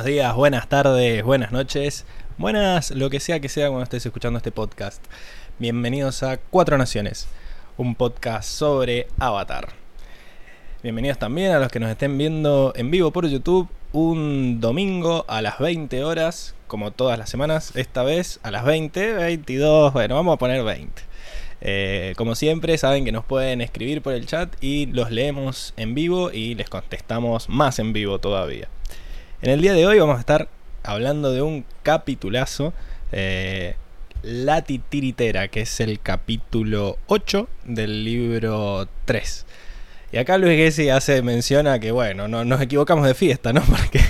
Buenos días, buenas tardes, buenas noches, buenas lo que sea que sea cuando estés escuchando este podcast. Bienvenidos a Cuatro Naciones, un podcast sobre Avatar. Bienvenidos también a los que nos estén viendo en vivo por YouTube un domingo a las 20 horas, como todas las semanas, esta vez a las 20, 22, bueno, vamos a poner 20. Eh, como siempre, saben que nos pueden escribir por el chat y los leemos en vivo y les contestamos más en vivo todavía. En el día de hoy vamos a estar hablando de un capitulazo, eh, La Titiritera, que es el capítulo 8 del libro 3. Y acá Luis Gessi hace mención a que, bueno, no, nos equivocamos de fiesta, ¿no? Porque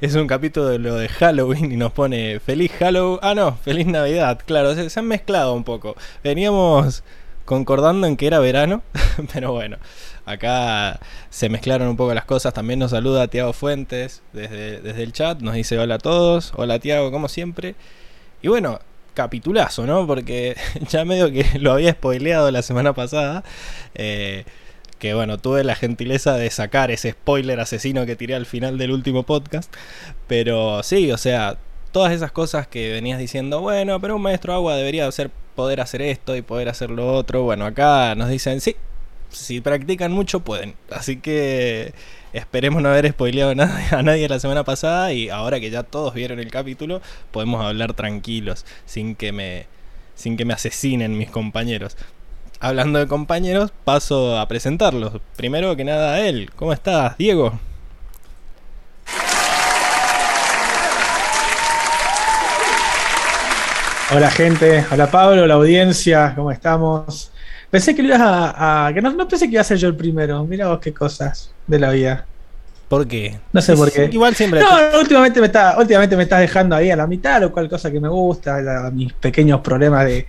es un capítulo de lo de Halloween y nos pone feliz Halloween. Ah, no, feliz Navidad. Claro, se han mezclado un poco. Veníamos concordando en que era verano, pero bueno, acá se mezclaron un poco las cosas. También nos saluda Tiago Fuentes desde, desde el chat, nos dice hola a todos, hola Tiago, como siempre. Y bueno, capitulazo, ¿no? Porque ya medio que lo había spoileado la semana pasada. Eh, que bueno, tuve la gentileza de sacar ese spoiler asesino que tiré al final del último podcast. Pero sí, o sea, todas esas cosas que venías diciendo, bueno, pero un maestro agua debería poder hacer esto y poder hacer lo otro. Bueno, acá nos dicen, sí, si practican mucho pueden. Así que esperemos no haber spoileado a nadie la semana pasada y ahora que ya todos vieron el capítulo, podemos hablar tranquilos, sin que me, sin que me asesinen mis compañeros. Hablando de compañeros, paso a presentarlos. Primero que nada, él. ¿Cómo estás, Diego? Hola gente, hola Pablo, la audiencia, ¿cómo estamos? Pensé que lo ibas a, a- que no, no pensé que iba a ser yo el primero. Mira vos qué cosas de la vida. ¿Por qué? No sé por qué. Igual siempre. No, últimamente me está, últimamente me estás dejando ahí a la mitad, lo cual cosa que me gusta, la- mis pequeños problemas de,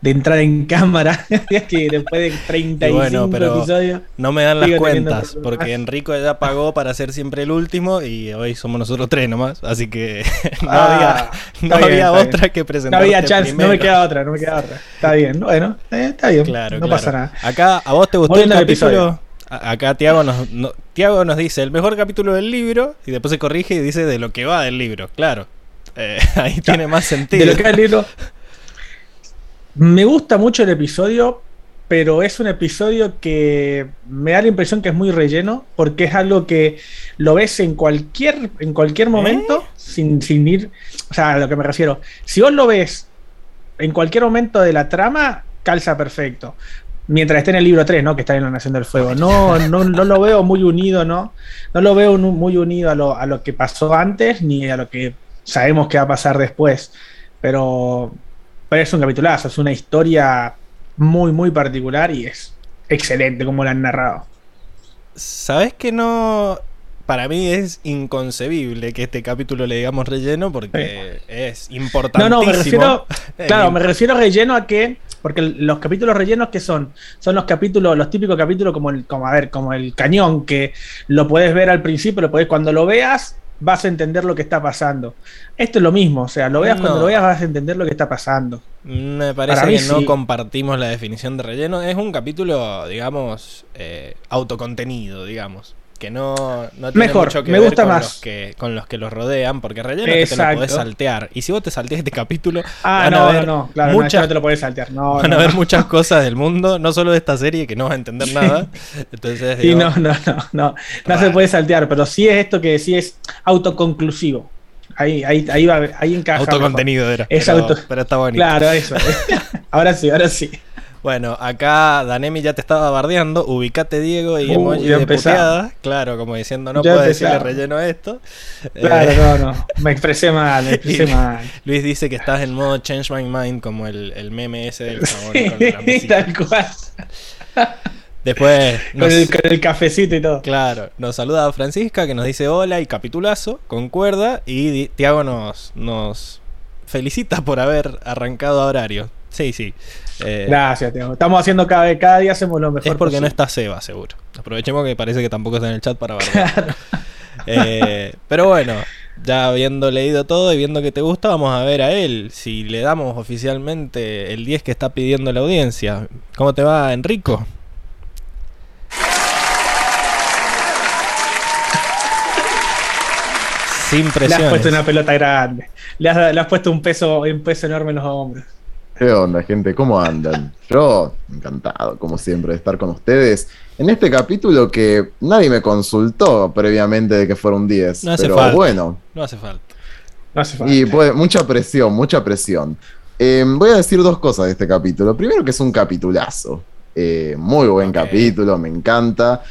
de entrar en cámara. que después de 35 Y bueno, pero episodios. No me dan las cuentas, porque Enrico ya pagó para ser siempre el último y hoy somos nosotros tres nomás, así que no Ah, había, no bien, había otra que No presentar. había chance, no me queda otra, no me queda otra. Está bien, bueno, eh, está bien, Claro, no claro. pasa nada. Acá, ¿a vos te gustó Volviendo el capítulo? episodio. Acá Tiago nos, no- Tiago nos dice el mejor capítulo del libro y después se corrige y dice de lo que va del libro. Claro, Eh, ahí tiene más sentido. De lo que es el libro. Me gusta mucho el episodio, pero es un episodio que me da la impresión que es muy relleno, porque es algo que lo ves en cualquier, en cualquier momento, sin, sin ir. O sea, a lo que me refiero. Si vos lo ves en cualquier momento de la trama, calza perfecto. Mientras esté en el libro 3, ¿no? Que está en la Nación del Fuego. No, no, no lo veo muy unido, ¿no? No lo veo muy unido a lo, a lo que pasó antes, ni a lo que sabemos que va a pasar después. Pero, pero es un capitulazo, es una historia muy, muy particular y es excelente como la han narrado. ¿Sabes que no? Para mí es inconcebible que este capítulo le digamos relleno porque es No, importantísimo. no, me refiero, claro, me refiero relleno a que, porque los capítulos rellenos que son, son los capítulos, los típicos capítulos como el, como a ver, como el cañón, que lo puedes ver al principio, lo podés, cuando lo veas, vas a entender lo que está pasando. Esto es lo mismo, o sea, lo veas cuando lo veas, vas a entender lo que está pasando. Me parece que no compartimos la definición de relleno. Es un capítulo, digamos, eh, autocontenido, digamos. Que no, no tiene Mejor, mucho que me ver gusta con, más. Los que, con los que los rodean, porque relleno es que te lo podés saltear. Y si vos te salteas este capítulo, Ah, van a no, ver no, no, claro, no, muchas- no te lo puedes saltear. No, van no, a ver no. muchas cosas del mundo, no solo de esta serie, que no vas a entender nada. Entonces, Sí, digo, no, no, no, no, no se puede saltear, pero sí es esto que sí es autoconclusivo. Ahí, ahí, ahí va, ahí encaja. mejor. autocontenido era. Es pero, auto- pero está bonito. Claro, eso. ahora sí, ahora sí. Bueno, acá Danemi ya te estaba bardeando. Ubicate, Diego, y Uh, emoji de puteada. Claro, como diciendo, no Ya puedo decirle relleno a esto. Claro, Eh, no, no. Me expresé mal, me expresé mal. Luis dice que estás en modo Change My Mind, como el, el meme ese del jabón con la Sí, tal cual. Después Con el, con el cafecito y todo. claro, nos saluda Francisca que nos dice hola y capitulazo, concuerda. Y Tiago nos, nos felicita por haber arrancado a horario. Sí, sí. Eh, Gracias, Teo. Estamos haciendo cada, vez- cada día hacemos lo mejor. es porque no está Seba, seguro. Aprovechemos que parece que tampoco está en el chat para bardear. Eh, pero bueno, ya habiendo leído todo y viendo que te gusta, vamos a ver a él. Si le damos oficialmente el 10 que está pidiendo la audiencia. ¿Cómo te va, Enrico? Sin Le has puesto una pelota grande. Le has, le has puesto un peso, un peso enorme en los hombros. ¿Qué onda, gente? ¿Cómo andan? Yo, encantado, como siempre, de estar con ustedes en este capítulo que nadie me consultó previamente de que fuera un 10. No hace pero falta. bueno, No hace falta. No hace falta. y pues, mucha presión, mucha presión. Eh, voy a decir dos cosas de este capítulo. Primero que es un capitulazo. Eh, muy buen capítulo, me encanta.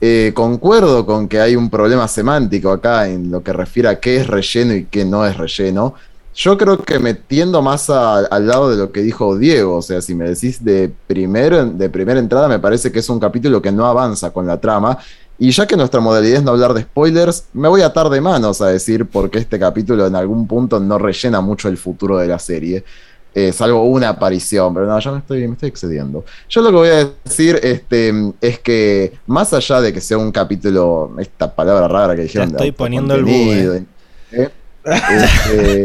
Eh, concuerdo con que hay un problema semántico acá en lo que refiere a qué es relleno y qué no es relleno. Yo creo que metiendo más a- al lado de lo que dijo Diego, o sea, si me decís de, primero, de primera entrada, me parece que es un capítulo que no avanza con la trama. Y ya que nuestra modalidad es no hablar de spoilers, me voy a atar de manos a decir por qué este capítulo en algún punto no rellena mucho el futuro de la serie. Eh, salvo una aparición, pero no, ya me estoy, me estoy excediendo. Yo lo que voy a decir este, es que más allá de que sea un capítulo, esta palabra rara que dijeron, estoy poniendo el ¿eh? Este,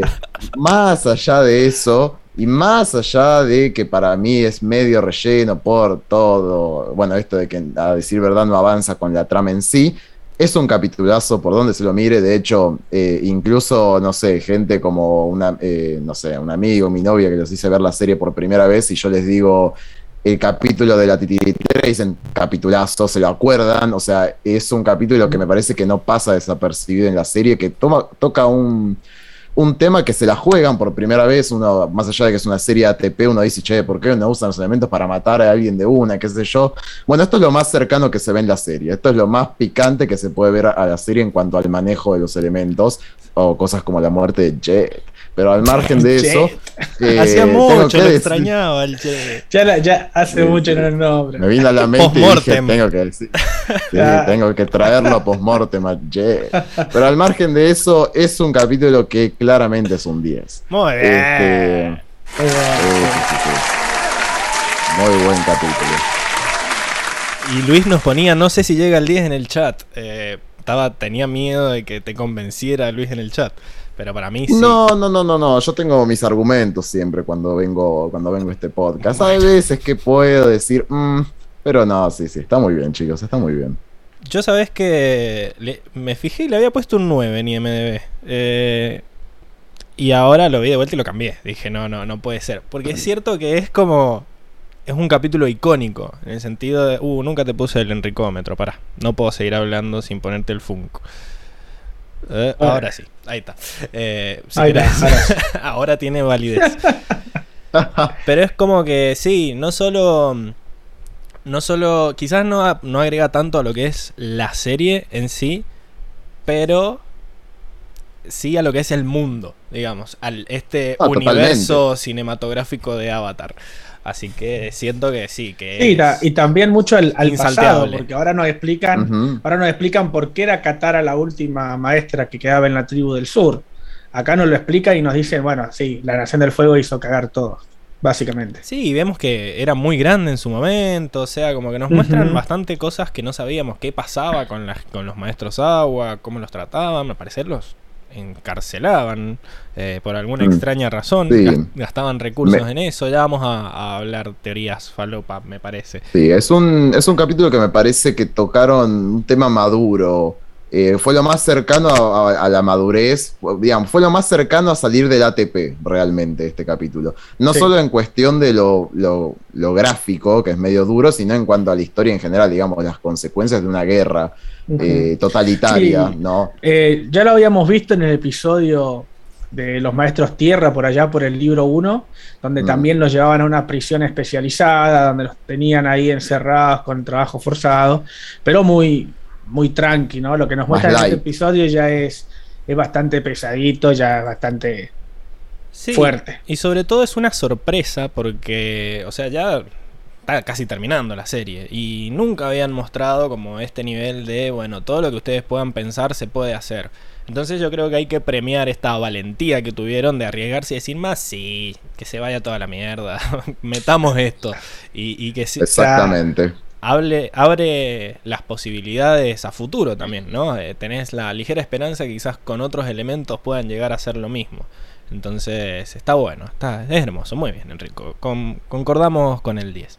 más allá de eso, y más allá de que para mí es medio relleno por todo, bueno, esto de que a decir verdad no avanza con la trama en sí, es un capitulazo por donde se lo mire. De hecho, eh, incluso, no sé, gente como una, eh, no sé, un amigo, mi novia que los hice ver la serie por primera vez y yo les digo el capítulo de la titiritera dicen capitulazo, se lo acuerdan. O sea, es un capítulo que me parece que no pasa desapercibido en la serie, que toma, toca un, un tema que se la juegan por primera vez. Uno, más allá de que es una serie ATP, uno dice, che, ¿por qué no usan los elementos para matar a alguien de una? ¿Qué sé yo? Bueno, esto es lo más cercano que se ve en la serie. Esto es lo más picante que se puede ver a la serie en cuanto al manejo de los elementos o cosas como la muerte de Jet. Pero al margen de eso. eh, Hacía mucho, que lo decir- extrañaba el che. Ya, la- ya hace mucho no lo nombro. Me vino a la mente y dije, tengo que decir. Sí, tengo que traerlo a postmortem a Jet. Pero al margen de eso, es un capítulo que claramente es un 10. Muy bien. Este, Muy bien. sí, sí, sí. Muy buen capítulo. Y Luis nos ponía, no sé si llega al 10 en el chat. Eh, estaba, tenía miedo de que te convenciera Luis en el chat. Pero para mí sí. No, no, no, no, no. Yo tengo mis argumentos siempre cuando vengo, cuando vengo a este podcast. Hay veces que puedo decir, "Mm", pero no, sí, sí, está muy bien, chicos, está muy bien. Yo sabes que le- me fijé y le había puesto un 9 en IMDB. Eh, y ahora lo vi de vuelta y lo cambié. Dije, no, no, no puede ser. Porque es cierto que es como... Es un capítulo icónico. En el sentido de... Uh, nunca te puse el enricómetro. Pará. No puedo seguir hablando sin ponerte el Funko. Eh, ahora sí. Ahí está. Eh, si Ahí está, querés- ahora sí. ahora tiene validez. Pero es como que sí, no solo. No solo. Quizás no, no agrega tanto a lo que es la serie en sí. Pero. Sí a lo que es el mundo, digamos. Al este Ah, universo cinematográfico de Avatar. Así que siento que sí, que Sí, y, ta- es- y también mucho al, al pasado, porque ahora nos explican, ahora nos explican por qué era Katara la última maestra que quedaba en la tribu del sur. Acá nos lo explican y nos dicen, bueno, sí, la Nación del Fuego hizo cagar todo, básicamente. Sí, y vemos que era muy grande en su momento, o sea, como que nos muestran bastante cosas que no sabíamos qué pasaba con, las, con los maestros agua, cómo los trataban, al parecer los encarcelaban eh, por alguna Mm. extraña razón, Sí. gastaban recursos Me- en eso, ya vamos a, a hablar teorías falopa, me parece. Sí, es un, es un capítulo que me parece que tocaron un tema maduro. Eh, fue lo más cercano a, a- a la madurez, digamos, fue lo más cercano a salir del ATP realmente este capítulo. No Sí. solo en cuestión de lo, lo- lo gráfico, que es medio duro, sino en cuanto a la historia en general, digamos, las consecuencias de una guerra eh, totalitaria, Sí. ¿no? Eh, ya lo habíamos visto en el episodio de los maestros tierra por allá por el libro 1, donde Mm. también los llevaban a una prisión especializada, donde los tenían ahí encerrados con trabajo forzado, pero muy, muy tranqui, ¿no? Lo que nos muestra en este episodio ya es, es bastante pesadito, ya es bastante Sí, fuerte. Y sobre todo es una sorpresa porque, o sea, ya está casi terminando la serie y nunca habían mostrado como este nivel de, bueno, todo lo que ustedes puedan pensar se puede hacer. Entonces yo creo que hay que premiar esta valentía que tuvieron de arriesgarse y decir más, sí, que se vaya toda la mierda, metamos esto y, y que sí, Exactamente. Hable, abre las posibilidades a futuro también, ¿no? Eh, tenés la ligera esperanza que quizás con otros elementos puedan llegar a ser lo mismo. Entonces, está bueno, está, es hermoso, muy bien, Enrico. Con- concordamos con el 10.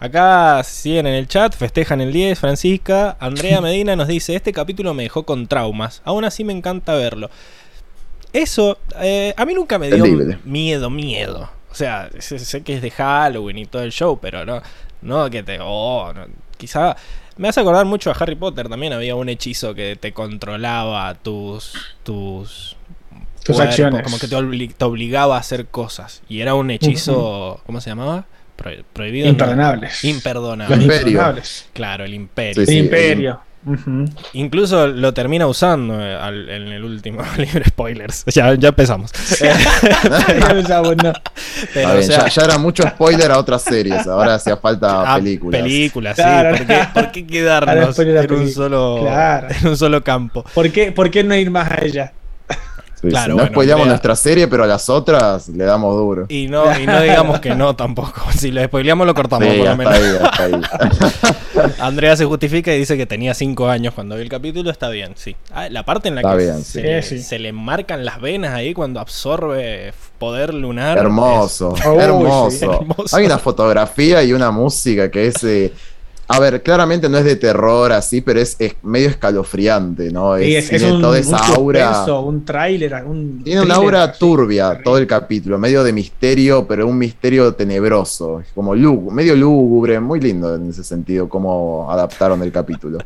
Acá siguen en el chat, festejan el 10, Francisca. Andrea Medina nos dice, este capítulo me dejó con traumas, aún así me encanta verlo. Eso, eh, a mí nunca me dio miedo, miedo. O sea, sé, sé que es de Halloween y todo el show, pero no, no que te... Oh, no, quizá... Me hace acordar mucho a Harry Potter, también había un hechizo que te controlaba tus... tus Tus acciones. Como que te, obli- te obligaba a hacer cosas. Y era un hechizo... ¿Cómo se llamaba? Pro- prohibido. no. Imperdonables. Los Imperio. imperdonables. Claro, el imperio. Sí, sí. El imperio. Incluso lo termina usando eh, al- en el último libro. Spoilers. Ya, ya empezamos. Ya pensaba, no. Pero, Está o bien, sea, ya, ya era mucho spoiler a otras series, ahora hacía falta ah, películas. películas, sí. ¿Por qué, por qué quedarnos en un, solo, Claro. en un solo campo? ¿Por qué, ¿Por qué no ir más a ella? Sí, no bueno, spoileamos Andrea. nuestra serie, pero a las otras le damos duro. Y no, y no digamos que no tampoco. Si lo spoileamos, lo cortamos Sí, por lo menos. ahí, hasta ahí. Andrea se justifica y dice que tenía 5 años cuando vio el capítulo. Está bien, sí. Ah, la parte en la Está que bien, se, sí. Le marcan las venas ahí cuando absorbe poder lunar. Hermoso, Uy, hermoso. sí. Hermoso. Hay una fotografía y una música que es. eh, a ver, claramente no es de terror así, pero es, es medio escalofriante, ¿no? Sí, es, es tiene un, toda un esa aura. suspenso, un tráiler, un Tiene una aura así, turbia terrible. todo el capítulo, medio de misterio, pero un misterio tenebroso, como lúgubre, medio lúgubre, muy lindo en ese sentido, cómo adaptaron el capítulo.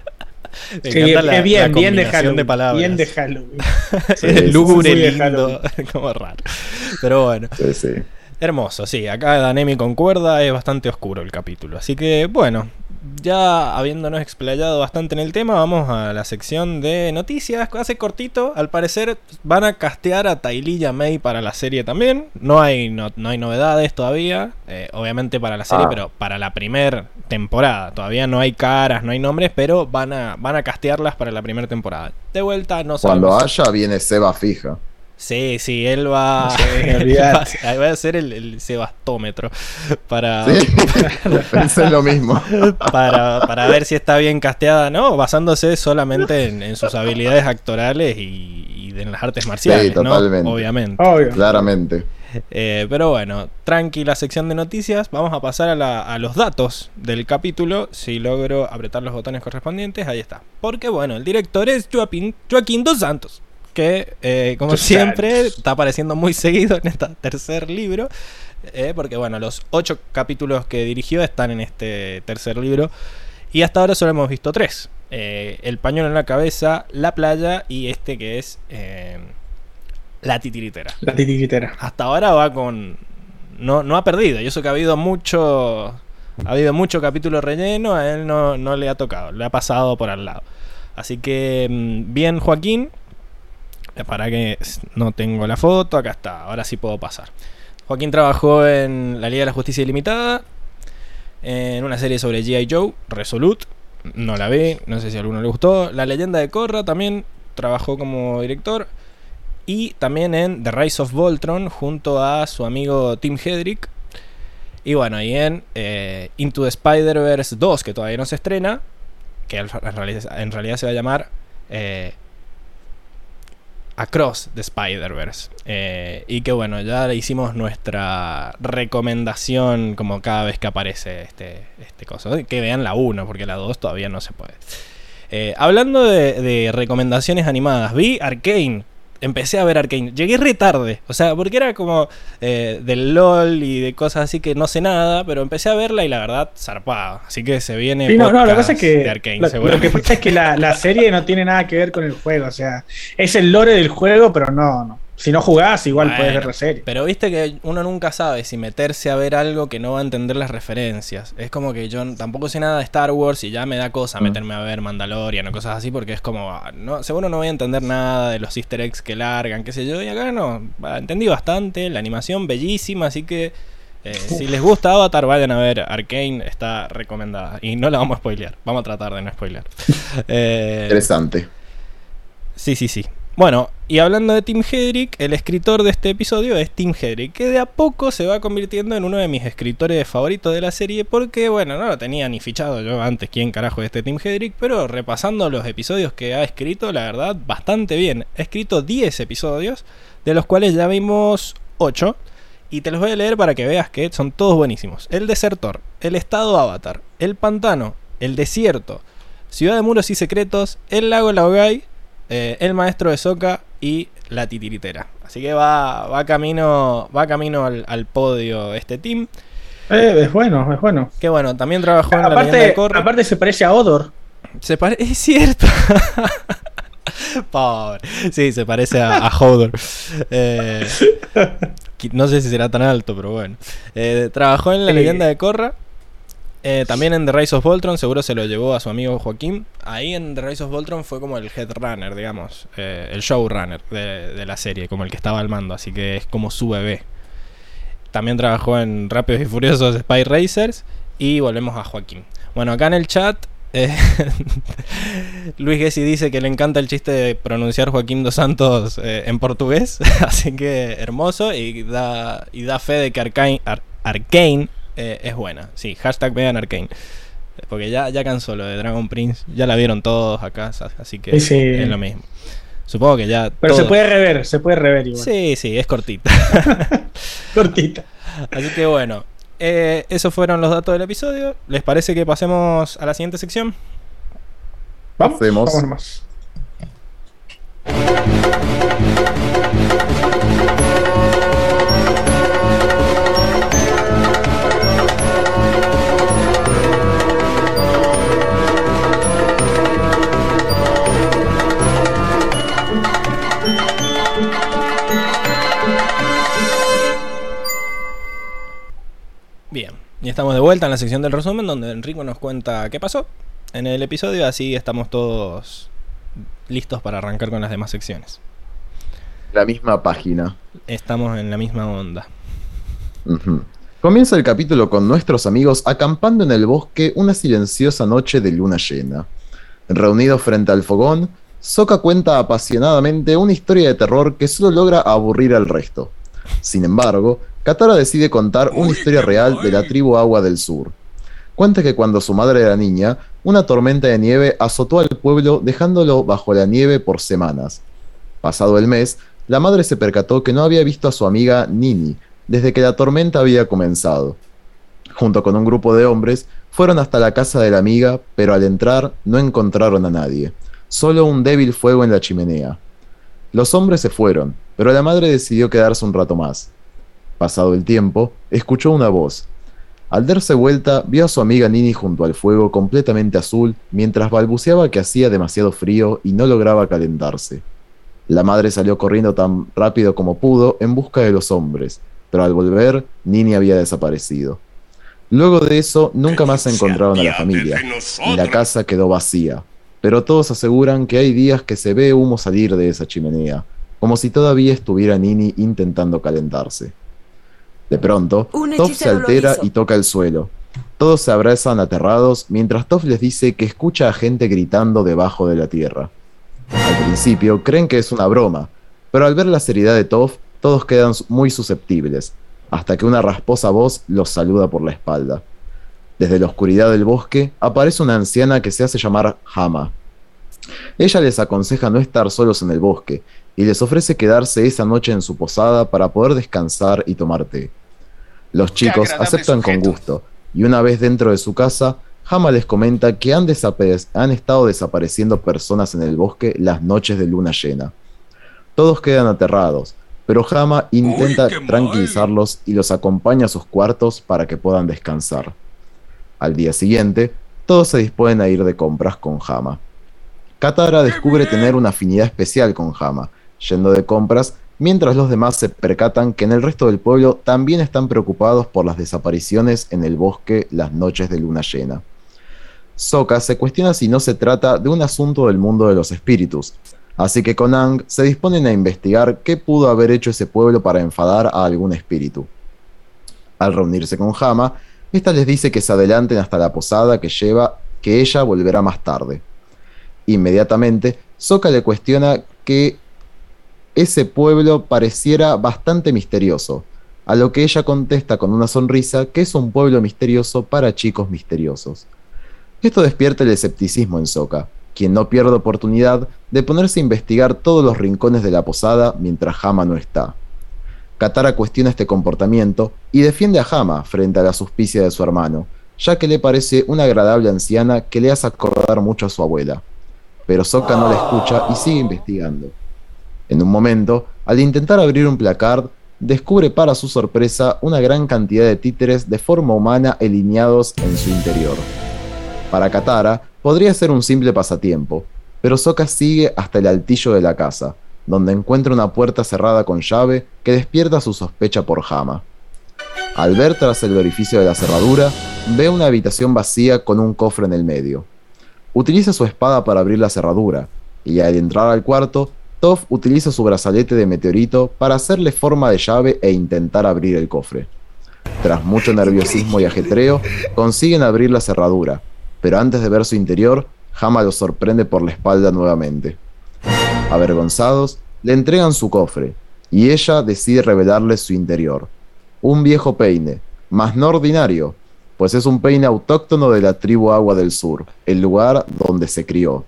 Me Sí, es la- bien, la bien de Halloween. de palabras. bien de Halloween. Sí, Es sí, lúgubre de lindo. Como raro. Pero bueno. Sí, sí. Hermoso, sí. Acá Danemi concuerda, es bastante oscuro el capítulo. Así que, bueno, ya habiéndonos explayado bastante en el tema, vamos a la sección de noticias. Hace cortito, al parecer van a castear a Taililla May para la serie también. No hay, no, no hay novedades todavía, eh, obviamente para la serie, Ah. pero para la primera temporada. Todavía no hay caras, no hay nombres, pero van a, van a castearlas para la primera temporada. De vuelta, no Cuando sabemos. haya, viene Seba fija. Sí, sí, él va, Sí, va, a- va a ser el, el sebastómetro para, ¿Sí? Pensé en lo mismo. para, para ver si está bien casteada, ¿no? Basándose solamente en, en sus habilidades actorales y, y en las artes marciales, ¿no? totalmente. Obviamente. Obvio. Claramente. Eh, pero bueno, tranquila sección de noticias. Vamos a pasar a, la- a los datos del capítulo. Si logro apretar los botones correspondientes, ahí está. Porque bueno, el director es Joaquín, Joaquín Dos Santos. Que, eh, como siempre, está apareciendo muy seguido en este tercer libro. eh, porque bueno, los ocho capítulos que dirigió están en este tercer libro. Y hasta ahora solo hemos visto tres. Eh, el pañuelo en la cabeza, la playa y este que es la titiritera La titiritera. hasta ahora va con. No, no ha perdido. Y eso que ha habido mucho. Ha habido mucho capítulo relleno. A él no, no le ha tocado. Le ha pasado por al lado. Así que. mm, Bien, Joaquín. Eh, Para que no tengo la foto. Acá está. Ahora sí puedo pasar. Joaquín trabajó en la Liga de la Justicia Ilimitada. En una serie sobre G.I. Joe. Resolute. No la vi. No sé si a alguno le gustó. La leyenda de Korra también. Trabajó como director. Y también en The Rise of Voltron junto a su amigo Tim Hedrick. Y bueno, y en eh, Into the Spider-Verse 2, que todavía no se estrena, que en realidad, en realidad se va a llamar eh, Across the Spider-Verse. Eh, y que bueno, ya le hicimos nuestra recomendación como cada vez que aparece este, este coso. Que vean la 1, porque la 2 todavía no se puede. Eh, hablando de, de recomendaciones animadas, vi Arkane. Empecé a ver Arkane. Llegué re tarde. O sea, porque era como eh, del LOL y de cosas así que no sé nada. Pero empecé a verla y la verdad, zarpada. Así que se viene. Sí, no, no, lo que pasa es que, Arcane, lo, lo que pasa es que la, la serie no tiene nada que ver con el juego. O sea, es el lore del juego, pero no, no. Si no jugás, igual Bueno, puedes ver la serie. Pero viste que uno nunca sabe si meterse a ver algo que no va a entender las referencias. Es como que yo tampoco sé nada de Star Wars y ya me da cosa Mm. meterme a ver Mandalorian o cosas así porque es como, ah, no, seguro no voy a entender nada de los easter eggs que largan, qué sé yo. Y acá no, entendí bastante, la animación bellísima, así que eh, si les gusta Avatar vayan a ver Arkane, está recomendada. Y no la vamos a spoilear, vamos a tratar de no spoilear. Eh, Interesante. Sí, sí, sí. Bueno, y hablando de Tim Hedrick, el escritor de este episodio es Tim Hedrick, que de a poco se va convirtiendo en uno de mis escritores favoritos de la serie, porque, bueno, no lo tenía ni fichado yo antes quién carajo es este Tim Hedrick, pero repasando los episodios que ha escrito, la verdad, bastante bien. Ha escrito 10 episodios, de los cuales ya vimos 8, y te los voy a leer para que veas que son todos buenísimos. El desertor, el estado avatar, el pantano, el desierto, Ciudad de Muros y Secretos, el lago Laogai, eh, el maestro de Soca y la titiritera. Así que va, va camino, va camino al, al podio este team. Eh, es bueno, es bueno. Que bueno, también trabajó en la leyenda de Aparte, Korra. aparte se parece a Odor. Se pare- es cierto. Pobre. Sí, se parece a, a Hodor. Eh, no sé si será tan alto, pero bueno. Eh, trabajó en la leyenda de Korra. Eh, también en The Rise of Voltron, seguro se lo llevó a su amigo Joaquín. Ahí en The Rise of Voltron fue como el headrunner, digamos, eh, el showrunner de, de la serie, como el que estaba al mando, así que es como su bebé. También trabajó en Rápidos y Furiosos Spy Racers y volvemos a Joaquín. Bueno, acá en el chat eh, Luis Gessi dice que le encanta el chiste de pronunciar Joaquín dos Santos en portugués, así que hermoso y da, y da fe de que Arcane, Ar- Arcane eh, es buena. Sí, hashtag vean Arcane. Porque ya, ya cansó lo de Dragon Prince, ya la vieron todos acá, así que Sí, es lo mismo. Supongo que ya... Pero se puede rever, se puede rever igual. Sí, sí, es cortita. Cortita. Así que bueno, eh, esos fueron los datos del episodio. ¿Les parece que pasemos a la siguiente sección? Vamos, Hacemos. vamos nomás. Y estamos de vuelta en la sección del resumen donde Enrico nos cuenta qué pasó en el episodio, así estamos todos listos para arrancar con las demás secciones. La misma página. Estamos en la misma onda. Comienza el capítulo con nuestros amigos acampando en el bosque una silenciosa noche de luna llena. Reunidos frente al fogón, Sokka cuenta apasionadamente una historia de terror que solo logra aburrir al resto. Sin embargo, Katara decide contar una historia real de la tribu Agua del Sur. Cuenta que cuando su madre era niña, una tormenta de nieve azotó al pueblo dejándolo bajo la nieve por semanas. Pasado el mes, la madre se percató que no había visto a su amiga Nini desde que la tormenta había comenzado. Junto con un grupo de hombres, fueron hasta la casa de la amiga, pero al entrar no encontraron a nadie, solo un débil fuego en la chimenea. Los hombres se fueron, pero la madre decidió quedarse un rato más. Pasado el tiempo, escuchó una voz. Al darse vuelta, vio a su amiga Nini junto al fuego completamente azul, mientras balbuceaba que hacía demasiado frío y no lograba calentarse. La madre salió corriendo tan rápido como pudo en busca de los hombres, pero al volver, Nini había desaparecido. Luego de eso, nunca más encontraron a la familia, y la casa quedó vacía. Pero todos aseguran que hay días que se ve humo salir de esa chimenea, como si todavía estuviera Nini intentando calentarse. De pronto, Toph se altera y toca el suelo. Todos se abrazan aterrados mientras Toph les dice que escucha a gente gritando debajo de la tierra. Al principio creen que es una broma, pero al ver la seriedad de Toph, todos quedan muy susceptibles, hasta que una rasposa voz los saluda por la espalda. Desde la oscuridad del bosque aparece una anciana que se hace llamar Hama. Ella les aconseja no estar solos en el bosque y les ofrece quedarse esa noche en su posada para poder descansar y tomar té. Los chicos aceptan con gusto y una vez dentro de su casa, Hama les comenta que han, estado desapareciendo personas en el bosque las noches de luna llena. Todos quedan aterrados, pero Hama intenta mal. tranquilizarlos y los acompaña a sus cuartos para que puedan descansar. Al día siguiente, todos se disponen a ir de compras con Hama. Katara descubre tener una afinidad especial con Hama, yendo de compras, mientras los demás se percatan que en el resto del pueblo también están preocupados por las desapariciones en el bosque las noches de luna llena. Sokka se cuestiona si no se trata de un asunto del mundo de los espíritus, así que con Ang se disponen a investigar qué pudo haber hecho ese pueblo para enfadar a algún espíritu. Al reunirse con Hama, esta les dice que se adelanten hasta la posada que lleva que ella volverá más tarde. Inmediatamente, Sokka le cuestiona que ese pueblo pareciera bastante misterioso, a lo que ella contesta con una sonrisa que es un pueblo misterioso para chicos misteriosos. Esto despierta el escepticismo en Sokka, quien no pierde oportunidad de ponerse a investigar todos los rincones de la posada mientras Hama no está. Katara cuestiona este comportamiento y defiende a Hama frente a la suspicia de su hermano, ya que le parece una agradable anciana que le hace acordar mucho a su abuela. Pero Sokka no la escucha y sigue investigando. En un momento, al intentar abrir un placard, descubre para su sorpresa una gran cantidad de títeres de forma humana alineados en su interior. Para Katara, podría ser un simple pasatiempo, pero Sokka sigue hasta el altillo de la casa, donde encuentra una puerta cerrada con llave que despierta su sospecha por Hama. Al ver tras el orificio de la cerradura, ve una habitación vacía con un cofre en el medio. Utiliza su espada para abrir la cerradura, y al entrar al cuarto, Utiliza su brazalete de meteorito para hacerle forma de llave e intentar abrir el cofre. Tras mucho nerviosismo y ajetreo, consiguen abrir la cerradura, pero antes de ver su interior, Hama los sorprende por la espalda nuevamente. Avergonzados, le entregan su cofre, y ella decide revelarle su interior un viejo peine, más no ordinario, pues es un peine autóctono de la tribu Agua del Sur, el lugar donde se crió.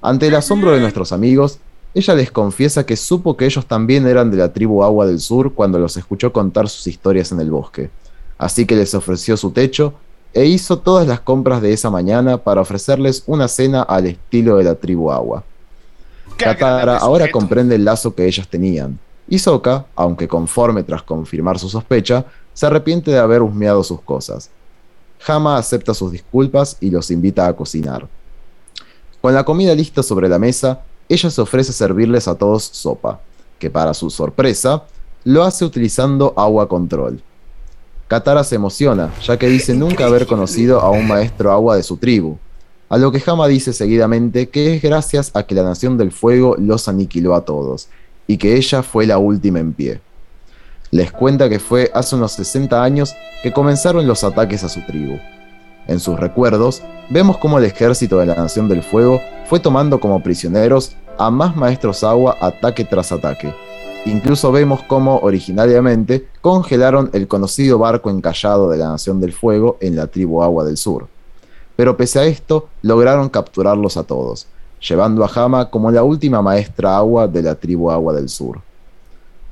Ante el asombro de nuestros amigos, ella les confiesa que supo que ellos también eran de la tribu Agua del Sur cuando los escuchó contar sus historias en el bosque, así que les ofreció su techo e hizo todas las compras de esa mañana para ofrecerles una cena al estilo de la tribu Agua. Katara ahora comprende el lazo que ellas tenían, y Sokka, aunque conforme tras confirmar su sospecha, se arrepiente de haber husmeado sus cosas. Hama acepta sus disculpas y los invita a cocinar. Con la comida lista sobre la mesa, ella se ofrece servirles a todos sopa, que para su sorpresa, lo hace utilizando agua control. Katara se emociona, ya que dice nunca haber conocido a un maestro agua de su tribu, a lo que Hama dice seguidamente que es gracias a que la Nación del Fuego los aniquiló a todos, y que ella fue la última en pie. Les cuenta que fue hace unos 60 años que comenzaron los ataques a su tribu. En sus recuerdos, vemos cómo el ejército de la Nación del Fuego fue tomando como prisioneros a más maestros agua ataque tras ataque. Incluso vemos cómo originariamente congelaron el conocido barco encallado de la Nación del Fuego en la tribu Agua del Sur. Pero pese a esto, lograron capturarlos a todos, llevando a Hama como la última maestra agua de la tribu Agua del Sur.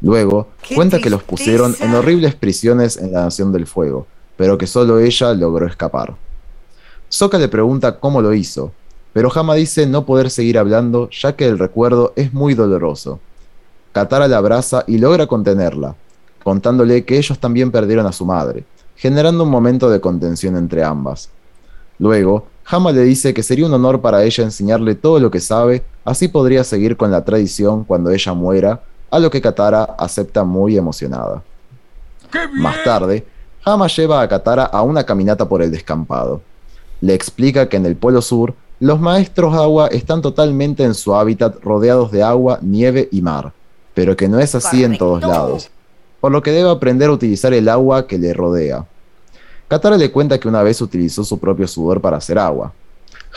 Luego, cuenta que los pusieron en horribles prisiones en la Nación del Fuego, pero que solo ella logró escapar. Sokka le pregunta cómo lo hizo, pero Hama dice no poder seguir hablando ya que el recuerdo es muy doloroso. Katara la abraza y logra contenerla, contándole que ellos también perdieron a su madre, generando un momento de contención entre ambas. Luego, Hama le dice que sería un honor para ella enseñarle todo lo que sabe, así podría seguir con la tradición cuando ella muera, a lo que Katara acepta muy emocionada. Más tarde, Hama lleva a Katara a una caminata por el descampado. Le explica que en el Polo Sur, los maestros agua están totalmente en su hábitat rodeados de agua, nieve y mar, pero que no es así en todos lados, por lo que debe aprender a utilizar el agua que le rodea. Katara le cuenta que una vez utilizó su propio sudor para hacer agua.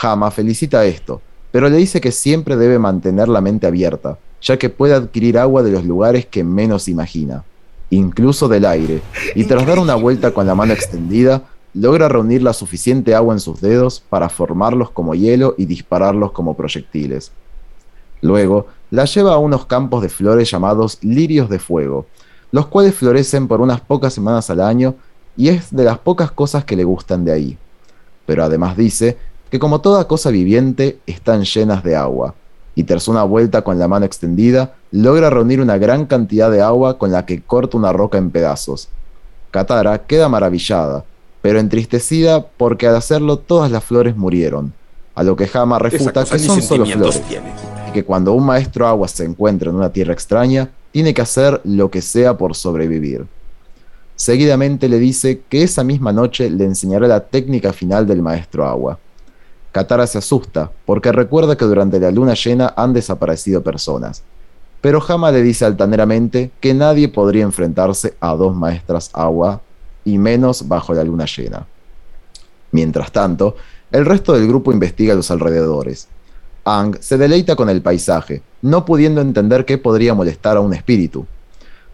Hama felicita esto, pero le dice que siempre debe mantener la mente abierta, ya que puede adquirir agua de los lugares que menos imagina, incluso del aire, y tras dar una vuelta con la mano extendida, logra reunir la suficiente agua en sus dedos para formarlos como hielo y dispararlos como proyectiles. Luego, la lleva a unos campos de flores llamados lirios de fuego, los cuales florecen por unas pocas semanas al año y es de las pocas cosas que le gustan de ahí. Pero además dice que como toda cosa viviente están llenas de agua, y tras una vuelta con la mano extendida, logra reunir una gran cantidad de agua con la que corta una roca en pedazos. Katara queda maravillada, pero entristecida porque al hacerlo todas las flores murieron, a lo que Hama refuta que son solo flores, y que cuando un maestro agua se encuentra en una tierra extraña, tiene que hacer lo que sea por sobrevivir. Seguidamente le dice que esa misma noche le enseñará la técnica final del maestro agua. Katara se asusta porque recuerda que durante la luna llena han desaparecido personas, pero Hama le dice altaneramente que nadie podría enfrentarse a dos maestras agua y menos bajo la luna llena. Mientras tanto, el resto del grupo investiga los alrededores. Ang se deleita con el paisaje, no pudiendo entender qué podría molestar a un espíritu.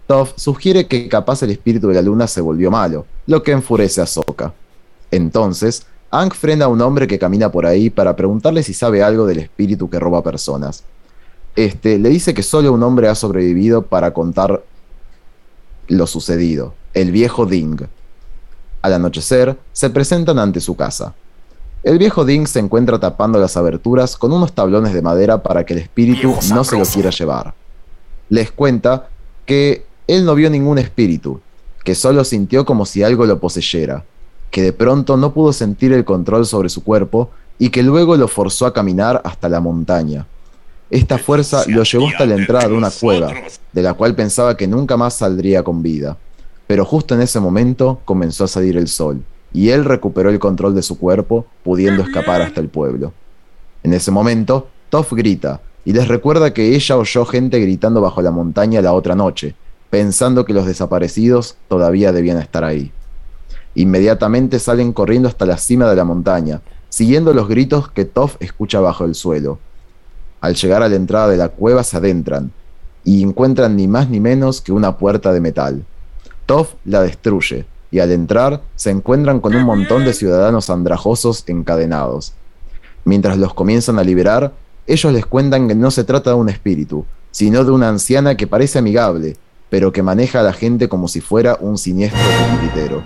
Toph sugiere que capaz el espíritu de la luna se volvió malo, lo que enfurece a Sokka. Entonces, Ang frena a un hombre que camina por ahí para preguntarle si sabe algo del espíritu que roba personas. Este le dice que solo un hombre ha sobrevivido para contar lo sucedido, el viejo Ding. Al anochecer, se presentan ante su casa. El viejo Ding se encuentra tapando las aberturas con unos tablones de madera para que el espíritu no se lo quiera llevar. Les cuenta que él no vio ningún espíritu, que solo sintió como si algo lo poseyera, que de pronto no pudo sentir el control sobre su cuerpo y que luego lo forzó a caminar hasta la montaña. Esta fuerza lo llevó hasta la entrada de una cueva, de la cual pensaba que nunca más saldría con vida. Pero justo en ese momento comenzó a salir el sol y él recuperó el control de su cuerpo, pudiendo escapar hasta el pueblo. En ese momento, Toph grita y les recuerda que ella oyó gente gritando bajo la montaña la otra noche, pensando que los desaparecidos todavía debían estar ahí. Inmediatamente salen corriendo hasta la cima de la montaña, siguiendo los gritos que Toph escucha bajo el suelo. Al llegar a la entrada de la cueva se adentran y encuentran ni más ni menos que una puerta de metal. Toph la destruye, y al entrar se encuentran con un montón de ciudadanos andrajosos encadenados. Mientras los comienzan a liberar, ellos les cuentan que no se trata de un espíritu, sino de una anciana que parece amigable, pero que maneja a la gente como si fuera un siniestro titiritero.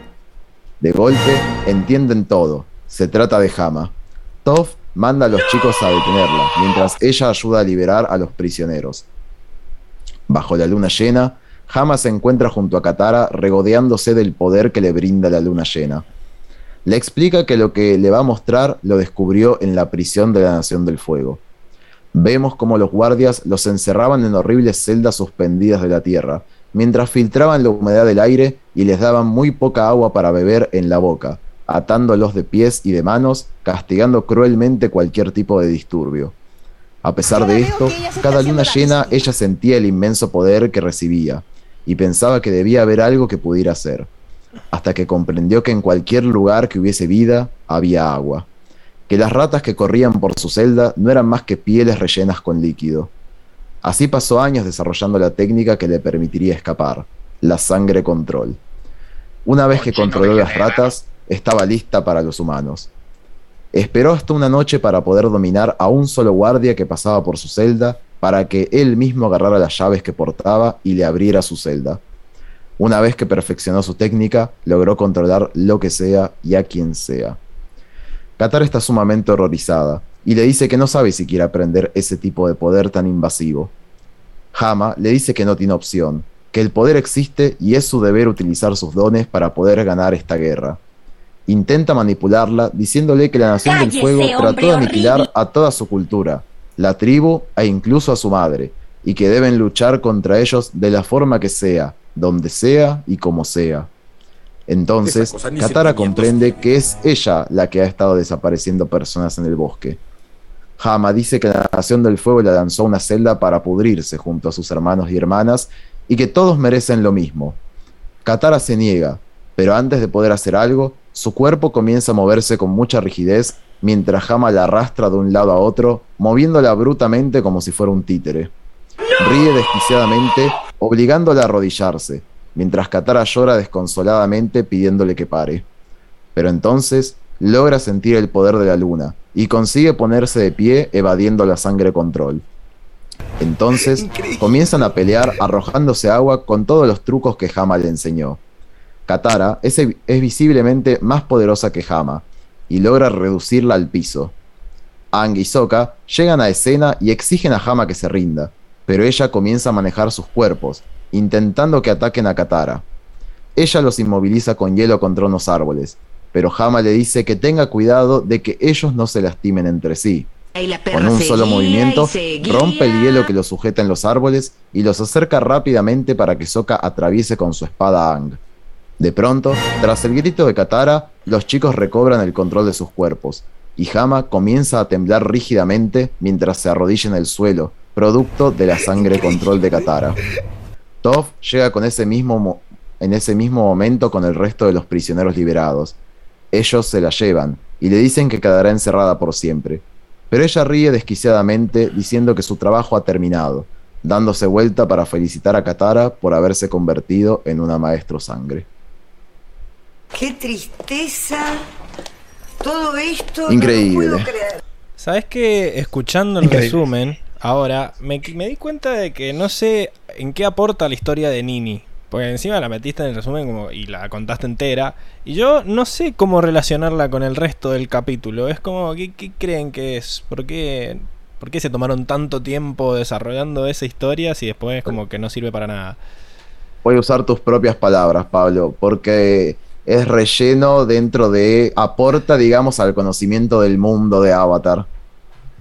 De golpe, entienden todo, se trata de Hama. Toph manda a los chicos a detenerla, mientras ella ayuda a liberar a los prisioneros. Bajo la luna llena, Hama se encuentra junto a Katara regodeándose del poder que le brinda la luna llena. Le explica que lo que le va a mostrar lo descubrió en la prisión de la Nación del Fuego. Vemos cómo los guardias los encerraban en horribles celdas suspendidas de la tierra, mientras filtraban la humedad del aire y les daban muy poca agua para beber en la boca, atándolos de pies y de manos, castigando cruelmente cualquier tipo de disturbio. A pesar de esto, cada luna llena ella sentía el inmenso poder que recibía, y pensaba que debía haber algo que pudiera hacer, hasta que comprendió que en cualquier lugar que hubiese vida había agua, que las ratas que corrían por su celda no eran más que pieles rellenas con líquido. Así pasó años desarrollando la técnica que le permitiría escapar, la sangre control. Una vez que controló las ratas, estaba lista para los humanos. Esperó hasta una noche para poder dominar a un solo guardia que pasaba por su celda para que él mismo agarrara las llaves que portaba y le abriera su celda. Una vez que perfeccionó su técnica, logró controlar lo que sea y a quien sea. Katara está sumamente horrorizada y le dice que no sabe si quiere aprender ese tipo de poder tan invasivo. Hama le dice que no tiene opción, que el poder existe y es su deber utilizar sus dones para poder ganar esta guerra. Intenta manipularla diciéndole que la Nación del Fuego trató de aniquilar a toda su cultura, la tribu e incluso a su madre, y que deben luchar contra ellos de la forma que sea, donde sea y como sea. Entonces, Katara comprende que es ella la que ha estado desapareciendo personas en el bosque. Hama dice que la Nación del Fuego la lanzó a una celda para pudrirse junto a sus hermanos y hermanas y que todos merecen lo mismo. Katara se niega, pero antes de poder hacer algo, su cuerpo comienza a moverse con mucha rigidez mientras Hama la arrastra de un lado a otro, moviéndola brutamente como si fuera un títere. Ríe desquiciadamente, obligándola a arrodillarse, mientras Katara llora desconsoladamente pidiéndole que pare. Pero entonces logra sentir el poder de la luna y consigue ponerse de pie evadiendo la sangre control. Entonces comienzan a pelear arrojándose agua con todos los trucos que Hama le enseñó. Katara es, es visiblemente más poderosa que Hama, y logra reducirla al piso. Ang y Sokka llegan a escena y exigen a Hama que se rinda, pero ella comienza a manejar sus cuerpos, intentando que ataquen a Katara. Ella los inmoviliza con hielo contra unos árboles, pero Hama le dice que tenga cuidado de que ellos no se lastimen entre sí, Con un solo movimiento, rompe el hielo que lo sujeta en los árboles y los acerca rápidamente para que Sokka atraviese con su espada Ang. De pronto, tras el grito de Katara, los chicos recobran el control de sus cuerpos, y Hama comienza a temblar rígidamente mientras se arrodilla en el suelo, producto de la sangre control de Katara. Toph llega con ese mismo en ese mismo momento con el resto de los prisioneros liberados. Ellos se la llevan y le dicen que quedará encerrada por siempre. Pero ella ríe desquiciadamente diciendo que su trabajo ha terminado, dándose vuelta para felicitar a Katara por haberse convertido en una maestro sangre. ¡Qué tristeza! Todo esto. Increíble. ¿Sabes que Escuchando el resumen, ahora me, me di cuenta de que no sé en qué aporta la historia de Nini. Porque encima la metiste en el resumen como, y la contaste entera. Y yo no sé cómo relacionarla con el resto del capítulo. Es como, ¿qué, creen que es? ¿Por qué, ¿Por qué se tomaron tanto tiempo desarrollando esa historia si después como que no sirve para nada? Voy a usar tus propias palabras, Pablo, porque es relleno dentro de... aporta, digamos, al conocimiento del mundo de Avatar.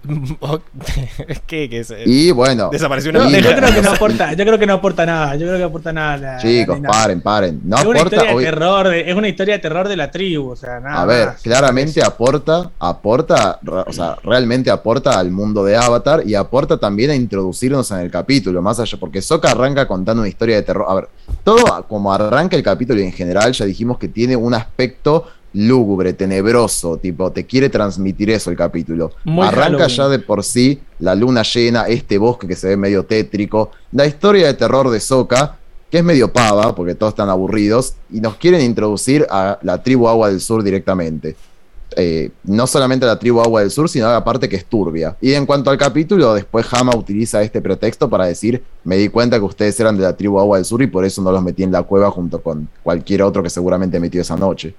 ¿Qué, qué es? Y bueno. Desapareció una yo, creo que no aporta, yo creo que no aporta nada. Yo creo que aporta nada. Chicos, paren, paren. No es aporta, una historia de terror, es una historia de terror de la tribu. O sea, nada a ver, claramente aporta, aporta, o sea, realmente aporta al mundo de Avatar y aporta también a introducirnos en el capítulo, más allá, porque Soka arranca contando una historia de terror. A ver, todo como arranca el capítulo en general, ya dijimos que tiene un aspecto lúgubre, tenebroso, tipo, te quiere transmitir eso el capítulo. Arranca ya de por sí la luna llena, este bosque que se ve medio tétrico, la historia de terror de Soka, que es medio pava, porque todos están aburridos, y nos quieren introducir a la tribu Agua del Sur directamente. Eh, no solamente a la tribu Agua del Sur, sino a la parte que es turbia. Y en cuanto al capítulo, después Hama utiliza este pretexto para decir, me di cuenta que ustedes eran de la tribu Agua del Sur y por eso no los metí en la cueva junto con cualquier otro que seguramente metió esa noche.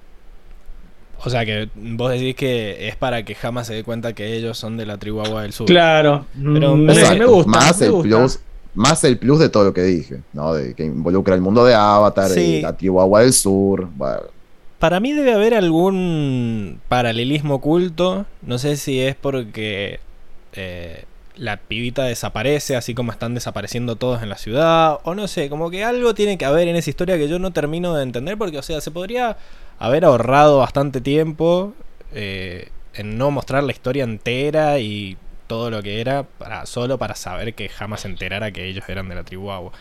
O sea que vos decís que es para que jamás se dé cuenta que ellos son de la tribu Agua del Sur. Claro. Pero mm, me, gusta. Más el plus. Más el plus de todo lo que dije, ¿no? De que involucra el mundo de Avatar, y la tribu Agua del Sur. Para mí debe haber algún paralelismo oculto. No sé si es porque eh, la pibita desaparece, así como están desapareciendo todos en la ciudad. O no sé, como que algo tiene que haber en esa historia que yo no termino de entender. Porque, o sea, se podría haber ahorrado bastante tiempo eh, en no mostrar la historia entera y todo lo que era para solo para saber que jamás se enterara que ellos eran de la tribu Agua.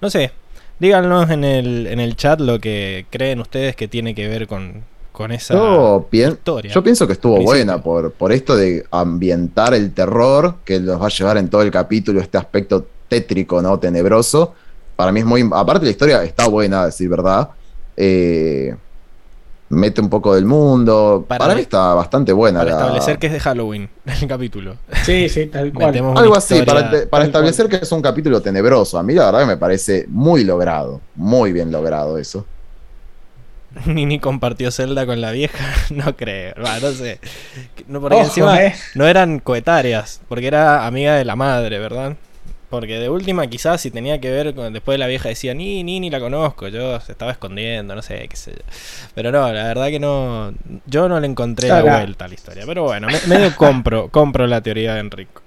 No sé, díganos en el, en el chat lo que creen ustedes que tiene que ver con, con esa historia. Yo pienso que estuvo buena por, por esto de ambientar el terror que nos va a llevar en todo el capítulo, este aspecto tétrico, ¿no? Tenebroso. Para mí es muy... Aparte la historia está buena, a decir verdad. Eh, mete un poco del mundo. Para, mí está bastante buena. Para establecer que es de Halloween el capítulo. Sí, sí, tal cual. Algo así, para, establecer que es un capítulo tenebroso. A mí la verdad que me parece muy logrado, muy bien logrado eso. Nini compartió Zelda con la vieja, no creo, no sé. No, porque encima eh. no eran coetarias, porque era amiga de la madre, ¿verdad? Porque de última, quizás si tenía que ver con. Después la vieja decía, ni, ni, ni la conozco. Yo se estaba escondiendo, no sé, qué sé yo. Pero no, la verdad que no. Yo no le encontré la vuelta a la historia. Pero bueno, medio compro, compro la teoría de Enrico.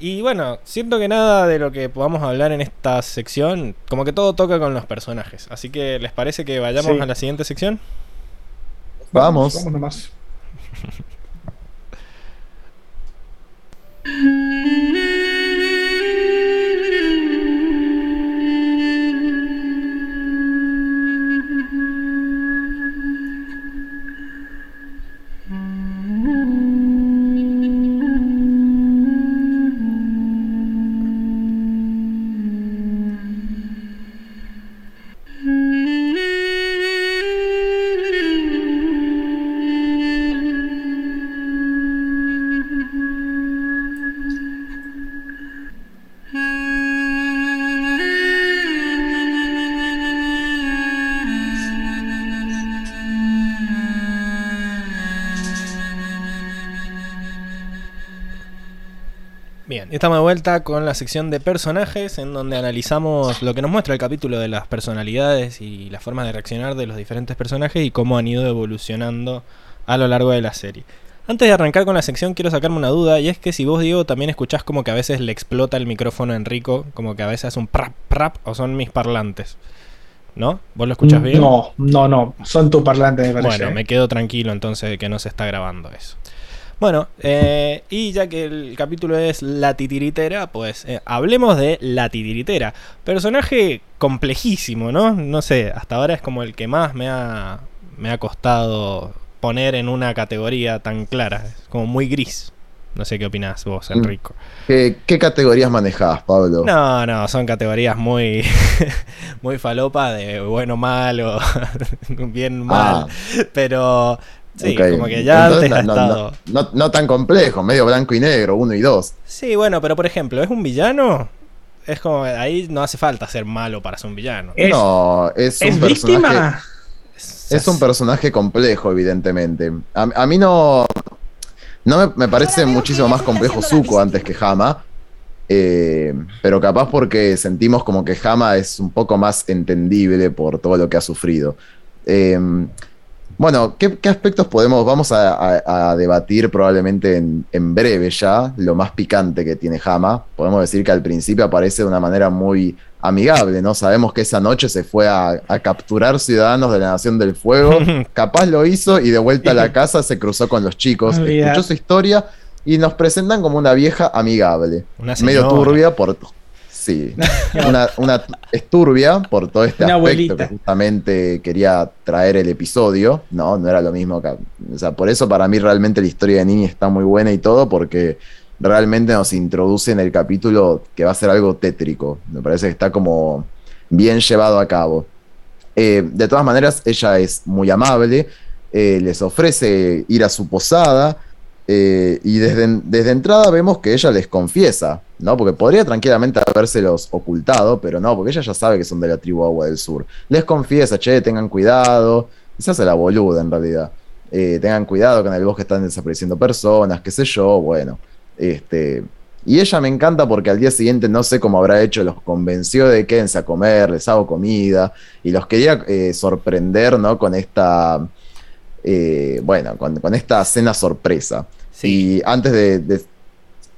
Y bueno, siento que nada de lo que podamos hablar en esta sección, como que todo toca con los personajes. Así que, ¿les parece que vayamos a la siguiente sección? Vamos. Vamos nomás. Estamos de vuelta con la sección de personajes en donde analizamos lo que nos muestra el capítulo de las personalidades y las formas de reaccionar de los diferentes personajes y cómo han ido evolucionando a lo largo de la serie. Antes de arrancar con la sección, quiero sacarme una duda, y es que si vos, Diego, también escuchás como que a veces le explota el micrófono a Enrico, como que a veces hace un prap, prap, o son mis parlantes. ¿No? ¿Vos lo escuchás bien? No, no, no. Son tus parlantes, me parece. Bueno, me quedo tranquilo entonces de que no se está grabando eso. Bueno, eh, y ya que el capítulo es La Titiritera, pues eh, hablemos de La Titiritera. Personaje complejísimo, ¿no? No sé, hasta ahora es como el que más me ha, me ha costado poner en una categoría tan clara. Es como muy gris. No sé qué opinás vos, Mm. Enrico. ¿Qué, qué categorías manejás, Pablo? No, no, son categorías muy, muy falopa de bueno, malo, bien mal. Ah. Pero sí, como que ya Entonces, antes ha no, no, estado. no, no- no tan complejo, medio blanco y negro, uno y dos. Sí, bueno, pero por ejemplo, ¿es un villano? Es como, ahí no hace falta ser malo para ser un villano. ¿Es, no, es un ¿es personaje. víctima? Es un personaje complejo, evidentemente. A, a mí no. No me, me parece muchísimo más complejo Zuko antes que Hama. eh, pero capaz porque sentimos como que Hama es un poco más entendible por todo lo que ha sufrido. Eh, bueno, ¿qué, qué aspectos podemos? Vamos a, a- a debatir probablemente en, en breve ya, lo más picante que tiene Hama. Podemos decir que al principio aparece de una manera muy amigable, ¿no? Sabemos que esa noche se fue a, a capturar ciudadanos de la Nación del Fuego. Capaz lo hizo y de vuelta a la casa se cruzó con los chicos, escuchó su historia y nos presentan como una vieja amigable. Una Medio turbia por... Sí, una, una es turbia por todo este Una aspecto abuelita. que justamente quería traer el episodio, ¿no? No era lo mismo que... O sea, por eso para mí realmente la historia de Nini está muy buena y todo, porque realmente nos introduce en el capítulo que va a ser algo tétrico. Me parece que está como bien llevado a cabo. Eh, de todas maneras, ella es muy amable, eh, les ofrece ir a su posada eh, y desde, desde entrada vemos que ella les confiesa, ¿no? Porque podría tranquilamente habérselos ocultado, pero no, porque ella ya sabe que son de la tribu Agua del Sur. Les confiesa, che, tengan cuidado, y se hace la boluda en realidad. Eh, tengan cuidado que en el bosque están desapareciendo personas, qué sé yo, bueno. Este, y ella me encanta porque al día siguiente no sé cómo habrá hecho, los convenció de quédense a comer, les hago comida y los quería eh, sorprender, ¿no? Con esta, eh, bueno, con, con esta cena sorpresa. Sí, Y antes de, de-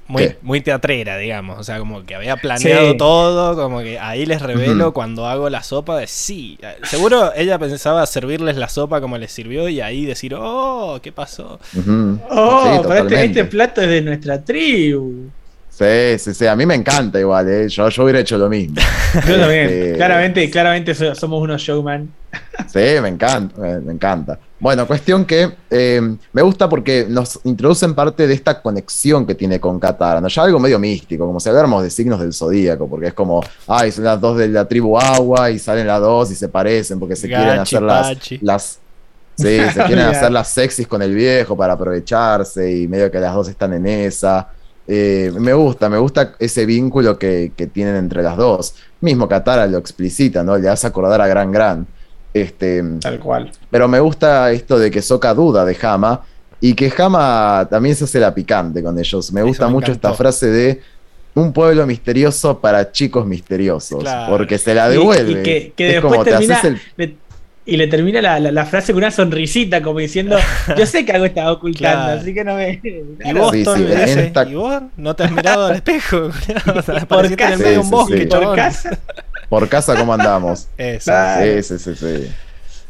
muy, ¿qué? muy teatrera, digamos. O sea, como que había planeado Sí. todo, como que ahí les revelo cuando hago la sopa de sí. Seguro ella pensaba servirles la sopa como les sirvió y ahí decir, oh, ¿qué pasó? Oh, Sí, pero este, este plato es de nuestra tribu. Sí, sí, sí, a mí me encanta igual, ¿eh? yo, yo hubiera hecho lo mismo. Yo también. Este, Claramente, claramente so- somos unos showman. Sí, me encanta, me, me encanta. Bueno, cuestión que eh, me gusta porque nos introducen parte de esta conexión que tiene con Katara, ¿no? Ya algo medio místico, como si habláramos de signos del zodíaco, porque es como, ay, son las dos de la tribu agua y salen las dos y se parecen porque se quieren hacer las, las sí, se quieren hacer las sexys con el viejo para aprovecharse y medio que las dos están en esa. Eh, me gusta, me gusta ese vínculo que, que tienen entre las dos. Mismo Katara lo explicita, ¿no? Le hace acordar a Gran Gran. Este, Tal cual. pero me gusta esto de que Soka duda de Hama y que Hama también se hace la picante con ellos. Me Eso gusta me mucho encantó. esta frase de un pueblo misterioso para chicos misteriosos, Claro. porque se la devuelve. Y, que, que es después como te termina. haces el le- y le termina la, la- la frase con una sonrisita, como diciendo: Yo sé que algo estaba ocultando, Claro. así que no me. Y vos, Sí, Tony, sí, dice, esta- ¿y vos no te has mirado al espejo? O sea, por apareciste en casa, medio de un Sí, sí, bosque, sí. por casa. Por casa cómo andamos. Eso. Ah. Sí, sí, sí, sí.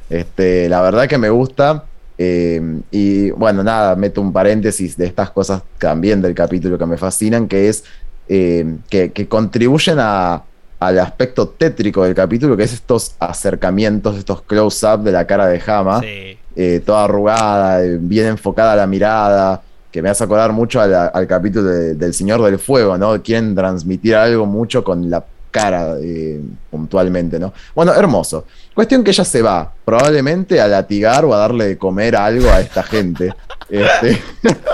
Este, la verdad que me gusta. eh, y bueno, nada, meto un paréntesis de estas cosas también del capítulo que me fascinan, que es eh, que, que contribuyen a- al aspecto tétrico del capítulo, que es estos acercamientos, estos close-up de la cara de Hama, Sí. eh, toda arrugada, bien enfocada la mirada, que me hace acordar mucho la- al capítulo de- del Señor del Fuego, ¿no? Quieren transmitir algo mucho con la cara eh, puntualmente, ¿no? Bueno, hermoso. Cuestión que ella se va, probablemente a latigar o a darle de comer algo a esta gente. Este,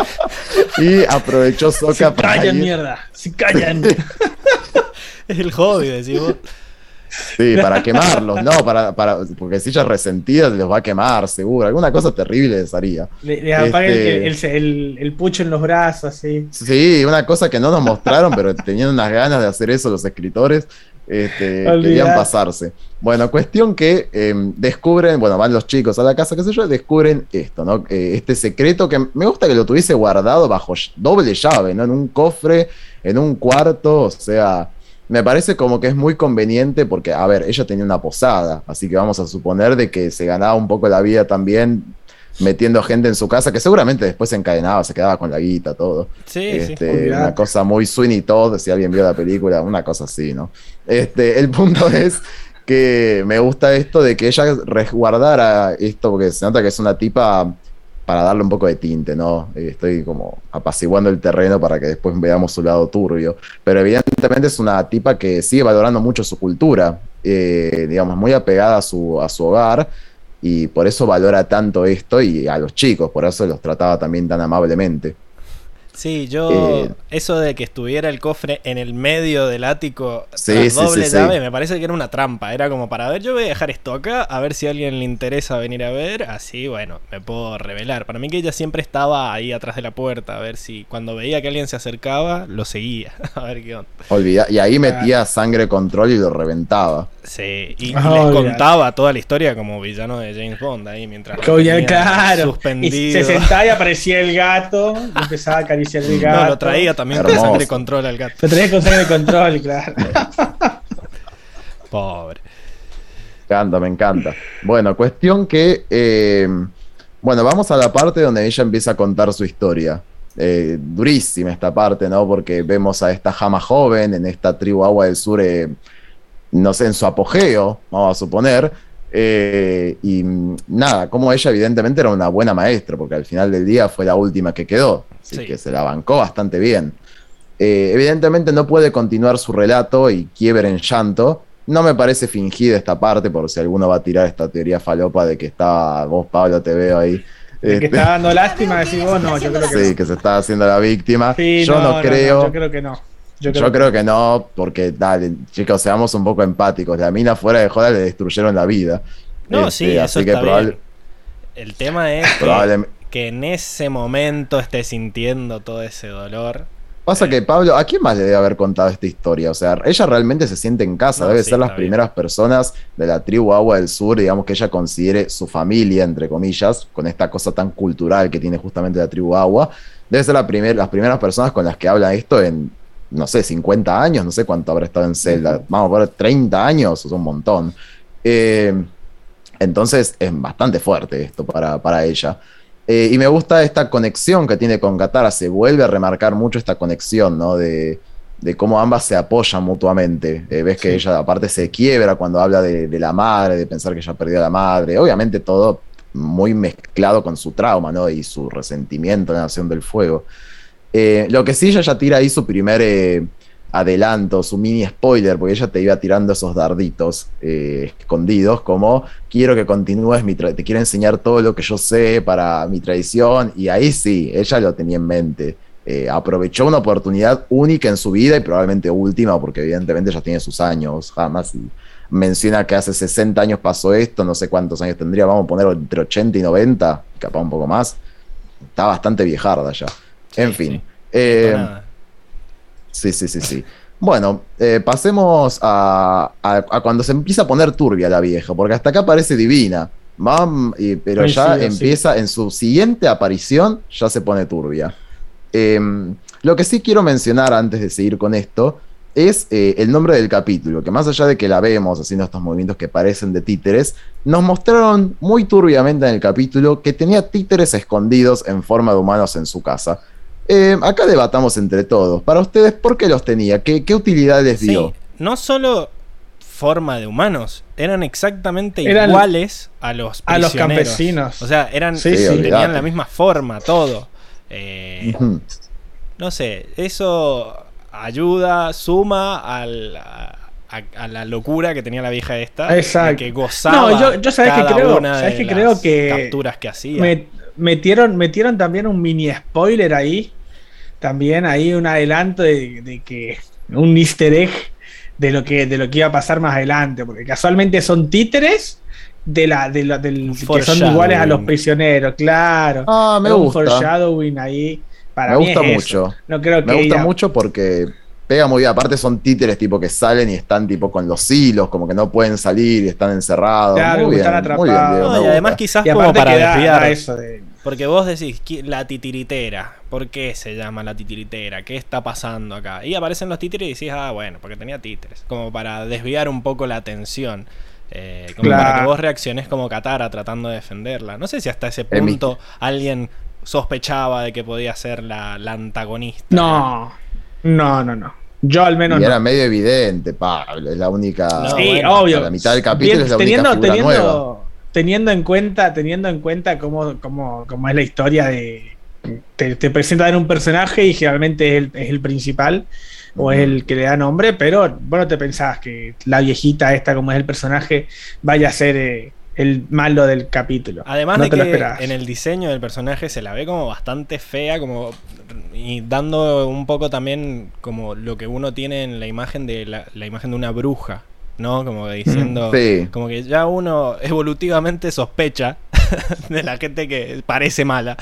y aprovechó Soka Se para callan, ir- mierda. Se callan. Es el hobby, decís vos. Sí, para quemarlos, no, para, para, porque si ella es resentida, los va a quemar, seguro. Alguna cosa terrible les haría. Le, le Este- el, el- el- pucho en los brazos, así. Sí, una cosa que no nos mostraron, pero tenían unas ganas de hacer eso los escritores. Este, querían pasarse. Bueno, cuestión que em, descubren, bueno, van los chicos a la casa, qué sé yo, descubren esto, ¿no? Eh, este secreto que me gusta que lo tuviese guardado bajo doble llave, ¿no? En un cofre, en un cuarto, o sea, me parece como que es muy conveniente porque, a ver, ella tenía una posada, así que vamos a suponer de que se ganaba un poco la vida también metiendo gente en su casa, que seguramente después se encadenaba, se quedaba con la guita, todo. Sí, este, Una cosa muy Sweeney Todd, si alguien vio la película, una cosa así, ¿no? Este, el punto es que me gusta esto de que ella resguardara esto, porque se nota que es una tipa para darle un poco de tinte, ¿no? Eh, estoy como apaciguando el terreno para que después veamos su lado turbio. Pero evidentemente es una tipa que sigue valorando mucho su cultura, eh, digamos, muy apegada a su, a su hogar y por eso valora tanto esto y a los chicos, por eso los trataba también tan amablemente. Sí, yo. Eh, eso de que estuviera el cofre en el medio del ático, sí, doble llave, me parece que era una trampa. Era como para ver, yo voy a dejar esto acá, a ver si a alguien le interesa venir a ver. Así, bueno, me puedo revelar. Para mí que ella siempre estaba ahí atrás de la puerta, a ver si cuando veía que alguien se acercaba, lo seguía. a ver qué onda. Olvida, y ahí metía sangre control y lo reventaba. Sí, y, les contaba toda la historia como villano de James Bond ahí mientras. claro. Suspendido. se sentaba y aparecía el gato, y empezaba a no, lo traía también con sangre control al gato. Lo traía con sangre control, claro. Pobre. Me encanta, me encanta. Bueno, cuestión que. Eh, bueno, vamos a la parte donde ella empieza a contar su historia. Eh, durísima esta parte, ¿no? Porque vemos a esta jama joven en esta tribu Agua del Sur, eh, no sé, en su apogeo, vamos a suponer. Y nada, como ella evidentemente era una buena maestra, porque al final del día fue la última que quedó. Así que se la bancó bastante bien. Eh, evidentemente no puede continuar su relato y quiebre en llanto. No me parece fingida esta parte, por si alguno va a tirar esta teoría falopa de que está, vos Pablo te veo ahí. De que está dando lástima, decís vos, no, yo creo que Sí, que se está haciendo la víctima. yo no, creo. yo creo que no. Yo creo, que... no, porque dale, chicos, seamos un poco empáticos. La mina fuera de joda le destruyeron la vida. No, sí, este, eso así está que bien. El tema es que en ese momento esté sintiendo todo ese dolor. Pasa que Pablo, ¿a quién más le debe haber contado esta historia? O sea, ella realmente se siente en casa, debe ser las primeras personas de la tribu Agua del Sur, digamos que ella considere su familia, entre comillas, con esta cosa tan cultural que tiene justamente la tribu Agua. Debe ser la las primeras personas con las que habla esto en, no sé, 50 años, no sé cuánto habrá estado en celda, vamos a ver, 30 años, es un montón. Eh, entonces es bastante fuerte esto para, para ella. Eh, y me gusta esta conexión que tiene con Katara, se vuelve a remarcar mucho esta conexión, ¿no? De, cómo ambas se apoyan mutuamente. Eh, ves que ella aparte se quiebra cuando habla de, la madre, de pensar que ella perdió a la madre. Obviamente todo muy mezclado con su trauma, ¿no? Y su resentimiento en la Nación del Fuego. Eh, lo que sí, ella ya tira ahí su primer adelanto, su mini spoiler, porque ella te iba tirando esos darditos eh, escondidos, como quiero que continúes, mi te quiero enseñar todo lo que yo sé para mi tradición, y ahí sí, ella lo tenía en mente. Eh, aprovechó una oportunidad única en su vida y probablemente última, porque evidentemente ya tiene sus años, jamás menciona que hace 60 años pasó esto, no sé cuántos años tendría, vamos a poner entre 80 y 90, capaz un poco más. Está bastante viejarda ya. En fin. Eh, Sí, sí, sí, sí. Bueno, eh, pasemos a, cuando se empieza a poner turbia la vieja, porque hasta acá parece divina, pero ya empieza, en su siguiente aparición, ya se pone turbia. Em, lo que sí quiero mencionar antes de seguir con esto es eh, el nombre del capítulo, que más allá de que la vemos haciendo estos movimientos que parecen de títeres, nos mostraron muy turbiamente en el capítulo que tenía títeres escondidos en forma de humanos en su casa. Eh, acá debatamos entre todos. Para ustedes, ¿por qué los tenía? ¿Qué, qué utilidad les dio? no solo forma de humanos, eran exactamente iguales a los a los campesinos. O sea, eran tenían la misma forma, todo. Eh, no sé, eso ayuda, suma al, a, la locura que tenía la vieja esta, Exacto. que gozaba no, yo, sabes que creo, sabes que creo que capturas que hacía metieron, metieron también un mini spoiler ahí. También ahí un adelanto de, que. Un easter egg de lo, que, de lo que iba a pasar más adelante. Porque casualmente son títeres de la, de del, que son iguales a los prisioneros, claro. Ah, me gusta. Un foreshadowing ahí. Para me gusta mucho. No creo que me gusta mucho porque pega muy bien. Aparte son títeres tipo que salen y están tipo con los hilos, como que no pueden salir y están encerrados. Claro, muy, están bien, muy bien, atrapados. Diego, No, me y gusta. además quizás Y como para desviar. eso de- Porque vos decís, "¿Qui- la titiritera, ¿por qué se llama la titiritera? ¿Qué está pasando acá? Y aparecen los títeres y decís, ah, bueno, porque tenía títeres. Como para desviar un poco la atención. eh, como para Claro. que vos reacciones como Katara tratando de defenderla. No sé si hasta ese punto alguien sospechaba de que podía ser la, la antagonista. No, no, no, no. Yo al menos Y no. era medio evidente, Pablo. Es la única. No, sí, bueno, obvio. la mitad del capítulo Bien, es la teniendo, única figura teniendo, nueva. Teniendo en cuenta, teniendo en cuenta cómo, cómo, cómo es la historia de. Te, te presentan un personaje y generalmente es el, es el principal o es el que le da nombre, pero vos no te pensabas que la viejita esta, como es el personaje, vaya a ser eh, el malo del capítulo. Además no de te que en el diseño del personaje se la ve como bastante fea, como y dando un poco también como lo que uno tiene en la imagen de la, la imagen de una bruja, ¿no? Como diciendo, Sí. como que ya uno evolutivamente sospecha de la gente que parece mala.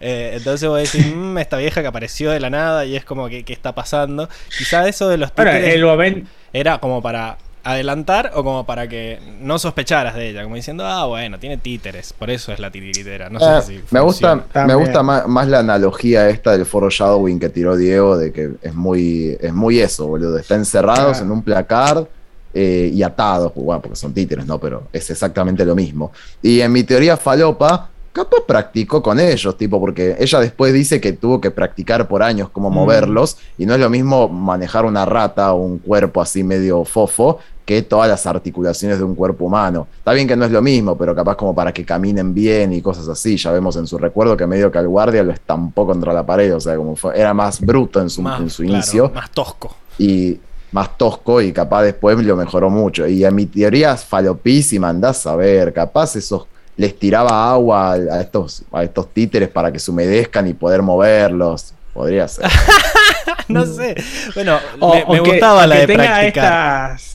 Eh, entonces vos decís, "Mm, esta vieja que apareció de la nada y es como que ¿qué está pasando? Quizá eso de los títeres el era como para adelantar o como para que no sospecharas de ella, como diciendo, ah, bueno, tiene títeres, por eso es la titiritera. No sé Ah, si me gusta, me gusta más, más la analogía esta del foreshadowing que tiró Diego, de que es muy, es muy eso, boludo. Están encerrados Claro. en un placar eh, y atados, pues, bueno, porque son títeres, ¿no? Pero es exactamente lo mismo. Y en mi teoría falopa, capaz practicó con ellos, tipo, porque ella después dice que tuvo que practicar por años cómo Mm. moverlos, y no es lo mismo manejar una rata o un cuerpo así medio fofo que todas las articulaciones de un cuerpo humano. Está bien que no es lo mismo, pero capaz como para que caminen bien y cosas así. Ya vemos en su recuerdo que medio que al guardia lo estampó contra la pared, o sea, como fue, era más bruto en su, Más, en su claro, inicio más tosco. y más tosco y capaz después lo mejoró mucho. Y en mi teoría es falopísima, andás a ver, capaz esos les tiraba agua a a estos, a estos títeres para que se humedezcan y poder moverlos. Podría ser. no sé. Bueno, O, me, me o que- gustaba la que de tenga practicar. estas.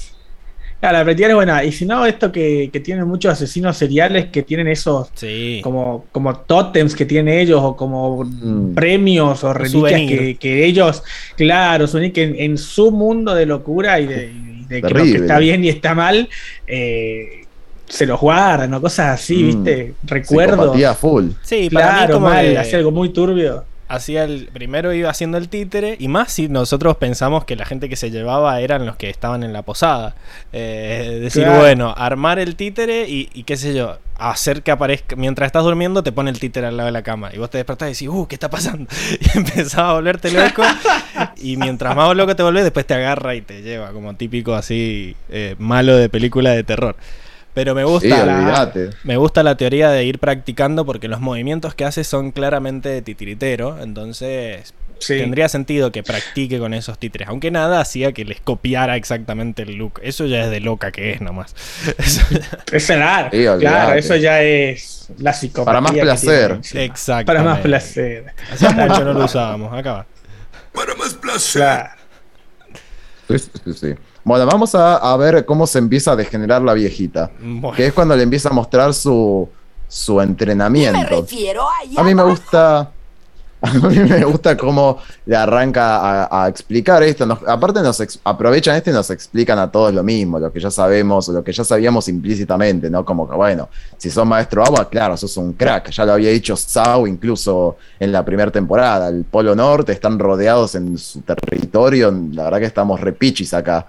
Claro, la practicar es buena. Y si no, esto que, que tienen muchos asesinos seriales que tienen esos Sí. como, como tótems que tienen ellos o como Mm. premios o reliquias que, que ellos, claro, souvenir que en, en su mundo de locura y de, y de que lo que está bien y está mal, eh, se los guardan o cosas así, Mm. ¿viste? Recuerdo. Psicopatía full. Sí, para mí Claro, como mal, que hacía algo muy turbio. Hacía el primero iba haciendo el títere y más si nosotros pensamos que la gente que se llevaba eran los que estaban en la posada. Eh, decir Claro. bueno armar el títere y, y qué sé yo hacer que aparezca mientras estás durmiendo te pone el títere al lado de la cama y vos te despertás y decís uh qué está pasando y empezaba a volverte loco y mientras más loco te volvés después te agarra y te lleva como típico así eh, malo de película de terror pero me Sí, gusta olvídate. me gusta la teoría de ir practicando porque los movimientos que hace son claramente de titiritero, entonces Sí. tendría sentido que practique con esos títeres, aunque nada hacía que les copiara exactamente el look. Eso ya es de loca que es nomás. Es Sí, olvídate. claro, eso ya es la psicopatía. Para más placer. Exactamente. Para más placer. Hace mucho no lo usábamos, acá va. Para más placer. Claro. Sí, sí, sí, sí. Bueno, vamos a, a ver cómo se empieza a degenerar la viejita. Bueno, Que es cuando le empieza a mostrar su, su Me entrenamiento. refiero a A mí me gusta. A mí me gusta cómo le arranca a, a explicar esto. Nos- aparte, nos ex- aprovechan esto y nos explican a todos lo mismo, lo que ya sabemos o lo que ya sabíamos implícitamente, ¿no? Como que, bueno, si sos maestro agua, claro, sos un crack. Ya lo había dicho Sao incluso en la primera temporada. El Polo Norte están rodeados en su territorio. La verdad que estamos repichis acá.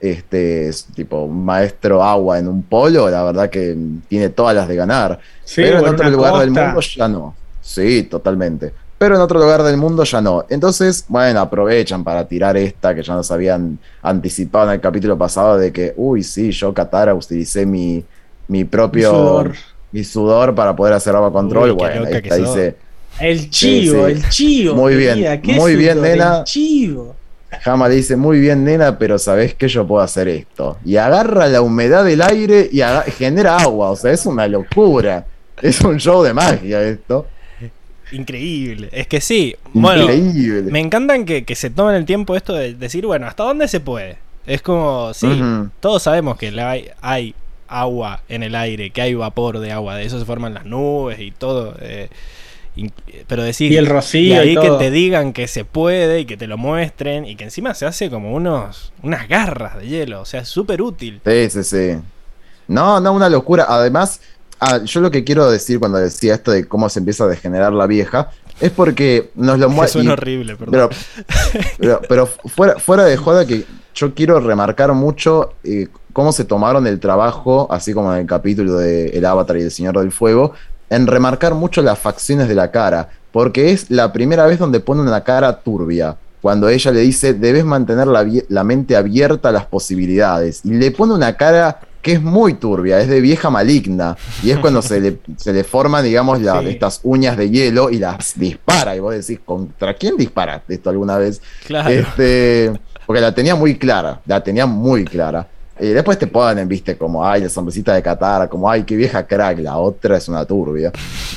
Este, es tipo un maestro agua en un polo, la verdad que tiene todas las de ganar. Sí, Pero en otro lugar del mundo ya no. Sí, totalmente. Pero en otro lugar del mundo ya no. Entonces, bueno, aprovechan para tirar esta que ya nos habían anticipado en el capítulo pasado de que, uy, sí, yo, Katara, utilicé mi, mi propio. Sudor. Mi sudor para poder hacer agua control. Uy, bueno, esta dice. El chivo, sí. el chivo. Muy bien, querida, ¿qué muy bien? El nena. chivo. Jama le dice, muy bien, nena, pero sabés que yo puedo hacer esto. Y agarra la humedad del aire y genera agua. O sea, es una locura. Es un show de magia esto. increíble. Es que sí, bueno, Increíble. me encantan que, que se tomen el tiempo esto de decir, bueno, ¿hasta dónde se puede? Es como, sí, todos sabemos que hay, hay agua en el aire, que hay vapor de agua, de eso se forman las nubes y todo. eh, Pero decir. Y el rocío y ahí y que todo. te digan que se puede y que te lo muestren. Y que encima se hace como unos unas garras de hielo. O sea, es súper útil. Sí, sí, sí. No, no, una locura. Además, ah, yo lo que quiero decir cuando decía esto de cómo se empieza a degenerar la vieja, es porque nos lo Que muestra. suena horrible, perdón. Pero, pero, pero fuera, fuera de joda que yo quiero remarcar mucho eh, cómo se tomaron el trabajo, así como en el capítulo de El Avatar y el Señor del Fuego, en remarcar mucho las facciones de la cara, porque es la primera vez donde pone una cara turbia. Cuando ella le dice, debes mantener la, la mente abierta a las posibilidades. Y le pone una cara que es muy turbia, es de vieja maligna. Y es cuando se le, se le forman, digamos, la- Sí. estas uñas de hielo y las dispara. Y vos decís, ¿contra quién disparaste esto alguna vez? Claro. Este, porque la tenía muy clara, la tenía muy clara. Y después te ponen, viste, como, ay, la sonrisita de Katara, como, ay, qué vieja crack, la otra es una turbia.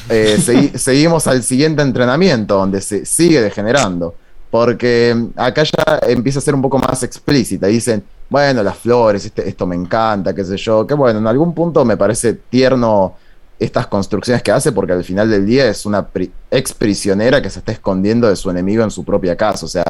Eh, segui- seguimos al siguiente entrenamiento, donde se sigue degenerando. Porque mm, acá ya empieza a ser un poco más explícita. Dicen, bueno, las flores, este- esto me encanta, qué sé yo. Que bueno, en algún punto me parece tierno estas construcciones que hace, porque al final del día es una ex prisionera que se está escondiendo de su enemigo en su propia casa. O sea,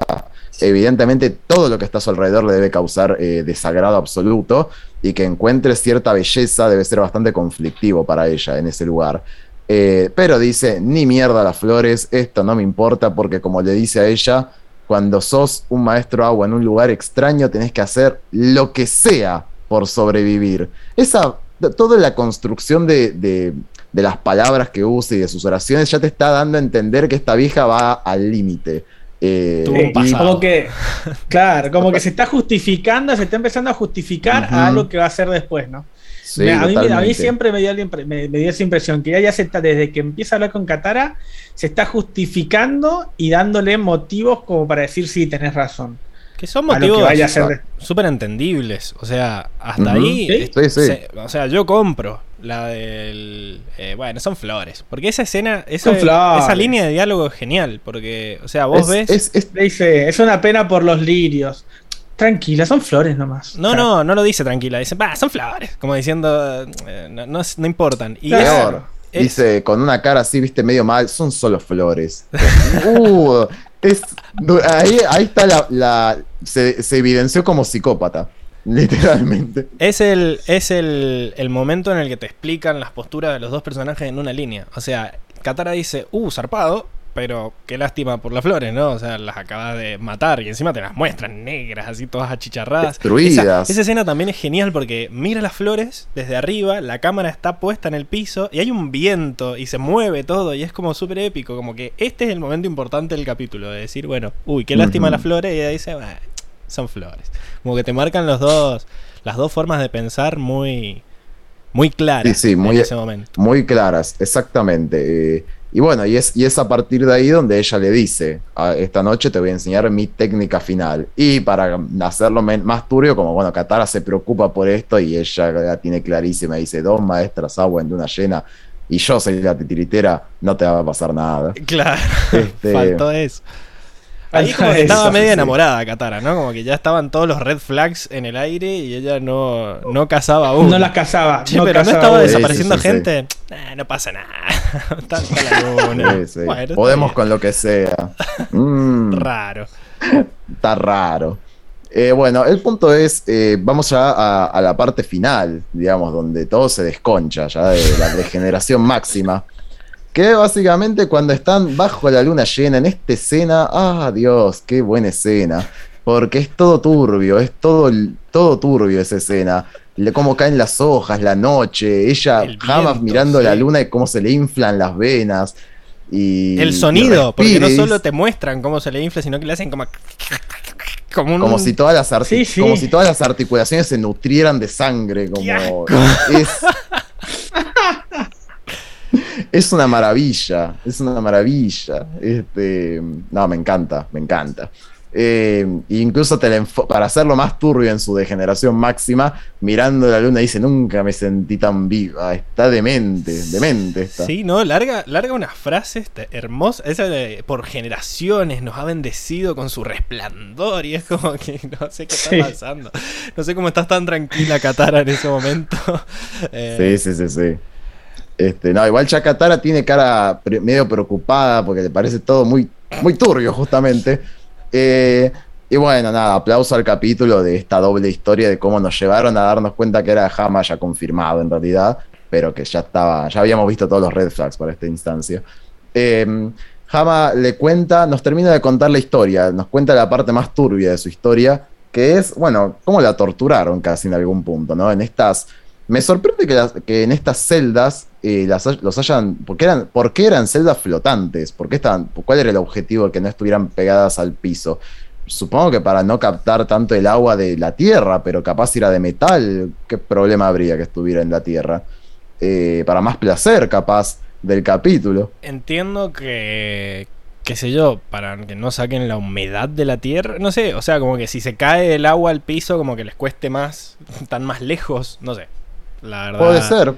evidentemente todo lo que está a su alrededor le debe causar eh, desagrado absoluto y que encuentre cierta belleza debe ser bastante conflictivo para ella en ese lugar. Eh, pero dice, ni mierda las flores, esto no me importa porque como le dice a ella, cuando sos un maestro agua en un lugar extraño tenés que hacer lo que sea por sobrevivir. Esa, toda la construcción de, de- de las palabras que usa y de sus oraciones ya te está dando a entender que esta vieja va al límite. Eh, Tuvo un pasado. como que, claro, como que se está justificando, se está empezando a justificar a algo que va a hacer después, ¿no? sí, Me- a, mí, a mí siempre me dio, me- me dio esa impresión que ella ya se está, desde que empieza a hablar con Katara, se está justificando y dándole motivos como para decir, sí, tenés razón. Que son que motivos súper entendibles. O sea, hasta ahí. Sí, sí, sí. se- o sea, yo compro la del. eh, bueno, son flores. Porque esa escena, esa, Son flores. esa línea de diálogo es genial. Porque, o sea, vos Es- ves. es- dice, es una pena por los lirios. Tranquila, son flores nomás. No, O sea, no, no lo dice tranquila. Dice, va, son flores. Como diciendo, eh, no, no, no importan. Y Claro. es- Dice con una cara así, viste, medio mal, son solo flores. Uh, es, ahí, ahí está la. la- se, evidenció como psicópata, literalmente. Es el, es el, el momento en el que te explican las posturas de los dos personajes en una línea. O sea, Katara dice, uh, zarpado, pero qué lástima por las flores, ¿no? O sea, las acabas de matar y encima te las muestran negras, así todas achicharradas. Destruidas. Esa, esa escena también es genial porque mira las flores desde arriba, la cámara está puesta en el piso y hay un viento y se mueve todo y es como súper épico. Como que este es el momento importante del capítulo, de decir, bueno, uy, qué lástima las flores y ella dice, "Bah, son flores. Como que te marcan los dos, las dos formas de pensar muy, muy claras Sí, sí, muy- en ese momento. Muy claras, exactamente. Eh, y bueno, y es, y es a partir de ahí donde ella le dice, "Ah, esta noche te voy a enseñar mi técnica final. Y para hacerlo más turbio, como bueno, Katara se preocupa por esto y ella la tiene clarísima, dice, dos maestras agua en luna llena y yo soy la titiritera, no te va a pasar nada. Claro, Este, faltó eso. Ahí como que estaba media enamorada Katara, ¿no? Como que ya estaban todos los red flags en el aire y ella no, no cazaba aún. No las cazaba. Che, no pero no estaba. Sí, desapareciendo sí, sí, sí. gente. No pasa nada. está, la luna. Sí, sí. Bueno, está Podemos con lo que sea. Mm, Raro. está raro. Eh, bueno, el punto es, eh, vamos ya a, a la parte final, digamos, donde todo se desconcha, ya de la degeneración máxima. Que básicamente cuando están bajo la luna llena en esta escena, ah Dios, qué buena escena. Porque es todo turbio, es todo, todo turbio esa escena. Cómo caen las hojas, la noche, ella El jamás viento, mirando sí. la luna y cómo se le inflan las venas. Y, El sonido, porque no solo te muestran cómo se le infla, sino que le hacen como. Como, un- Como si todas las arti- Sí, sí. como si todas las articulaciones se nutrieran de sangre, como es es una maravilla, es una maravilla. Este, no, me encanta, me encanta. Eh, incluso te para hacerlo más turbio en su degeneración máxima, mirando la luna dice, nunca me sentí tan viva, está demente, demente está. Sí, no, larga, larga unas frases hermosas. Esa de por generaciones nos ha bendecido con su resplandor. Y es como que no sé qué está Sí. pasando. No sé cómo estás tan tranquila, Katara, en ese momento. Eh, Sí, sí, sí, sí. Este, no, igual Chakatara tiene cara medio preocupada porque le parece todo muy, muy turbio, justamente. Eh, y bueno, nada, aplauso al capítulo de esta doble historia de cómo nos llevaron a darnos cuenta que era Hama ya confirmado en realidad, pero que ya estaba, ya habíamos visto todos los red flags para esta instancia. Eh, le cuenta, nos termina de contar la historia, nos cuenta la parte más turbia de su historia, que es, bueno, cómo la torturaron casi en algún punto, ¿no? En estas. Me sorprende que, en estas celdas eh, los hayan. Porque eran, ¿Por qué eran celdas flotantes? ¿Por qué estaban, ¿Cuál era el objetivo de que no estuvieran pegadas al piso? Supongo que para no captar tanto el agua de la tierra, pero capaz era de metal, ¿qué problema habría que estuviera en la tierra? Eh, para más placer, capaz del capítulo. Entiendo que, qué sé yo, para que no saquen la humedad de la tierra, no sé, o sea, como que si se cae el agua al piso, como que les cueste más, están más lejos, no sé, la verdad. Puede ser,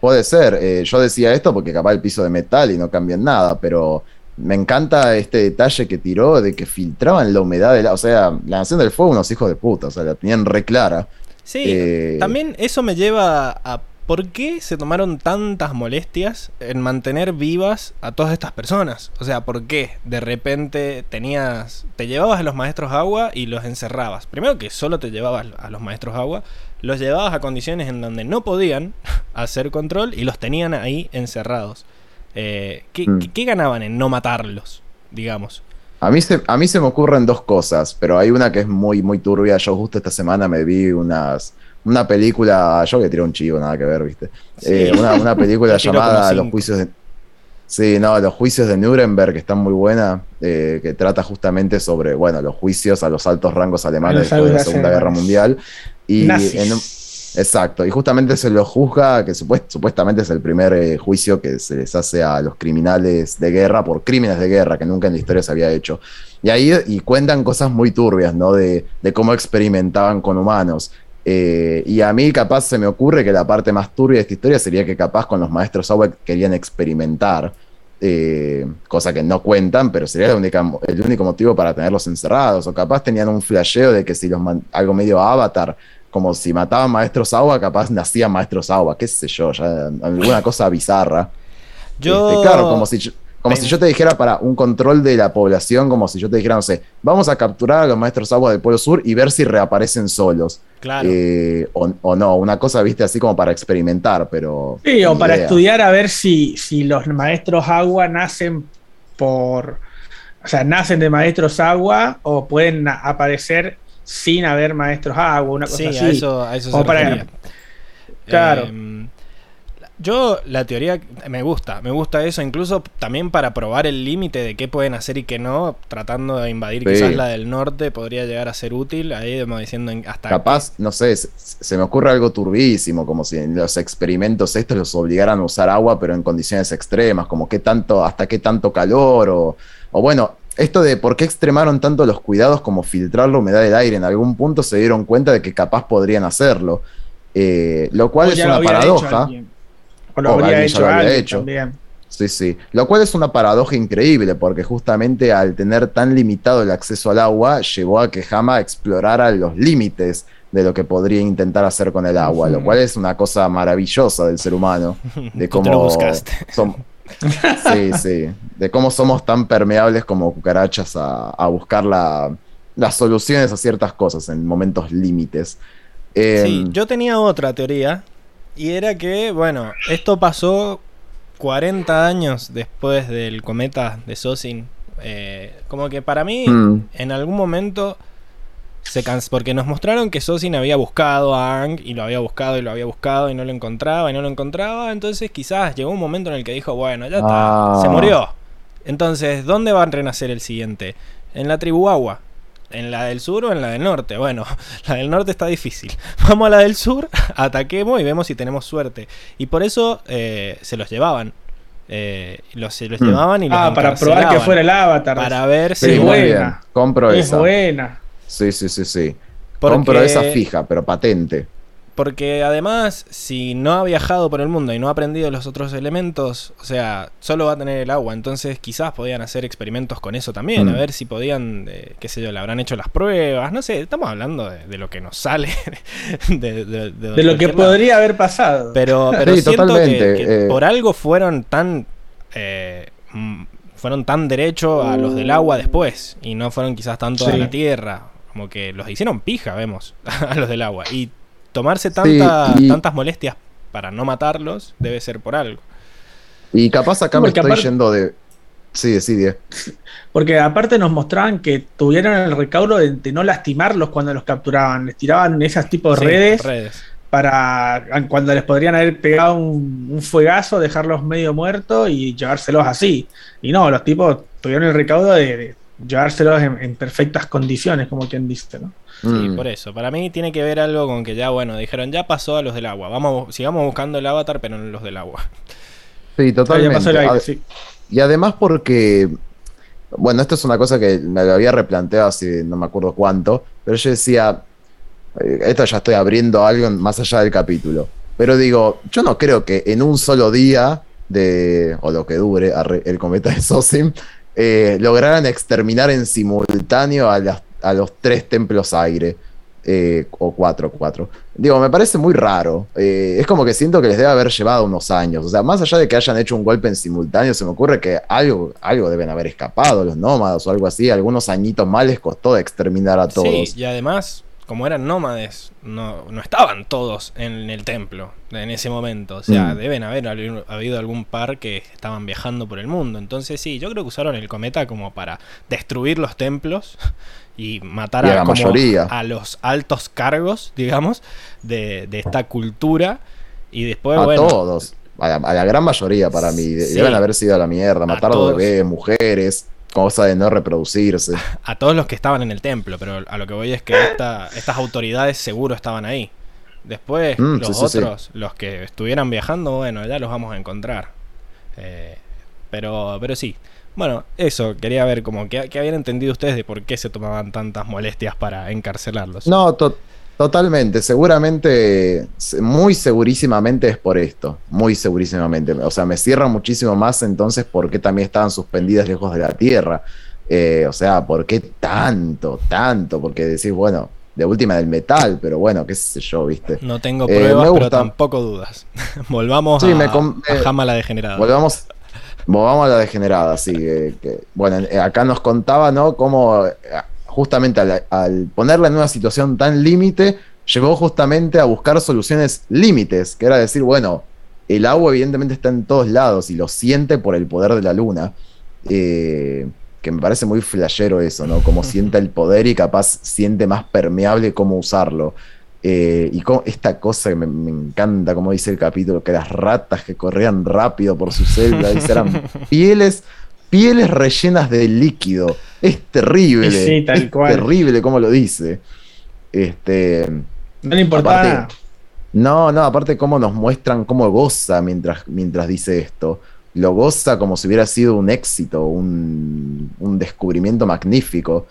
puede ser, eh, yo decía esto porque capaz el piso de metal y no cambian nada, pero me encanta este detalle que tiró de que filtraban la humedad de la, o sea, la Nación del Fuego, unos hijos de puta, o sea, la tenían re clara. Sí, eh, también eso me lleva a ¿por qué se tomaron tantas molestias en mantener vivas a todas estas personas? O sea, ¿por qué de repente tenías, te llevabas a los maestros agua y los encerrabas? Primero que solo te llevabas a los maestros agua, los llevabas a condiciones en donde no podían hacer control y los tenían ahí encerrados. Eh, mm. ¿qué, ganaban en no matarlos, digamos? A mí, se, a mí se me ocurren dos cosas, pero hay una que es muy, muy turbia. Yo justo esta semana me vi unas una película, yo que tiré un chivo, nada que ver, ¿viste? Eh, una, película llamada Los juicios de... Sí, no, Los juicios de Nuremberg, que está muy buena, eh, que trata justamente sobre, bueno, los juicios a los altos rangos alemanes después de la Segunda Guerra Mundial. Y exacto, y justamente se lo juzga, que supuestamente es el primer eh, juicio que se les hace a los criminales de guerra por crímenes de guerra que nunca en la historia se había hecho. Y ahí y cuentan cosas muy turbias, ¿no? De, de cómo experimentaban con humanos. Eh, y a mí capaz se me ocurre que la parte más turbia de esta historia sería que capaz con los maestros Sauer querían experimentar, eh, cosa que no cuentan, pero sería el único motivo para tenerlos encerrados. O capaz tenían un flasheo de que si los algo medio avatar, como si mataban maestros agua, capaz nacían maestros agua, qué sé yo, ya, alguna cosa bizarra. Yo... Este, claro, como si como si yo te dijera para un control de la población, como si yo te dijera, no sé, vamos a capturar a los maestros agua del Polo Sur y ver si reaparecen solos. Claro. Eh, o, no, una cosa, viste, así como para experimentar, pero. Sí, o para estudiar a ver si, si los maestros agua nacen por. O sea, nacen de maestros agua o pueden aparecer sin haber maestros agua, una cosa sí, A eso, a eso se para, Claro. Em, yo la teoría me gusta, me gusta eso, incluso también para probar el límite de qué pueden hacer y qué no, tratando de invadir quizás la del norte podría llegar a ser útil, ahí diciendo hasta... Capaz, no sé, se, me ocurre algo turbísimo, como si en los experimentos estos los obligaran a usar agua, pero en condiciones extremas, como qué tanto, hasta qué tanto calor, o, o bueno, esto de por qué extremaron tanto los cuidados como filtrar la humedad del aire, en algún punto se dieron cuenta de que capaz podrían hacerlo, eh, lo cual es una paradoja. O lo habría hecho, hecho. También. Sí, sí. Lo cual es una paradoja increíble, porque justamente al tener tan limitado el acceso al agua, llevó a que Hama explorara los límites de lo que podría intentar hacer con el agua, lo cual es una cosa maravillosa del ser humano. De cómo somos, sí, sí. De cómo somos tan permeables como cucarachas a, buscar las soluciones a ciertas cosas en momentos límites. sí, em, yo tenía otra teoría y era que, bueno, esto pasó 40 años después del cometa de Sosin. Eh, como que para mí, mm. en algún momento se. Porque nos mostraron que Sosin había buscado a Ang y lo había buscado y lo había buscado y no lo encontraba y no lo encontraba. Entonces, quizás llegó un momento en el que dijo, bueno, ya está, se ah. murió. Entonces, ¿dónde va a renacer el siguiente? En la tribu Agua. ¿En la del sur o en la del norte? Bueno, la del norte está difícil. Vamos a la del sur, ataquemos y vemos si tenemos suerte. Y por eso eh, se los llevaban. Eh, los, se los hmm. llevaban y los Ah, para probar que fuera el avatar. Para ver si. es buena. Compro es buena. Sí, sí, sí, sí. Compro esa fija, pero patente. porque además, si no ha viajado por el mundo y no ha aprendido los otros elementos, o sea, solo va a tener el agua. Entonces, quizás podían hacer experimentos con eso también, a Mm. ver si podían, eh, qué sé yo, le habrán hecho las pruebas. No sé, estamos hablando de, de lo que nos sale, de, de- de De lo que lado. podría haber pasado. Pero, pero Sí, siento que, totalmente, que eh. por algo fueron tan. eh, mm, fueron tan derecho a los del agua después. Y no fueron quizás tanto a Sí. la tierra. Como que los hicieron pija, vemos, a los del agua. Y tomarse tanta- y- tantas molestias para no matarlos debe ser por algo. Y capaz acá me estoy aparte- yendo de. Sí, sí, Die. Porque aparte nos mostraban que tuvieron el recaudo de, de no lastimarlos cuando los capturaban. Les tiraban esas tipos de Sí, redes redes. para cuando les podrían haber pegado un, un fuegazo, dejarlos medio muertos y llevárselos así. Y no, los tipos tuvieron el recaudo de, de llevárselos en, en perfectas condiciones, como quien dice, ¿no? Sí, Mm. por eso. Para mí tiene que ver algo con que ya, bueno, dijeron, ya pasó a los del agua. Vamos, sigamos buscando el avatar, pero no los del agua. Sí, Ya pasó el totalmente. aire, A- sí. Y además porque, bueno, esto es una cosa que me lo había replanteado hace no me acuerdo cuánto, pero yo decía, eh, esto ya estoy abriendo algo más allá del capítulo, pero digo, yo no creo que en un solo día de, o lo que dure, el cometa de Sosim, eh, lograran exterminar en simultáneo a, las- a los tres templos aire. eh, o cuatro, cuatro. Digo, me parece muy raro. Eh, es como que siento que les debe haber llevado unos años. O sea, más allá de que hayan hecho un golpe en simultáneo, se me ocurre que algo, algo deben haber escapado los nómadas o algo así. Algunos añitos más les costó de exterminar a todos. Sí, y además, como eran nómades, no, no estaban todos en el templo en ese momento. O sea, Mm. deben haber habi- habido algún par que estaban viajando por el mundo. Entonces, sí, yo creo que usaron el cometa como para destruir los templos y matar Y a la como mayoría. a los altos cargos, digamos, de, de esta cultura. Y después, a bueno, todos. A la, a la gran mayoría para mí. Sí. Deben haber sido a la mierda. Matar a bebés, mujeres, cosa de no reproducirse. a todos los que estaban en el templo, pero a lo que voy es que esta- estas autoridades seguro estaban ahí. Después, Mm, los sí, sí, sí. otros, los que estuvieran viajando, bueno, ya los vamos a encontrar. Eh, pero, pero sí. Bueno, eso, quería ver como que, que habían entendido ustedes de por qué se tomaban tantas molestias para encarcelarlos. No, to- totalmente. Seguramente, se- muy segurísimamente es por esto. Muy segurísimamente. O sea, me cierra muchísimo más entonces por qué también estaban suspendidas lejos de la Tierra. Eh, o sea, ¿por qué tanto, tanto? Porque decís, bueno, de última del metal, pero bueno, qué sé yo, ¿viste? No tengo Eh, pruebas, pero tampoco dudas. Volvamos Sí, a, me a eh, Jama la degenerada. Volvamos, volvamos a la degenerada, sí. que- que- bueno, acá nos contaba, ¿no? Cómo justamente al, al ponerla en una situación tan límite, llegó justamente a buscar soluciones límites, que era decir, bueno, el agua evidentemente está en todos lados y lo siente por el poder de la luna. Eh, que me parece muy flashero eso, ¿no? Como siente el poder y capaz siente más permeable cómo usarlo. Eh, y como esta cosa que me, me encanta, como dice el capítulo, que las ratas que corrían rápido por su celda, dice, eran pieles, pieles rellenas de líquido. Es terrible. Sí, tal es cual. terrible como lo dice. Este. No le importaba Aparte- nada. No, no, aparte cómo nos muestran cómo goza mientras, mientras dice esto. Lo goza como si hubiera sido un éxito, un, un descubrimiento magnífico.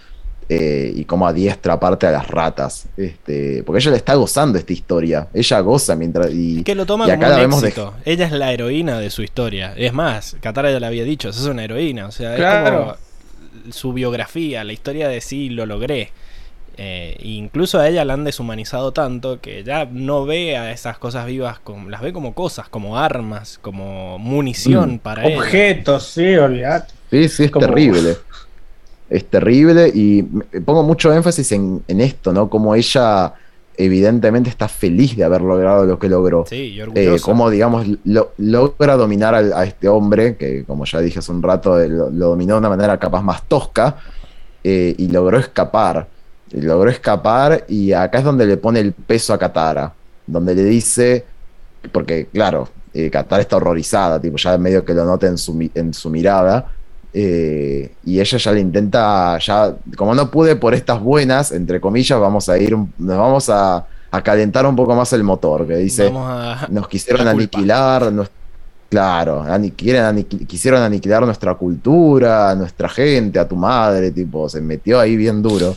Eh, y cómo adiestra aparte a las ratas. Este, porque ella le está gozando esta historia. Ella goza mientras. Y, que lo toma y como acá la un de- éxito. Ella es la heroína de su historia. Es más, Katara ya le había dicho, sos una heroína. O sea, es Claro. como su biografía, la historia de sí lo logré. Eh, incluso a ella la han deshumanizado tanto que ya no ve a esas cosas vivas, como, las ve como cosas, como armas, como munición Mm. para ella. Objetos, sí, olvidate. Sí, sí, es Como- terrible. Es terrible y me- pongo mucho énfasis en, en esto, ¿no? Como ella evidentemente está feliz de haber logrado lo que logró. Sí, y Eh, cómo, digamos, lo- logra dominar a, este hombre, que como ya dije hace un rato, eh, lo, lo dominó de una manera capaz más tosca, eh, y logró escapar. Y logró escapar y acá es donde le pone el peso a Katara, donde le dice, porque claro, eh, Katara está horrorizada, tipo, ya medio que lo nota en su, en su mirada, eh, y ella ya le intenta, ya, como no pude por estas buenas, entre comillas, vamos a ir, nos vamos a, a calentar un poco más el motor, que dice, a- nos quisieron aniquilar, nos- claro, quisieron aniquilar nuestra cultura, a nuestra gente, a tu madre, tipo, se metió ahí bien duro.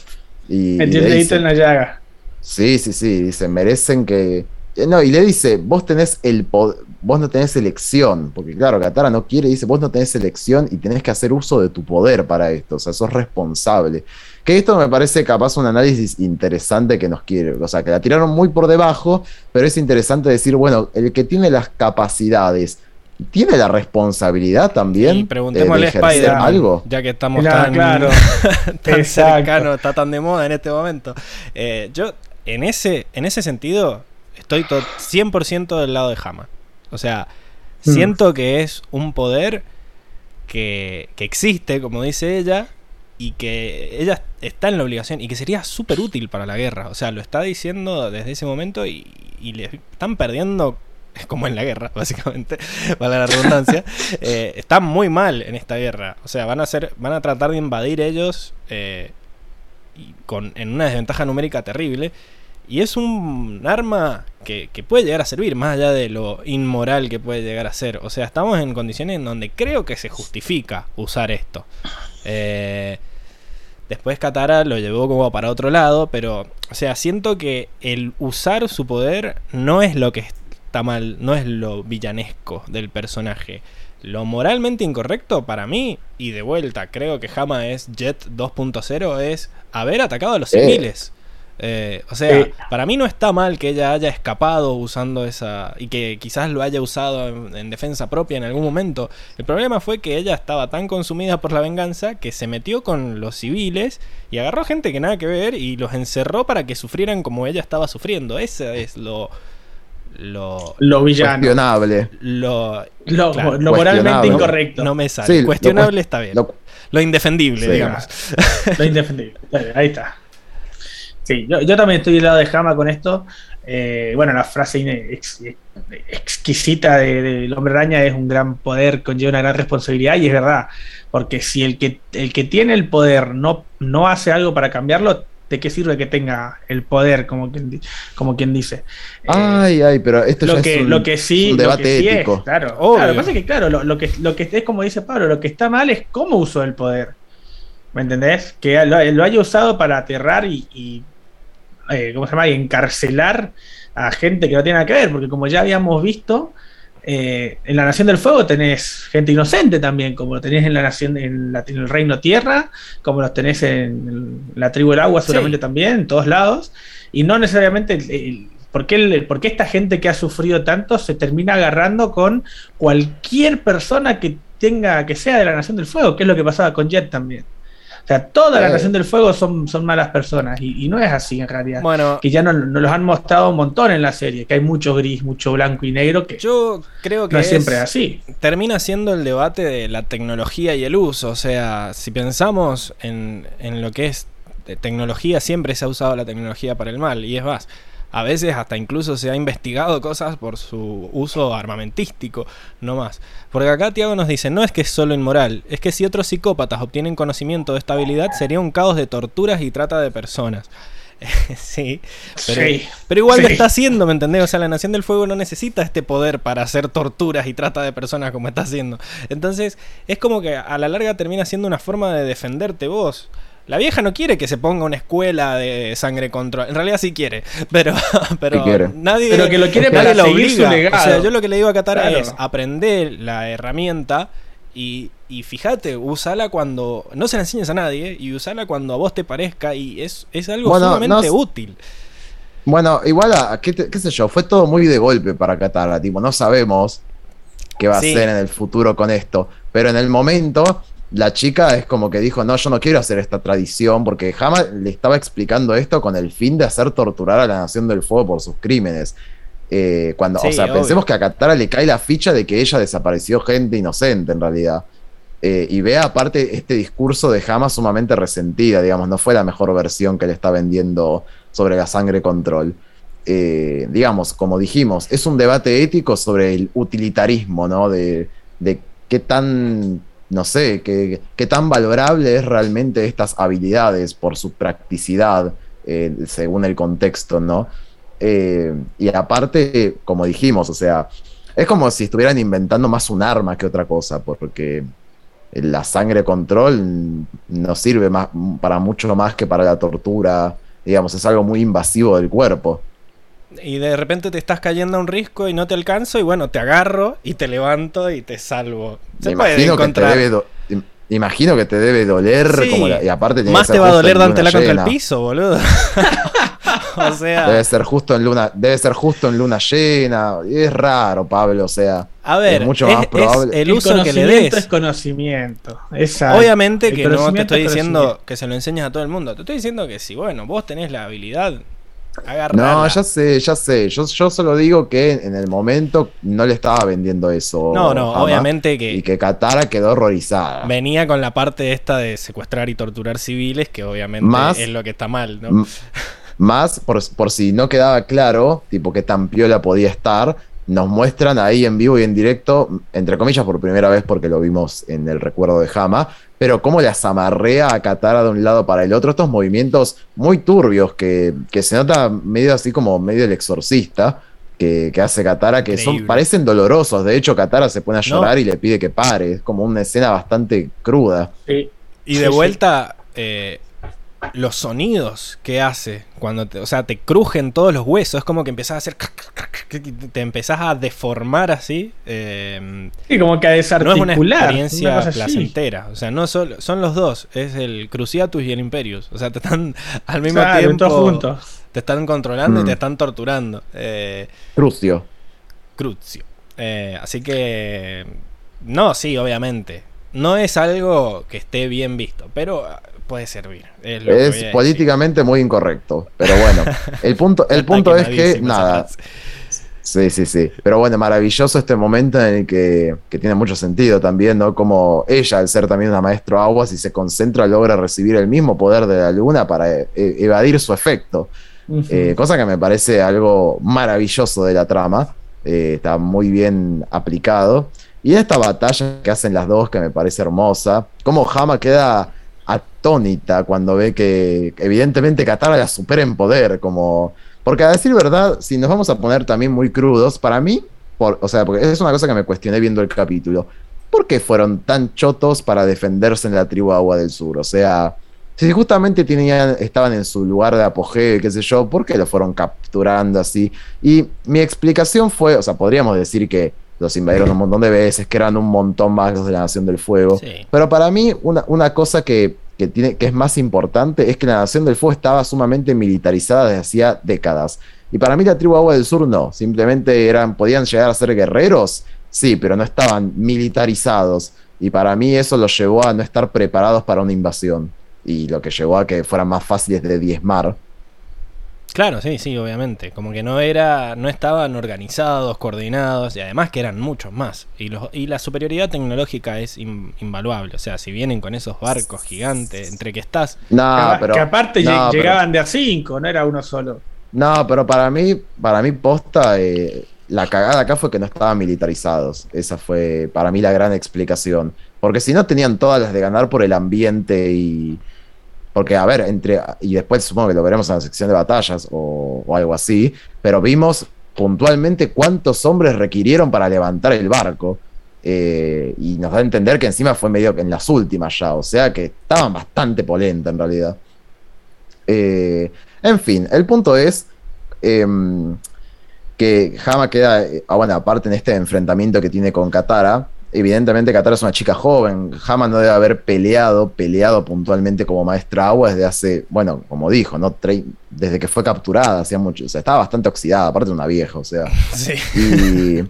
Y, y Metió le el dedito dice- en la llaga. Sí, sí, sí, dice, merecen que, no, y le dice, vos tenés el poder, vos no tenés elección, porque claro, Katara no quiere, dice, vos no tenés elección y tenés que hacer uso de tu poder para esto, o sea, sos responsable. Que esto me parece capaz un análisis interesante que nos quiere, o sea, que la tiraron muy por debajo, pero es interesante decir, bueno, el que tiene las capacidades, ¿tiene la responsabilidad también Y preguntémosle de algo? ya que estamos Claro, tan, claro. tan Exacto. cercanos, está tan de moda en este momento. Eh, yo, en ese, en ese sentido, estoy to- 100% del lado de Hama. O sea, Mm. siento que es un poder que, que existe, como dice ella, y que ella está en la obligación y que sería súper útil para la guerra. O sea, lo está diciendo desde ese momento y, y le están perdiendo como en la guerra, básicamente, para la redundancia. Eh, están muy mal en esta guerra. O sea, van a hacer, van a tratar de invadir ellos eh, y con, en una desventaja numérica terrible. Y es un arma que, que puede llegar a servir, más allá de lo inmoral que puede llegar a ser. O sea, estamos en condiciones en donde creo que se justifica usar esto. Eh, después Katara lo llevó como para otro lado, pero, o sea, siento que el usar su poder no es lo que está mal, no es lo villanesco del personaje. Lo moralmente incorrecto para mí, y de vuelta, creo que Hama es Jet 2.0, es haber atacado a los Eh. civiles. Eh, o sea, Eh. para mí no está mal que ella haya escapado usando esa. y que quizás lo haya usado en, en defensa propia en algún momento. El problema fue que ella estaba tan consumida por la venganza que se metió con los civiles y agarró gente que nada que ver y los encerró para que sufrieran como ella estaba sufriendo. Ese es lo. lo. Lo villano. Cuestionable. lo. Lo, Claro, lo moralmente incorrecto. no me sale. Sí, lo Cuestionable cuest- está bien. Lo- Lo indefendible, Sí, digamos. Lo indefendible. Ahí está. Sí, yo, yo también estoy del lado de Hama con esto. Eh, bueno, la frase ex- exquisita de- del hombre araña es un gran poder, conlleva una gran responsabilidad y es verdad. Porque si el que, el que tiene el poder no, no hace algo para cambiarlo, ¿de qué sirve que tenga el poder, como quien, como quien dice? Eh, Ay, ay, pero esto ya lo es que, un, lo que sí, un lo que sí ético. es, claro, Obvio. claro, lo que pasa es que claro, lo, lo que lo que es como dice Pablo, lo que está mal es cómo usó el poder. ¿Me entendés? Que lo, lo haya usado para aterrar y, y, eh, ¿cómo se llama? Y encarcelar a gente que no tiene nada que ver, porque como ya habíamos visto, eh, en la Nación del Fuego tenés gente inocente también, como lo tenés en la Nación, en, la- en el Reino Tierra, como los tenés en la tribu del agua, seguramente Sí. también, en todos lados, y no necesariamente el- el- ¿Por qué, el- por qué esta gente que ha sufrido tanto se termina agarrando con cualquier persona que tenga, que sea de la Nación del Fuego? Que es lo que pasaba con Jet también. O sea, toda la Eh. Nación del Fuego son, son malas personas y, y no es así en realidad. Bueno, Que ya nos no los han mostrado un montón en la serie, que hay mucho gris, mucho blanco y negro, que yo creo que no es es- siempre así. termina siendo el debate de la tecnología y el uso. O sea, si pensamos en, en lo que es de tecnología, siempre se ha usado la tecnología para el mal. Y es más, a veces hasta incluso se ha investigado cosas por su uso armamentístico, no más. Porque acá Tiago nos dice, no es que es solo inmoral, es que si otros psicópatas obtienen conocimiento de esta habilidad, sería un caos de torturas y trata de personas. sí, pero, Sí. pero igual lo Sí. está haciendo, ¿me entendés? O sea, la Nación del Fuego no necesita este poder para hacer torturas y trata de personas como está haciendo. Entonces, es como que a la larga termina siendo una forma de defenderte vos. La vieja no quiere que se ponga una escuela de sangre control. En realidad sí quiere, pero, pero quiere? nadie, Pero que lo quiere para su obliga. legado. O sea, yo lo que le digo a Katara Claro. es aprender la herramienta y, y fíjate, usala cuando no se la enseñes a nadie y usala cuando a vos te parezca y es, es algo Bueno, sumamente no- útil. Bueno, igual, a, ¿qué, te- qué sé yo, fue todo muy de golpe para Katara, tipo, no sabemos qué va Sí. a hacer en el futuro con esto, pero en el momento la chica es como que dijo, no, yo no quiero hacer esta tradición, porque Hama le estaba explicando esto con el fin de hacer torturar a la Nación del Fuego por sus crímenes. Eh, cuando, Sí, o sea, obvio. pensemos que a Katara le cae la ficha de que ella desapareció gente inocente en realidad. Eh, y vea aparte este discurso de Hama sumamente resentida, digamos, no fue la mejor versión que le está vendiendo sobre la sangre control. Eh, digamos, como dijimos, es un debate ético sobre el utilitarismo, ¿no? De, de qué tan, no sé, qué, qué tan valorable es realmente estas habilidades por su practicidad, eh, según el contexto, ¿no? Eh, y aparte, como dijimos, o sea, es como si estuvieran inventando más un arma que otra cosa, porque la sangre control no sirve más, para mucho más que para la tortura, digamos, es algo muy invasivo del cuerpo. Y de repente te estás cayendo a un risco y no te alcanzo y bueno, te agarro y te levanto y te salvo. Se puede imagino encontrar... que te debe Imagino que te debe doler como y aparte más te va a doler dártela contra el piso, boludo. o sea, debe ser justo en luna, debe ser justo en luna llena. Es raro, Pablo, o sea, a ver, es mucho más probable. el uso que le des. es conocimiento. Obviamente que no te estoy diciendo que se lo enseñes a todo el mundo. Te estoy diciendo que si, bueno, vos tenés la habilidad, no, ya sé, ya sé. Yo, yo solo digo que en el momento no le estaba vendiendo eso. No, no, obviamente que. Y que Katara quedó horrorizada. Venía con la parte esta de secuestrar y torturar civiles, que obviamente es lo que está mal, ¿no? Más, por, por si no quedaba claro, tipo, que tan piola podía estar, nos muestran ahí en vivo y en directo, entre comillas por primera vez porque lo vimos en el recuerdo de Hama, pero cómo las amarrea a Katara de un lado para el otro, estos movimientos muy turbios que, se nota medio así como medio el exorcista. Que, hace Katara, que son, parecen dolorosos. De hecho, Katara se pone a llorar y le pide que pare. Es como una escena bastante cruda. Y de vuelta, eh, los sonidos que hace cuando te, o sea, te crujen todos los huesos, es como que empezás a hacer te empezás a deformar así. Eh, sí, como que a desarticular. No es una experiencia placentera, o sea, no solo, son los dos, es el Cruciatus y el Imperius, o sea, te están al mismo tiempo juntos. te están controlando y te mm. están torturando. Eh, Crucio. Crucio. Eh, así que no, sí, obviamente. No es algo que esté bien visto, pero puede servir. Es, políticamente muy incorrecto. Pero bueno, el punto, el punto es que, nada. Sí, sí, sí. Pero bueno, maravilloso este momento en el que, tiene mucho sentido también, ¿no? Como ella, al ser también una maestro agua, si se concentra, logra recibir el mismo poder de la luna para e, e, evadir su efecto. Eh, cosa que me parece algo maravilloso de la trama. Eh, está muy bien aplicado. Y esta batalla que hacen las dos, que me parece hermosa. Como Hama queda atónita cuando ve que evidentemente Katara la supera en poder, como... Porque a decir verdad, si nos vamos a poner también muy crudos, para mí, por, o sea, porque es una cosa que me cuestioné viendo el capítulo, ¿por qué fueron tan chotos para defenderse en la tribu Agua del Sur? O sea, si justamente tenían, estaban en su lugar de apogeo, qué sé yo, ¿por qué lo fueron capturando así? Y mi explicación fue, o sea, podríamos decir que los invadieron un montón de veces, que eran un montón más los de la Nación del Fuego. Pero para mí, una, una cosa que, tiene, que es más importante es que la Nación del Fuego estaba sumamente militarizada desde hacía décadas. Y para mí la tribu Agua del Sur no, simplemente eran, podían llegar a ser guerreros, sí, pero no estaban militarizados. Y para mí eso los llevó a no estar preparados para una invasión. Y lo que llevó a que fueran más fáciles de diezmar. Claro, sí, sí, obviamente. Como que no era, no estaban organizados, coordinados y además que eran muchos más. Y, los, y la superioridad tecnológica es invaluable. O sea, si vienen con esos barcos gigantes entre que estás. No, que, pero que aparte llegaban de a cinco, no era uno solo. No, pero para mí, para mí posta, eh, la cagada acá fue que no estaban militarizados. Esa fue para mí la gran explicación. Porque si no tenían todas las de ganar por el ambiente y porque, a ver, entre. Y después supongo que lo veremos en la sección de batallas o, algo así. Pero vimos puntualmente cuántos hombres requirieron para levantar el barco. Eh, y nos da a entender que encima fue medio que en las últimas ya. O sea que estaban bastante polenta en realidad. Eh, en fin, el punto es. Em, que Hama queda, eh, ah, bueno, aparte en este enfrentamiento que tiene con Katara, evidentemente Katara es una chica joven, Hama no debe haber peleado, peleado puntualmente como maestra agua desde hace, bueno, como dijo, ¿no? desde que fue capturada, hacía mucho, o sea, estaba bastante oxidada, aparte de una vieja, o sea. Sí. Y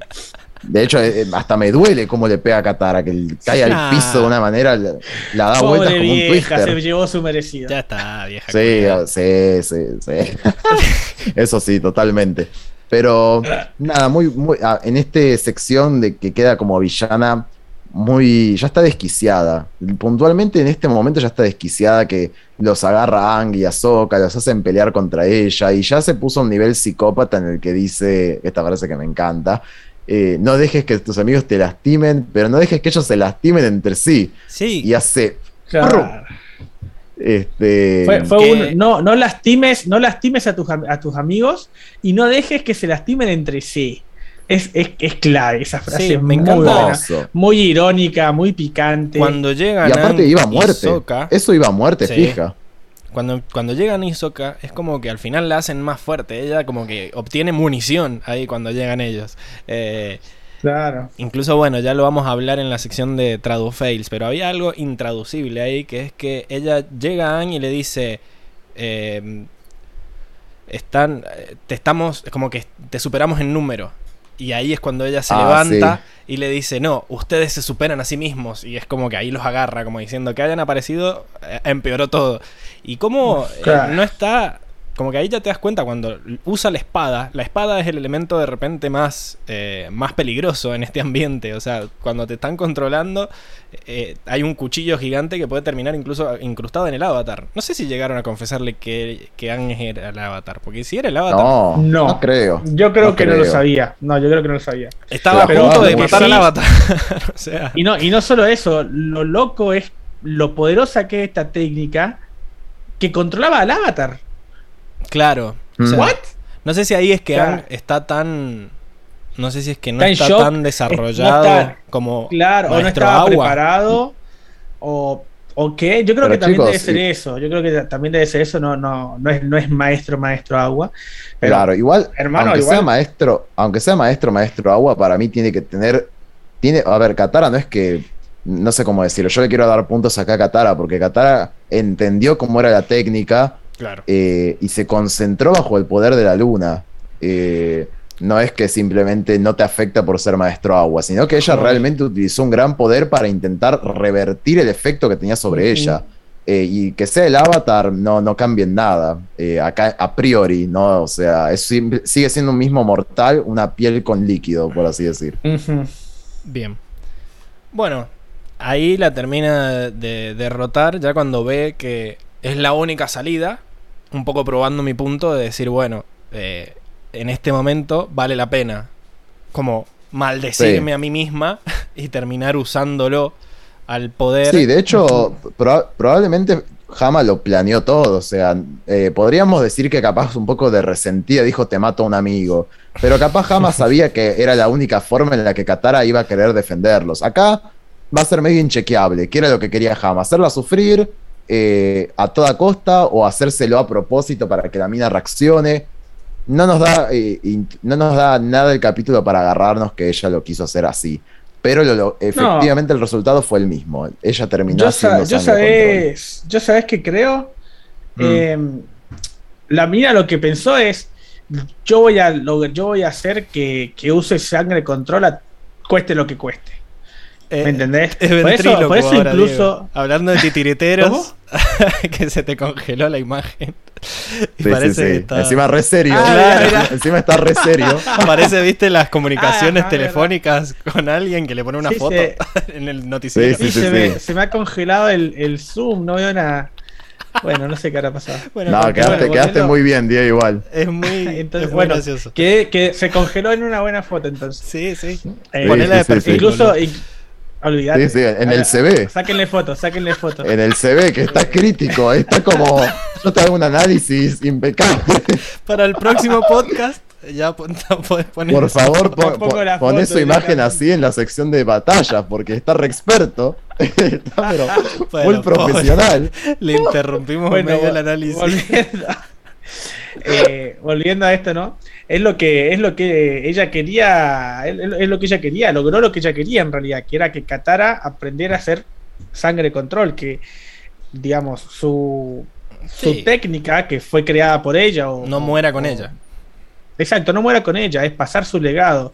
de hecho, eh, hasta me duele cómo le pega a Katara, que cae al piso de una manera, la, da vueltas como un twister. Se llevó su merecido. Ya está, vieja. Sí, sí, sí, sí. Eso sí, totalmente. Pero nada, muy, muy ah, en esta sección de que queda como villana, muy. ya está desquiciada. Puntualmente en este momento ya está desquiciada que los agarra Ang y Ahsoka, los hacen pelear contra ella, y ya se puso a un nivel psicópata en el que dice, esta frase que me encanta. Eh, no dejes que tus amigos te lastimen, pero no dejes que ellos se lastimen entre sí. Sí. Y hace. Este, fue, no, no lastimes, no lastimes a tus, a tus amigos y no dejes que se lastimen entre sí. Es, es, clave esa frase. me encanta. Muy, irónica, muy picante. Cuando llega Y aparte iba a muerte. Eso iba a muerte, fija. cuando, cuando llegan a Hisoka, es como que al final la hacen más fuerte. Ella como que obtiene munición ahí cuando llegan ellos. Eh, Claro. Incluso, bueno, ya lo vamos a hablar en la sección de Tradu Fails, pero había algo intraducible ahí, que es que ella llega a Aang y le dice, eh, están, te estamos, como que te superamos en número. Y ahí es cuando ella se Ah, levanta y le dice, no, ustedes se superan a sí mismos. Y es como que ahí los agarra, como diciendo que hayan aparecido, eh, empeoró todo. Y como eh, no está, como que ahí ya te das cuenta cuando usa la espada. La espada es el elemento de repente más, eh, más peligroso en este ambiente. O sea, cuando te están controlando, eh, hay un cuchillo gigante que puede terminar incluso incrustado en el avatar. No sé si llegaron a confesarle que, que Aang era el avatar. Porque si era el avatar, No, No. no, creo. Yo creo No que no lo sabía. No, yo creo que no lo sabía. estaba a punto de que matar sí. al avatar. o sea, Y no, y no solo eso, lo loco es lo poderosa que es esta técnica que controlaba al avatar. Claro. O sea, ¿What? No sé si ahí es que Claro. Está tan. No sé si es que no Está tan desarrollado no está- como. Claro, o no estaba Agua. preparado. O, o qué. Yo creo Pero que también chicos, debe ser y- eso. Yo creo que también debe ser eso. No, no, no es, no es maestro, maestro agua. Pero, claro, igual, hermano, aunque igual- sea maestro, aunque sea maestro, maestro agua, para mí tiene que tener, tiene, a ver, Katara no es que, no sé cómo decirlo, yo le quiero dar puntos acá a Katara, porque Katara entendió cómo era la técnica Claro. eh, y se concentró bajo el poder de la luna. Eh, no es que simplemente no te afecta por ser maestro agua, sino que ella realmente utilizó un gran poder para intentar revertir el efecto que tenía sobre ella. Eh, y que sea el avatar no, no cambia en nada. Eh, acá a priori, ¿no? O sea, es sigue siendo un mismo mortal, una piel con líquido, por así decir. Bien. Bueno, ahí la termina de derrotar ya cuando ve que es la única salida. Un poco probando mi punto de decir, bueno, eh, en este momento vale la pena como maldecirme Sí. a mí misma y terminar usándolo al poder. Sí, de hecho, proba- probablemente Hama lo planeó todo. O sea, eh, podríamos decir que capaz un poco de resentida dijo te mato a un amigo. Pero capaz Hama sabía que era la única forma en la que Katara iba a querer defenderlos. Acá va a ser medio inchequeable. ¿Qué era lo que quería Hama? Hacerla sufrir eh, a toda costa o hacérselo a propósito para que la mina reaccione. No nos da, eh, no nos da nada el capítulo para agarrarnos que ella lo quiso hacer así. Pero lo- lo- efectivamente el resultado fue el mismo. Ella terminó Yo, sa- haciendo yo sabes, yo sabes que creo. Mm. Eh, la mina lo que pensó es: yo voy a, lo- yo voy a hacer que, que use sangre control a- cueste lo que cueste. Eh, ¿Me entendés? Es por eso, ventríloco por eso ahora, incluso. Diego. Hablando de titiriteros, ¿Cómo? que se te congeló la imagen. Y Sí, parece sí, que sí. está- Encima re serio. Ah, Claro. mira, mira. Encima está re serio. Parece, viste, las comunicaciones Ah, telefónicas con alguien que le pone una Sí, foto se- en el noticiero. Sí, Sí, se, sí. Me, se me ha congelado el, el Zoom, no veo nada. Bueno, no sé qué habrá pasado. Bueno, No, quedaste, bueno, quedaste muy bien, Diego, igual. es muy, Entonces, es muy bueno, gracioso. Que, que se congeló en una buena foto, entonces. Sí, sí. Eh, Ponela de sí, sí, perfil. sí. incluso. boludo. Olvidate. Sí, sí, en el CV. Sáquenle fotos, sáquenle fotos. En el CV, que está crítico. Está como. Yo te hago un análisis impecable. Para el próximo podcast, ya pon- podés poner. Por favor, pon, Pongo pon- foto su imagen así en la sección de batallas, porque está re experto. Está pero Bueno, muy profesional. Le interrumpimos Bueno, en medio del vol- análisis. Volviendo, eh, volviendo a esto, ¿no? Es lo que es lo que ella quería, es, es lo que ella quería, logró lo que ella quería en realidad, que era que Katara aprendiera a hacer sangre control, que digamos su su Sí. técnica que fue creada por ella o No muera con o- ella. Exacto, no muera con ella, es pasar su legado.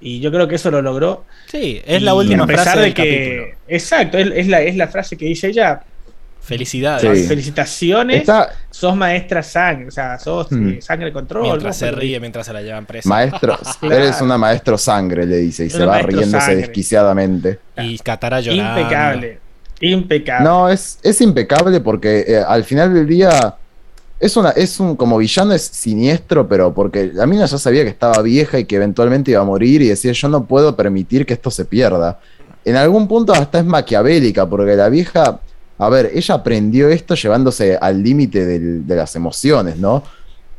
Y yo creo que eso lo logró. Sí, es la última frase de del que, capítulo. Exacto, es, es la, es la frase que dice ella. Felicidades. Sí. Felicitaciones, Está sos maestra sangre, o sea, sos Hmm. eh, sangre control. Mientras ¿no? se ríe, mientras se la llevan presa. maestro. Claro. Eres una maestro sangre, le dice, y se va riéndose sangre. desquiciadamente. Y Katara llorando. Impecable. Impecable. No, es, es impecable porque eh, al final del día es una, es un, como villano es siniestro, pero porque la mina ya sabía que estaba vieja y que eventualmente iba a morir y decía yo no puedo permitir que esto se pierda. En algún punto hasta es maquiavélica, porque la vieja, a ver, ella aprendió esto llevándose al límite de las emociones, ¿no?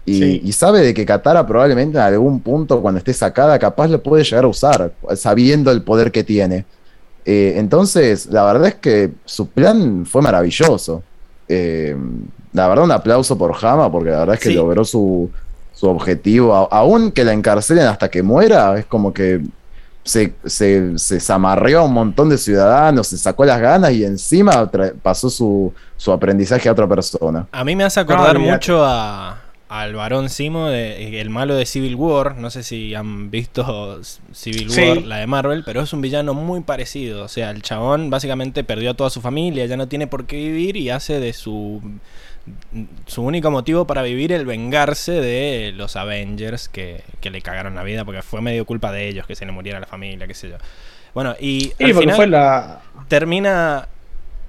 Y, Sí. y sabe de que Katara probablemente en algún punto, cuando esté sacada, capaz lo puede llegar a usar, sabiendo el poder que tiene. Eh, entonces, la verdad es que su plan fue maravilloso. Eh, la verdad, un aplauso por Hama, porque la verdad es que Sí. logró su, su objetivo. Aún que la encarcelen hasta que muera, es como que se, se, se zamarreó a un montón de ciudadanos, se sacó las ganas y encima pasó su, su aprendizaje a otra persona. A mí me hace acordar mucho a, al varón Simo, de, el malo de Civil War. No sé si han visto Civil Sí. War, la de Marvel, pero es un villano muy parecido. O sea, el chabón básicamente perdió a toda su familia, ya no tiene por qué vivir y hace de su su único motivo para vivir el vengarse de los Avengers que, que le cagaron la vida porque fue medio culpa de ellos que se le muriera la familia, qué sé yo. Bueno, y Sí, al porque final fue la. termina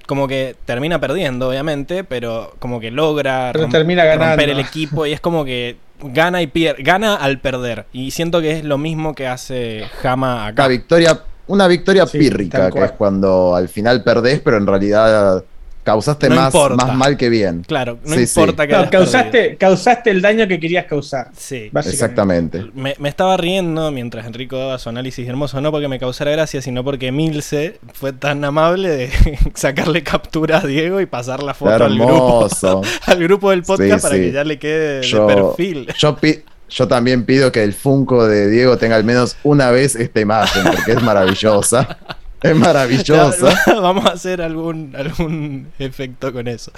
como que termina perdiendo, obviamente, pero como que logra Pero rom- termina ganando. romper el equipo y es como que gana y pierde, gana al perder. Y siento que es lo mismo que hace Hama Una acá. victoria, una victoria Sí, pírrica, que es cuando al final perdés, pero en realidad causaste No más, más mal que bien. Claro, no Sí, sí. importa que No, perdido. causaste, causaste el daño que querías causar. Sí. Exactamente. Me, me estaba riendo mientras Enrico daba su análisis hermoso, no porque me causara gracia, sino porque Milce fue tan amable de sacarle captura a Diego y pasar la foto al grupo, al grupo del podcast Sí, para sí. que ya le quede Yo- de perfil. Yo, pi- yo también pido que el Funko de Diego tenga al menos una vez esta imagen, porque es maravillosa. Es maravillosa. Vamos a hacer algún, algún efecto con eso.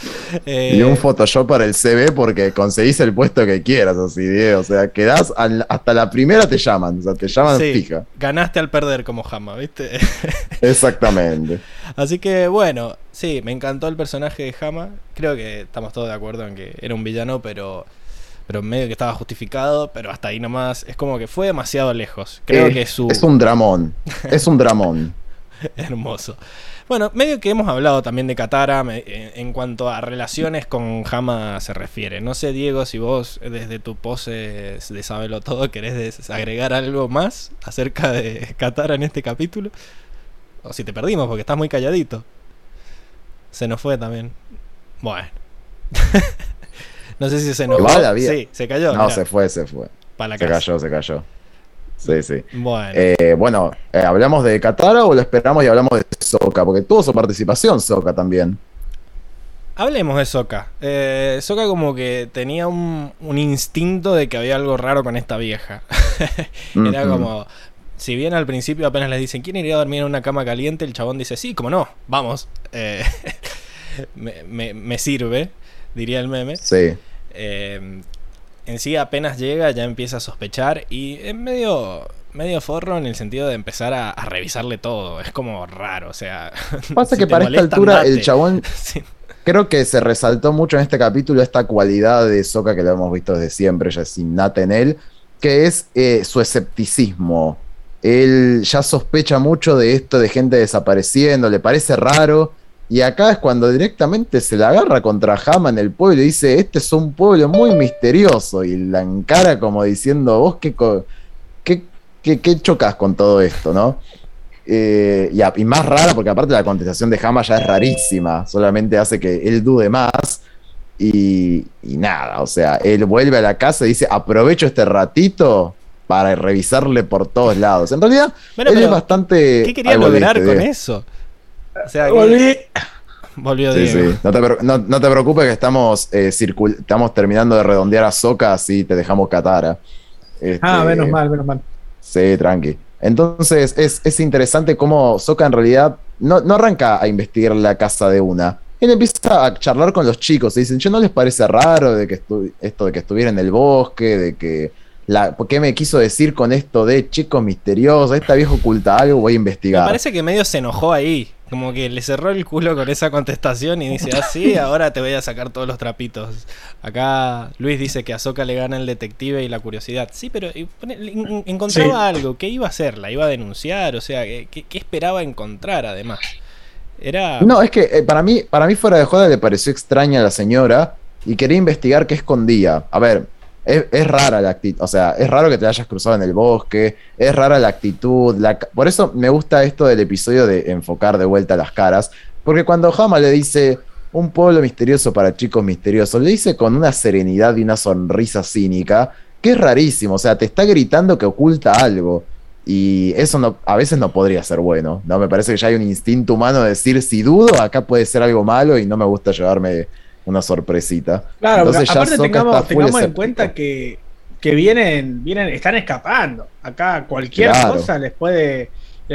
Eh, Y un Photoshop para el CV porque conseguís el puesto que quieras, así, Diego. O sea, quedás al- hasta la primera te llaman. O sea, te llaman sí, fija. Ganaste al perder como Hama, ¿viste? Exactamente. Así que bueno, sí, me encantó el personaje de Hama. Creo que estamos todos de acuerdo en que era un villano, pero, pero medio que estaba justificado. Pero hasta ahí nomás, es como que fue demasiado lejos. Creo Eh, que su. Es un dramón. Es un dramón. Hermoso. Bueno, medio que hemos hablado también de Katara me- en, cuanto a relaciones con Hama se refiere. No sé, Diego, si vos desde tu pose de Sabelo Todo querés agregar algo más acerca de Katara en este capítulo. O si te perdimos porque estás muy calladito. Se nos fue también. Bueno. no sé si se nos vida. Sí, se cayó. No, mirá, se fue, se fue. la Se casa. cayó, se cayó. Sí, sí. Bueno. Eh, bueno, eh, ¿hablamos de Katara o lo esperamos y hablamos de Soka? Porque tuvo su participación Soka también. Hablemos de Soka. Eh, Soka como que tenía un, un instinto de que había algo raro con esta vieja. Era como, si bien al principio apenas les dicen, ¿quién iría a dormir en una cama caliente? El chabón dice, sí, como no, vamos. Eh, me, me- me sirve, diría el meme. Sí. Eh, en sí apenas llega ya empieza a sospechar y es medio, medio forro en el sentido de empezar a, a revisarle todo. Es como raro, o sea... Pasa si que para esta altura el chabón Sí. creo que se resaltó mucho en este capítulo esta cualidad de Soka que lo hemos visto desde siempre, ya es innata en él, que es eh, su escepticismo. Él ya sospecha mucho de esto de gente desapareciendo, le parece raro. Y acá es cuando directamente se la agarra contra Hama en el pueblo y dice, este es un pueblo muy misterioso. Y la encara como diciendo, vos qué, qué, qué- qué chocas con todo esto, ¿no? Eh, y, a- y más rara, porque aparte la contestación de Hama ya es rarísima, solamente hace que él dude más. Y, y nada, o sea, él vuelve a la casa y dice, aprovecho este ratito para revisarle por todos lados. En realidad, Bueno, él es bastante... ¿Qué quería lograr con Diego. eso? O sea, que- Volví. volvió Sí, Diego. sí. No te, no- no te preocupes que estamos, eh, circul- estamos terminando de redondear a Soca, así te dejamos Katara. Este, Ah, menos mal, menos mal. Sí, tranqui. Entonces es, es interesante cómo Soka en realidad no, no arranca a investigar la casa de una. Él empieza a charlar con los chicos. Y dicen, ¿yo no les parece raro de que estu- esto de que estuviera en el bosque? De que. La, ¿Qué me quiso decir con esto de chicos misteriosos? Esta vieja oculta algo, voy a Me investigar. parece que medio se enojó ahí. Como que le cerró el culo con esa contestación y dice, ah, sí, ahora te voy a sacar todos los trapitos. Acá Luis dice que a Soka le gana el detective y la curiosidad. Sí, pero encontraba algo. ¿Qué iba a hacer? ¿La iba a denunciar? O sea, ¿qué, qué- qué esperaba encontrar además? Era... No, es que eh, para, mí, para mí fuera de joda le pareció extraña a la señora y quería investigar qué escondía. A ver, es, rara la actitud, o sea, es raro que te hayas cruzado en el bosque, es rara la actitud. la por eso me gusta esto del episodio de enfocar de vuelta las caras, porque cuando Hama le dice un pueblo misterioso para chicos misteriosos, le dice con una serenidad y una sonrisa cínica, que es rarísimo, o sea, te está gritando que oculta algo. Y eso no, a veces no podría ser bueno, ¿no? Me parece que ya hay un instinto humano de decir, si dudo, acá puede ser algo malo y no me gusta llevarme una sorpresita. Claro, Entonces ya aparte tengamos, tengamos en cuenta que, que vienen, vienen, están escapando. Acá cualquier Claro. cosa les puede,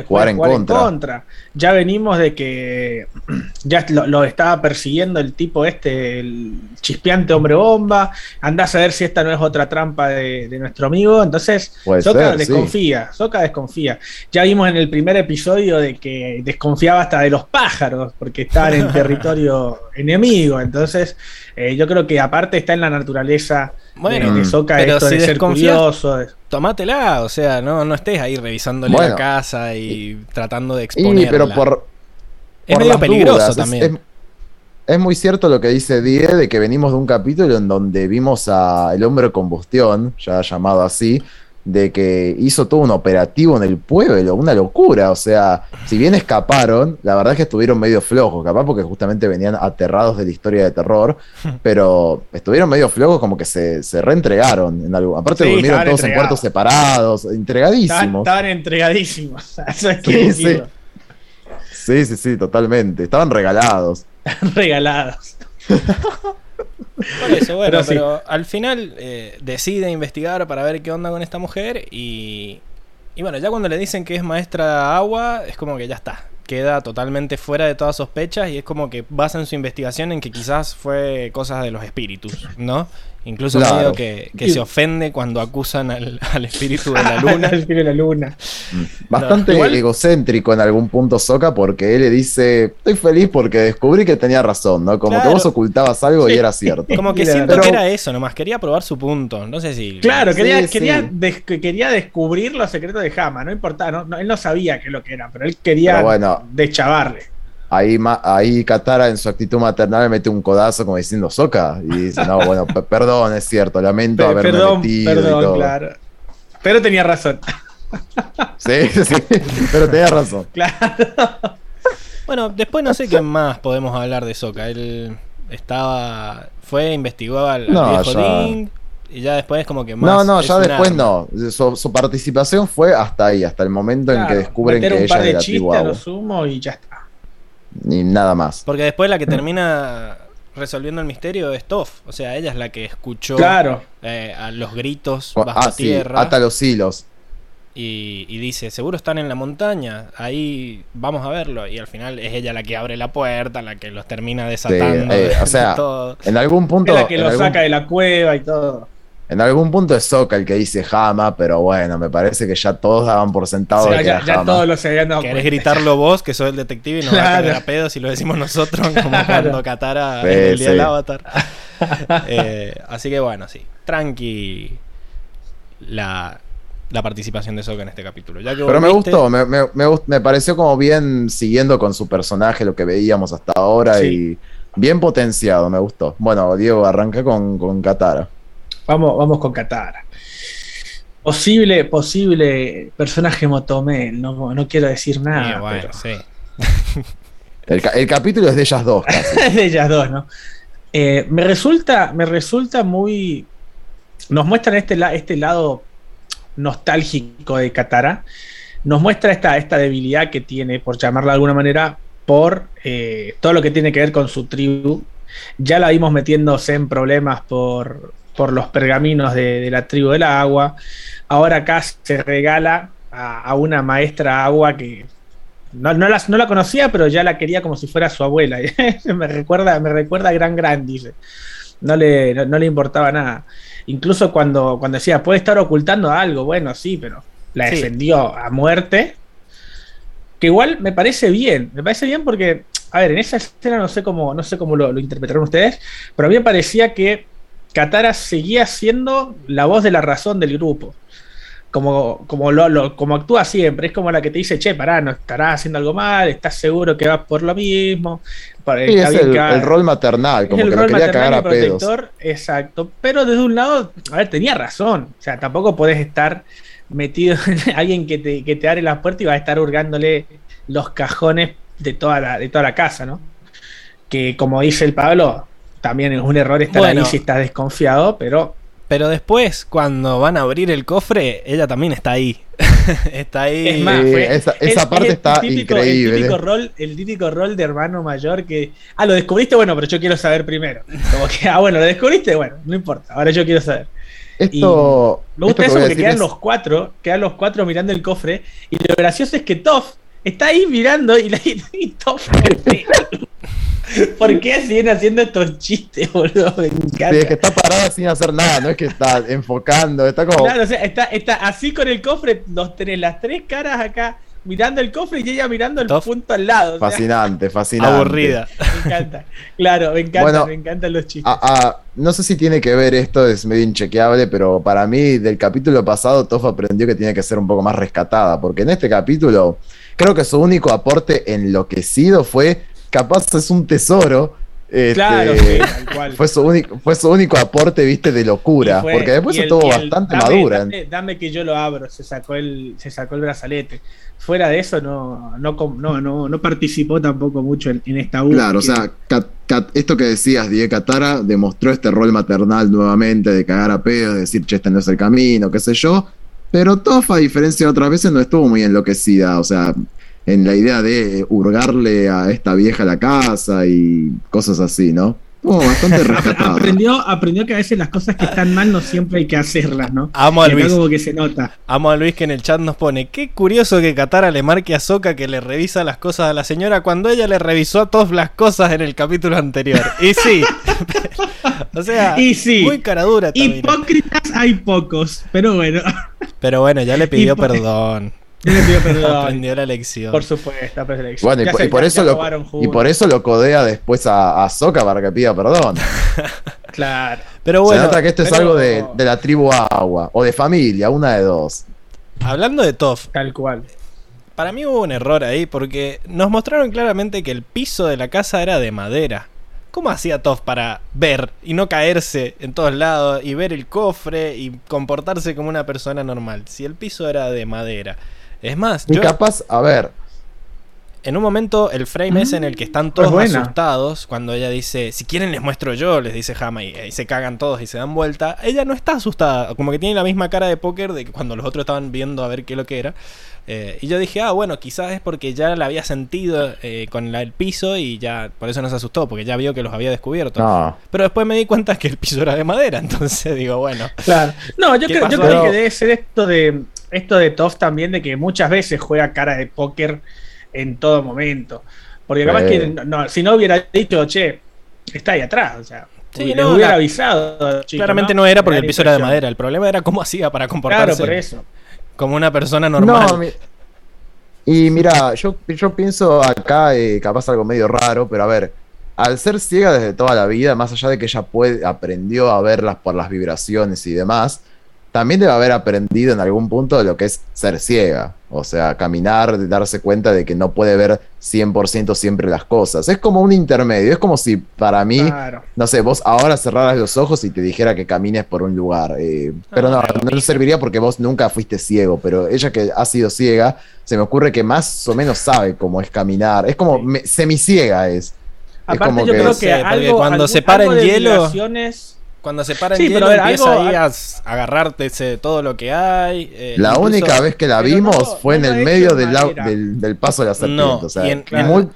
Jugar en jugar contra. en contra. Ya venimos de que ya lo, lo estaba persiguiendo el tipo este, el chispeante hombre bomba. Andás a ver si esta no es otra trampa de, de nuestro amigo. Entonces, Puede Soka ser, sí. desconfía, desconfía. Ya vimos en el primer episodio de que desconfiaba hasta de los pájaros, porque estaban en territorio enemigo. Entonces, eh, yo creo que aparte está en la naturaleza Bueno, de, pero esto si de ser curioso. de- Tomátela, o sea, no, no estés ahí revisándole Bueno. la casa y tratando de Y, exponerla. pero por, es por medio peligroso dudas, es- también. Es, es muy cierto lo que dice Die de que venimos de un capítulo en donde vimos a el hombre combustión, ya llamado así, de que hizo todo un operativo en el pueblo, una locura. O sea, si bien escaparon, la verdad es que estuvieron medio flojos, capaz porque justamente venían aterrados de la historia de terror, pero estuvieron medio flojos como que se, se reentregaron. En algo. Aparte Sí, durmieron todos en cuartos separados, entregadísimos. estaban entregadísimos. Eso es Sí. Sí, sí, sí, totalmente. Estaban regalados. regalados. Por eso, bueno, Pero al final eh, decide investigar para ver qué onda con esta mujer y, y bueno, ya cuando le dicen que es maestra agua, es como que ya está. Queda totalmente fuera de todas sospechas y es como que basan su investigación en que quizás fue cosas de los espíritus, ¿no? Incluso Claro. medio que, que se ofende cuando acusan al, al espíritu de la luna. El espíritu de la luna. Bastante igual- egocéntrico en algún punto Soca porque él le dice, estoy feliz porque descubrí que tenía razón, ¿no? Como Claro. que vos ocultabas algo y era cierto. Como que siento pero- que era eso, nomás quería probar su punto. No sé si. Claro, Sí, quería, sí. quería, des- que quería descubrir los secretos de Hama, no importaba, no, no- él no sabía qué es lo que era, pero él quería Pero bueno. deschavarle. Ahí, ahí Katara en su actitud maternal le mete un codazo como diciendo Soca y dice, no, bueno, pe- perdón, es cierto, lamento Pe- haberme perdón, metido y perdón, todo. claro. Pero tenía razón, Sí, sí, pero tenía razón. claro. Bueno, después no sé qué más podemos hablar de Soka. Él estaba. Fue, investigó al, al No, viejo ya- Ding. Y ya después, como que más. No, no, ya después arma. no. Su, su participación fue hasta ahí, hasta el momento en que descubren meter que un ella par es de de la tribu chistes a lo sumo y ya está. Ni nada más. Porque después la que termina resolviendo el misterio es Toph. O sea, ella es la que escuchó Claro, eh, a los gritos bajo Ah, sí, tierra. ata los hilos. y, y dice, seguro están en la montaña, ahí vamos a verlo. Y al final es ella la que abre la puerta, la que los termina desatando. eh, o sea, de todo. En algún punto. es la que en lo algún- saca de la cueva y todo. En algún punto es Soka el que dice Jama, pero bueno, me parece que ya todos daban por sentado O sea, de que ya, era ya Hama. todos lo dado ¿Querés gritarlo vos, que sos el detective, y nos va a Claro. caer a pedo si lo decimos nosotros, como Claro. cuando Katara Sí, en el día sí. del avatar? Eh, así que bueno, sí. Tranqui la, la participación de Sokka en este capítulo. Ya que Pero me gustó, me, me, me gust- me pareció como bien siguiendo con su personaje lo que veíamos hasta ahora Sí. y bien potenciado, me gustó. Bueno, Diego, arranca con, con Katara. Vamos, vamos con Katara. Posible, posible personaje Motomel, no, no quiero decir nada. Bueno, pero- sí. El, ca- el capítulo es de ellas dos, casi. de ellas dos, ¿no? Eh, me resulta, me resulta muy. Nos muestran este, este lado nostálgico de Katara. Nos muestra esta, esta debilidad que tiene, por llamarla de alguna manera, por eh, todo lo que tiene que ver con su tribu. Ya la vimos metiéndose en problemas por, por los pergaminos de, de la tribu del agua. Ahora acá se regala a, a una maestra agua que no, no, la, no la conocía, pero ya la quería como si fuera su abuela. me, recuerda, me recuerda a Gran Gran, dice. No le, no, no le importaba nada. Incluso cuando, cuando decía, puede estar ocultando algo, bueno, sí, pero la Sí. defendió a muerte. Que igual me parece bien, me parece bien porque, a ver, en esa escena no sé cómo, no sé cómo lo, lo interpretaron ustedes, pero a mí me parecía que Katara seguía siendo la voz de la razón del grupo como, como, lo, lo- como actúa siempre, es como la que te dice, che, pará, no estarás haciendo algo mal, estás seguro que vas por lo mismo. Sí, está es el, el rol maternal, como el que lo quería cagar a pedos. protector, exacto. Pero desde un lado, a ver, tenía razón. O sea, tampoco podés estar metido en alguien que te, que te abre la puerta y va a estar hurgándole los cajones de toda la, de toda la casa, ¿no? Que como dice el Pablo, también es un error estar Bueno. ahí si estás desconfiado, pero Pero después, cuando van a abrir el cofre, ella también está ahí. está ahí. Es más, fue- esa- es- esa parte es está típico- increíble. El típico, rol, el típico rol de hermano mayor que. Ah, lo descubriste, bueno, pero yo quiero saber primero. Como que, ah, bueno, lo descubriste, bueno, no importa, ahora yo quiero saber. Esto. Me gusta esto eso porque quedan es- los cuatro, quedan los cuatro mirando el cofre. Y lo gracioso es que Toff está ahí mirando y, la, y Toff. ¿Por qué siguen haciendo estos chistes, boludo? Me encanta. Sí, es que está parada sin hacer nada, no es que está enfocando, está como. Claro, o sea, está, está así con el cofre, los tenés las tres caras acá mirando el cofre y ella mirando el Toff. punto al lado. o sea, Fascinante, fascinante. Aburrida. me encanta. Claro, me encanta, Bueno, me encantan los chistes. Ah, no sé si tiene que ver esto, es medio inchequeable, pero para mí del capítulo pasado Toff aprendió que tiene que ser un poco más rescatada, porque en este capítulo creo que su único aporte enloquecido fue, capaz es un tesoro, este, claro, sí, tal cual. fue, su único, fue su único aporte, viste, de locura, fue- porque después estuvo bastante dame- madura. Dame, dame que yo lo abro, se sacó el, se sacó el brazalete. Fuera de eso, no, no, com- no, no, no participó tampoco mucho en, en esta búsqueda. Claro, o sea, Kat- Kat- esto que decías, Die Katara demostró este rol maternal nuevamente de cagar a pedos, de decir, che, este no es el camino, qué sé yo. Pero Toph, a diferencia de otras veces, no estuvo muy enloquecida, o sea, en la idea de hurgarle a esta vieja la casa y cosas así, ¿no? Estuvo bastante rescatada. aprendió, aprendió que a veces las cosas que están mal no siempre hay que hacerlas, ¿no? Amo a Luis. como que se nota. Amo a Luis que en el chat nos pone, qué curioso que Katara le marque a Soka que le revisa las cosas a la señora cuando ella le revisó a todas las cosas en el capítulo anterior. Y sí. o sea, Y sí. muy cara dura también. Hipócritas hay pocos, pero bueno. Pero bueno, ya le pidió perdón. Aprendió la lección. Por supuesto. Bueno, y Ya por, se- y por eso lo, y por eso lo codea después a, a para que pida perdón. Claro. Pero bueno, Se nota que esto es algo de, de la tribu agua, o de familia, una de dos. hablando de Toff, Tal cual. para mí hubo un error ahí porque nos mostraron claramente que el piso de la casa era de madera. ¿Cómo hacía Toff para ver y no caerse en todos lados y ver el cofre y comportarse como una persona normal? Si el piso era de madera. Es más, Y yo, capaz, a ver, en un momento el frame es en el que están todos es buena. asustados cuando ella dice, si quieren les muestro yo, les dice Hama y, y se cagan todos y se dan vuelta. Ella no está asustada, como que tiene la misma cara de póker de que cuando los otros estaban viendo a ver qué lo que era. Eh, y yo dije, ah, bueno, quizás es porque ya la había sentido eh, con la- el piso y ya por eso no se asustó, porque ya vio que los había descubierto. no. Pero después me di cuenta que el piso era de madera, entonces digo, bueno. Claro. No, yo, ¿Qué creo, yo creo que debe ser esto de esto de Toff también, de que muchas veces juega cara de póker en todo momento. Porque capaz que no, no, si no hubiera dicho, che, está ahí atrás, o sea, Sí, no, hubiera la- avisado. chico, Claramente no, era porque el piso era de madera, el problema era cómo hacía para Claro, comportarse por eso. como una persona normal. No, mi- y mira, yo, yo pienso acá, eh, capaz algo medio raro, pero a ver, al ser ciega desde toda la vida, más allá de que ella puede, aprendió a verlas por las vibraciones y demás, también debe haber aprendido en algún punto de lo que es ser ciega. O sea, caminar, darse cuenta de que no puede ver 100% siempre las cosas. Es como un intermedio, es como si para mí Claro. no sé, vos ahora cerraras los ojos y te dijera que camines por un lugar. eh, pero no, Ah, no le serviría porque vos nunca fuiste ciego. Pero ella que ha sido ciega, se me ocurre que más o menos sabe cómo es caminar. Es como semiciega es. Es Aparte, como yo que- creo que algo, cuando algún- se para algo en de hielo- vibraciones- Cuando se para en Sí, hielo, pero a ver, empieza algo- ahí a agarrarte ese- todo lo que hay. eh, La incluso- única vez que la vimos no, fue no en el medio del, del, del paso de la serpiente. No, o sea, y en- muy-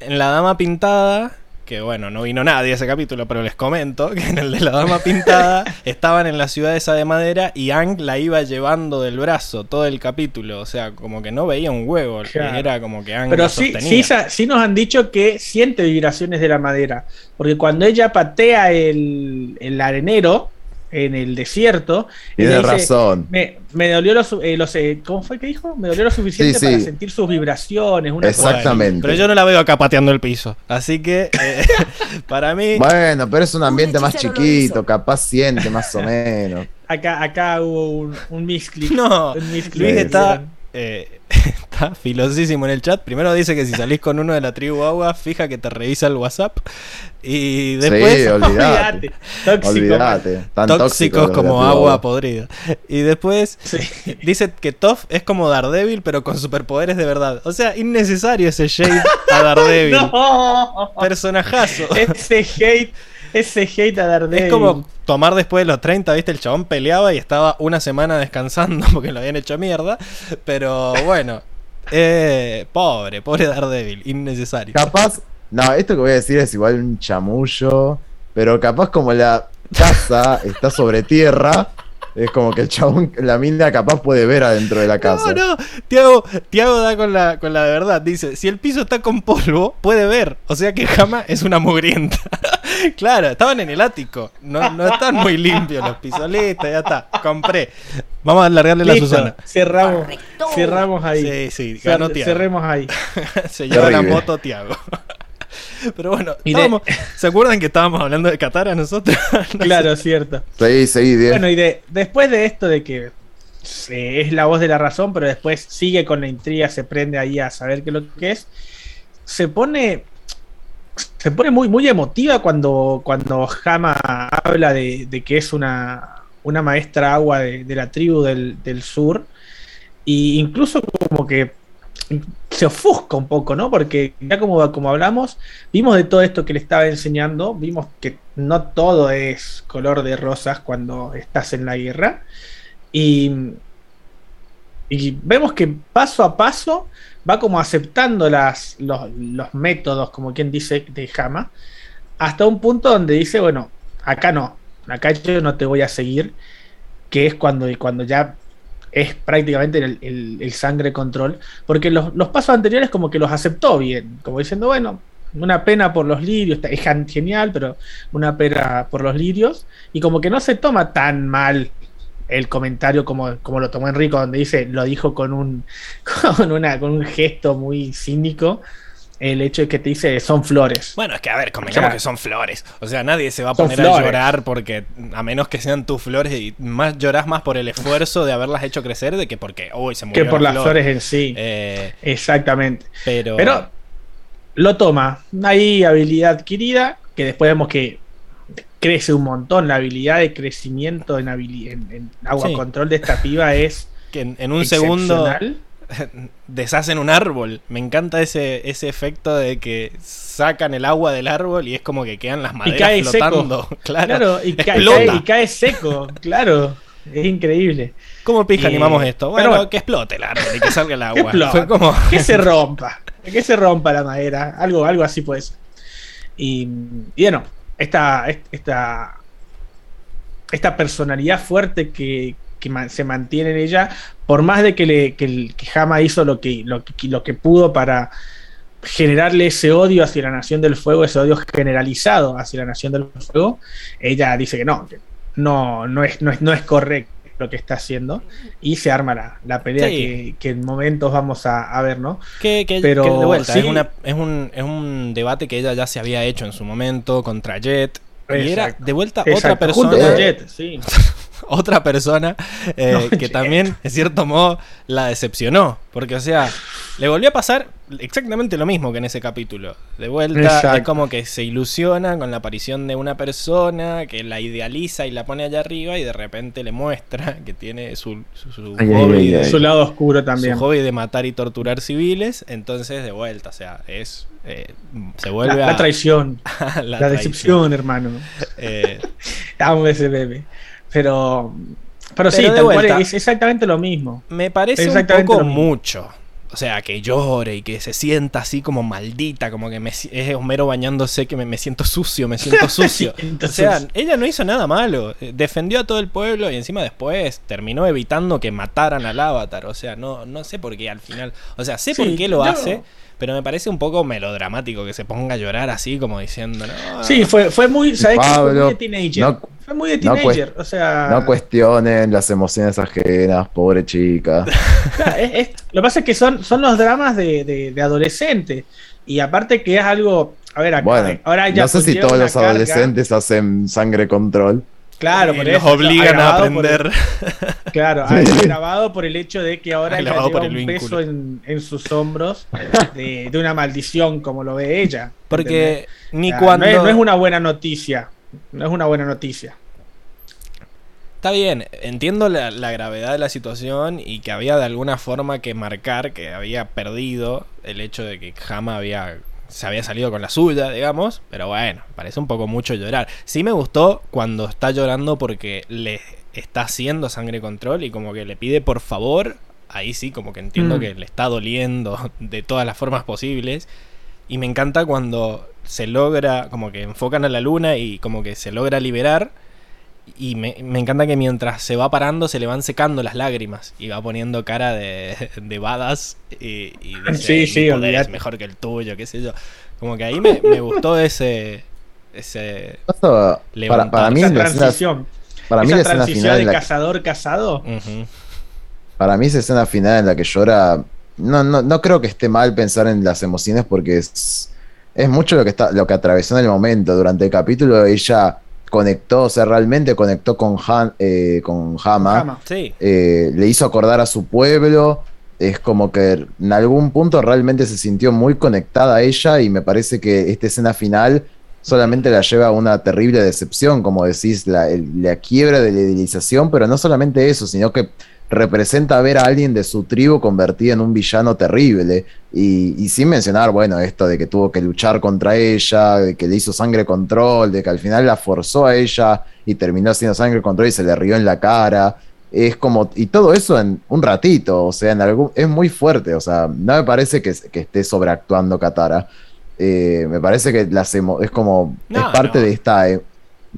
En la dama pintada, que bueno, no vino nadie a ese capítulo, pero les comento que en el de la dama pintada estaban en la ciudad esa de madera y Ang la iba llevando del brazo todo el capítulo. O sea, como que no veía un huevo. Claro. Era como que Ang Pero la sí, sí, sí nos han dicho que siente vibraciones de la madera. Porque cuando ella patea el, el arenero en el desierto, dice, razón. Me, me dolió lo, su- eh, lo sé- ¿cómo fue que dijo? Me dolió lo suficiente Sí, para sentir sus vibraciones. Una cosa. Exactamente. Pero yo no la veo acá pateando el piso. Así que, eh, para mí. Bueno, pero es un ambiente Un más chiquito, capaz siente más o menos. Acá, acá hubo un, un misclick. No, un misclick. Luis Sí, está, eh, está filosísimo en el chat. Primero dice que si salís con uno de la tribu agua, fija que te revisa el WhatsApp. Y después, sí, olvidate. Olvídate. Tóxico. Tan tóxicos los como agua podrida. Y después Sí. dice que Toff es como Daredevil, pero con superpoderes de verdad. O sea, innecesario ese shade a Daredevil. No. Personajazo. Ese hate Ese hate a Daredevil. Es como tomar después de los 30, ¿viste? El chabón peleaba y estaba una semana descansando porque lo habían hecho mierda. Pero bueno, eh, pobre, pobre Daredevil, innecesario. Capaz, no, esto que voy a decir es igual un chamullo, pero capaz como la casa está sobre tierra, es como que el chabón, la mina capaz puede ver adentro de la casa. No, no, Tiago, Tiago da con la, con la de verdad. Dice, si el piso está con polvo, puede ver. O sea que Jama es una mugrienta. claro, estaban en el ático. No, no están muy limpios los pisolistas, ya está. Compré. Vamos a alargarle la Listo, Susana. Cerramos, Correcto. cerramos ahí. Sí, sí, Cer- ganó Tiago. cerremos ahí. Se lleva la moto Tiago. Pero bueno, de- ¿se acuerdan que estábamos hablando de Qatar a nosotros? No Claro, cierto. Seguí, seguí, Diez. Bueno, y de, después de esto de que eh, es la voz de la razón, pero después sigue con la intriga, se prende ahí a saber qué es lo que es, se pone se pone muy, muy emotiva cuando, cuando Hama habla de, de que es una, una maestra agua de, de la tribu del, del sur. Y incluso como que se ofusca un poco, ¿no? Porque ya como, como hablamos, vimos de todo esto que le estaba enseñando, vimos que no todo es color de rosas cuando estás en la guerra. Y, y vemos que paso a paso va como aceptando las, los, los métodos, como quien dice, de Hama, hasta un punto donde dice, bueno, acá no, acá yo no te voy a seguir, que es cuando, cuando ya es prácticamente el, el- sangre control, porque los, los pasos anteriores como que los aceptó bien, como diciendo, bueno, una pena por los lirios, es gen- genial, pero una pena por los lirios, y como que no se toma tan mal el comentario como, como lo tomó Enrico, donde dice, lo dijo con un, con una, con un gesto muy cínico, el hecho de que te dice son flores. Bueno, es que a ver, convengamos O sea, que son flores. O sea, nadie se va a poner a llorar porque, a menos que sean tus flores, y más llorás más por el esfuerzo de haberlas hecho crecer de que porque, uy, se murió que por la las flor. flores en sí. Eh, Exactamente. pero, Pero lo toma. Hay habilidad adquirida, que después vemos que crece un montón. La habilidad de crecimiento en, en, en agua Sí. control de esta piba es que en, en un segundo. deshacen un árbol. Me encanta ese, ese efecto de que sacan el agua del árbol y es como que quedan las maderas cae seco. flotando. Claro. Claro, y cae, y cae seco, claro. Es increíble. ¿Cómo pija Eh, animamos esto? Bueno, bueno. que explote el árbol y que salga el Que agua. Fue como. Que se rompa. Que se rompa la madera. Algo, algo así puede ser. Y, y bueno, esta, esta, esta personalidad fuerte que, que se mantiene en ella, por más de que, le, que, que Hama hizo lo que, lo, que, lo que pudo para generarle ese odio hacia la Nación del Fuego, ese odio generalizado hacia la Nación del Fuego, ella dice que no, que no, no, es, no, es, no es correcto lo que está haciendo y se arma la, la pelea Sí. que, que en momentos vamos a, a ver, ¿no? Que, que- Pero que de vuelta, sí. es, una- es, un, es un debate que ella ya se había hecho en su momento contra Jet. Y era de vuelta otra junto persona. con Jet, sí. otra persona eh, No, que también, en cierto modo, la decepcionó. Porque, o sea, le volvió a pasar exactamente lo mismo que en ese capítulo. De vuelta, Exacto. es como que se ilusiona con la aparición de una persona que la idealiza y la pone allá arriba y de repente le muestra que tiene su, su, su Ay, ay, hobby ay, de- ay. Su lado oscuro su también. hobby de matar y torturar civiles. Entonces, de vuelta, o sea, es. eh, se La, vuelve la a. traición, a la, traición. decepción, hermano. Eh, Amo ese bebé. Pero, pero, sí, Pero de tal cual vuelta. es exactamente lo mismo. me parece un poco mucho. O sea, que llore y que se sienta así como maldita, como que me, es Homero bañándose, que me, me siento sucio, me siento sucio. o sea, ella no hizo nada malo. eh, Defendió a todo el pueblo y encima después terminó evitando que mataran al avatar. O sea, no, no sé por qué al final. O sea, sé por qué lo yo- hace, pero me parece un poco melodramático que se ponga a llorar así, como diciendo, no. Sí, fue, fue muy, ¿sabes qué? Fue Pablo, muy de teenager. no- fue muy de no teenager. o sea, No cuestionen las emociones ajenas, pobre chica. Claro, es- es- lo que pasa es que son, son los dramas de, de, de adolescente. Y aparte que es algo. A ver, acá, Bueno, ahora ya no sé si todos los carga. adolescentes hacen sangre control. Claro, Y por los obligan a por el- aprender. Claro, agravado por el hecho de que ahora ella lleva un vínculo. peso en, en sus hombros de, de una maldición, como lo ve ella. Porque ni ¿entendés? O sea, cuando. No es, no es una buena noticia. No es una buena noticia. Está bien, entiendo la, la gravedad de la situación y que había de alguna forma que marcar que había perdido el hecho de que Hama había se había salido con la suya, digamos, pero bueno, parece un poco mucho llorar. Sí me gustó cuando está llorando porque le está haciendo sangre control y como que le pide por favor, ahí sí, como que entiendo Mm. que le está doliendo de todas las formas posibles. Y me encanta cuando se logra, como que enfocan a la luna y como que se logra liberar. Y me, me encanta que mientras se va parando se le van secando las lágrimas y va poniendo cara de, de badass y, y dice, Sí, sí, "Mi poder es olvídate". mejor que el tuyo, qué sé yo. Como que ahí me, me gustó ese... ese Para, para mí esa transición. para mí esa la transición final de la que- cazador-cazado. ujú. Para mí esa escena final en la que llora, no, no, no creo que esté mal pensar en las emociones porque es, es mucho lo que está, lo que atravesó en el momento. Durante el capítulo ella conectó, o sea, realmente conectó con, Han, eh, con Hama. Sí, eh, le hizo acordar a su pueblo. Es como que en algún punto realmente se sintió muy conectada a ella y me parece que esta escena final solamente la lleva a una terrible decepción, como decís, la, el- la quiebra de la idealización, pero no solamente eso, sino que representa ver a alguien de su tribu convertido en un villano terrible. Y, y sin mencionar, bueno, esto de que tuvo que luchar contra ella, de que le hizo sangre control, de que al final la forzó a ella y terminó haciendo sangre control y se le rió en la cara. Es como, y todo eso en un ratito, o sea, en algún, es muy fuerte, o sea, no me parece que, que esté sobreactuando Katara. Eh, me parece que las emo- es como, No, es parte no. de esta, eh,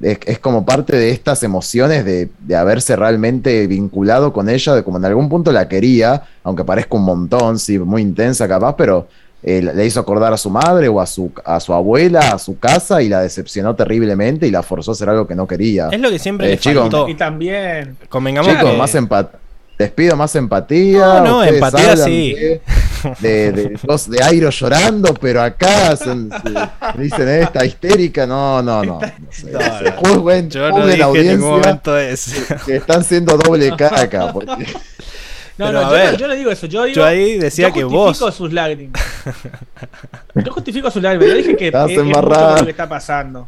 es, es como parte de estas emociones de, de haberse realmente vinculado con ella, de como en algún punto la quería, aunque parezca un montón, sí, muy intensa capaz, pero eh, le hizo acordar a su madre o a su, a su abuela, a su casa, y la decepcionó terriblemente y la forzó a hacer algo que no quería. es lo que siempre Eh, le chicos, faltó. Y también. Convengamos Chicos, que- más empatía. Les pido más empatía. No, no, empatía sí. De, de, de, los- de Airo llorando, pero acá se- dicen esta histérica. No, no, no. no sé. No, no. juzguen, Yo no juzguen dije en ningún audiencia momento eso. que están siendo doble caca. Porque, No, Pero, no, a yo, ver, no, yo no digo eso. Yo, digo, Yo ahí decía yo que justifico vos. sus lágrimas. Yo justifico sus lágrimas. Yo dije que es, es mucho lo que está pasando.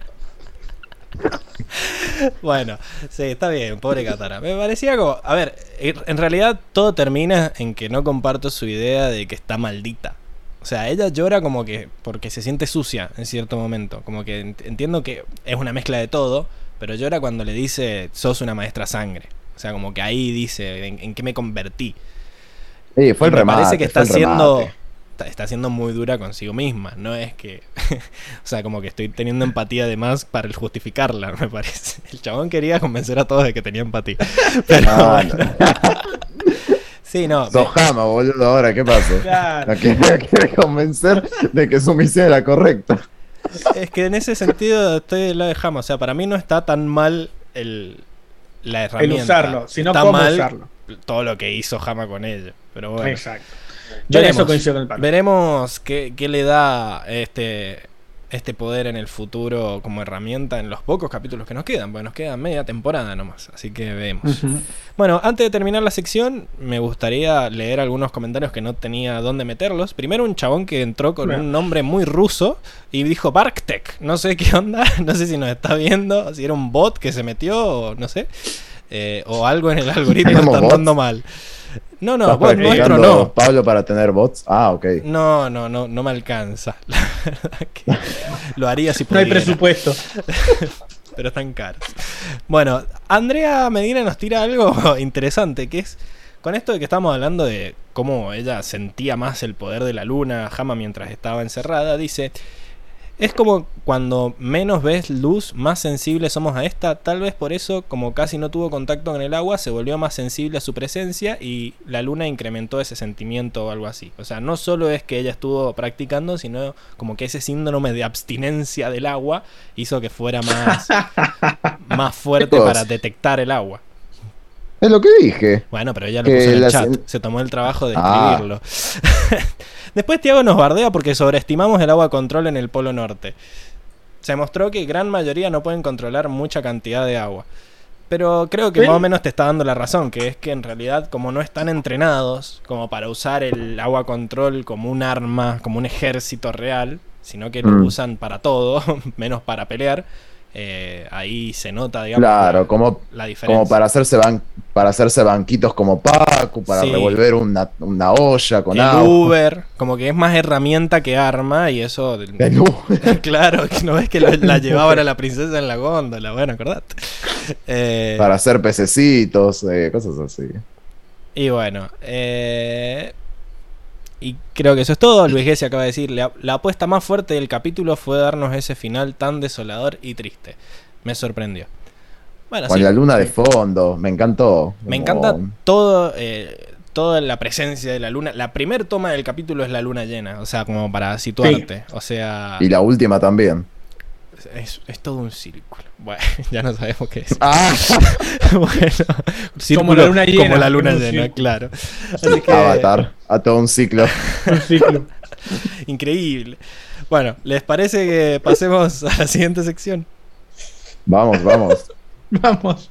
Bueno, sí, está bien, pobre Katara. Me parecía como. A ver, en realidad todo termina en que no comparto su idea de que está maldita. O sea, ella llora como que porque se siente sucia en cierto momento. Como que ent- entiendo que es una mezcla de todo, pero llora cuando le dice sos una maestra sangre. O sea, como que ahí dice en, en qué me convertí. Sí, fue Y el me remate. parece que está remate. Está, siendo muy dura consigo misma no es que o sea como que estoy teniendo empatía de más para el justificarla me parece el chabón quería convencer a todos de que tenía empatía pero No, bueno. no. sí no me- Sojama, boludo, ahora, ¿qué pasó? Claro. La quiere, quiere convencer de que su misión era correcta. es que en ese sentido estoy del lado de Hama o sea para mí no está tan mal el la El herramienta usarlo, sino está cómo mal usarlo. todo lo que hizo Hama con ella pero bueno Exacto. Yo en Veremos. eso coincido con el palo. Veremos qué, qué le da este, este poder en el futuro como herramienta en los pocos capítulos que nos quedan, porque nos queda media temporada nomás, así que vemos. Bueno, antes de terminar la sección, me gustaría leer algunos comentarios que no tenía dónde meterlos. Primero un chabón que entró con Bueno. un nombre muy ruso y dijo Barktek. No sé qué onda, no sé si nos está viendo, si era un bot que se metió o no sé. eh, o algo en el algoritmo ¿Tenemos está andando mal. No, no, ¿Estás bot nuestro no. Pablo para tener bots? Ah, ok. No, no, no, no me alcanza. La verdad que lo haría si No hay pudiera. presupuesto. pero están caros. Bueno, Andrea Medina nos tira algo interesante, que es con esto de que estamos hablando de cómo ella sentía más el poder de la luna, Jama mientras estaba encerrada, dice, es como cuando menos ves luz, más sensibles somos a esta, tal vez por eso, como casi no tuvo contacto con el agua, se volvió más sensible a su presencia y la luna incrementó ese sentimiento o algo así. O sea, no solo es que ella estuvo practicando, sino como que ese síndrome de abstinencia del agua hizo que fuera más, más fuerte para detectar el agua. Es lo que dije. Bueno, pero ella lo Que puso en el chat. Se tomó el trabajo de Ah. escribirlo. Después Tiago nos bardea porque sobreestimamos el agua control en el Polo Norte. Se mostró que gran mayoría no pueden controlar mucha cantidad de agua. Pero creo que más o menos te está dando la razón, que es que en realidad como no están entrenados como para usar el agua control como un arma, como un ejército real, sino que lo Mm. usan para todo, menos para pelear, eh, ahí se nota, digamos, Claro, la, como, la diferencia. como para hacerse ban- para hacerse banquitos como Pacu, para Sí. revolver una, una olla con el. Uber, como que es más herramienta que arma y eso... El Uber. claro, no ves que lo- la llevaban a la princesa en la góndola, bueno, acordate. Eh, Para hacer pececitos, eh, cosas así. Y bueno, eh, y creo que eso es todo. Luis Gessi acaba de decir, la, la apuesta más fuerte del capítulo fue darnos ese final tan desolador y triste. Me sorprendió. Bueno, Con sí, la luna de fondo, me encantó. me Como- encanta todo, eh, toda la presencia de la luna. La primer toma del capítulo es la luna llena, o sea, como para situarte. O sea, Y la última también. Es, es todo un círculo. Bueno, ya no sabemos qué es. Ah, bueno, círculo Como la luna llena, Como la luna es un llena, círculo. claro. Así que- Avatar, a todo un ciclo. Un ciclo. Increíble. Bueno, ¿les parece que pasemos a la siguiente sección? Vamos, vamos. Vamos.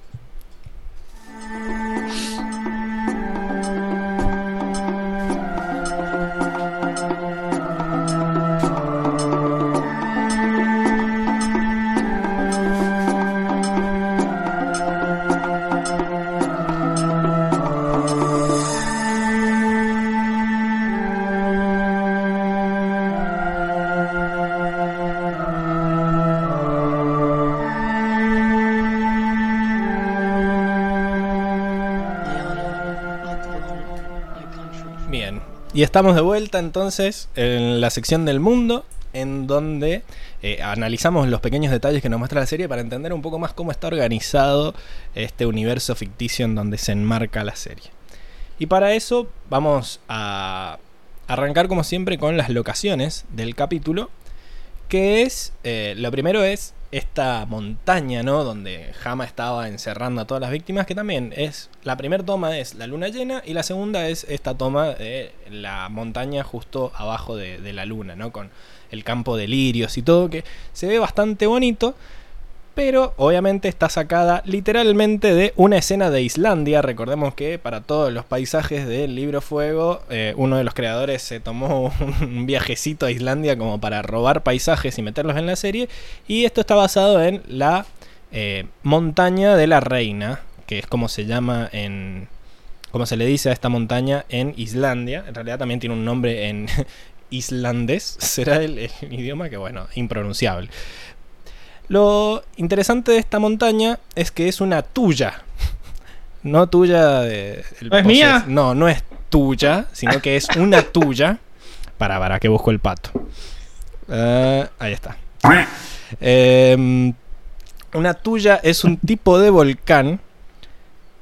Estamos de vuelta entonces en la sección del mundo, en donde eh, analizamos los pequeños detalles que nos muestra la serie para entender un poco más cómo está organizado este universo ficticio en donde se enmarca la serie. Y para eso vamos a arrancar como siempre con las locaciones del capítulo, que es, eh, lo primero es esta montaña, ¿no? Donde Hama estaba encerrando a todas las víctimas, que también es, la primera toma es la luna llena y la segunda es esta toma de la montaña justo abajo de, de la luna, ¿no? Con el campo de lirios y todo, que se ve bastante bonito, pero obviamente está sacada literalmente de una escena de Islandia. Recordemos que para todos los paisajes del libro Fuego, eh, uno de los creadores se tomó un viajecito a Islandia como para robar paisajes y meterlos en la serie. Y esto está basado en la eh, montaña de la reina, que es como se llama en... Como se le dice a esta montaña en Islandia. En realidad también tiene un nombre en islandés. Será el, el idioma que, bueno, impronunciable. Lo interesante de esta montaña es que es una tuya. No tuya de. el ¿No es mía? No, no es tuya, sino que es una tuya. Para, para, que busco el pato. Eh, ahí está. Em, una tuya es un tipo de volcán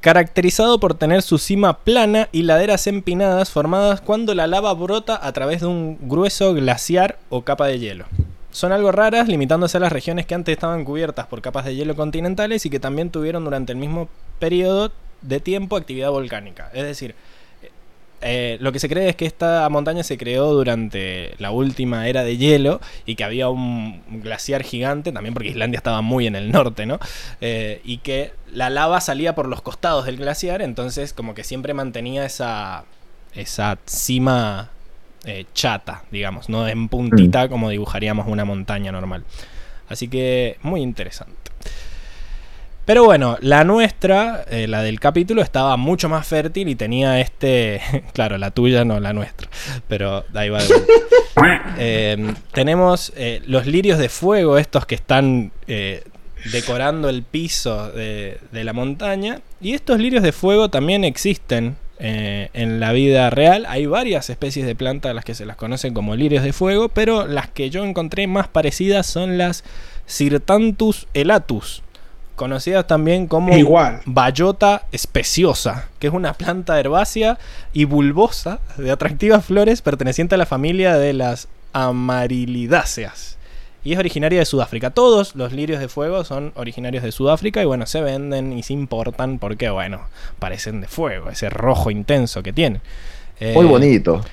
caracterizado por tener su cima plana y laderas empinadas formadas cuando la lava brota a través de un grueso glaciar o capa de hielo. Son algo raras, limitándose a las regiones que antes estaban cubiertas por capas de hielo continentales y que también tuvieron durante el mismo periodo de tiempo actividad volcánica. Es decir, eh, lo que se cree es que esta montaña se creó durante la última era de hielo y que había un glaciar gigante, también porque Islandia estaba muy en el norte, ¿no? Eh, y que la lava salía por los costados del glaciar, entonces como que siempre mantenía esa, esa cima eh, chata, digamos, no en puntita como dibujaríamos una montaña normal. Así que muy interesante. Pero bueno, la nuestra, eh, la del capítulo, estaba mucho más fértil y tenía este. Claro, la tuya no, la nuestra. Pero ahí va. Eh, tenemos eh, los lirios de fuego, estos que están decorando el piso de, de la montaña. Y estos lirios de fuego también existen eh, en la vida real. Hay varias especies de plantas a las que se las conocen como lirios de fuego, pero las que yo encontré más parecidas son las Sirtanthus elatus, conocidas también como Igual. Bayota especiosa, que es una planta herbácea y bulbosa de atractivas flores perteneciente a la familia de las amarilidáceas. Y es originaria de Sudáfrica. Todos los lirios de fuego son originarios de Sudáfrica y bueno, se venden y se importan porque bueno, parecen de fuego, ese rojo intenso que tienen. Muy Eh, bonito.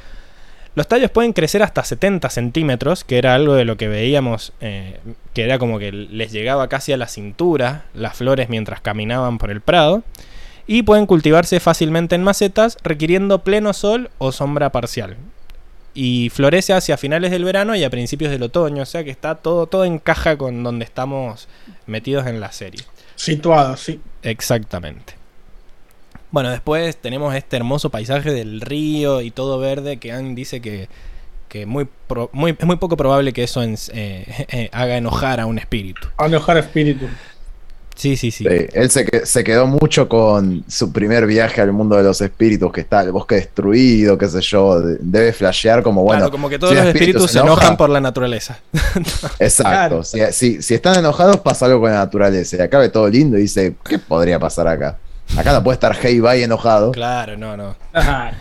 los tallos pueden crecer hasta 70 centímetros, que era algo de lo que veíamos, eh, que era como que les llegaba casi a la cintura las flores mientras caminaban por el prado. Y pueden cultivarse fácilmente en macetas, requiriendo pleno sol o sombra parcial. Y florece hacia finales del verano y a principios del otoño. O sea que está todo, todo encaja con donde estamos metidos en la serie. Situado, sí. Exactamente. Bueno, después tenemos este hermoso paisaje del río y todo verde que Anne dice que, que muy, pro- muy- es muy poco probable que eso en- eh, eh, haga enojar a un espíritu. A enojar espíritu. Sí, sí, sí. Sí, él se, que- se quedó mucho con su primer viaje al mundo de los espíritus, que está el bosque destruido, qué sé yo. de- Debe flashear como, bueno. claro, como que todos si los espíritus se enoja- enojan por la naturaleza. Exacto. Claro. Si, si- si están enojados, pasa algo con la naturaleza. Y acá ve todo lindo y dice, ¿qué podría pasar acá? Acá no puede estar Hey Bye enojado. claro, no, no. Ajá.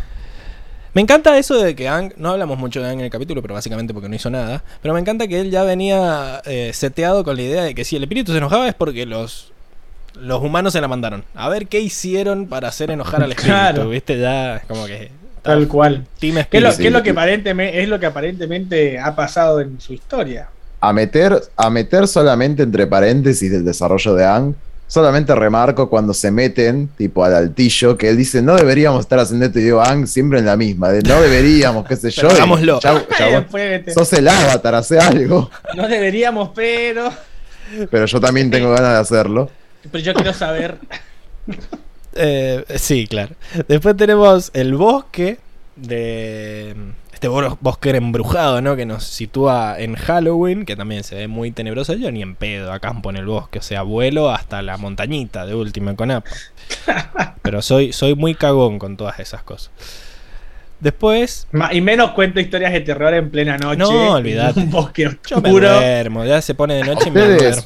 Me encanta eso de que Ang, no hablamos mucho de Ang en el capítulo, pero básicamente porque no hizo nada, pero me encanta que él ya venía eh, seteado con la idea de que si el espíritu se enojaba es porque los, los humanos se la mandaron. A ver qué hicieron para hacer enojar al espíritu, Claro. ¿viste? Ya es como que... Tal cual. Team ¿Qué es lo, Spirit. Sí. qué es lo que aparentemente, es lo que aparentemente ha pasado en su historia? A meter, a meter solamente entre paréntesis del desarrollo de Ang, solamente remarco cuando se meten, tipo al altillo, que él dice, no deberíamos estar haciendo esto, y digo, Ang siempre en la misma, de no deberíamos, qué sé yo. Hagámoslo. sos el avatar, hace algo. no deberíamos, pero. Pero yo también tengo ganas de hacerlo. Pero yo quiero saber. Eh, sí, claro. Después tenemos el bosque de este bo- bosque embrujado, ¿no? Que nos sitúa en Halloween, que también se ve muy tenebroso. Yo ni en pedo acampo en el bosque, o sea, vuelo hasta la montañita de última con APA. Pero soy, soy muy cagón con todas esas cosas. Después, Y menos cuento historias de terror en plena noche. No, olvidate. En un bosque yo me oscuro. duermo, ya se pone de noche y me duermo.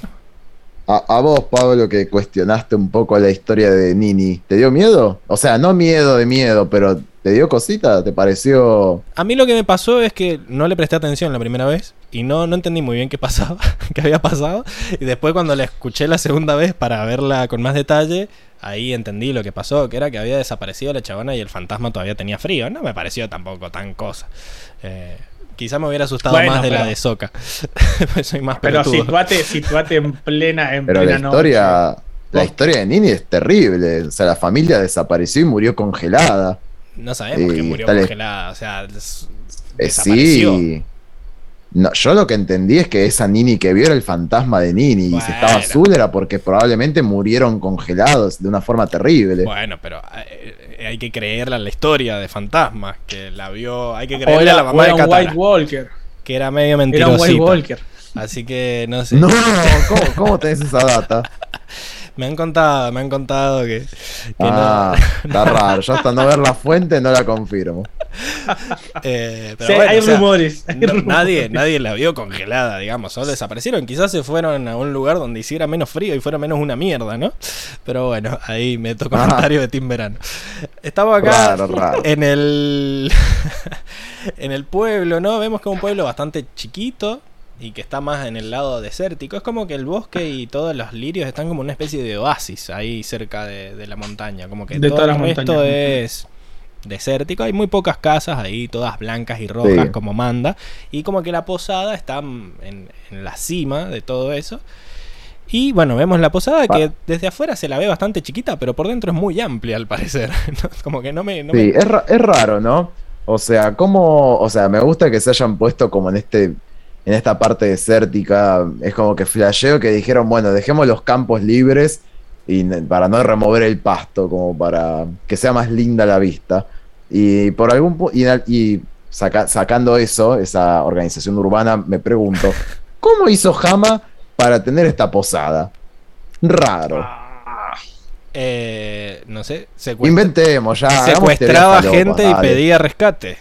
a, a vos, Pablo, que cuestionaste un poco la historia de Nini, ¿te dio miedo? O sea, no miedo de miedo, pero ¿te dio cosita? ¿Te pareció...? A mí lo que me pasó es que no le presté atención la primera vez y no, no entendí muy bien qué pasaba, qué había pasado. Y después cuando la escuché la segunda vez para verla con más detalle, ahí entendí lo que pasó, que era que había desaparecido la chavana y el fantasma todavía tenía frío. No me pareció tampoco tan cosa. Eh, quizá me hubiera asustado Bueno, más de la de Soca. pues soy más Pero pelotudo. situate, situate en plena, en Pero la plena historia, noche. la historia de Nini es terrible. O sea, la familia desapareció y murió congelada. No sabemos que Eh, murió congelada. O sea, des- Eh, desapareció. sí. No, yo lo que entendí es que esa Nini que vio era el fantasma de Nini. Y si estaba azul era porque probablemente murieron congelados de una forma terrible. Bueno, pero eh, hay que creerle a la historia de fantasmas, que la vio, hay que creerle era, a la mamá era de Katara, White Walker. que era medio Era un White. Walker. Así que no sé. No, ¿cómo, cómo tenés esa data? Me han contado, me han contado que, que Ah, está raro. Yo hasta no ver la fuente no la confirmo. no. eh, pero Sí, bueno, hay o sea, rumores. hay no- rumores. nadie, nadie la vio congelada, digamos, o desaparecieron. Quizás se fueron a un lugar donde hiciera menos frío y fuera menos una mierda, ¿no? Pero bueno, ahí me tocó Ah. comentario de Tim Verano. Estamos acá Raro, raro. en el en el pueblo, ¿no? Vemos que es un pueblo bastante chiquito y que está más en el lado desértico. Es como que el bosque y todos los lirios están como una especie de oasis ahí cerca de, de la montaña. Como que De todo el las resto es desértico. Hay muy pocas casas ahí, todas blancas y rojas Sí. como manda. Y como que la posada está en, en la cima de todo eso. Y bueno, vemos la posada que desde afuera se la ve bastante chiquita, pero por dentro es muy amplia al parecer. Como que no me... no me- Sí, es, ra- es raro, ¿no? O sea, como, o sea, me gusta que se hayan puesto como en este, en esta parte desértica. Es como que flasheo que dijeron, bueno, dejemos los campos libres y para no remover el pasto, como para que sea más linda la vista. Y por algún y, y saca- sacando eso, esa organización urbana, me pregunto, ¿cómo hizo Hama para tener esta posada? Raro. Ah, Eh, no sé, Inventemos ya. secuestraba gente y pedía rescate.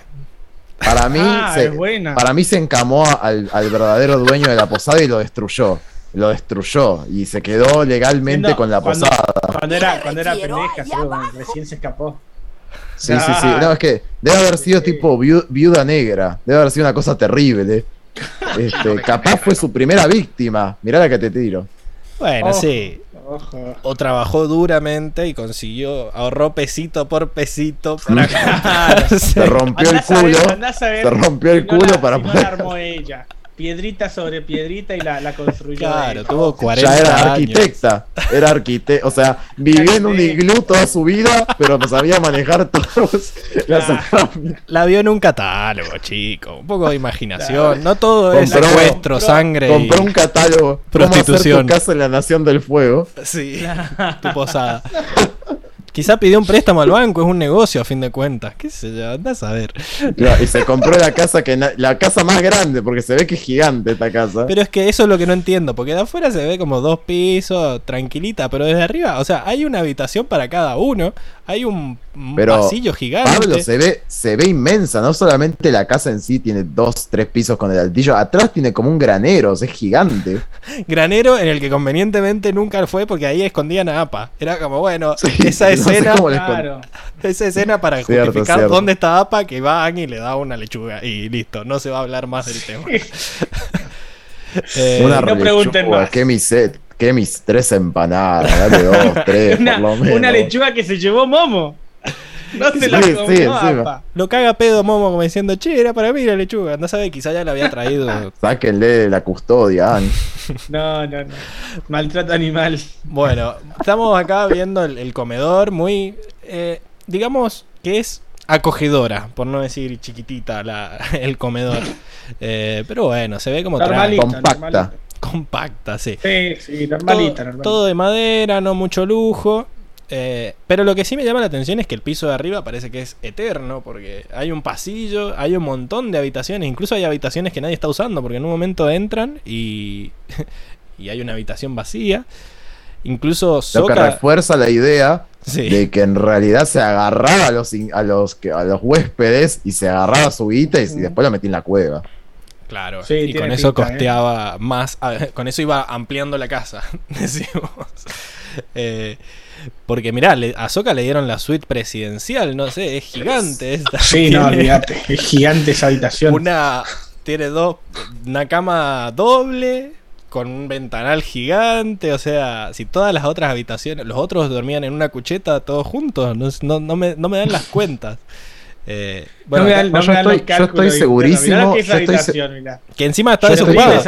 Para mí, Ah, se, para mí se encamó al, al verdadero dueño de la posada y lo destruyó. Lo destruyó y se quedó legalmente No, con la cuando- posada. Cuando era, cuando era pendeja, recién se escapó. Sí, sí, sí. Ah. No, es que debe haber sido Sí. tipo viu- viuda negra. Debe haber sido una cosa terrible. Este, capaz fue su primera víctima. Mirá la que te tiro. Bueno, Ojo. sí. Ojo. O trabajó duramente y consiguió, ahorró pesito por pesito para Se rompió el culo. Se rompió el culo para si no poder- la armó ella. Piedrita sobre piedrita y la, la construyó. Claro, tuvo 40 Ya era años. arquitecta, era arquitecta, o sea, vivió en un iglú toda su vida, pero no sabía manejar todos las. La vio en un catálogo, chico. Un poco de imaginación. No todo es Compró- secuestro, sangre y... Compró un catálogo, Prostitución. cómo hacer tu casa en la Nación del Fuego. Sí, tu posada. Quizá pidió un préstamo al banco, es un negocio a fin de cuentas. ¿Qué sé yo? Andás a ver. Y se compró la casa que la casa más grande, porque se ve que es gigante esta casa. Pero es que eso es lo que no entiendo, porque de afuera se ve como dos pisos, tranquilita, pero desde arriba, o sea, hay una habitación para cada uno, hay un, Pero pasillo gigante. Pablo se ve, se ve inmensa, no solamente la casa en sí tiene dos, tres pisos con el altillo, atrás tiene como un granero, o sea, es gigante. Granero en el que convenientemente nunca fue porque ahí escondían a APA. Era como, bueno, Sí, esa no escena, Claro. esa escena para Cierto, justificar cierto. dónde está APA, que van y le da una lechuga y listo, no se va a hablar más del tema. Eh, Una no pregunten más. qué qué mis tres empanadas, dale dos, tres, Una, por lo menos. una lechuga que se llevó Momo. No se la Sí, sí, apa. Lo caga pedo Momo como diciendo, che, era para mí la lechuga. No sabe, quizá ya la había traído. Sáquenle la custodia. No, no, no. Maltrato animal. Bueno, estamos acá viendo el, el comedor muy, eh, digamos que es acogedora, por no decir chiquitita la, el comedor. Eh, pero bueno, se ve como compacta. normalita. Compacta, sí. Sí, sí, Todo, normalita, normalita. todo de madera, no mucho lujo. eh, pero lo que sí me llama la atención es que el piso de arriba parece que es eterno, porque hay un pasillo, hay un montón de habitaciones, incluso hay habitaciones que nadie está usando, porque en un momento entran y, y hay una habitación vacía. Incluso Lo que refuerza la idea Sí. de que en realidad se agarraba a los, a los, que- a los huéspedes y se agarraba su guita y, y después la metía en la cueva. Claro, Sí, y con eso pinta, ¿eh? costeaba más, con eso iba ampliando la casa, decimos. Eh, porque mirá, le- a Soca le dieron la suite presidencial, no sé, es gigante esta. Sí, no, olvídate. Es gigante esa habitación. Una, tiene dos, una cama doble, con un ventanal gigante, o sea, si todas las otras habitaciones, los otros dormían en una cucheta todos juntos, no, no, no me, no me dan las cuentas. Eh, bueno, no me no yo me estoy- yo estoy. Mirá segurísimo, que es yo estoy se- habitación, mirá. que encima está desocupada.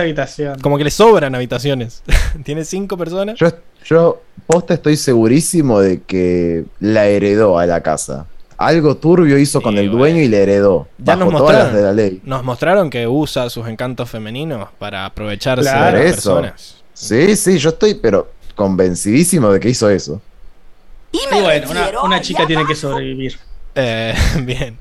Como que le sobran habitaciones. Tiene cinco personas. Yo, yo posta estoy segurísimo de que la heredó a la casa. Algo turbio hizo con el bueno. dueño y la heredó. Ya bajo nos todas las mostraron. de la ley. Nos mostraron que usa sus encantos femeninos para aprovecharse Claro. de las Eso. personas. Sí, sí, yo estoy, pero convencidísimo de que hizo eso. Y bueno, una, chica tiene que sobrevivir. Eh, bien.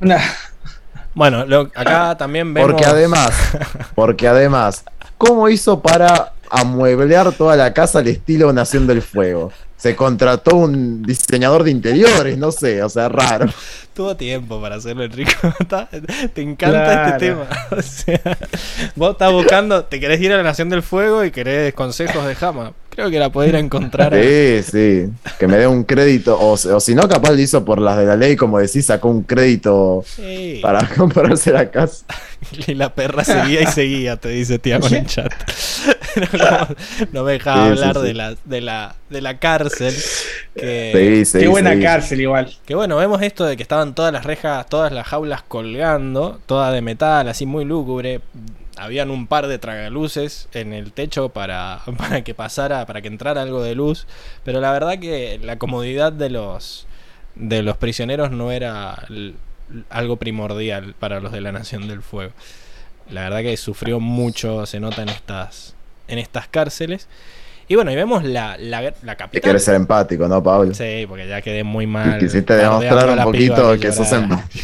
Bueno, lo- acá también vemos. Porque además, porque además, ¿cómo hizo para amueblear toda la casa al estilo Nación del Fuego? Se contrató un diseñador de interiores, no sé, o sea, raro. Tuvo tiempo para hacerlo, Enrico. Está- Te encanta Claro. este tema. O sea, vos estás buscando, te querés ir a la Nación del Fuego y querés consejos de Jama. Creo que la podés ir a encontrar. Sí, sí, que me dé un crédito, o, o si no, capaz lo hizo por las de la ley, como decís, sacó un crédito Sí. para comprarse la casa. Y la perra seguía y seguía, te dice Tiago en el chat. No, no, no me dejaba Sí, hablar sí. De, la, de, la, de la cárcel. Que, Sí, sí, qué buena cárcel igual. que bueno, vemos esto de que estaban todas las rejas, todas las jaulas colgando, todas de metal, así muy lúgubre. Habían un par de tragaluces en el techo para, para que pasara, para que entrara algo de luz. Pero la verdad que la comodidad de los, de los prisioneros no era algo primordial para los de la Nación del Fuego. La verdad que sufrió mucho, se nota en estas, en estas cárceles. Y bueno, y vemos la, la, la Que capital. quieres ser empático, ¿no, Pablo? Sí, porque ya quedé muy mal. Quisiste demostrar un poquito que sos empático.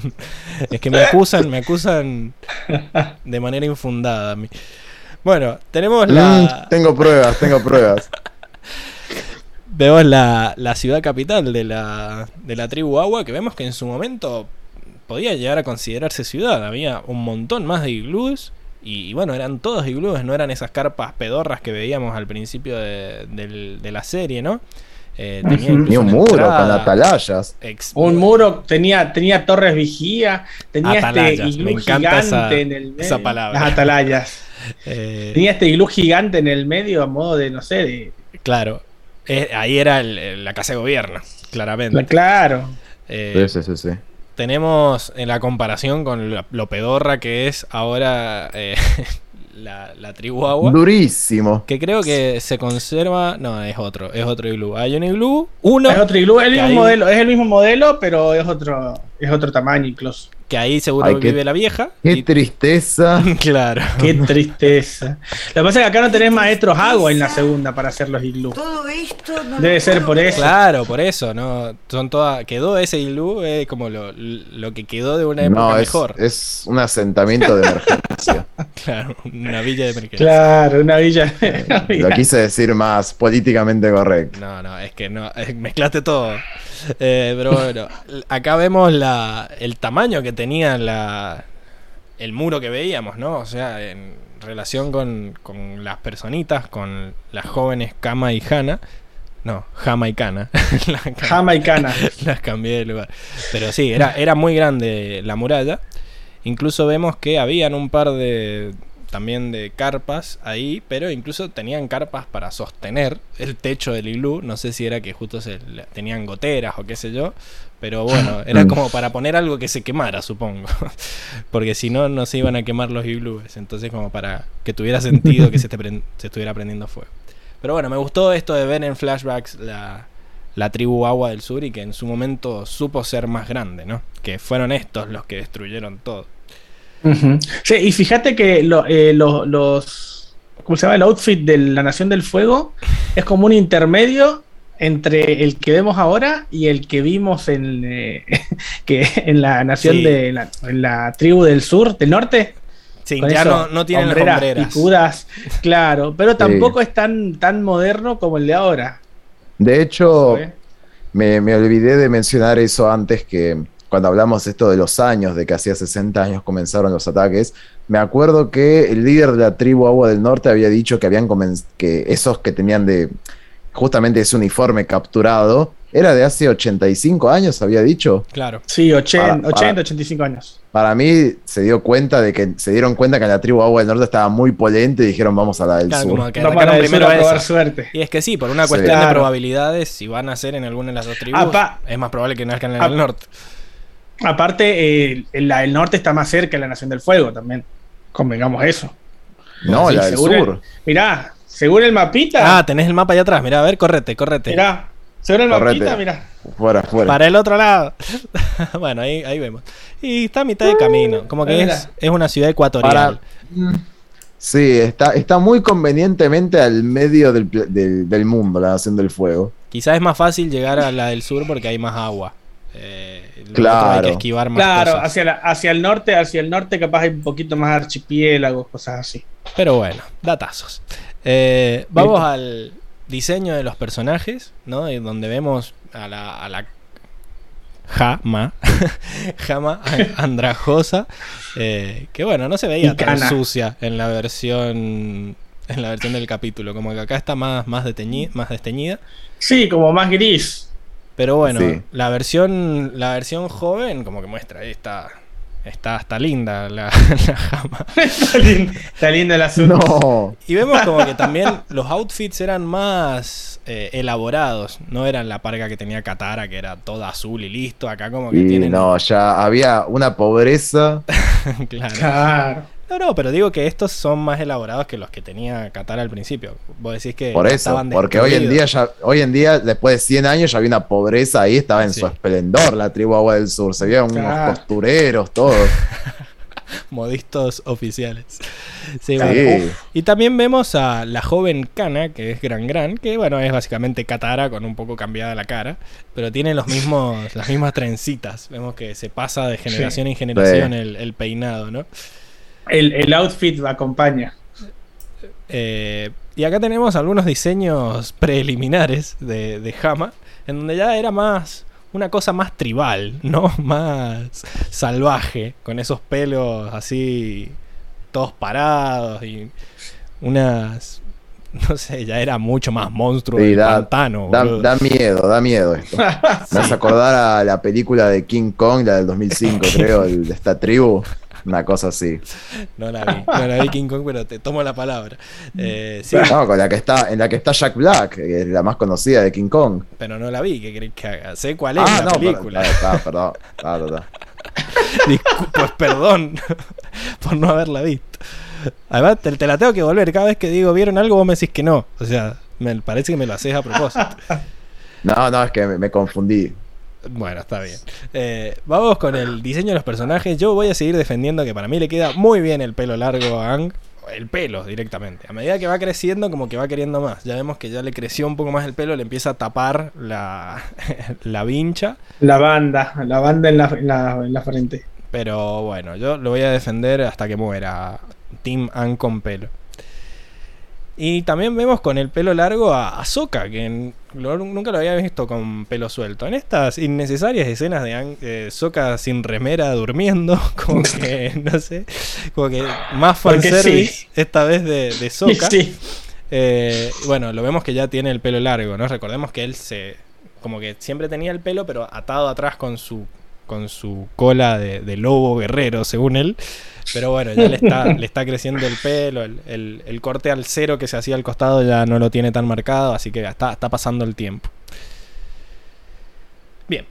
Es que me acusan, me acusan de manera infundada a mí. Bueno, tenemos la, Mm, tengo pruebas, tengo pruebas. vemos la, la ciudad capital de la, de la tribu Agua, que vemos que en su momento podía llegar a considerarse ciudad. Había un montón más de iglús. Y, y bueno, eran todos iglús, no eran esas carpas pedorras que veíamos al principio de, del- de la serie, ¿no? Eh, tenía un muro con entrada, atalayas. ex- Un muro tenía, tenía torres vigía, tenía Atalayas, este me iglú encanta gigante esa- en el medio. esa palabra. Las atalayas. eh, Tenía este iglú gigante en el medio a modo de, no sé, de. Claro, Eh, ahí era el- la casa de gobierno, claramente. Claro. Eh, Sí, sí, sí, sí. Tenemos en la comparación con lo, lo pedorra que es ahora eh, la, la tribu agua. Durísimo. Que creo que se conserva. No, es otro, es otro iglú. Hay un iglú, uno. Es otro iglú, es el mismo modelo, es el mismo modelo, pero es otro, es otro tamaño incluso. Que ahí seguro Ay, qué- vive la vieja. Qué y- tristeza. claro. Qué tristeza. Lo que pasa es que acá no tenés maestros agua en la segunda para hacer los iglú. Todo esto no Debe lo ser por eso. Claro, por eso, ¿no? Son todas. Quedó ese iglú, es como lo, lo que quedó de una época No, es, mejor. es un asentamiento de emergencia. Claro, una villa de emergencia. Claro, una villa. una Lo villa. quise decir más políticamente correcto. No, no, es que no, eh, mezclaste todo. Eh, pero bueno, acá vemos la, el tamaño que tenía la, el muro que veíamos, ¿no? O sea, en relación con, con las personitas, con las jóvenes Kama y Hana. No. La- Jamaicana. las cambié de lugar. Pero sí, era, era muy grande la muralla. Incluso vemos que habían un par de también de carpas ahí, pero incluso tenían carpas para sostener el techo del iglú. No sé si era que justo se le- tenían goteras o qué sé yo, pero bueno, era Mm. como para poner algo que se quemara, supongo. Porque si no, no se iban a quemar los iglúes. Entonces, como para que tuviera sentido que se, te pren- se estuviera prendiendo fuego. Pero bueno, me gustó esto de ver en flashbacks la, la tribu Agua del Sur y que en su momento supo ser más grande, ¿no? Que fueron estos los que destruyeron todo. Sí, y fíjate que lo- eh, lo- los. ¿Cómo se llama? El outfit de la Nación del Fuego es como un intermedio entre el que vemos ahora y el que vimos en, eh, que en la Nación Sí. de. la- en la tribu del sur, del norte. Sí, Con ya eso, no, no tienen hombreras las hombreras. picudas, claro, pero tampoco es tan, tan moderno como el de ahora. De hecho, me, me olvidé de mencionar eso antes que cuando hablamos esto de los años, de que hacía 60 años comenzaron los ataques, me acuerdo que el líder de la tribu Agua del Norte había dicho que habían que esos que tenían de justamente ese uniforme capturado era de hace 85 años, había dicho. Claro. Sí, 80, Para- 80 para- 85 años. Para mí se dio cuenta de que se dieron cuenta que la tribu Agua del Norte estaba muy polente y dijeron vamos a la del Claro, sur. como que Vamos a atacaron la del sur primero a a probar esa. suerte. Y es que sí, por una Sí. cuestión de Claro. probabilidades, si van a ser en alguna de las dos tribus, Apa- es más probable que nazcan en el norte. Aparte, eh, la del norte está más cerca de la Nación del Fuego también. Convengamos eso. No, Sí, la del seguro- sur. Mirá, según el mapita. Ah, tenés el mapa allá atrás. Mirá, a ver, correte, correte. mirá, según el Correte. mapita, mirá. Fuera, fuera. Para el otro lado. bueno, ahí, ahí vemos. Y está a mitad de camino. Como que Mira. es, es una ciudad ecuatorial. Para- Sí, está, está muy convenientemente al medio del, del, del mundo, la Nación del Fuego. Quizás es más fácil llegar a la del sur porque hay más agua. Eh, lo otro Hay Claro. que esquivar más Claro, cosas. hacia, la- hacia el norte, hacia el norte capaz hay un poquito más archipiélagos, cosas así. Pero bueno, datazos. Eh, vamos al diseño de los personajes, ¿no? Y donde vemos a la, a la Jama, Jama an- andrajosa, eh, que bueno, no se veía tan sucia en la versión en la versión del capítulo, como que acá está más, más, deteñi- más desteñida. Sí, como más gris. Pero bueno, Sí. la versión la versión joven como que muestra, ahí está, está, linda la, la Jama. está, lindo, está lindo el asunto. No, Y vemos como que también los outfits eran más eh, elaborados. No eran la parca que tenía Katara, que era toda azul y listo. Acá como que y tienen. no, ya había una pobreza. claro. Claro. No, no, pero digo que estos son más elaborados que los que tenía Katara al principio. Vos decís que Por eso, estaban porque hoy en día ya, hoy en día, después de 100 años, ya había una pobreza ahí, estaba en Sí. su esplendor la tribu Agua del Sur. Se veían unos costureros, todo. Modistos oficiales. Sí, Sí. bueno. Y también vemos a la joven Kana, que es Gran Gran, que bueno, es básicamente Katara con un poco cambiada la cara, pero tiene los mismos, las mismas trencitas. Vemos que se pasa de generación en generación el peinado, ¿no? El, el outfit acompaña. Eh, y acá tenemos algunos diseños preliminares de, de Hama, en donde ya era más una cosa más tribal, ¿no? Más salvaje, con esos pelos así, todos parados y unas... No sé, ya era mucho más monstruo Sí, da- pantano. Da, miedo, da miedo esto. Me hace acordar a la película de King Kong, la del 2005, creo, el de esta tribu. Una cosa así. No la vi, no la vi King Kong, pero te tomo la palabra. Eh, sí, No, con la que está, en la que está Jack Black, que es la más conocida de King Kong. pero no la vi, ¿qué querés que haga? Sé cuál es Ah, la no, película. ah, está, perdón. Ah, está, está. Discu- pues perdón por no haberla visto. Además, te, te la tengo que volver. Cada vez que digo, ¿vieron algo? Vos me decís que no. O sea, me parece que me lo haces a propósito. No, no, es que me, me confundí. Bueno, está bien. Eh, vamos con el diseño de los personajes. Yo voy a seguir defendiendo que para mí le queda muy bien el pelo largo a Ang. El pelo directamente. A medida que va creciendo, como que va queriendo más. Ya vemos que ya le creció un poco más el pelo, le empieza a tapar la, la vincha. La banda, la banda en la, en la, en la frente. Pero bueno, yo lo voy a defender hasta que muera. Team Ang con pelo. Y también vemos con el pelo largo a Ahsoka, que en- lo- nunca lo había visto con pelo suelto. En estas innecesarias escenas de eh, Ahsoka sin remera durmiendo, como que, no sé, como que más fanservice sí. esta vez de, de Ahsoka. Sí. Eh, bueno, lo vemos que ya tiene el pelo largo, ¿no? Recordemos que él se. Como que siempre tenía el pelo, pero atado atrás con su. Con su cola de, lobo guerrero, según él. Pero bueno, ya le está, creciendo el pelo. El, corte al cero que se hacía al costado ya no lo tiene tan marcado. Así que está, está pasando el tiempo. Bien.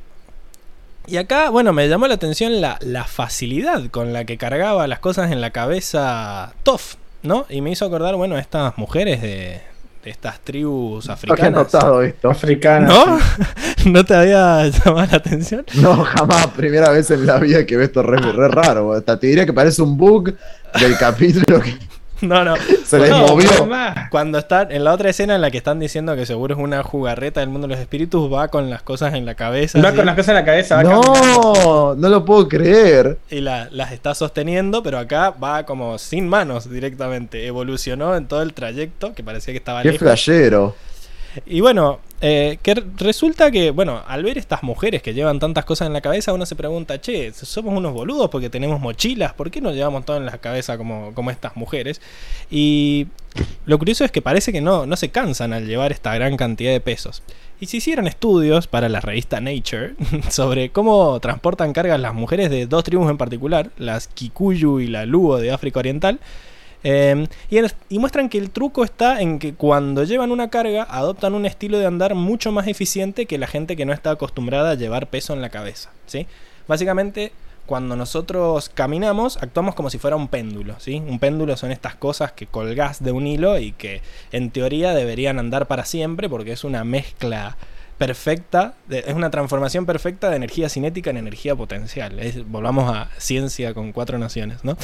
Y acá, bueno, me llamó la atención la, la facilidad con la que cargaba las cosas en la cabeza Toff, ¿no? Y me hizo acordar, bueno, a estas mujeres de, de estas tribus No había africanas. notado esto. Africana. ¿No? ¿No te había llamado la atención? No, jamás. Primera vez en la vida que veo esto re, re raro. Hasta te diría que parece un bug del capítulo que No, no. se les No, movió. Cuando están en la otra escena en la que están diciendo que seguro es una jugarreta del mundo de los espíritus, va con las cosas en la cabeza Va así, con las cosas en la cabeza. va caminando. No, no lo puedo creer. y la- las está sosteniendo, pero acá va como sin manos directamente. Evolucionó en todo el trayecto, que parecía que estaba Qué lejos. flashero. Y bueno, eh, que resulta que, bueno, al ver estas mujeres que llevan tantas cosas en la cabeza, uno se pregunta, che, somos unos boludos porque tenemos mochilas, ¿por qué no llevamos todo en la cabeza como, como estas mujeres? Y lo curioso es que parece que no, no se cansan al llevar esta gran cantidad de pesos. Y se hicieron estudios para la revista Nature sobre cómo transportan cargas las mujeres de dos tribus en particular, las Kikuyu y la Luo de África Oriental, y, en- y muestran que el truco está en que cuando llevan una carga adoptan un estilo de andar mucho más eficiente que la gente que no está acostumbrada a llevar peso en la cabeza. ¿sí? Básicamente, cuando nosotros caminamos, actuamos como si fuera un péndulo. ¿sí? Un péndulo son estas cosas que colgás de un hilo y que en teoría deberían andar para siempre porque es una mezcla perfecta, es una transformación perfecta de energía cinética en energía potencial. Volvamos a ciencia con cuatro naciones, ¿no?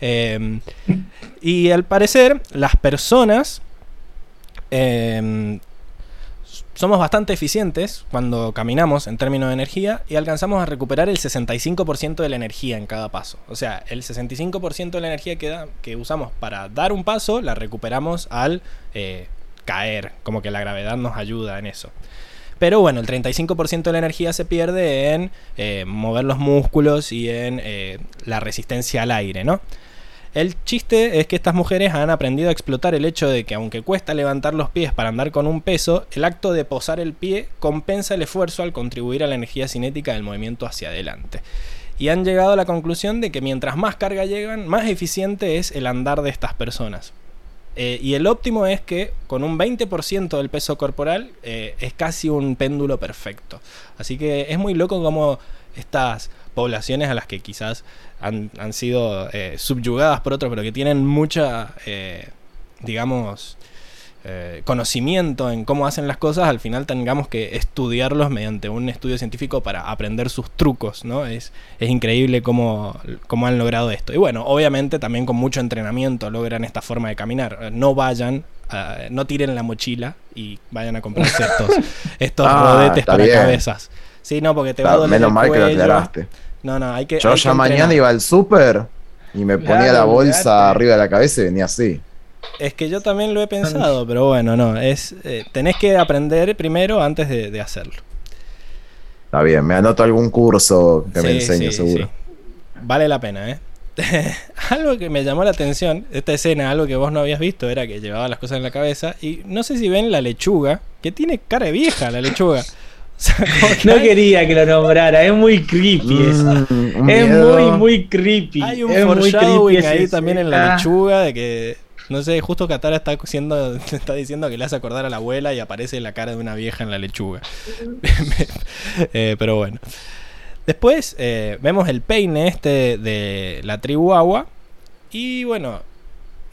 Eh, y al parecer, las personas eh, somos bastante eficientes cuando caminamos en términos de energía y alcanzamos a recuperar el 65% de la energía en cada paso. O sea, el 65% de la energía que, da- que usamos para dar un paso la recuperamos al eh, caer, como que la gravedad nos ayuda en eso. Pero bueno, el 35% de la energía se pierde en eh, mover los músculos y en eh, la resistencia al aire, ¿no? El chiste es que estas mujeres han aprendido a explotar el hecho de que aunque cuesta levantar los pies para andar con un peso, el acto de posar el pie compensa el esfuerzo al contribuir a la energía cinética del movimiento hacia adelante. Y han llegado a la conclusión de que mientras más carga llegan, más eficiente es el andar de estas personas. Eh, y el óptimo es que con un 20% del peso corporal eh, es casi un péndulo perfecto. Así que es muy loco como estas poblaciones a las que quizás han, han sido eh, subyugadas por otros, pero que tienen mucha, digamos, eh, conocimiento en cómo hacen las cosas, al final tengamos que estudiarlos mediante un estudio científico para aprender sus trucos, ¿no? Es, es increíble cómo, cómo han logrado esto. Y bueno, obviamente también con mucho entrenamiento logran esta forma de caminar. Eh, No vayan, eh, no tiren la mochila y vayan a comprarse estos, estos Ah, rodetes para bien. cabezas. Sí, no, porque te va a doler menos el mal que lo aclaraste. No, no, hay que. Yo hay ya que mañana iba al súper y me ponía la bolsa arriba de la cabeza y venía así. Es que yo también lo he pensado, pero bueno, no. Es, eh, tenés que aprender primero antes de, de hacerlo. Está bien, me anoto algún curso que me enseñe, sí, seguro. sí. Vale la pena, ¿eh? algo que me llamó la atención, esta escena, algo que vos no habías visto, era que llevaba las cosas en la cabeza. Y no sé si ven la lechuga, que tiene cara de vieja la lechuga. O sea, como que No hay- quería que lo nombrara, es muy creepy eso. Mm, un Es muy, muy creepy. Hay un es muy foreshadowing creepy ahí ese- también en la Ah, lechuga de que. No sé, justo Katara está, siendo, está diciendo que le hace acordar a la abuela y aparece la cara de una vieja en la lechuga. Eh, pero bueno. Después eh, vemos el peine este de la tribu agua. Y bueno,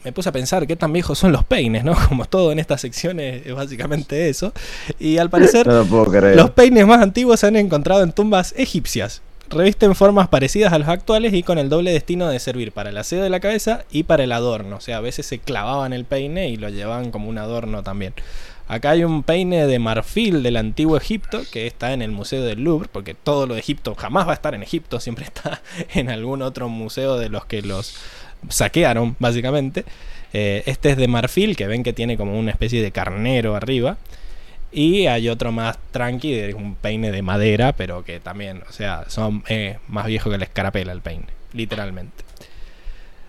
me puse a pensar qué tan viejos son los peines, ¿no? Como todo en estas secciones es básicamente eso. Y al parecer, No lo los peines más antiguos se han encontrado en tumbas egipcias. Revisten formas parecidas a las actuales y con el doble destino de servir para el aseo de la cabeza y para el adorno. O sea, a veces se clavaban el peine y lo llevaban como un adorno también. Acá hay un peine de marfil del antiguo Egipto que está en el Museo del Louvre, porque todo lo de Egipto jamás va a estar en Egipto, siempre está en algún otro museo de los que los saquearon, básicamente. Eh, este es de marfil, que ven que tiene como una especie de carnero arriba. Y hay otro más tranqui, de un peine de madera, pero que también, o sea, son eh, más viejos que la escarapela el peine, literalmente.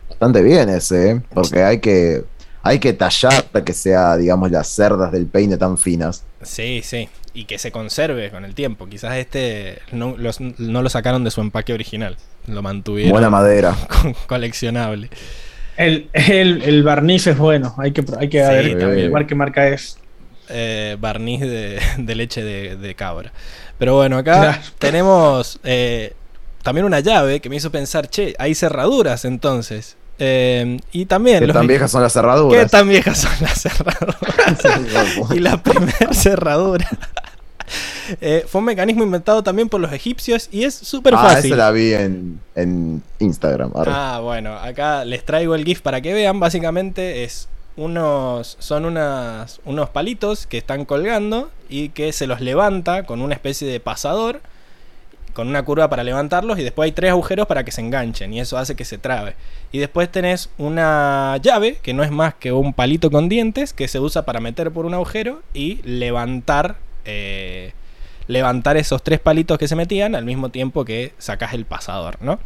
Bastante bien ese, ¿eh? porque hay que, hay que tallar para que sea, digamos, las cerdas del peine tan finas. Sí, sí. Y que se conserve con el tiempo. Quizás este no, los- no lo sacaron de su empaque original. Lo mantuvieron Buena madera. coleccionable. El, el, el barniz es bueno, hay que, hay que Sí, ver también. qué marca es. Eh, barniz de, de leche de, de cabra. Pero bueno, acá Claro. tenemos eh, también una llave que me hizo pensar, che, hay cerraduras entonces. Eh, y también... ¿Qué los- tan viejas son las ¿Qué cerraduras? tan viejas son las cerraduras? y la primera cerradura eh, fue un mecanismo inventado también por los egipcios y es súper ah, fácil. esa la vi en, en Instagram. arre. Ah, bueno, acá les traigo el GIF para que vean. Básicamente es unos. Son unas, unos palitos que están colgando y que se los levanta con una especie de pasador. Con una curva para levantarlos y después hay tres agujeros para que se enganchen y eso hace que se trabe. Y después tenés una llave que no es más que un palito con dientes que se usa para meter por un agujero y levantar eh, levantar esos tres palitos que se metían al mismo tiempo que sacas el pasador, ¿no?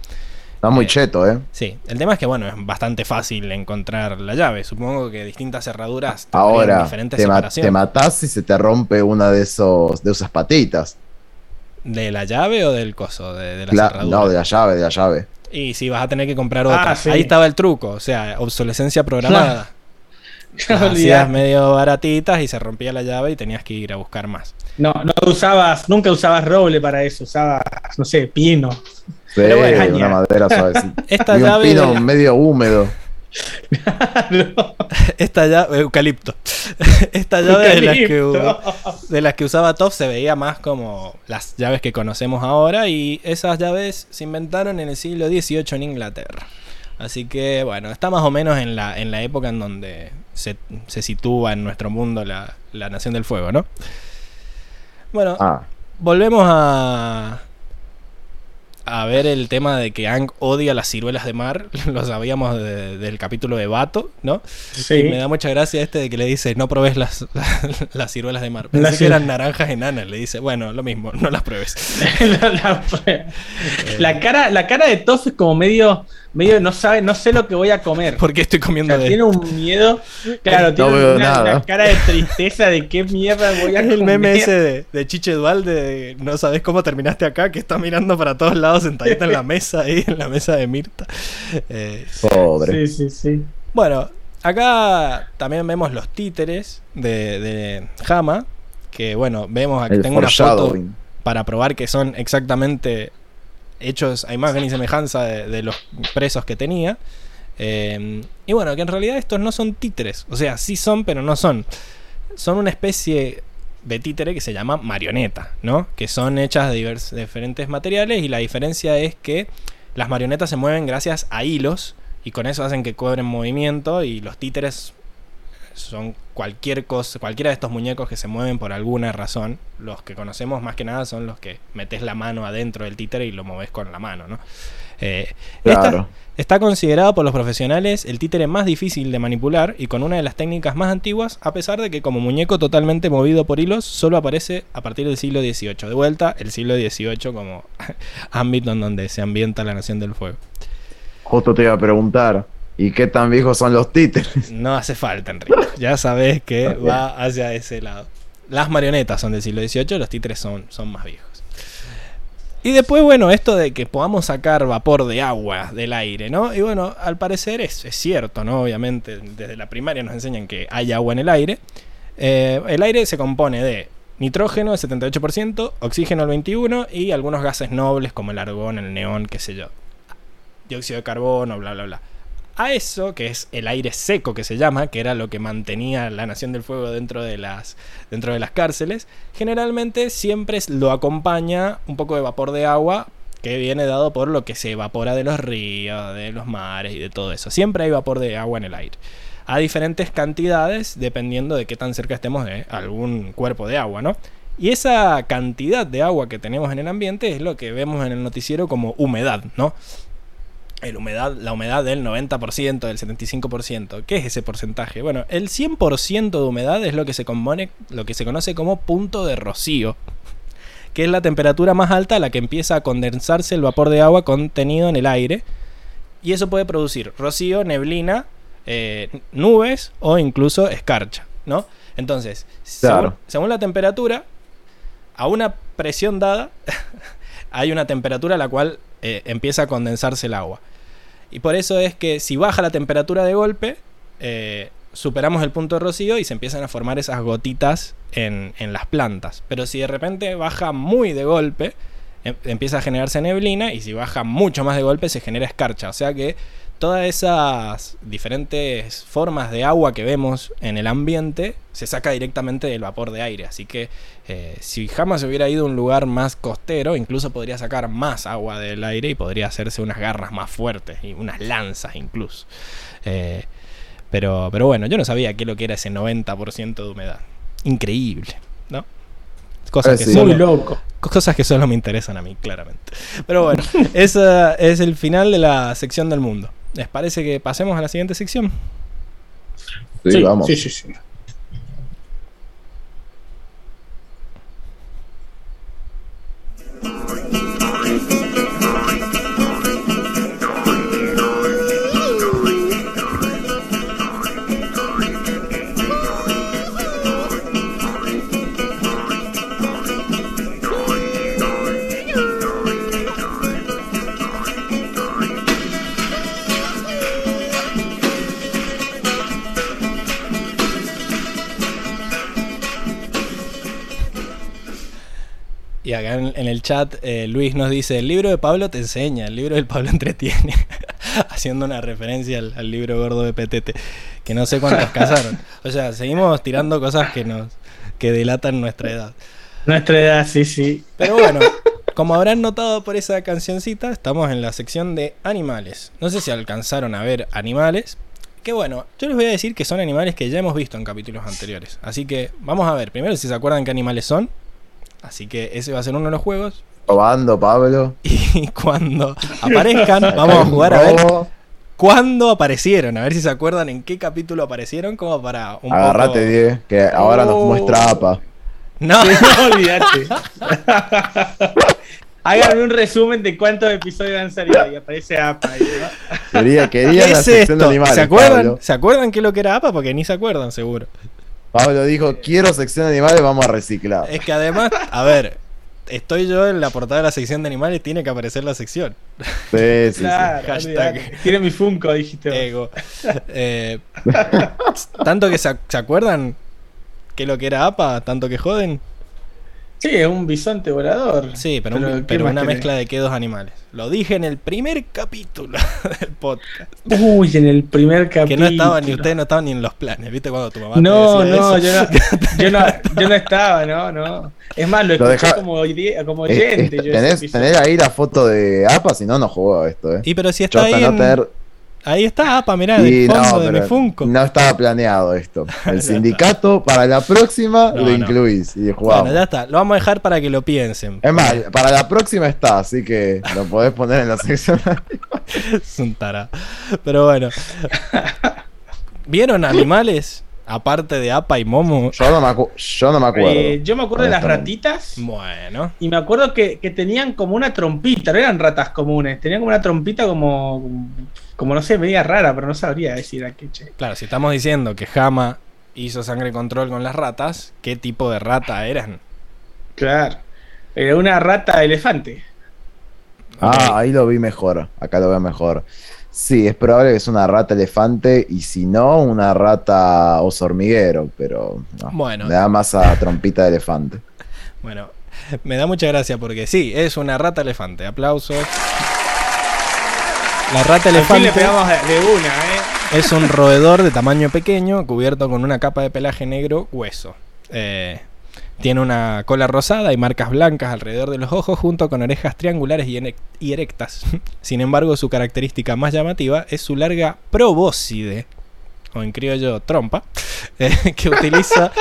Está muy eh, cheto, ¿eh? Sí, el tema es que, bueno, es bastante fácil encontrar la llave. Supongo que distintas cerraduras Ahora, diferentes te, ma- te matás si se te rompe una de esos de esas patitas. ¿De la llave o del coso? De, de la cerradura. no, de la llave, de la llave. Y sí, vas a tener que comprar otra. Ah, sí. Ahí estaba el truco, o sea, obsolescencia programada. Las hacías medio baratitas y se rompía la llave y tenías que ir a buscar más. No, no usabas, nunca usabas roble para eso, usabas, no sé, pino. Sí, Pero bueno, una madera suavecita. Esta y un llave pino la- medio húmedo. No, Esta llave, eucalipto. Esta llave de las, que, de las que usaba Top se veía más como las llaves que conocemos ahora y esas llaves se inventaron en el siglo XVIII en Inglaterra. Así que bueno, está más o menos en la, en la época en donde se, se sitúa en nuestro mundo la, la Nación del Fuego, ¿no? Bueno, Ah, volvemos a, a ver el tema de que Ang odia las ciruelas de mar. Lo sabíamos de- del capítulo de Bato, ¿no? Sí. Y me da mucha gracia este de que le dice, no probes las, las ciruelas de mar. Pensé Las que eran naranjas enanas. Le dice, bueno, lo mismo, no las pruebes. la, la- la cara, la cara de Toff es como medio, medio no sabe, no sé lo que voy a comer. ¿Por qué estoy O comiendo sea, de tiene un miedo, claro, No tiene veo una, nada. una cara de tristeza de qué mierda voy a Es comer. el meme ese de, de Chiche Dualde de no sabes cómo terminaste acá, que está mirando para todos lados sentadita en la mesa ahí, en la mesa de Mirta. Eh, pobre. Sí, sí, sí. Bueno, acá también vemos los títeres de, de Hama. Que bueno, vemos aquí El tengo una foto para probar que son exactamente hechos a imagen y semejanza de, de los presos que tenía. Eh, y bueno, que en realidad estos no son títeres. O sea, sí son, pero no son. Son una especie de títere que se llama marioneta, ¿no? Que son hechas de de diferentes materiales y la diferencia es que las marionetas se mueven gracias a hilos y con eso hacen que cobren movimiento y los títeres son cualquier cosa, cualquiera de estos muñecos que se mueven por alguna razón. Los que conocemos más que nada son los que metes la mano adentro del títere y lo moves con la mano, ¿no? Eh, esta- Claro. Está considerado por los profesionales el títere más difícil de manipular y con una de las técnicas más antiguas, a pesar de que como muñeco totalmente movido por hilos solo aparece a partir del siglo XVIII. De vuelta, el siglo XVIII como ámbito en donde se ambienta la Nación del Fuego. Justo te iba a preguntar. ¿Y qué tan viejos son los títeres? No hace falta, Enrique. Ya sabes que va hacia ese lado. Las marionetas son del siglo XVIII, los títeres son, son más viejos. Y después, bueno, esto de que podamos sacar vapor de agua del aire, ¿no? Y bueno, al parecer es, es cierto, ¿no? Obviamente, desde la primaria nos enseñan que hay agua en el aire. Eh, el aire se compone de nitrógeno, el 78%, oxígeno, el 21%, y algunos gases nobles como el argón, el neón, qué sé yo. Dióxido de carbono, bla, bla, bla. A eso, que es el aire seco que se llama, que era lo que mantenía la Nación del Fuego dentro de las, dentro de las cárceles, generalmente siempre lo acompaña un poco de vapor de agua que viene dado por lo que se evapora de los ríos, de los mares y de todo eso. Siempre hay vapor de agua en el aire. A diferentes cantidades dependiendo de qué tan cerca estemos de algún cuerpo de agua, ¿no? Y esa cantidad de agua que tenemos en el ambiente es lo que vemos en el noticiero como humedad, ¿no? El humedad, la humedad del 90%, del 75%. ¿Qué es ese porcentaje? Bueno, el 100% de humedad es lo que se compone, lo que se conoce como punto de rocío, que es la temperatura más alta a la que empieza a condensarse el vapor de agua contenido en el aire. Y eso puede producir rocío, neblina, eh, nubes o incluso escarcha, ¿no? Entonces, Claro. según, según la temperatura, a una presión dada, hay una temperatura a la cual eh, empieza a condensarse el agua. Y por eso es que si baja la temperatura de golpe, eh, superamos el punto de rocío y se empiezan a formar esas gotitas en, en las plantas. Pero si de repente baja muy de golpe, empieza a generarse neblina y si baja mucho más de golpe se genera escarcha. O sea que todas esas diferentes formas de agua que vemos en el ambiente se saca directamente del vapor de aire. Así que eh, si jamás hubiera ido a un lugar más costero, incluso podría sacar más agua del aire y podría hacerse unas garras más fuertes y unas lanzas incluso. Eh, pero, pero bueno, yo no sabía qué lo que era ese 90% de humedad. Increíble. Cosas Eh, que, sí. solo, Muy loco. cosas que solo me interesan a mí, claramente. Pero bueno, ese es el final de la sección del mundo. ¿Les parece que pasemos a la siguiente sección? Sí, vamos. sí, sí, sí. Acá en, en el chat eh, Luis nos dice, el libro de Pablo te enseña, el libro del Pablo entretiene, haciendo una referencia al, al libro gordo de Petete, que no sé cuántos casaron. O sea, seguimos tirando cosas que nos que delatan nuestra edad. Nuestra edad, sí, sí. Pero bueno, como habrán notado por esa cancioncita, estamos en la sección de animales. No sé si alcanzaron a ver animales. Que bueno, yo les voy a decir que son animales que ya hemos visto en capítulos anteriores. Así que vamos a ver, primero si se acuerdan qué animales son. Así que ese va a ser uno de los juegos. Probando, Pablo. Y cuando aparezcan, vamos a jugar a ver cuándo aparecieron. A ver si se acuerdan en qué capítulo aparecieron, como para un Agarrate, poco... 10, que ahora nos Oh. muestra APA. No, No olvidate. Háganme un resumen de cuántos episodios han salido y aparece APA ahí, ¿no? Quería, ¿qué quería la es de animales. ¿Se acuerdan? Pablo. ¿Se acuerdan qué es lo que era APA? Porque ni se acuerdan, seguro. Pablo dijo, quiero sección de animales, vamos a reciclar. Es que además, a ver, estoy yo en la portada de la sección de animales, tiene que aparecer la sección. Sí, sí, sí. Claro, Hashtag. olvidate. Tiene mi Funko, dijiste. vos. Ego. Eh, tanto que se, ¿se acuerdan qué es lo que era APA, tanto que joden. Sí, es un bisonte volador. Sí, pero, un- Pero, ¿qué pero más una mezcla de qué dos animales. Lo dije en el primer capítulo del podcast. Uy, en el primer capítulo. Que no estaban ni ustedes no estaban ni en los planes. ¿Viste cuando tu mamá te No, decía no, eso? yo no, yo no, yo no estaba, no, no. Es más, lo Lo escuché deja- como, como Eh, oyente. eh, yo ese tenés, tenés ahí la foto de APA, si no, no jugó esto, eh. Y pero si Yo está ahí, no en- tener- ahí está APA, mirá, y del fondo no, de mi Funko. no estaba planeado esto. El sindicato, para la próxima, No, lo no. incluís y jugamos. Bueno, ya está. Lo vamos a dejar para que lo piensen. Es más, para la próxima está, así que lo podés poner en la sección. Es un tarado. Pero bueno. ¿Vieron animales? Aparte de APA y Momo. Yo no me, acu- yo no me acuerdo. Eh, yo me acuerdo de las ratitas. Bueno. Y me acuerdo que, que tenían como una trompita, no eran ratas comunes, tenían como una trompita como, como no sé, media rara, pero no sabría decir a qué che. Claro, si estamos diciendo que Hama hizo sangre control con las ratas, ¿qué tipo de rata eran? Claro. Era una rata elefante. Ah, ahí lo vi mejor. Acá lo veo mejor. Sí, es probable que es una rata elefante y si no, una rata oso hormiguero, pero no. Bueno. Le da más a trompita de elefante. Bueno, me da mucha gracia porque sí, es una rata elefante. Aplausos. La rata fin le elefante pegamos de, de una, ¿eh? es un roedor de tamaño pequeño cubierto con una capa de pelaje negro hueso. Eh, tiene una cola rosada y marcas blancas alrededor de los ojos junto con orejas triangulares y, erectas. Sin embargo, su característica más llamativa es su larga probóscide, o en criollo trompa, eh, que utiliza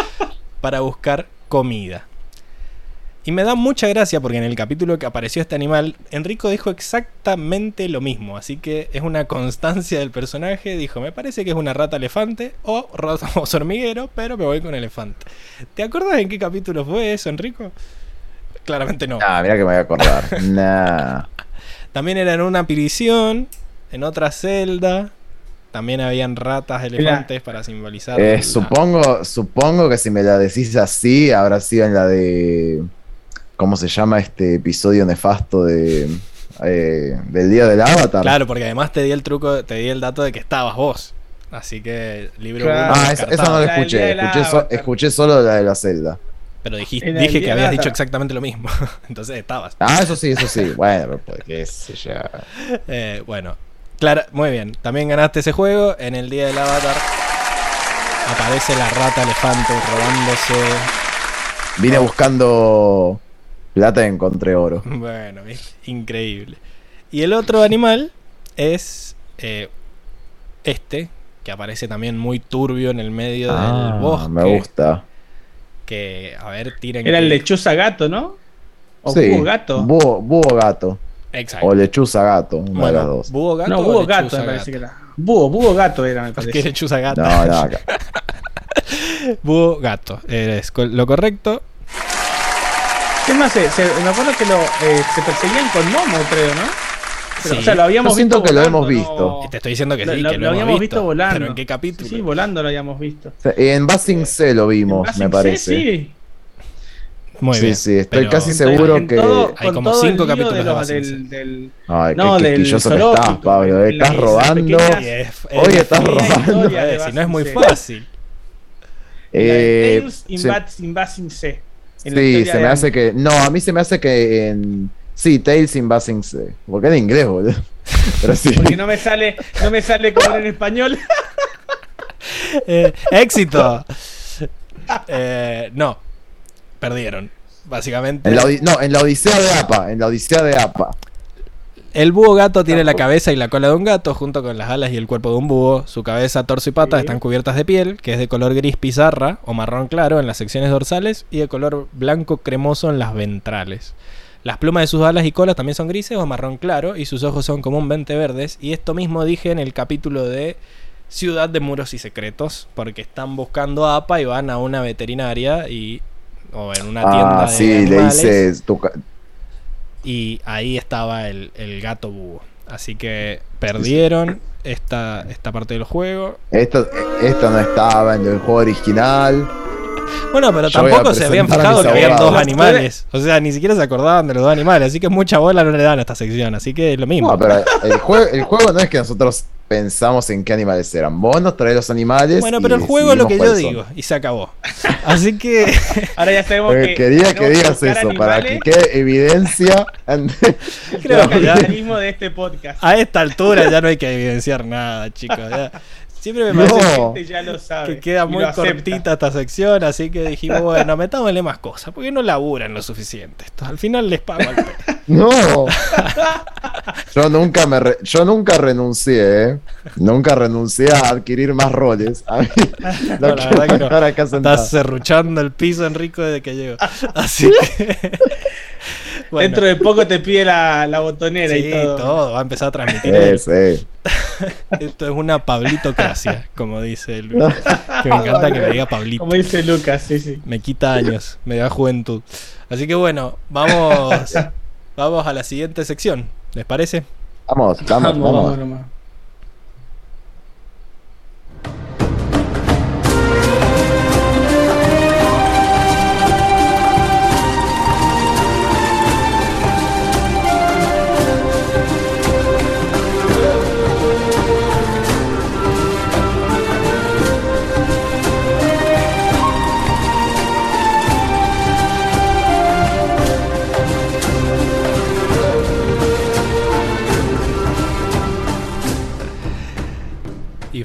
para buscar comida. Y me da mucha gracia porque en el capítulo que apareció este animal, Enrico dijo exactamente lo mismo. Así que es una constancia del personaje. Dijo, me parece que es una rata elefante o rata o hormiguero, pero me voy con elefante. ¿Te acuerdas en qué capítulo fue eso, Enrico? Claramente no. Ah, mira que me voy a acordar. nah. También era en una prisión, en otra celda. También habían ratas elefantes para simbolizar. Eh, la- supongo, supongo que si me la decís así, habrá sido en la de. ¿Cómo se llama este episodio nefasto de. eh, del día del Avatar? Claro, porque además te di el truco, te di el dato de que estabas vos. Así que libro Claro. Ah, esa, no la escuché. Escuché, so- Avatar. escuché solo la de la celda. Pero dijiste, dije que habías dicho exactamente lo mismo. Entonces estabas. Ah, eso sí, eso sí. Bueno, pues qué sé yo. Eh, bueno, claro, muy bien. También ganaste ese juego. En el día del avatar aparece la rata elefante robándose. Vine buscando plata y encontré oro. Bueno, es increíble. Y el otro animal es eh, este, que aparece también muy turbio en el medio del Ah, bosque. me gusta. Que, a ver, tiren. Era el lechuza gato, ¿no? O sí, búho gato. Búho, búho gato. Exacto. O lechuza gato, una de Bueno, las dos. búho gato. no, búho gato me parece que era. Búho, búho gato era, me ¿Por qué parece. lechuza gata? No, no, acá. Búho gato. Es lo correcto. Es más, se, se- me acuerdo que lo, eh, se perseguían con Momo, creo, ¿no? Pero, Sí. O sea, lo habíamos Yo siento visto que lo volando, hemos ¿no? visto. Y te estoy diciendo que Lo- sí, lo- que lo, lo hemos habíamos visto, visto volando. Pero en qué capítulo. Sí, volando lo habíamos visto. En Basing C lo vimos, me parece. C, sí. Muy sí, bien. sí, estoy pero- casi seguro que. todo- Hay como el cinco capítulos de de los- del, del- Ay, No, qué del quisquilloso que estás, Pablo. en Estás la- robando. pequeña- Y es- Oye, es estás robando. eh, Si no es muy fácil. Eh, Tales in, C. En sí, se de me hace que. No, a mí se me hace que en. Sí, Tales in Basing C. Porque en inglés, boludo. Pero sí. Porque no me sale, no me sale como en español. Eh, éxito. Eh, no. Perdieron. Básicamente. En la, no, en la Odisea de APA. En la Odisea de APA. El búho gato tiene la cabeza y la cola de un gato, junto con las alas y el cuerpo de un búho. Su cabeza, torso y patas Sí. están cubiertas de piel, que es de color gris pizarra o marrón claro en las secciones dorsales y de color blanco cremoso en las ventrales. Las plumas de sus alas y colas también son grises o marrón claro y sus ojos son comúnmente verdes. Y esto mismo dije en el capítulo de Ciudad de Muros y Secretos, porque están buscando a APA y van a una veterinaria y o en una tienda Ah, de sí, le dices. tu Y ahí estaba el, el gato búho. Así que perdieron esta, esta parte del juego. Esto, esto no estaba en el juego original. Bueno, pero Yo tampoco se habían fijado que habían dos animales. O sea, ni siquiera se acordaban de los dos animales. Así que mucha bola no le dan a esta sección. Así que es lo mismo. No, pero el juego, el juego no es que nosotros pensamos en qué animales eran. Vos nos traes los animales. Bueno, y pero el juego es lo que yo digo. Y se acabó. Así que. Ahora ya sabemos que. Quería que digas eso, para que quede evidencia. Creo que ya- capitalismo de este podcast. A esta altura ya no hay que evidenciar nada, chicos. ya. Siempre me No. parece La gente ya lo sabe. que queda muy cortita esta sección, así que dijimos, bueno, metámosle más cosas, porque no laburan lo suficiente. Esto, al final les pago al pe- No. Yo nunca me re- yo nunca renuncié, ¿eh? Nunca renuncié a adquirir más roles. A mí, No, la verdad que no. acá. Estás serruchando el piso, Enrico, desde que llego. Así que. bueno, Dentro de poco te pide la, la botonera sí, y todo. todo. Va a empezar a transmitir. Eh, él. sí. Esto es una pablitocracia, como dice. Que me encanta que me diga Pablito. Como dice Lucas, sí, sí. Me quita años, me da juventud. Así que bueno, vamos, vamos a la siguiente sección. ¿Les parece? Vamos, vamos, Vamos, vamos.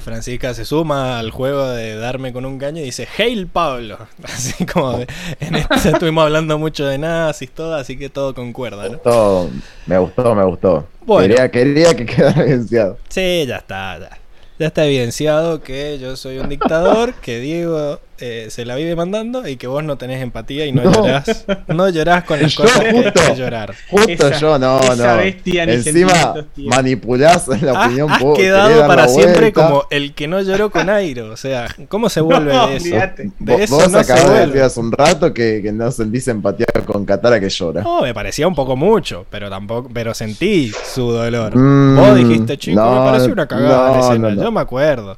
Francisca se suma al juego de darme con un caño y dice, Hail Pablo. Así como de- en este estuvimos hablando mucho de nazis, todo, así que todo concuerda, ¿no? Todo, me gustó, me gustó. Bueno. Quería, quería que quedara evidenciado. Sí, ya está, ya. Ya está evidenciado que yo soy un dictador, que Diego eh, se la vive mandando y que vos no tenés empatía y no, No. llorás. No llorás con las Yo cosas que hay justo. que llorar. Justo Esa- yo, no, esa no. bestia ni Encima manipulás la Has, opinión has quedado para siempre vuelta. como el que no lloró con Airo. O sea, ¿cómo se vuelve No, de eso? De Vos, eso vos no acabas de decir hace un rato que, que no sentís empatía con Katara que llora. No, me parecía un poco mucho, pero tampoco, pero sentí su dolor. Mm, Vos dijiste, chico, no, me pareció una cagada la no, escena. no, no. Yo me acuerdo.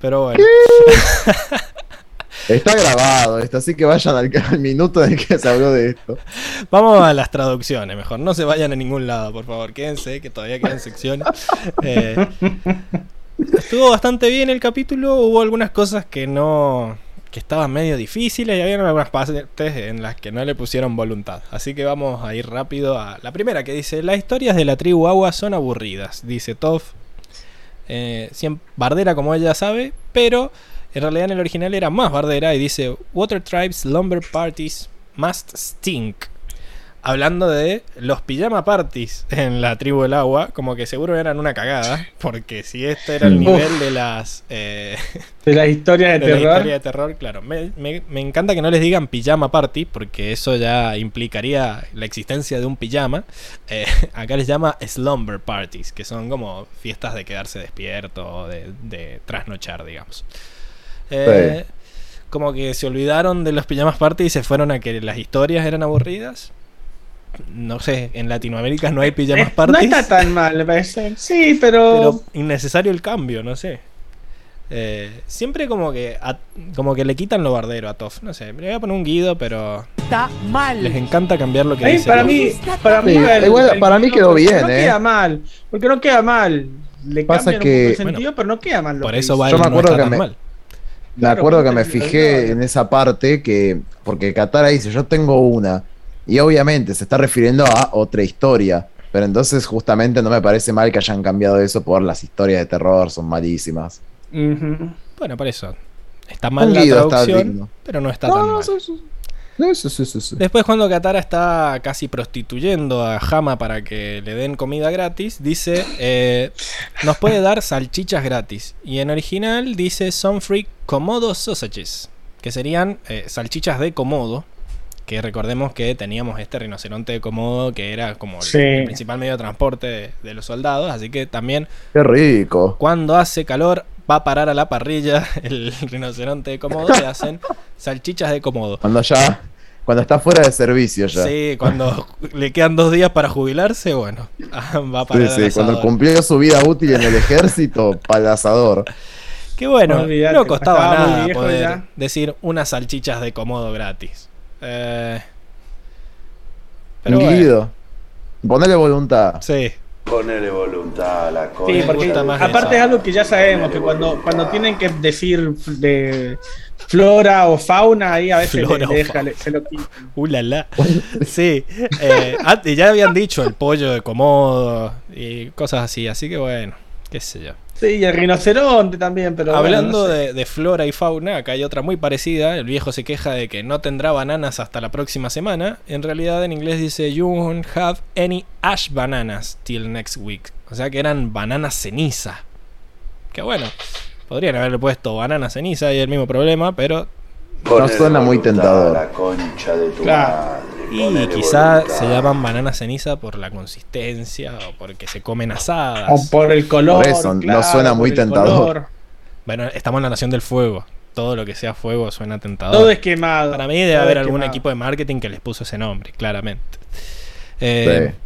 Pero bueno. Está grabado esto, así que vayan al, minuto en el que se habló de esto. Vamos a las traducciones, mejor. No se vayan a ningún lado, por favor. Quédense, que todavía quedan secciones. Eh, estuvo bastante bien el capítulo. Hubo algunas cosas que no. que estaban medio difíciles y había algunas partes en las que no le pusieron voluntad. Así que vamos a ir rápido a la primera que dice: Las historias de la tribu Agua son aburridas, dice Toff. Eh, bardera como ella sabe, pero en realidad en el original era más bardera y dice Water Tribes Lumber Parties Must Stink. Hablando de los pijama parties en la tribu del agua, como que seguro eran una cagada, porque si este era el Uf. nivel de las eh, De las historias de de la terror. historia de terror, claro. Me, me- me encanta que no les digan pijama party, porque eso ya implicaría la existencia de un pijama. Eh, acá les llama slumber parties, que son como fiestas de quedarse despierto de, de trasnochar, digamos. Eh, Como que se olvidaron de los pijamas party y se fueron a que las historias eran aburridas. No sé, en Latinoamérica no hay pijamas Eh, no parties. está tan mal, me parece. Sí, pero. Pero innecesario el cambio, no sé. Eh, siempre como que a- como que le quitan lo bardero a Toff. No sé, le voy a poner un guido, pero Está mal. les encanta cambiar lo que A mí, dice. para mí, para mí, Sí, igual para mí quedó porque bien, No eh. queda mal, porque no queda mal. Le Pasa cambian que- un poco el sentido, Bueno, pero no queda mal. lo Por que eso va Yo me no acuerdo está que me- mal. Me acuerdo que me fijé en esa parte que, porque Katara dice, yo tengo una, y obviamente se está refiriendo a otra historia, pero entonces justamente no me parece mal que hayan cambiado eso por las historias de terror, son malísimas. Bueno, por eso. Está mal Un la traducción, digno. pero no está No, tan no, mal. Sí, sí. Sí, sí, sí, sí, sí. Después cuando Katara está casi prostituyendo a Hama para que le den comida gratis, dice, eh, nos puede dar salchichas gratis. Y en original dice Some Free Komodo Sausages, que serían eh, salchichas de Komodo. Que recordemos que teníamos este rinoceronte de Komodo que era como el principal medio de transporte de, de los soldados. Así que también Qué rico. cuando hace calor va a parar a la parrilla el rinoceronte de Komodo y hacen salchichas de Komodo. Cuando ya, cuando está fuera de servicio ya. Sí, cuando le quedan dos días para jubilarse, bueno, va a Sí, parar sí, al cuando cumplió su vida útil en el ejército, para el asador. Que bueno, no costaba estaba muy nada viejo poder ya. decir unas salchichas de comodo gratis. Eh, pero bueno, guido. Ponele voluntad. sí, Ponerle voluntad a la cosa. Sí, porque más aparte es algo que ya sabemos, que cuando, cuando tienen que decir de flora o fauna, ahí a veces Flora le- le deja- fauna. le- se lo quitan. uh, la, la. Sí, eh, antes ya habían dicho el pollo de comodo y cosas así, así que bueno, qué sé yo. Sí, y el rinoceronte también, pero. bueno, Hablando no sé. de, de flora y fauna, acá hay otra muy parecida. El viejo se queja de que no tendrá bananas hasta la próxima semana. En realidad en inglés dice You won't have any ash bananas till next week. O sea que eran bananas ceniza. Que bueno, podrían haberle puesto banana ceniza y el mismo problema, pero... No suena muy tentador. La concha de tu Claro. madre. Y quizá voluntad. se llaman banana ceniza por la consistencia o porque se comen O asadas. por el color. Por eso, no claro, suena por muy tentador. color. Bueno, estamos en la nación del fuego. Todo lo que sea fuego suena tentador. Todo es quemado. Para mí debe haber algún quemado. equipo de marketing que les puso ese nombre, claramente. Eh, Sí.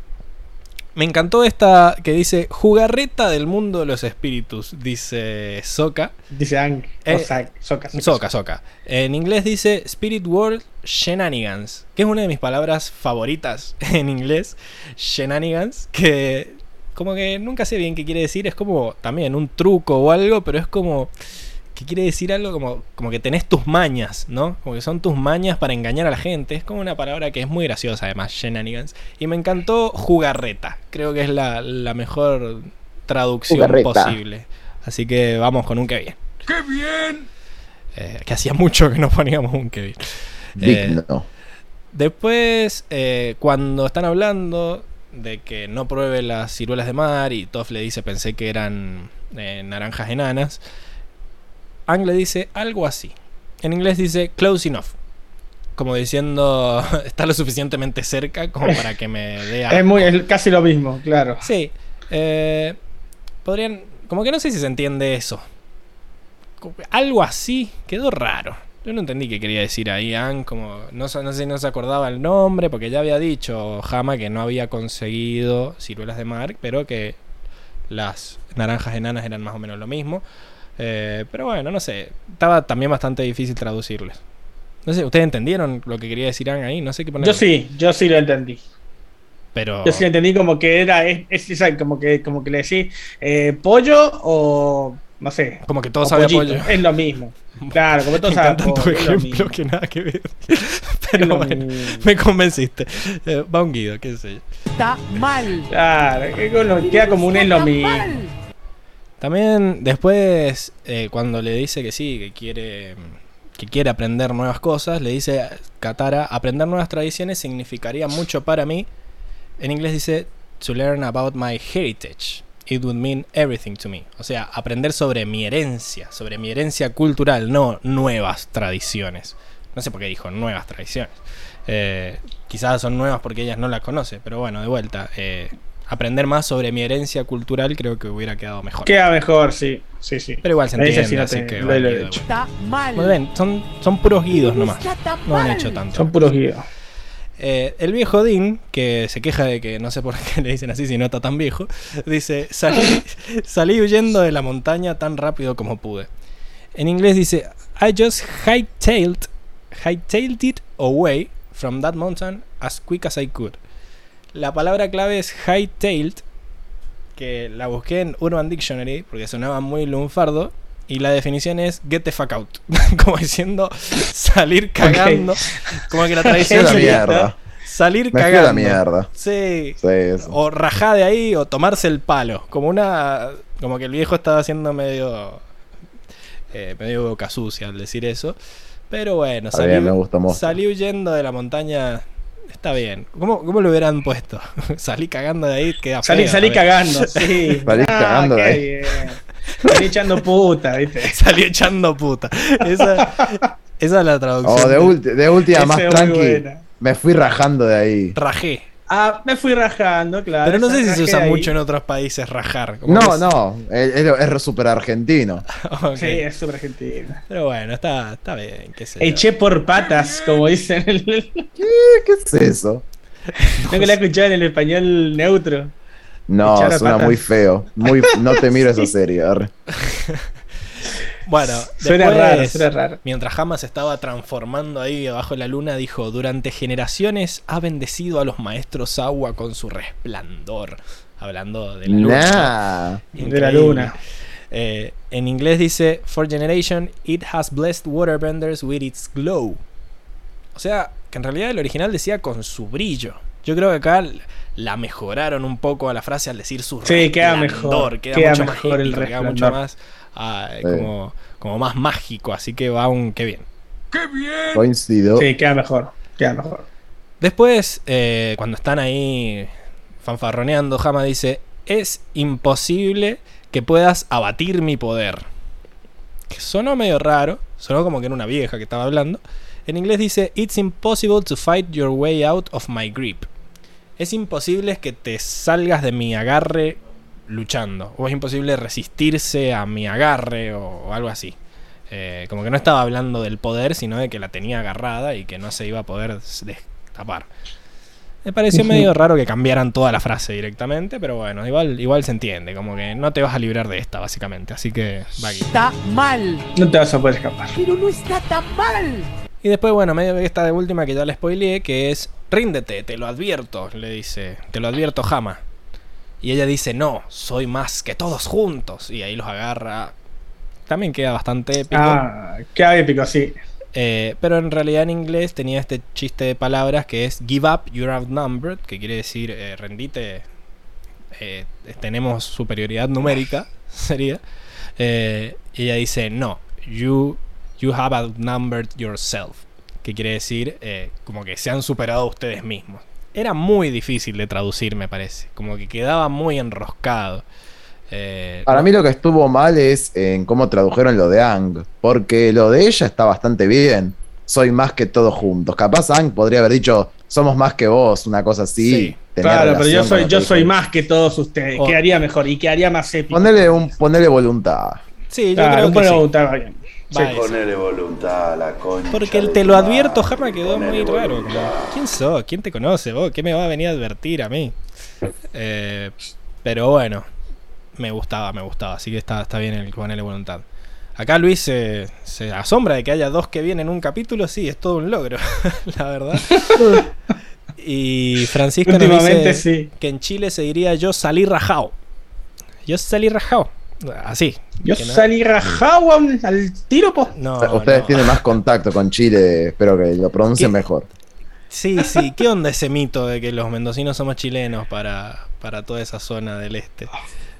Me encantó esta que dice Jugarreta del mundo de los espíritus, dice Soka. Dice Ang. Eh, Soca. Soka, Soka. En inglés dice Spirit World Shenanigans, que es una de mis palabras favoritas en inglés. Shenanigans, que como que nunca sé bien qué quiere decir. Es como también un truco o algo, pero es como que quiere decir algo como, como que tenés tus mañas, ¿no? Como que son tus mañas para engañar a la gente. Es como una palabra que es muy graciosa, además, shenanigans. Y me encantó jugarreta. Creo que es la, la mejor traducción Jugarreta. posible. Así que vamos con un que bien. ¡Qué bien! que hacía mucho que no poníamos un que bien. Eh, Digno. Después, eh, cuando están hablando de que no pruebe las ciruelas de mar y Toff le dice pensé que eran eh, naranjas enanas, Ang le dice algo así. En inglés dice close enough. Como diciendo, está lo suficientemente cerca como para que me dé Es, asco". muy, es casi lo mismo, claro. Sí. eh, podrían. Como que no sé si se entiende eso. Algo así quedó raro. Yo no entendí qué quería decir ahí, Ann. Como, no, no sé si no se acordaba el nombre, porque ya había dicho Hama que no había conseguido ciruelas de mar, pero que las naranjas enanas eran más o menos lo mismo. Eh, pero bueno, no sé. Estaba también bastante difícil traducirles. No sé, ¿ustedes entendieron lo que quería decir ahí? No sé qué poner. Yo sí, yo sí lo entendí. Pero. Yo sí lo entendí como que era, es, es esa- como que, como que le decís eh, pollo o no sé. Como que todo sabe a pollo. Es lo mismo. Claro, como todo sabe a pollo, que nada que ver. Pero bueno, mismo. me convenciste. Eh, va un guido, qué sé yo. Está mal. Claro, que con lo- queda como un es lo mismo. También después, eh, cuando le dice que sí, que quiere, que quiere aprender nuevas cosas, le dice a Katara, aprender nuevas tradiciones significaría mucho para mí. En inglés dice, to learn about my heritage. It would mean everything to me. O sea, aprender sobre mi herencia, sobre mi herencia cultural, no nuevas tradiciones. No sé por qué dijo nuevas tradiciones. Eh, quizás son nuevas porque ellas no las conocen, pero bueno, de vuelta. eh, aprender más sobre mi herencia cultural creo que hubiera quedado mejor. Queda mejor, sí. Sí, sí. Pero igual se entiende, sí no así te- que lo- lo he hecho. Está mal. Muy bien, son, son puros guidos nomás. No han hecho tanto. Son puros guíos. Eh, el viejo Dean, que se queja de que no sé por qué le dicen así si no está tan viejo, dice, salí, salí huyendo de la montaña tan rápido como pude. En inglés dice, I just hightailed, hightailed it away from that mountain as quick as I could. La palabra clave es hightailed, que la busqué en Urban Dictionary porque sonaba muy lunfardo. Y la definición es get the fuck out. como diciendo salir cagando. Como que la tradición sería mierda. salir Me cagando. la mierda. Sí. O rajá de ahí o tomarse el palo. Como una. Como que el viejo estaba haciendo medio. Eh, medio boca sucia al decir eso. Pero bueno, salí, me gusta salí huyendo de la montaña. Está bien. ¿Cómo, cómo lo hubieran puesto? salí cagando de ahí, queda Salí, feo, salí cagando, sí. Salí Ah, cagando de ahí. bien. Salí echando puta, ¿viste? Salí echando puta. Esa, esa es la traducción. O de, ulti- de última, más tranqui. buena. Me fui rajando de ahí. Rajé. Ah, me fui rajando, claro. Pero no sé si se usa ahí. mucho en otros países rajar. como No, es- no, es, es- súper argentino. Ok. Sí, es súper argentino. Pero bueno, está, está bien, qué sé yo. Eché por patas, como dicen. en el- ¿Qué es eso? ¿No que la escuchado en el español neutro? No, Echar suena muy feo. Muy, no te miro esa serie. Bueno, Suena después, raro, suena raro. Mientras Hamas estaba transformando ahí abajo de la luna, dijo: Durante generaciones ha bendecido a los maestros agua con su resplandor. Hablando de la luna. Nah. De la Increíble. luna. Eh, en inglés dice: For generation, it has blessed waterbenders with its glow. O sea, que en realidad el original decía con su brillo. Yo creo que acá la mejoraron un poco a la frase al decir su Sí, queda resplandor, mejor, Queda, queda mucho mejor más el épico, queda mucho más ah, Sí. como, como más mágico. Así que va un qué bien. Coincido. Sí, queda mejor. Queda mejor. Después, eh, cuando están ahí fanfarroneando, Hama dice: Es imposible que puedas abatir mi poder. Que sonó medio raro, sonó como que era una vieja que estaba hablando. En inglés dice: It's impossible to fight your way out of my grip. Es imposible que te salgas de mi agarre luchando. O es imposible resistirse a mi agarre o, o algo así. Eh, como que no estaba hablando del poder, sino de que la tenía agarrada y que no se iba a poder destapar. Me pareció medio raro que cambiaran toda la frase directamente, pero bueno, igual, igual se entiende, como que no te vas a librar de esta, básicamente. Así que va aquí. Está mal. No te vas a poder escapar. Pero no está tan mal. Y después, bueno, medio que esta de última que ya le spoileé, que es ríndete, te lo advierto, le dice, te lo advierto Jama. Y ella dice, no, soy más que todos juntos. Y ahí los agarra. También queda bastante épico. Ah, queda épico, sí. Eh, pero en realidad en inglés tenía este chiste de palabras que es give up, you're outnumbered, que quiere decir eh, rendite, eh, tenemos superioridad numérica, sería. Y ella dice, no, you, you have outnumbered yourself. Que quiere decir como que se han superado ustedes mismos. Era muy difícil de traducir, me parece. Como que quedaba muy enroscado. Eh, Para mí lo que estuvo mal es en cómo tradujeron lo de Ang, porque lo de ella está bastante bien. Soy más que todos juntos. Capaz Ang podría haber dicho, somos más que vos, una cosa así. Sí. Claro, pero yo soy, yo soy más que todos ustedes. Oh. Quedaría mejor y quedaría más épico. Ponele, un, ponele voluntad. sí, yo Claro, creo que sí. va bien. Ese. Ponele voluntad a la concha. Porque el te lo advierto, Jama, quedó Ponele muy raro. ¿Quién sos? ¿Quién te conoce vos? ¿Qué me va a venir a advertir a mí? Eh, pero bueno, me gustaba, me gustaba. Así que está, está bien el ponerle voluntad. Acá Luis se, se asombra de que haya dos que vienen en un capítulo. Sí, es todo un logro, la verdad. Y Francisco nos dice sí. que en Chile se diría yo salí rajao. Yo salí rajao. Así. Yo salí rajado al, al tiro, po. No, Ustedes no. tienen más contacto con Chile, espero que lo pronuncien ¿Qué? mejor. Sí, sí. ¿Qué onda ese mito de que los mendocinos somos chilenos para, para toda esa zona del este?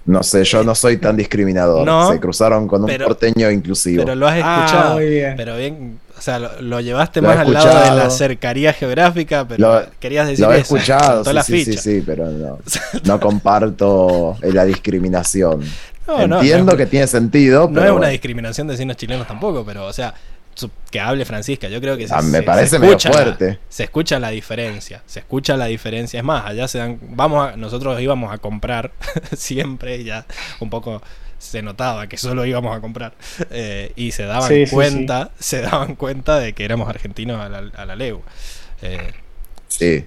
No sé, yo no soy tan discriminador. No, Se cruzaron con un pero- porteño inclusivo. Pero lo has Ah, escuchado. muy bien. Pero bien, o sea, lo, lo llevaste Lo más al lado de la cercanía geográfica, pero Lo- querías decir Lo he eso. escuchado, saltó la sí, sí, sí, sí, pero no, no comparto la discriminación. No, Entiendo no, que tiene sentido, no pero es una bueno. discriminación decirnos chilenos tampoco, pero o sea, su- que hable Francisca, yo creo que se, Ah, me se- parece se medio escucha la- fuerte. se escucha la diferencia, se escucha la diferencia. Es más, allá se dan, vamos a, nosotros íbamos a comprar siempre, ya un poco se notaba que solo íbamos a comprar eh, y se daban Sí, sí, cuenta, se daban cuenta de que éramos argentinos a la, a la legua. Eh, Sí.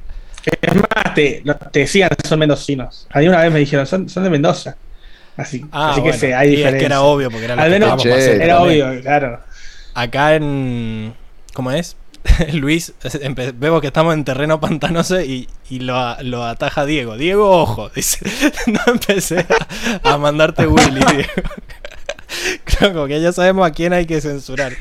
Es más, te, te decían, son mendocinos. A mí una vez me dijeron, son, son de Mendoza. Así, ah, así bueno, que sí, hay y es diferencia. que era obvio porque era lo Al menos Che, Era también. obvio, claro. Acá en. ¿Cómo es? Luis, vemos que estamos en terreno pantanoso y, y lo, a- lo ataja Diego. Diego, ojo, dice. No empecé a, a mandarte Willy, Diego. Creo como que ya sabemos a quién hay que censurar.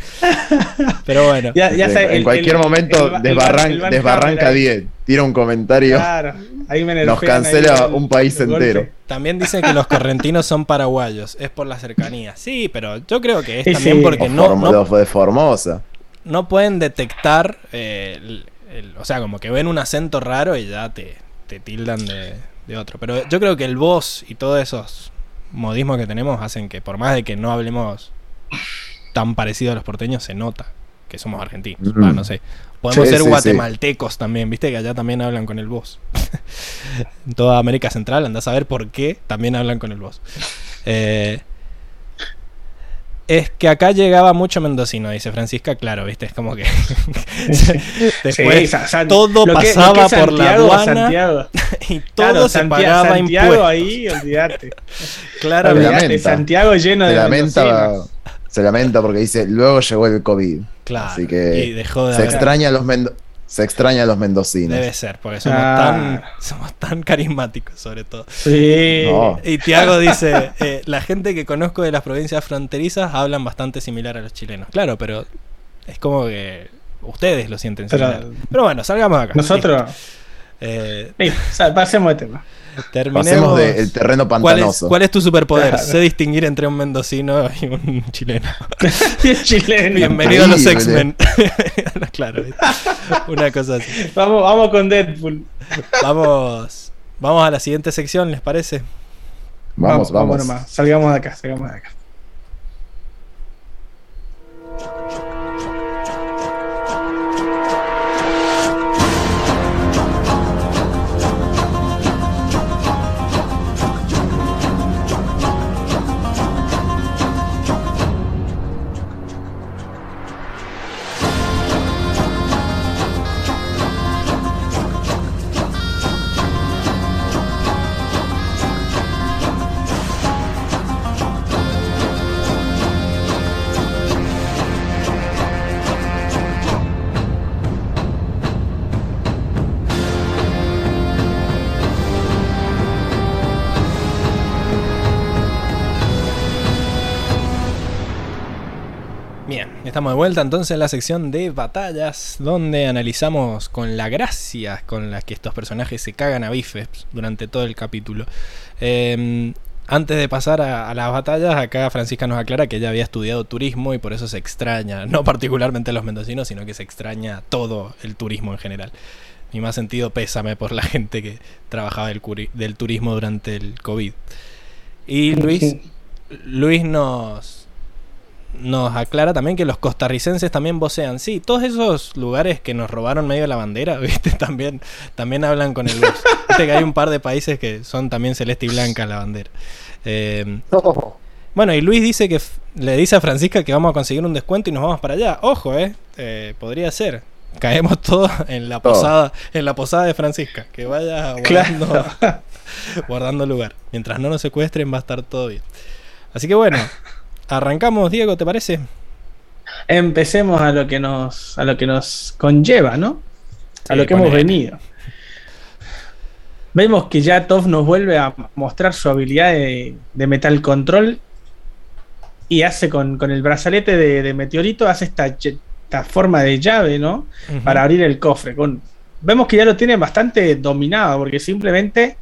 Pero bueno, Ya, ya en, sé, en el- cualquier el- momento el- el- desbarran- desbarranca Hammer ahí. 10, tira un comentario, Claro, ahí me nos cancela ahí un país entero. también dicen que los correntinos son paraguayos. Es por la cercanía. Sí, pero yo creo que es Sí, también sí. porque O no, Form- no, lo de Formosa. no pueden detectar, eh, el- el- o sea, como que ven un acento raro y ya te, te tildan de, de otro. Pero yo creo que el voz y todos esos modismos que tenemos hacen que por más de que no hablemos tan parecido a los porteños, se nota que somos argentinos. Mm. Va, no sé. Podemos Sí, ser sí, sí. guatemaltecos también, viste que allá también hablan con el voz. en toda América Central, andás a ver por qué también hablan con el voz. Eh, es que acá llegaba mucho mendocino, dice Francisca, claro, viste, es como que después Sí, Sa- San- todo que- pasaba por la Santiago, aduana Santiago. y todo Claro, se Santiago, pagaba Santiago impuestos. ahí, olvídate. Claro. Santiago lleno Se de lamenta, mendocinos. se lamenta porque dice, luego llegó el COVID. claro. Así que y dejó de se haber- extraña a los mendo- se extraña a los mendocinos. Debe ser, porque somos, Ah. tan, somos tan carismáticos, sobre todo. Sí. No. Y Tiago dice: eh, La gente que conozco de las provincias fronterizas hablan bastante similar a los chilenos. Claro, pero es como que ustedes lo sienten Pero- similar. Pero bueno, salgamos de acá. Nosotros. Eh, sea, pasemos de tema. terminemos. Pasemos del terreno ¿Cuál es, pantanoso. cuál es tu superpoder? Claro. Sé distinguir entre un mendocino y un chileno. Chileno. Bienvenido a los. X-Men. claro, una cosa así. Vamos, vamos con Deadpool. Vamos, vamos a la siguiente sección, ¿les parece? Vamos, vamos. nomás. Salgamos de acá, salgamos de acá. Estamos de vuelta entonces en la sección de batallas, donde analizamos con la gracia con la que estos personajes se cagan a bifes durante todo el capítulo. Eh, Antes de pasar a, a las batallas, acá Francisca nos aclara que ella había estudiado turismo y por eso se extraña, no particularmente los mendocinos, sino que se extraña todo el turismo en general. Mi más sentido pésame por la gente que trabajaba del, del turismo durante el COVID. Y Luis, Luis nos, nos aclara también que los costarricenses también vocean. Sí, todos esos lugares que nos robaron medio la bandera, ¿viste? También, también hablan con el voz. Viste que hay un par de países que son también celeste y blanca la bandera. Eh, bueno, y Luis dice que le dice a Francisca que vamos a conseguir un descuento y nos vamos para allá. Ojo, eh, eh, podría ser. Caemos todos en la posada, en la posada de Francisca. Que vaya guardando, Claro. guardando lugar. Mientras no nos secuestren va a estar todo bien. Así que bueno, arrancamos, Diego, ¿te parece? Empecemos a lo que nos, a lo que nos conlleva, ¿no? A Sí, lo que hemos venido. Vemos que ya Toph nos vuelve a mostrar su habilidad de, de metal control y hace con, con el brazalete de, de meteorito, hace esta, esta forma de llave, ¿no? Para abrir el cofre. Con, vemos que ya lo tiene bastante dominado, porque simplemente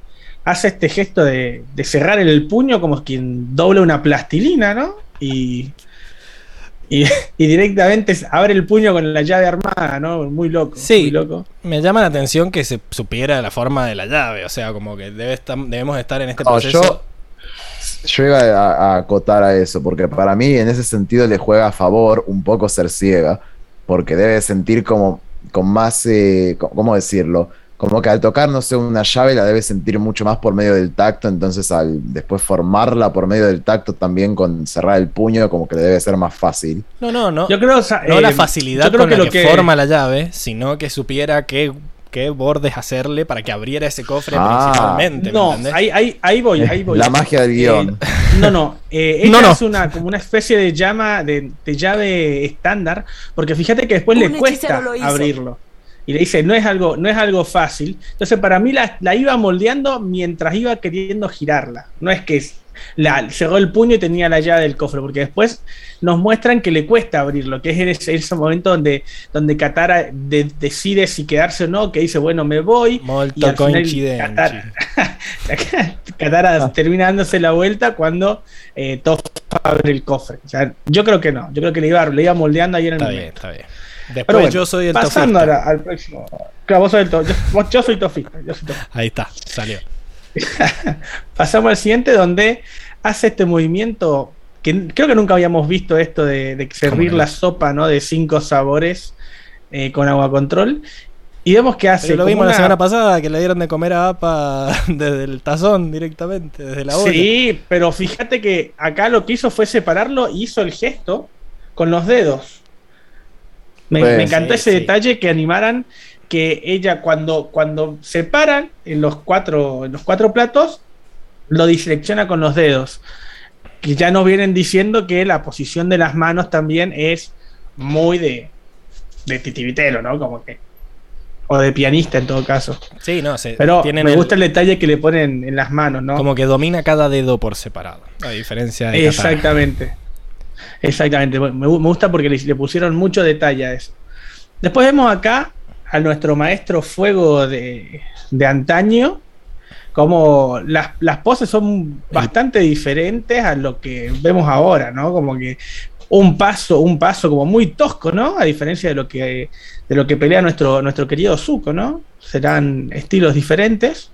hace este gesto de, de cerrar el puño como quien dobla una plastilina, ¿no? Y, y, y directamente abre el puño con la llave armada, ¿no? Muy loco. Sí. Muy loco. Me llama la atención que se supiera la forma de la llave. O sea, como que debe estar, debemos estar en este No, proceso. yo, yo iba a, a acotar a eso, porque para mí en ese sentido le juega a favor un poco ser ciega, porque debe sentir como con más, eh, ¿cómo decirlo? Como que al tocar, no sé, una llave la debe sentir mucho más por medio del tacto, entonces al después formarla por medio del tacto también con cerrar el puño, como que le debe ser más fácil. No, no, no. Yo creo, o sea, no eh, la facilidad yo creo con que la lo que, que forma la llave, sino que supiera qué, qué bordes hacerle para que abriera ese cofre Ah. principalmente. ¿me No, ahí, ahí, ahí voy, ahí voy. La magia del Eh, guion. no, no. eh, ella No, no. es una, como una especie de llama, de, de llave estándar, porque fíjate que después Un le cuesta hechicero lo hizo. abrirlo. Y le dice, no es algo, no es algo fácil. Entonces, para mí la, la iba moldeando mientras iba queriendo girarla. No es que la, cerró el puño y tenía la llave del cofre, porque después nos muestran que le cuesta abrirlo, que es en ese, ese momento donde, donde Katara de- decide si quedarse o no, que dice, bueno, me voy. y Molto al final coincidente. Katara, Katara termina dándose la vuelta cuando eh, Toph abre el cofre. O sea, yo creo que no. Yo creo que le iba, le iba moldeando ahí en el Está bien, momento. está bien. Después Pero bueno, yo soy el pasando tofista. ahora al próximo. Claro, vos sos el to- yo, vos- yo soy tofista. yo soy tofista. Ahí está, salió. Pasamos al siguiente donde hace este movimiento que creo que nunca habíamos visto esto de, de servir la sopa ¿no? de cinco sabores eh, con agua control. Y vemos que hace. Pero lo vimos la semana pasada que le dieron de comer a APA desde el tazón directamente, desde la olla. Sí, pero fíjate que acá lo que hizo fue separarlo y hizo el gesto con los dedos. Me, Pues, me encantó sí, ese sí. detalle que animaran que ella cuando, cuando separan en los cuatro, en los cuatro platos, lo disecciona con los dedos. Que ya nos vienen diciendo que la posición de las manos también es muy de, de titiritero, ¿no? Como que. O de pianista en todo caso. Sí, no, se, Pero tienen me el- gusta el detalle que le ponen en las manos, ¿no? como que domina cada dedo por separado, a diferencia de. Exactamente. Exactamente. Me, gu- me gusta porque le, le pusieron mucho detalle a eso. Después vemos acá a nuestro maestro fuego de, de antaño. Como las, las poses son bastante diferentes a lo que vemos ahora, ¿no? Como que un paso, un paso como muy tosco, ¿no? A diferencia de lo que, de lo que pelea nuestro, nuestro querido Zuko, ¿no? Serán estilos diferentes.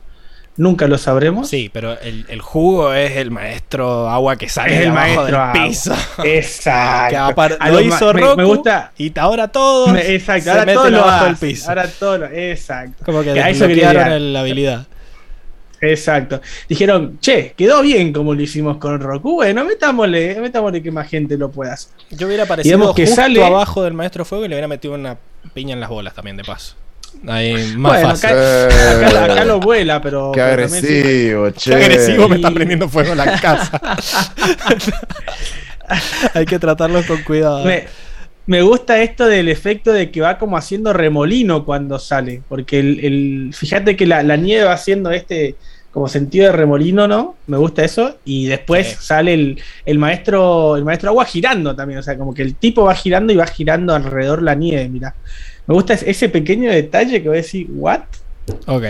Nunca lo sabremos. Sí, pero el, el jugo es el maestro agua que sale Es el maestro del agua. piso. Exacto. A lo hizo Roku Me gusta. y ahora todos me- Exacto. se Ahora meten todo lo abajo del hace, piso. Ahora todo lo. Exacto. Como que Que a eso el- la habilidad. Exacto. Dijeron, che, quedó bien como lo hicimos con Roku. Bueno, metámosle, metámosle que más gente lo pueda hacer. Yo hubiera aparecido que justo sale- abajo del maestro fuego y le hubiera metido una piña en las bolas también, de paso. Ahí, más Bueno, fácil. acá, acá- acá Eh, lo vuela, pero. Qué pero agresivo, che. Qué agresivo me está prendiendo fuego la casa. Hay que tratarlos con cuidado. Me, me gusta esto del efecto de que va como haciendo remolino cuando sale. Porque el, el- fíjate que la, la nieve va haciendo este como sentido de remolino, ¿no? Me gusta eso. Y después Sí. sale el, el maestro, el maestro agua girando también. O sea, como que el tipo va girando y va girando alrededor la nieve, mira. Me gusta ese- pequeño detalle que voy a decir, ¿what? Ok.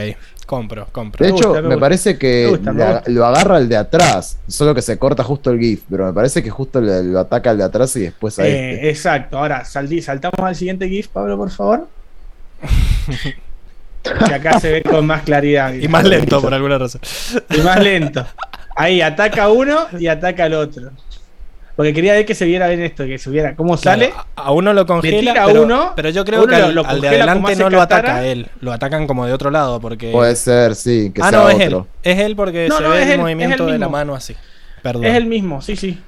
Compro, compro. De Me hecho, gusta, me me gusta. parece que Me gusta, me le- gusta. lo agarra el de atrás, solo que se corta justo el GIF, pero me parece que justo le- lo ataca el de atrás y después a Eh, este. Exacto. Ahora, saltamos al siguiente GIF, Pablo, por favor. que acá se ve con más claridad. Y más lento por alguna razón. Y más lento. Ahí ataca uno y ataca al otro. Porque quería ver que se viera bien esto, que se viera cómo sale. Claro, a a uno lo congela, tira pero, uno, pero yo creo uno que al, lo al de adelante no lo ataca Katara. a él, lo atacan como de otro lado porque Puede ser, sí, que Ah, sea no, es otro. él. Es él porque No, se no, ve el él, movimiento el de la mano así. Perdón. Es el mismo, sí, sí.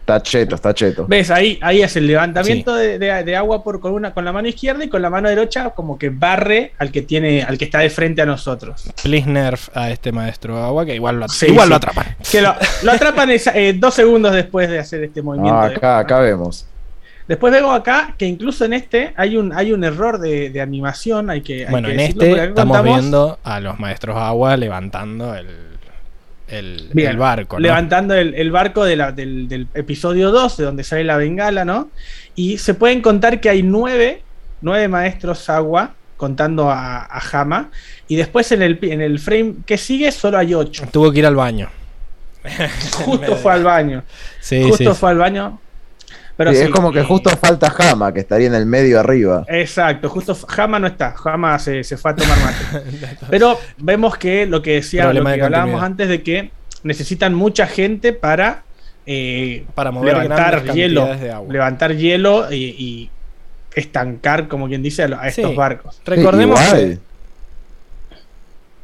Está cheto, está cheto. ¿Ves? Ahí, ahí es el levantamiento de, de- de agua por, con, una, con la mano izquierda y con la mano derecha como que barre al que tiene, al que está de frente a nosotros. Please nerf a este maestro agua que igual lo, Sí, igual sí. lo atrapan. Que lo, lo atrapan esa- eh, dos segundos después de hacer este movimiento. Ah, de- acá, acá vemos. Después vemos acá que incluso en este hay un, hay un error de, de animación. Hay que, hay Bueno, que en decirlo, este estamos contamos viendo a los maestros agua levantando el, el, Bien, el barco. ¿no? levantando el, el barco de la- del, del episodio 2, de donde sale la bengala, ¿no? Y se pueden contar que hay nueve, nueve maestros agua contando a, a Hama. Y después en el, en el frame que sigue solo hay ocho. Tuvo que ir al baño. Justo fue al baño. Sí, justo sí. fue al baño. Pero Sí, sí, es como que justo falta Jama, que estaría en el medio arriba. Exacto, justo Hama no está, Hama se, se fue a tomar mate. Pero vemos que lo que decía, lo que de hablábamos antes de que necesitan mucha gente para eh, Para mover levantar hielo, cantidades de agua. levantar hielo y, y estancar, como quien dice, a, estos Sí. barcos. Recordemos que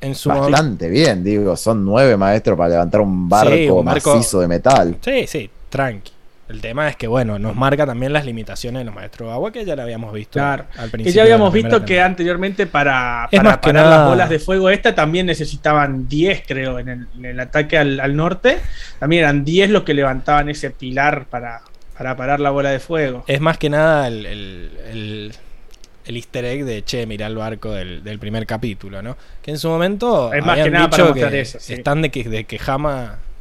en su bastante bien, digo, son nueve maestros para levantar un barco, Sí, un barco- macizo de metal. Sí, sí, tranqui. El tema es que, bueno, nos marca también las limitaciones de los maestros de agua que ya lo habíamos visto Claro. al Que principio. ya de la habíamos visto que anteriormente para, para más que parar nada- las bolas de fuego esta también necesitaban 10, creo, en el, en el ataque al, al norte. También eran 10 los que levantaban ese pilar para, para parar la bola de fuego. Es más que nada el, el, el- el easter egg de che, mirá el barco del, del primer capítulo, ¿no? Que en su momento Es más que nada para mostrar que eso, sí. están de que, de que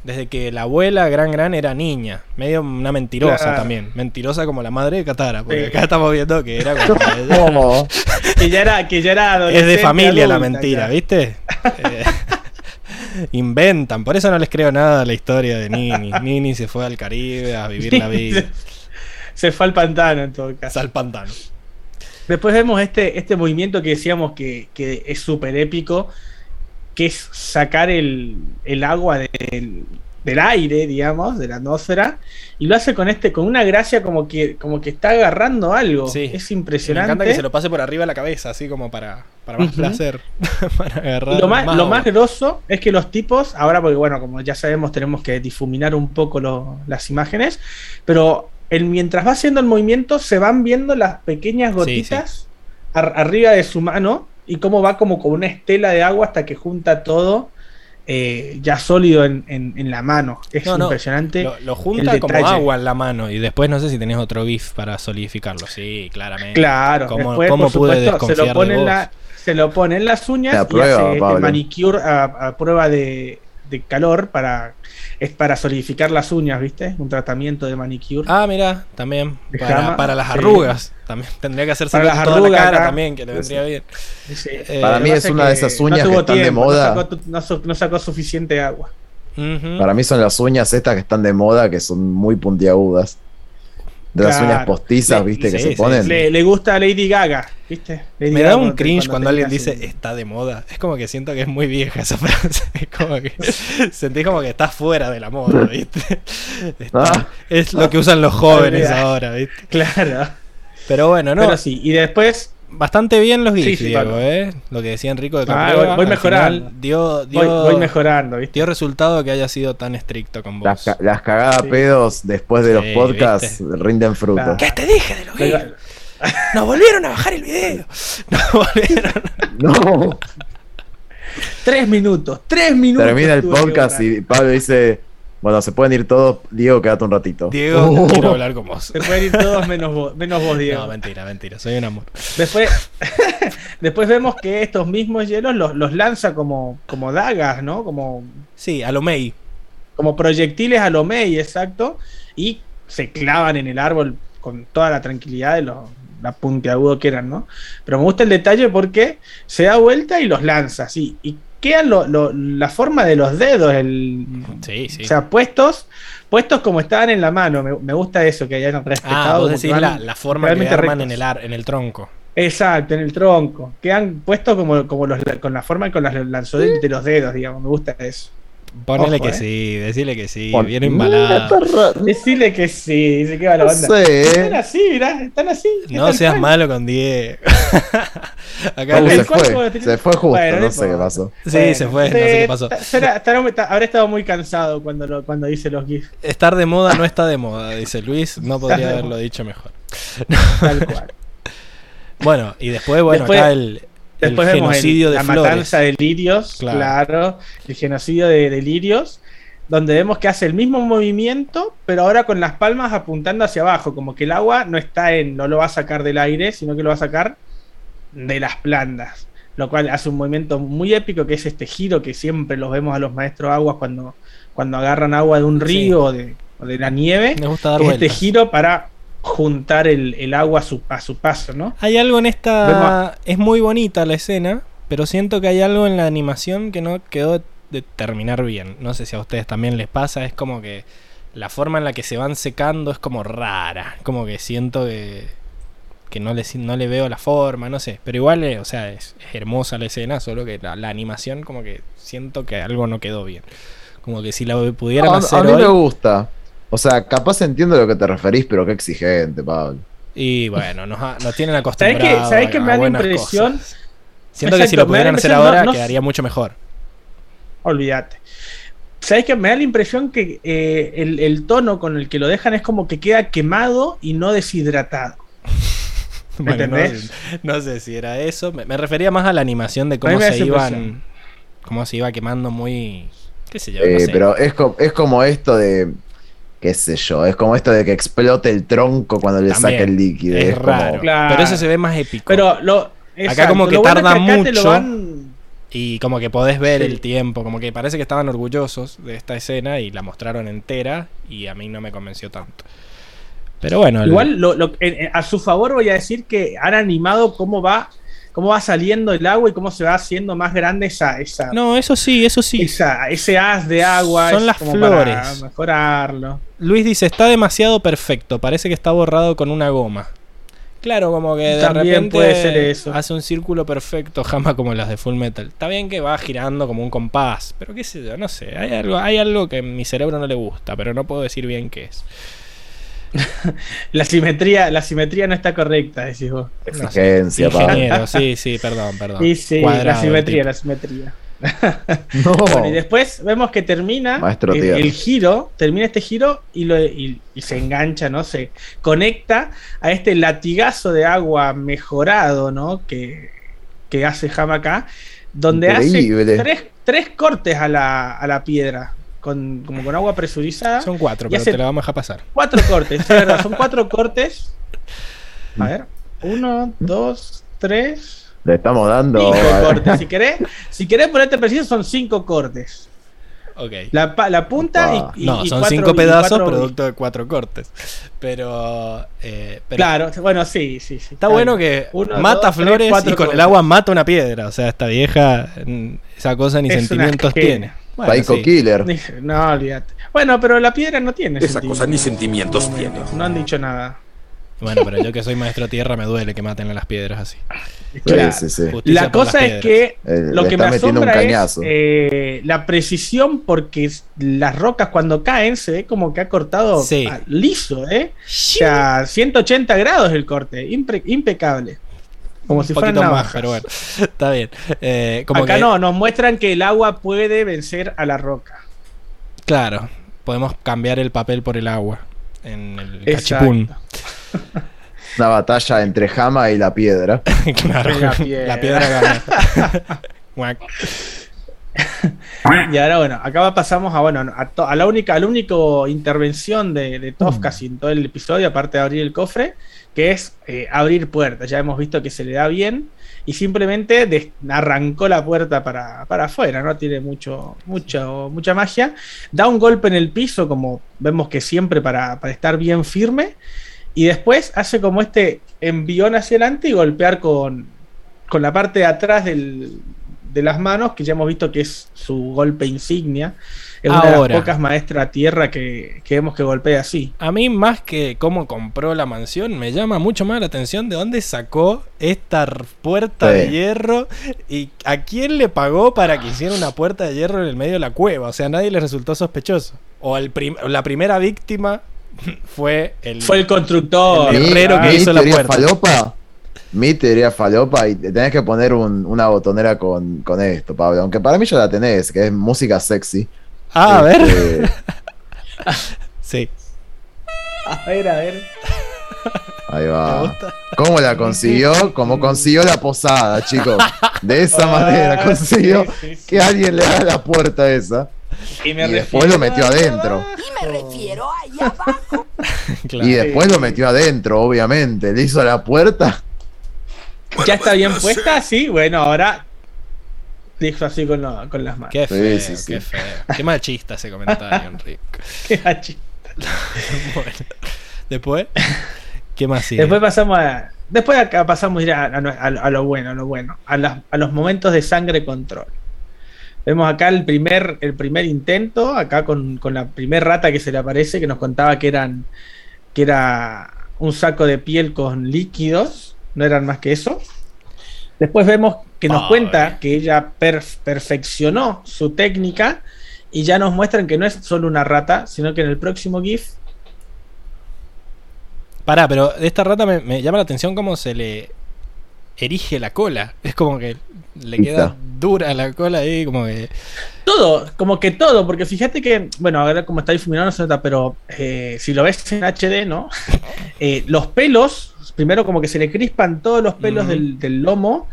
desde que la abuela Gran Gran era niña, medio una mentirosa Claro. también, mentirosa como la madre de Katara, porque Sí. acá estamos viendo que era como. Que ya era, que ya era es de familia la mentira, ya. ¿viste? Eh, inventan, por eso no les creo nada a la historia de Nini. Nini se fue al Caribe a vivir la vida. Se fue al pantano en todo caso. Al pantano. Después vemos este, este movimiento que decíamos que, que es súper épico, que es sacar el, el agua del, del aire, digamos, de la atmósfera, y lo hace con este, con una gracia como que, como que está agarrando algo. Sí. Es Me impresionante. encanta que se lo pase por arriba de la cabeza, así como para, para más placer. para agarrar. Lo más, lo más grosso es que los tipos, ahora porque bueno, como ya sabemos, tenemos que difuminar un poco lo- las imágenes, pero el, mientras va haciendo el movimiento se van viendo las pequeñas Sí, gotitas ar- arriba de su mano y cómo va como con una estela de agua hasta que junta todo eh, ya sólido en, en- en la mano. Es No, no, impresionante. Lo, lo junta el como agua en la mano y después no sé si tenés otro GIF para solidificarlo. Sí, claramente. Claro, ¿Cómo, después, cómo por pude supuesto, se desconfiar lo pone de en vos? la, se lo pone en las uñas La y hace Pablo. el manicure a, a prueba de, de calor para es para solidificar las uñas, ¿viste? Un tratamiento de manicure. Ah, mira, también. De Para, para las sí. arrugas. También tendría que hacerse Para con las toda la arrugas cara acá. también, que le vendría bien. Sí. Eh, Para mí es una de esas uñas que están de tiempo, moda. No sacó, no so- no sacó suficiente agua. Para mí son las uñas estas que están de moda, que son muy puntiagudas. De las Claro. uñas postizas, Le- viste, que sí, se sí, ponen. Le, le gusta a Lady Gaga, ¿viste? Lady Me da un cuando- cringe cuando alguien dice así- está de moda. Es como que siento que es muy vieja esa frase. Es como que sentís como que estás fuera de la moda, ¿viste? Está- Ah. es lo que usan los jóvenes ahora, ¿viste? Claro. Pero bueno, no. Pero sí, y después Bastante bien los GIFs, Sí, sí, Diego, Pablo. ¿eh? Lo que decía Enrico de Ah, Caprera. voy- mejorando. Dio, dio, voy, voy mejorando, ¿viste? dio resultado que haya sido tan estricto con Las, vos. ca- las cagadas Sí. pedos después de los podcasts rinden fruto. Claro. ¿Qué te dije de los? Venga, Nos volvieron a bajar el video. Nos volvieron. No. Tres minutos, tres minutos. Termina el podcast y Pablo dice: Bueno, se pueden ir todos. Diego, quédate un ratito. Diego, Oh. quiero hablar con vos. Se pueden ir todos menos vos, menos vos, Diego. No, mentira, mentira. Soy un amor. Después, después vemos que estos mismos hielos los, los lanza como, como dagas, ¿no? Como, Sí, a lo May. como proyectiles a lo Mei, exacto. Y se clavan en el árbol con toda la tranquilidad de los, la puntiagudo que eran, ¿no? Pero me gusta el detalle porque se da vuelta y los lanza, así. Y quedan lo- lo- la forma de los dedos, el, Sí, sí. o sea, puestos, puestos como estaban en la mano. Me, me gusta eso, que hayan respetado. ah, vos como decís la, la forma que arman en el, ar- en el tronco. Exacto, en el tronco. Quedan puestos como, como los, con la forma con las lanzones de los dedos, digamos. Me gusta eso. Ponele Ojo, que eh. sí, decirle que sí, Pon- bien embalado. Decirle que sí, dice que va la No sé, Están eh. así, mirá, están así. No seas cual. malo con Diego. Acá Luis- se cual fue, se fue justo, Bueno, no no sé qué pasó. Sí, Bueno, se fue, no sí, sé qué pasó. será- estará- habrá estado muy cansado cuando, lo, cuando dice los GIFs, Estar de moda no está de moda, dice Luis. No podría haberlo dicho mejor. tal cual. Bueno, y después, bueno, Después- acá el, el Después vemos el- genocidio de la Flores. matanza de lirios, Claro. claro. el genocidio de, de lirios, donde vemos que hace el mismo movimiento, pero ahora con las palmas apuntando hacia abajo, como que el agua no está en, no lo va a sacar del aire, sino que lo va a sacar de las plantas, lo cual hace un movimiento muy épico que es este giro que siempre los vemos a los maestros aguas cuando, cuando agarran agua de un Sí. río o, de, o de la nieve, Me gusta dar es este giro para juntar el, el agua a su, a su paso, ¿no? Hay algo en esta. Vemos- Es muy bonita la escena, pero siento que hay algo en la animación que no quedó de terminar bien. No sé si a ustedes también les pasa. Es como que la forma en la que se van secando es como rara. Como que siento que. Que no le, no le veo la forma, no sé. Pero igual, eh, o sea, es, es hermosa la escena, solo que la, la animación, como que siento que algo no quedó bien. Como que si la pudieran A, hacer a mí hoy- me gusta. O sea, capaz entiendo a lo que te referís, pero qué exigente, Pablo. Y bueno, nos, ha- nos tienen ¿Sabes acostumbrados. qué, ¿sabes a- qué a me da la impresión? cosas. Siento que si lo pudieran hacer no- ahora no- quedaría mucho mejor. Olvídate. ¿Sabes qué? Me da la impresión que eh, el, el tono con el que lo dejan es como que queda quemado y no deshidratado. ¿Me Bueno, no, entendés? no sé si era eso. Me, me refería más a la animación de cómo se iban. impresión. Cómo se iba quemando muy. ¿Qué sé yo? Eh, no sé. Pero es, co- es como esto de. Qué sé yo, es como esto de que explote el tronco cuando le También, saca el líquido. es, Es, como- raro. Claro. Pero eso se ve más épico. Pero lo. exacto, como que lo bueno es tarda acá te lo mucho. van- Y como que podés ver Sí. el tiempo, como que parece que estaban orgullosos de esta escena y la mostraron entera y a mí no me convenció tanto. Pero bueno, el- Igual lo- lo- en- en- a su favor voy a decir que han animado cómo va, cómo va saliendo el agua y cómo se va haciendo más grande esa, esa, no, eso sí, eso sí. esa- ese haz de agua. Son las como para flores. mejorarlo. Luis dice, está demasiado perfecto, parece que está borrado con una goma. Claro, como que de También repente puede ser eso. hace un círculo perfecto, jamás como las de Full Metal. Está bien que va girando como un compás, pero qué sé yo, no sé. Hay algo, hay algo que a mi cerebro no le gusta, pero no puedo decir bien qué es. La simetría, la simetría no está correcta, decís vos. Exigencia. Ingeniero, sí, sí, perdón, perdón. Sí, Cuadrado la simetría, la simetría. No. Bueno, y después vemos que termina Maestro el, giro, termina este giro y, lo, y, y se engancha, ¿no? Se conecta a este latigazo de agua mejorado, ¿no? Que, que hace Hama acá, donde Increíble. hace tres, tres cortes a la, a la piedra, con, como con agua presurizada. Son cuatro, pero te la vamos a dejar pasar. Cuatro cortes, es verdad, son cuatro cortes. A ver, uno, dos, tres, Le estamos dando. cinco a- cortes. Si querés, si querés ponerte preciso, son cinco cortes. Ok. La, punta y, y- no, y son cuatro- cinco pedazos cuatro- producto de cuatro cortes. Pero, eh, pero Claro, bueno, sí, sí, sí. Está bueno que Uno, mata dos, flores y con el agua mata una piedra. O sea, esta vieja, mm, esa cosa ni Es sentimientos tiene. Bueno, Psycho sí. Killer. No, olvídate. Bueno, pero la piedra no tiene Esa cosa ni sentimientos. tiene. No han dicho nada. Bueno, pero yo que soy maestro tierra me duele que maten a las piedras así. Claro. Sí, sí, sí. La cosa es que Eh, lo que me asombra es eh, la precisión porque las rocas cuando caen se ve como que ha cortado Sí. liso, ¿eh? O sea, 180 grados el corte, impecable. Como un si fueran poquito más, pero bueno, está bien. Eh, como Acá que, no, nos muestran que el agua puede vencer a la roca. Claro, podemos cambiar el papel por el agua en el Exacto. cachipún. Una batalla entre Jama y la piedra. claro, La piedra. la piedra gana. Y ahora, bueno, acá pasamos a, bueno, a, to- a la única, a la única intervención de, de Toph casi en todo el episodio, aparte de abrir el cofre, que es eh, abrir puertas. Ya hemos visto que se le da bien y simplemente arrancó la puerta para, para afuera, no tiene mucho, mucho, mucha magia. Da un golpe en el piso, como vemos que siempre para, para estar bien firme. Y después hace como este envión hacia adelante y golpear con, con la parte de atrás del- de las manos, que ya hemos visto que es su golpe insignia. Es una de Ahora. las pocas maestras tierra que, que vemos que golpea así. A mí, más que cómo compró la mansión, me llama mucho más la atención de dónde sacó esta puerta Sí. de hierro y a quién le pagó para que hiciera una puerta de hierro en el medio de la cueva. O sea, a nadie le resultó sospechoso. O el prim- la primera víctima fue el. Fue el constructor. El herrero que hizo la puerta. falopa, mi teoría falopa, y te tenés que poner un- una botonera con, con esto, Pablo. Aunque para mí ya la tenés, que es música sexy. Ah, a ver. Este, Sí, A ver, a ver. ahí va. ¿Cómo la consiguió? Como consiguió la posada, chicos. De esa manera consiguió sí, sí, sí. que alguien le haga la puerta esa. Y, me Y después lo metió adentro. Y me refiero ahí abajo. Claro. Y después lo metió adentro, obviamente. Le hizo la puerta. ¿Ya está bien puesta? Sí, bueno, ahora dijo así con, lo- con las manos. Qué feo, sí, sí. qué feo. Qué machista ese comentario, Enrique. Qué gachi. Bueno, después, ¿qué más sigue? Después pasamos a. Después acá pasamos ya a, a- a lo bueno, a lo bueno. A, las- a los momentos de sangre control. Vemos acá el primer, el primer intento, acá con, con la primer rata que se le aparece, que nos contaba que eran. que era un saco de piel con líquidos. No eran más que eso. Después vemos que nos cuenta que ella perf- perfeccionó su técnica. Y ya nos muestran que no es solo una rata, sino que en el próximo GIF Pará, pero de esta rata me, me llama la atención cómo se le erige la cola. Es como que le queda dura la cola ahí, como que. Todo, como que todo, porque fíjate que, bueno, ahora como está difuminado no se nota, pero eh, si lo ves en HD, ¿no? Eh, los pelos, primero como que se le crispan todos los pelos del lomo,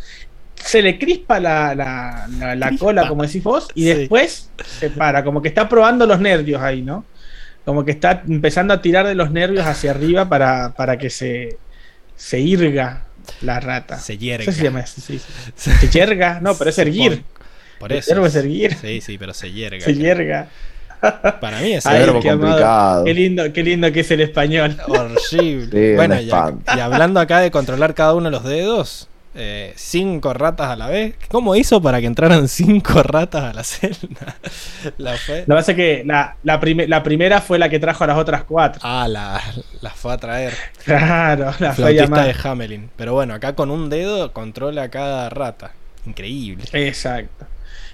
se le crispa la, la- la- la Crispa. cola, como decís vos, y Sí. después se para, como que está probando los nervios ahí, ¿no? Como que está empezando a tirar de los nervios hacia arriba para, para que se, se irga la rata. Se No hierga. sé si se llama así, sí, sí. Se yerga, no, pero es erguir. Por El eso. verbo es erguir. Sí, sí, pero se yerga. Se yerga. Para mí es verbo complicado. Qué lindo, qué lindo que es el español. horrible. Sí, bueno, y, y hablando acá de controlar cada uno de los dedos, eh, cinco ratas a la vez. ¿Cómo hizo para que entraran cinco ratas a la celda? la fue. Lo que pasa es que la, la, prime- la primera fue la que trajo a las otras cuatro. Ah, la, la fue a traer. Claro, la fue a llamar. de Hamelin. Pero bueno, acá con un dedo controla cada rata. Increíble. Exacto.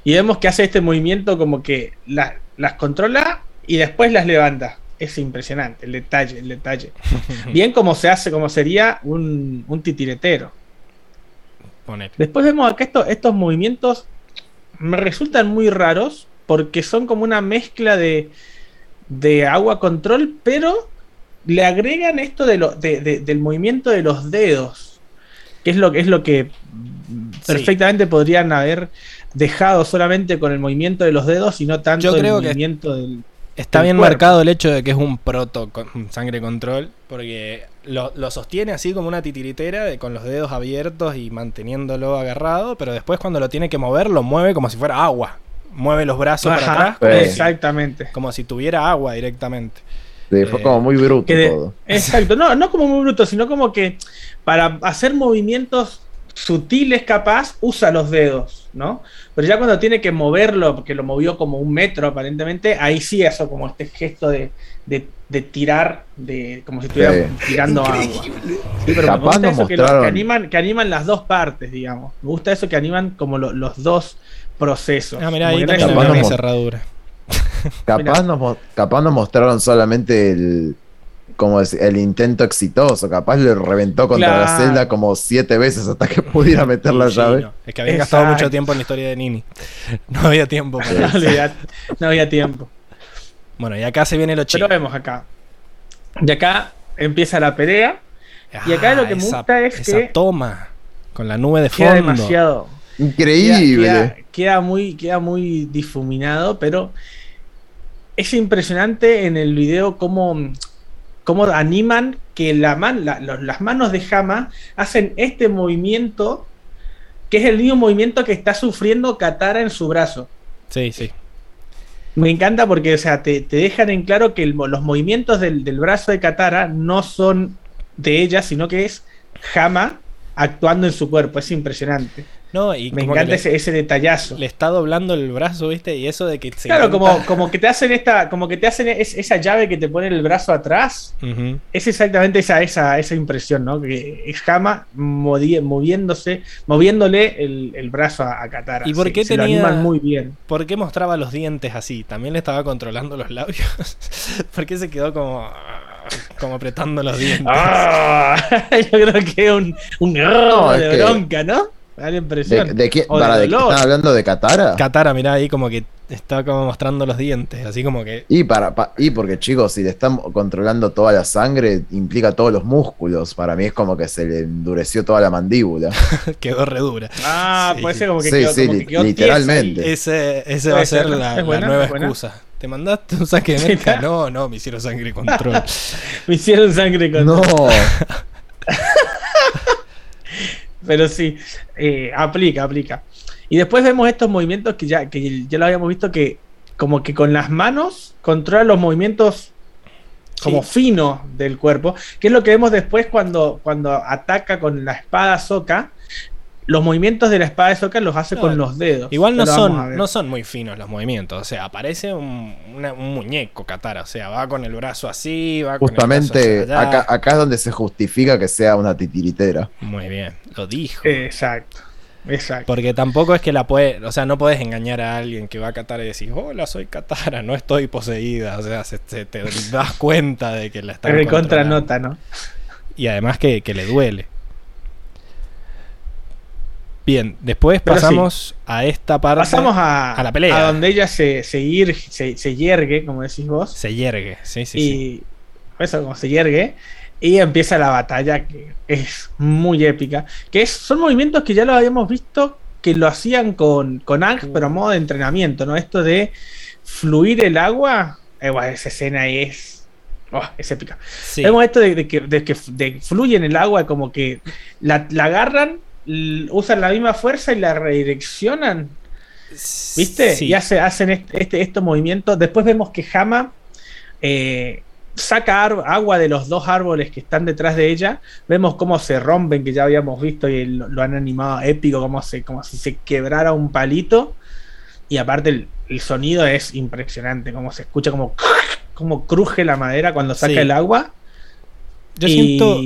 Y vemos que hace este movimiento como que la- las controla y después las levanta. Es impresionante el detalle, el detalle. Bien como se hace, como sería un, un titiretero. Poner. Después vemos acá esto- estos movimientos me resultan muy raros porque son como una mezcla de, de agua control, pero le agregan esto de lo, de- de- del movimiento de los dedos, que es lo que es lo que Sí. perfectamente podrían haber dejado solamente con el movimiento de los dedos y no tanto Yo el que- movimiento del Está bien cuerpo. marcado el hecho de que es un proto con- sangre control, porque lo, lo sostiene así como una titiritera, de- con los dedos abiertos y manteniéndolo agarrado, pero después cuando lo tiene que mover, lo mueve como si fuera agua. Mueve los brazos para Ajá, atrás, como, Sí. si, exactamente. como si tuviera agua directamente. Sí, fue Eh, como muy bruto de- todo. Exacto, no, no como muy bruto, sino como que para hacer movimientos sutiles capaz usa los dedos, ¿no? Pero ya cuando tiene que moverlo, porque lo movió como un metro aparentemente, ahí sí eso como este gesto de, de- de tirar, de como si estuviera Sí. tirando agua. Sí, pero me Capaz gusta nos eso que, lo- que mostraron- animan, que animan las dos partes, digamos. Me gusta eso que animan como lo- los dos procesos. Ah, mirá, ahí es también capaz no cerradura. Capaz nos, capaz nos mostraron solamente el, como el intento exitoso. Capaz le reventó contra la Claro. celda como siete veces hasta que pudiera meter la Sí, llave. no, Es que habían gastado mucho tiempo en la historia de Nini. No había tiempo para No, olvidate, no había tiempo. Bueno, y acá se viene lo Pero chido. vemos acá. Y acá empieza la pelea. y acá lo que me esa- gusta es esa que- toma con la nube de Queda fondo. demasiado. Increíble. Queda, queda- queda muy, queda muy difuminado, pero es impresionante en el video cómo, cómo animan que la man- la- los- las manos de Hama hacen este movimiento, que es el mismo movimiento que está sufriendo Katara en su brazo. Sí, sí. Me encanta porque, o sea, te, te dejan en claro que el los movimientos del, del brazo de Katara no son de ella, sino que es Hama actuando en su cuerpo. Es impresionante. No, y Me como que encanta le, ese, ese detallazo. le está doblando el brazo, ¿viste? Y eso de que se Claro, intenta- como, como que te hacen esta, como que te hacen es- esa llave que te pone el brazo atrás. Es exactamente esa, esa, esa impresión, ¿no? Que es moviéndose, moviéndole el, el brazo a, a Katara. ¿Y por Sí, qué se lo tenía- animan muy bien. ¿Por qué mostraba los dientes así? ¿También le estaba controlando los labios? ¿Por qué se quedó como, como apretando los dientes? Ah, yo creo que es un, un es de que- bronca, ¿no? Da la ¿De, impresión. de quién? O para, ¿de qué dolor. están hablando de Katara? Katara, mirá ahí como que está como mostrando los dientes, así como que Y, para, pa- y porque chicos, si le están controlando toda la sangre, implica todos los músculos. Para mí es como que se le endureció toda la mandíbula. quedó re dura. Ah, Sí. puede ser como que Sí, quedó, sí, como que li- quedó tiesa literalmente. Ese, ese va a ser ser, la, es la buena, nueva excusa. ¿Te mandaste un saque de mezcla? No, no, me hicieron sangre control. Me hicieron sangre con No, Pero sí, eh, aplica, aplica. Y después vemos estos movimientos que ya, que ya lo habíamos visto que como que con las manos controla los movimientos como Sí. finos del cuerpo, que es lo que vemos después cuando, cuando ataca con la espada Soka. Los movimientos de la espada de Soka los hace No, con los dedos. Igual no son, no son muy finos los movimientos. O sea, aparece un, una- un muñeco Katara. O sea, va con el brazo así, va con el justamente brazo hacia allá. acá, acá es donde se justifica que sea una titiritera. Muy bien, lo dijo. Exacto, exacto. Porque tampoco es que la puede, o sea, no puedes engañar a alguien que va a Katara y decir, hola, soy Katara, no estoy poseída. O sea, se, se- te das cuenta de que la están Es de controlando. contranota, ¿no? Y además que, que le duele. Bien, después Pero sí. pasamos a esta parte. Pasamos a, a la pelea. a donde ella se, se, ir- se, se yergue, como decís vos. Se yergue, sí, sí, y sí. eso como se y empieza la batalla que es muy épica que es, son movimientos que ya lo habíamos visto que lo hacían con, con Ang pero a modo de entrenamiento no esto de fluir el agua eh, bueno, esa escena es oh, es épica Sí. vemos esto de, de que, de que de fluye en el agua como que la, la agarran usan la misma fuerza y la redireccionan ¿Viste? Sí. Y hace, hacen este, este- estos movimientos. Después vemos que Hama eh, saca agua de los dos árboles que están detrás de ella. Vemos cómo se rompen, que ya habíamos visto y lo, lo han animado épico, como, se, como si se quebrara un palito. Y aparte el, el sonido es impresionante, como se escucha como, como cruje la madera cuando saca Sí. el agua. Yo Y- siento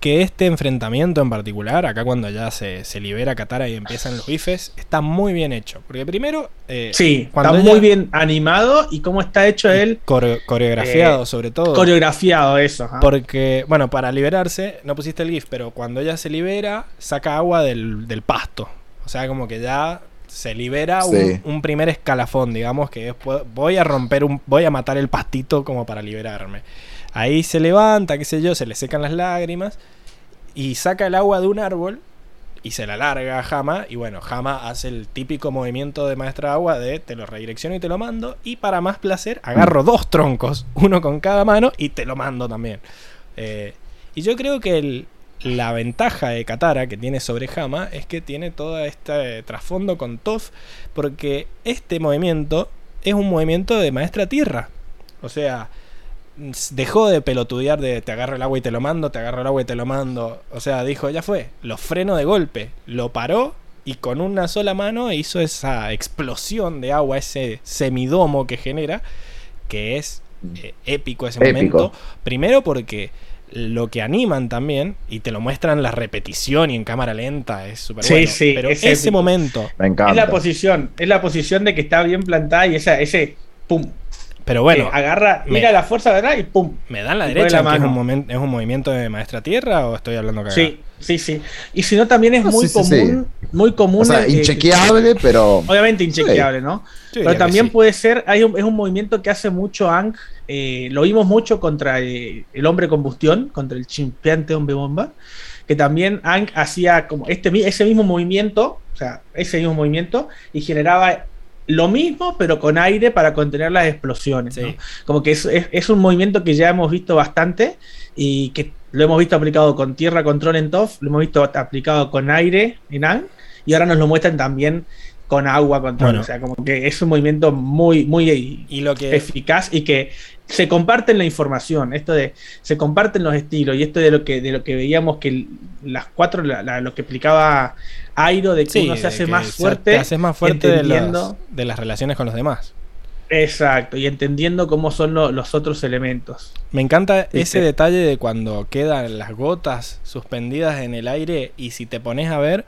que este enfrentamiento en particular, acá cuando ya se, se libera Katara y empiezan los bifes, está muy bien hecho. Porque primero, eh, Sí, cuando está ella- muy bien animado y cómo está hecho él, coreo- coreografiado Eh, sobre todo. coreografiado eso. Porque, bueno, para liberarse, no pusiste el GIF, pero cuando ella se libera, saca agua del, del pasto. O sea, como que ya se libera un- Sí. un, primer escalafón, digamos, que es, voy a romper un, voy a matar el pastito como para liberarme. Ahí se levanta, qué sé yo, se le secan las lágrimas y saca el agua de un árbol y se la larga a Hama. Y bueno, Hama hace el típico movimiento de maestra agua de te lo redirecciono y te lo mando. Y para más placer, agarro dos troncos, uno con cada mano y te lo mando también. Eh, y yo creo que la ventaja de Katara que tiene sobre Hama es que tiene todo este trasfondo con Toph, porque este movimiento es un movimiento de maestra tierra. O sea, dejó de pelotudear de te agarro el agua y te lo mando, te agarro el agua y te lo mando. O sea, dijo, ya fue, lo freno de golpe, lo paró y con una sola mano hizo esa explosión de agua, ese semidomo que genera, que es eh, épico ese Épico. momento. Primero porque lo que animan también, y te lo muestran la repetición y en cámara lenta, es súper Sí, bueno. sí, pero es ese épico. momento, Me Es la posición, es la posición de que está bien plantada y esa, ese pum. Pero bueno, agarra, me- tira la fuerza verdad y pum. ¿me dan la derecha la es un, mano. momen- es un movimiento de maestra tierra o estoy hablando cagada? Sí, sí, sí. Y si no, también es No, muy sí, sí, sí. común, muy común. O sea, eh, inchequeable, pero. Obviamente inchequeable, ¿no? Pero también sí. puede ser, hay un, es un movimiento que hace mucho Ang, eh, lo vimos mucho contra eh, el hombre combustión, contra el chimpeante hombre bomba, que también Ang hacía como este, ese mismo movimiento, o sea, ese mismo movimiento, y generaba lo mismo, pero con aire para contener las explosiones. Sí. ¿no? Como que es, es- es un movimiento que ya hemos visto bastante y que lo hemos visto aplicado con tierra control en TOF, lo hemos visto aplicado con aire en Ang, y ahora nos lo muestran también con agua control. Bueno. O sea, como que es un movimiento muy, muy Y lo que eficaz y que se comparten la información, esto de se comparten los estilos y esto de lo que de lo que veíamos que las cuatro, la- la- lo que explicaba Airo, de que Sí, uno se hace más se- fuerte. Te haces más fuerte de, los- de las relaciones con los demás. Exacto, y entendiendo cómo son lo- los otros elementos. Me encanta ese detalle de cuando quedan las gotas suspendidas en el aire y si te pones a ver,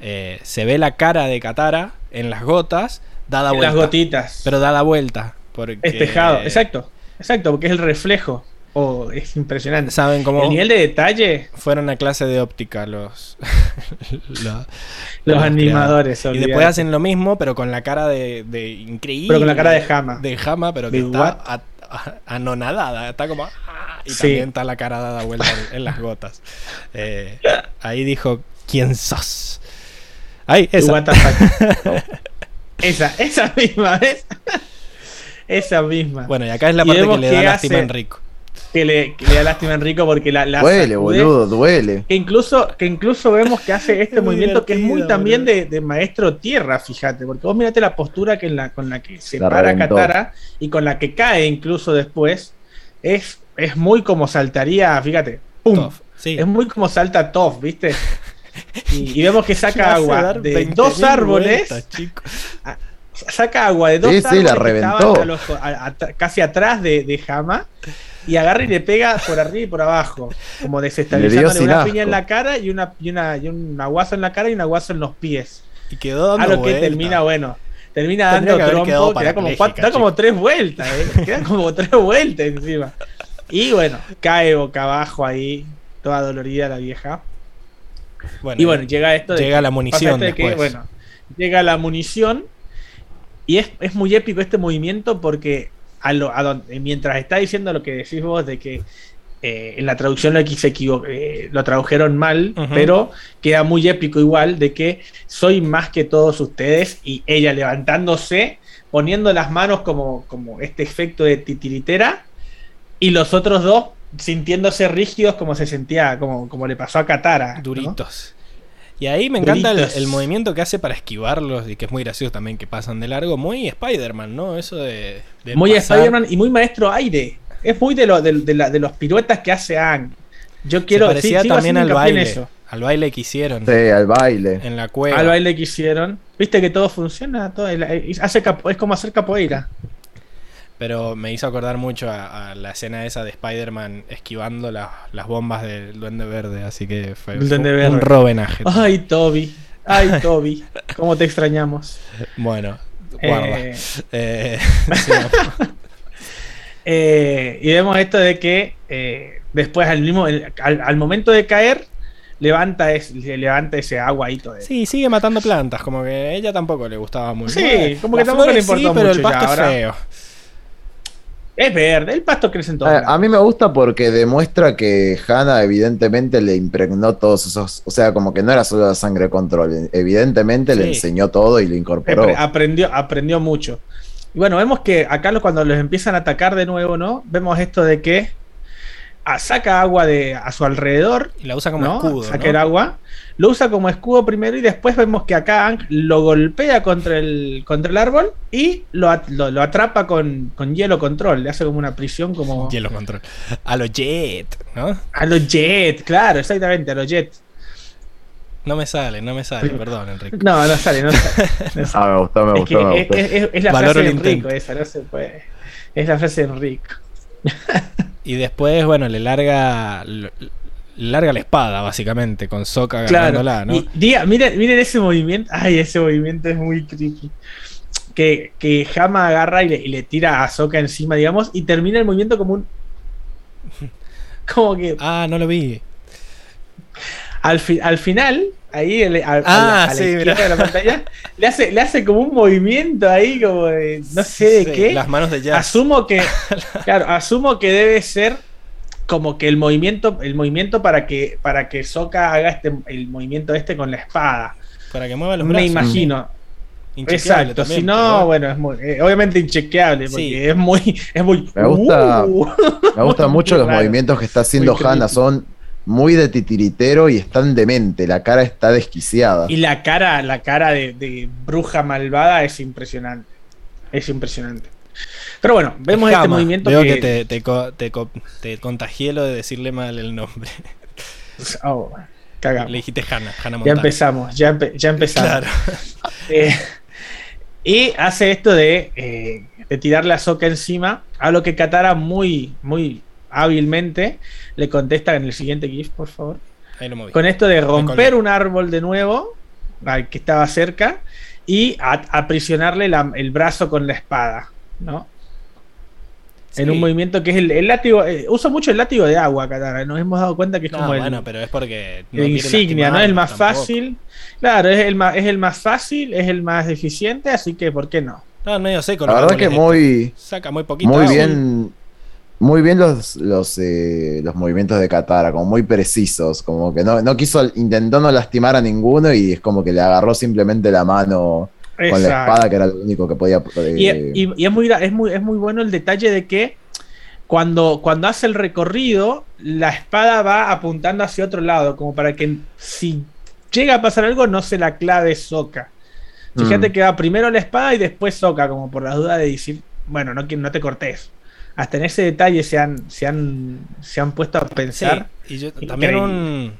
eh, se ve la cara de Katara en las gotas dada vuelta. Las gotitas. Pero dada vuelta. Porque Espejado, exacto, exacto, porque es el reflejo. Oh, es impresionante. Saben cómo El nivel de detalle, fueron a clase de óptica los, los, los animadores. Y después hacen lo mismo, pero con la cara de, de increíble. Pero con la cara de Hama. De Hama, pero que De está anonadada. Está como. ah, Y Sí. también está la cara dada vuelta en, en las gotas. Eh, ahí dijo: ¿Quién sos? Ahí, esa. What the fuck. esa, esa misma, ¿ves? Esa misma. Bueno, y acá es la Y parte que le da lástima a Enrico. Que, le, que le da lástima a Enrico porque la, la Duele, sacude. boludo, duele. Que incluso, que incluso vemos que hace este Es movimiento que es muy también de, de maestro tierra, fíjate, porque vos mirate la postura que en la, con la que se La para reventó. Katara y con la que cae incluso después, es, es muy como saltaría, fíjate, ¡pum! Sí. Es muy como salta Toff, ¿viste? Y, y vemos que saca agua de 20.000 dos árboles, vueltas. Saca agua de dos Sí, sí, la reventó. a los- a- a- casi atrás de, de Hama y agarra y le pega por arriba y por abajo, como Le desestabilizándole una asco. piña en la cara y una, y una y un aguazo en la cara y un aguazo en los pies. Y quedó A lo que termina, bueno, termina Tendría dando trompo, que da como, parapléjica, cuatro- da como chico. tres vueltas, eh, queda como tres vueltas encima. Y bueno, cae boca abajo ahí, toda dolorida la vieja. Bueno, Y bueno, llega esto de llega que- la munición de que, después. bueno, llega la munición y es, es muy épico este movimiento porque a lo, a donde- mientras está diciendo lo que decís vos de que eh, en la traducción lo, que se eh, lo tradujeron mal, pero queda muy épico igual de que soy más que todos ustedes y ella levantándose, poniendo las manos como, como este efecto de titiritera y los otros dos sintiéndose rígidos como se sentía, como, como le pasó a Katara. ¿no? Y ahí me encanta el, movimiento que hace para esquivarlos y que es muy gracioso también que pasan de largo. Muy Spider-Man, ¿no? Eso de. de Muy pasar. Spider-Man y muy maestro aire. Es muy de, lo, de, de la- de los piruetas que hace Ang. Yo quiero Se parecía sí, también al baile. eso. Al baile que hicieron Sí, al baile. en la cueva. Al baile que hicieron. Viste que todo funciona. Todo, hace capo- es como hacer capoeira. Pero me hizo acordar mucho a, a la escena esa de Spider-Man esquivando la- las bombas del Duende Verde. Así que fue, El fue Verde. un robenaje. Ay, Toby. Ay, Toby. ¿Cómo te extrañamos? Bueno, guarda. Eh, Eh, eh, y vemos esto de que eh, después al mismo el- al, al momento de caer levanta, es, levanta ese agua ahí todo. Sí, sigue matando plantas, como que a ella tampoco le gustaba muy Sí, como que tampoco le sí, importó pero el mucho ya pasto ahora. es feo. Es verde, el pasto crece en todo. A, a mí me gusta porque demuestra que Hannah evidentemente le impregnó todos esos, o sea, como que no era solo la sangre control, evidentemente le enseñó todo y lo incorporó. Apre- aprendió, aprendió mucho. Y bueno, vemos que acá cuando los empiezan a atacar de nuevo, ¿no? Vemos esto de que ah, saca agua de a su alrededor, Y la usa como ¿no? escudo. Saca ¿no? el agua, lo usa como escudo primero y después vemos que acá Aang lo golpea contra el, contra el árbol y lo, at- lo- lo atrapa con, con hielo control. Le hace como una prisión como Hielo control. A lo Jet, ¿no? a los Jet, claro, exactamente, a los Jet. No me sale, no me sale, perdón, Enrique. No, no sale, no sale. No sale. Ah, me gustó, me Es, gustó, que me es, gustó. es- es la frase de Enrico esa, no se puede. Es la frase de Enrico. Y después, bueno, le larga. Larga la espada, básicamente, con Soca Claro. agarrándola, ¿no? Diga, miren, miren ese movimiento. Ay, ese movimiento es muy creepy. Que, que Hama agarra y le, y le tira a Soka encima, digamos, y termina el movimiento como un. Como que Ah, no lo vi. Al, fi- al final, ahí el- a, a Ah, la, a la sí, izquierda mirá. de la pantalla, le hace, le hace como un movimiento ahí, como de. No sé de Sí, qué. Las manos de Jazz. Asumo que, claro, asumo que debe ser como que el movimiento, el movimiento para que para que Sokka haga este el movimiento este con la espada. Para que mueva los Me brazos. imagino. Inchequeable Exacto. también, si no, pero bueno, es muy, eh, obviamente inchequeable, porque Sí. es muy, es muy. Me gusta- Uh. Me gustan mucho los raro. movimientos que está haciendo. Hannah, son muy de titiritero y están demente, la cara está desquiciada. Y la cara, la cara de, de bruja malvada es impresionante. Es impresionante. Pero bueno, vemos este movimiento Veo que, que, te, te, co- te co- te contagié lo de decirle mal el nombre. Oh. cagamos. Le dijiste Hannah, Hannah Ya empezamos, ya, empe- ya empezamos. Claro. Eh, y hace esto de, eh, de tirar la soca encima, a lo que Katara muy, muy hábilmente le contesta en el siguiente GIF, por favor. Ahí lo moví. Con esto de romper un árbol de nuevo, al que estaba cerca, y a- aprisionarle la- el brazo con la espada, ¿no? En un movimiento que es el, el látigo, eh, usa mucho el látigo de agua, Katara, nos hemos dado cuenta que es No, como el, bueno, pero es porque. el quiere insignia, ¿no? Es el más tampoco. fácil. Claro, es el más, es el más fácil, es el más eficiente, así que ¿por qué no? No, medio seco. La verdad que muy. Saca muy poquito. muy agua. bien. Muy bien los, los, eh, los movimientos de Katara, como muy precisos, como que no, no quiso, intentó no lastimar a ninguno y es como que le agarró simplemente la mano con la espada, que era lo único que podía. eh, Y, y- y es, muy, es, muy, es muy bueno el detalle de que cuando, cuando hace el recorrido, la espada va apuntando hacia otro lado, como para que si llega a pasar algo no se la clave Soca. Fíjate Mm. que va primero la espada y después Soca, como por la duda de decir, bueno, no, que- no te cortes. Hasta en ese detalle se han, se han, se han puesto a Sí, pensar. y yo también un,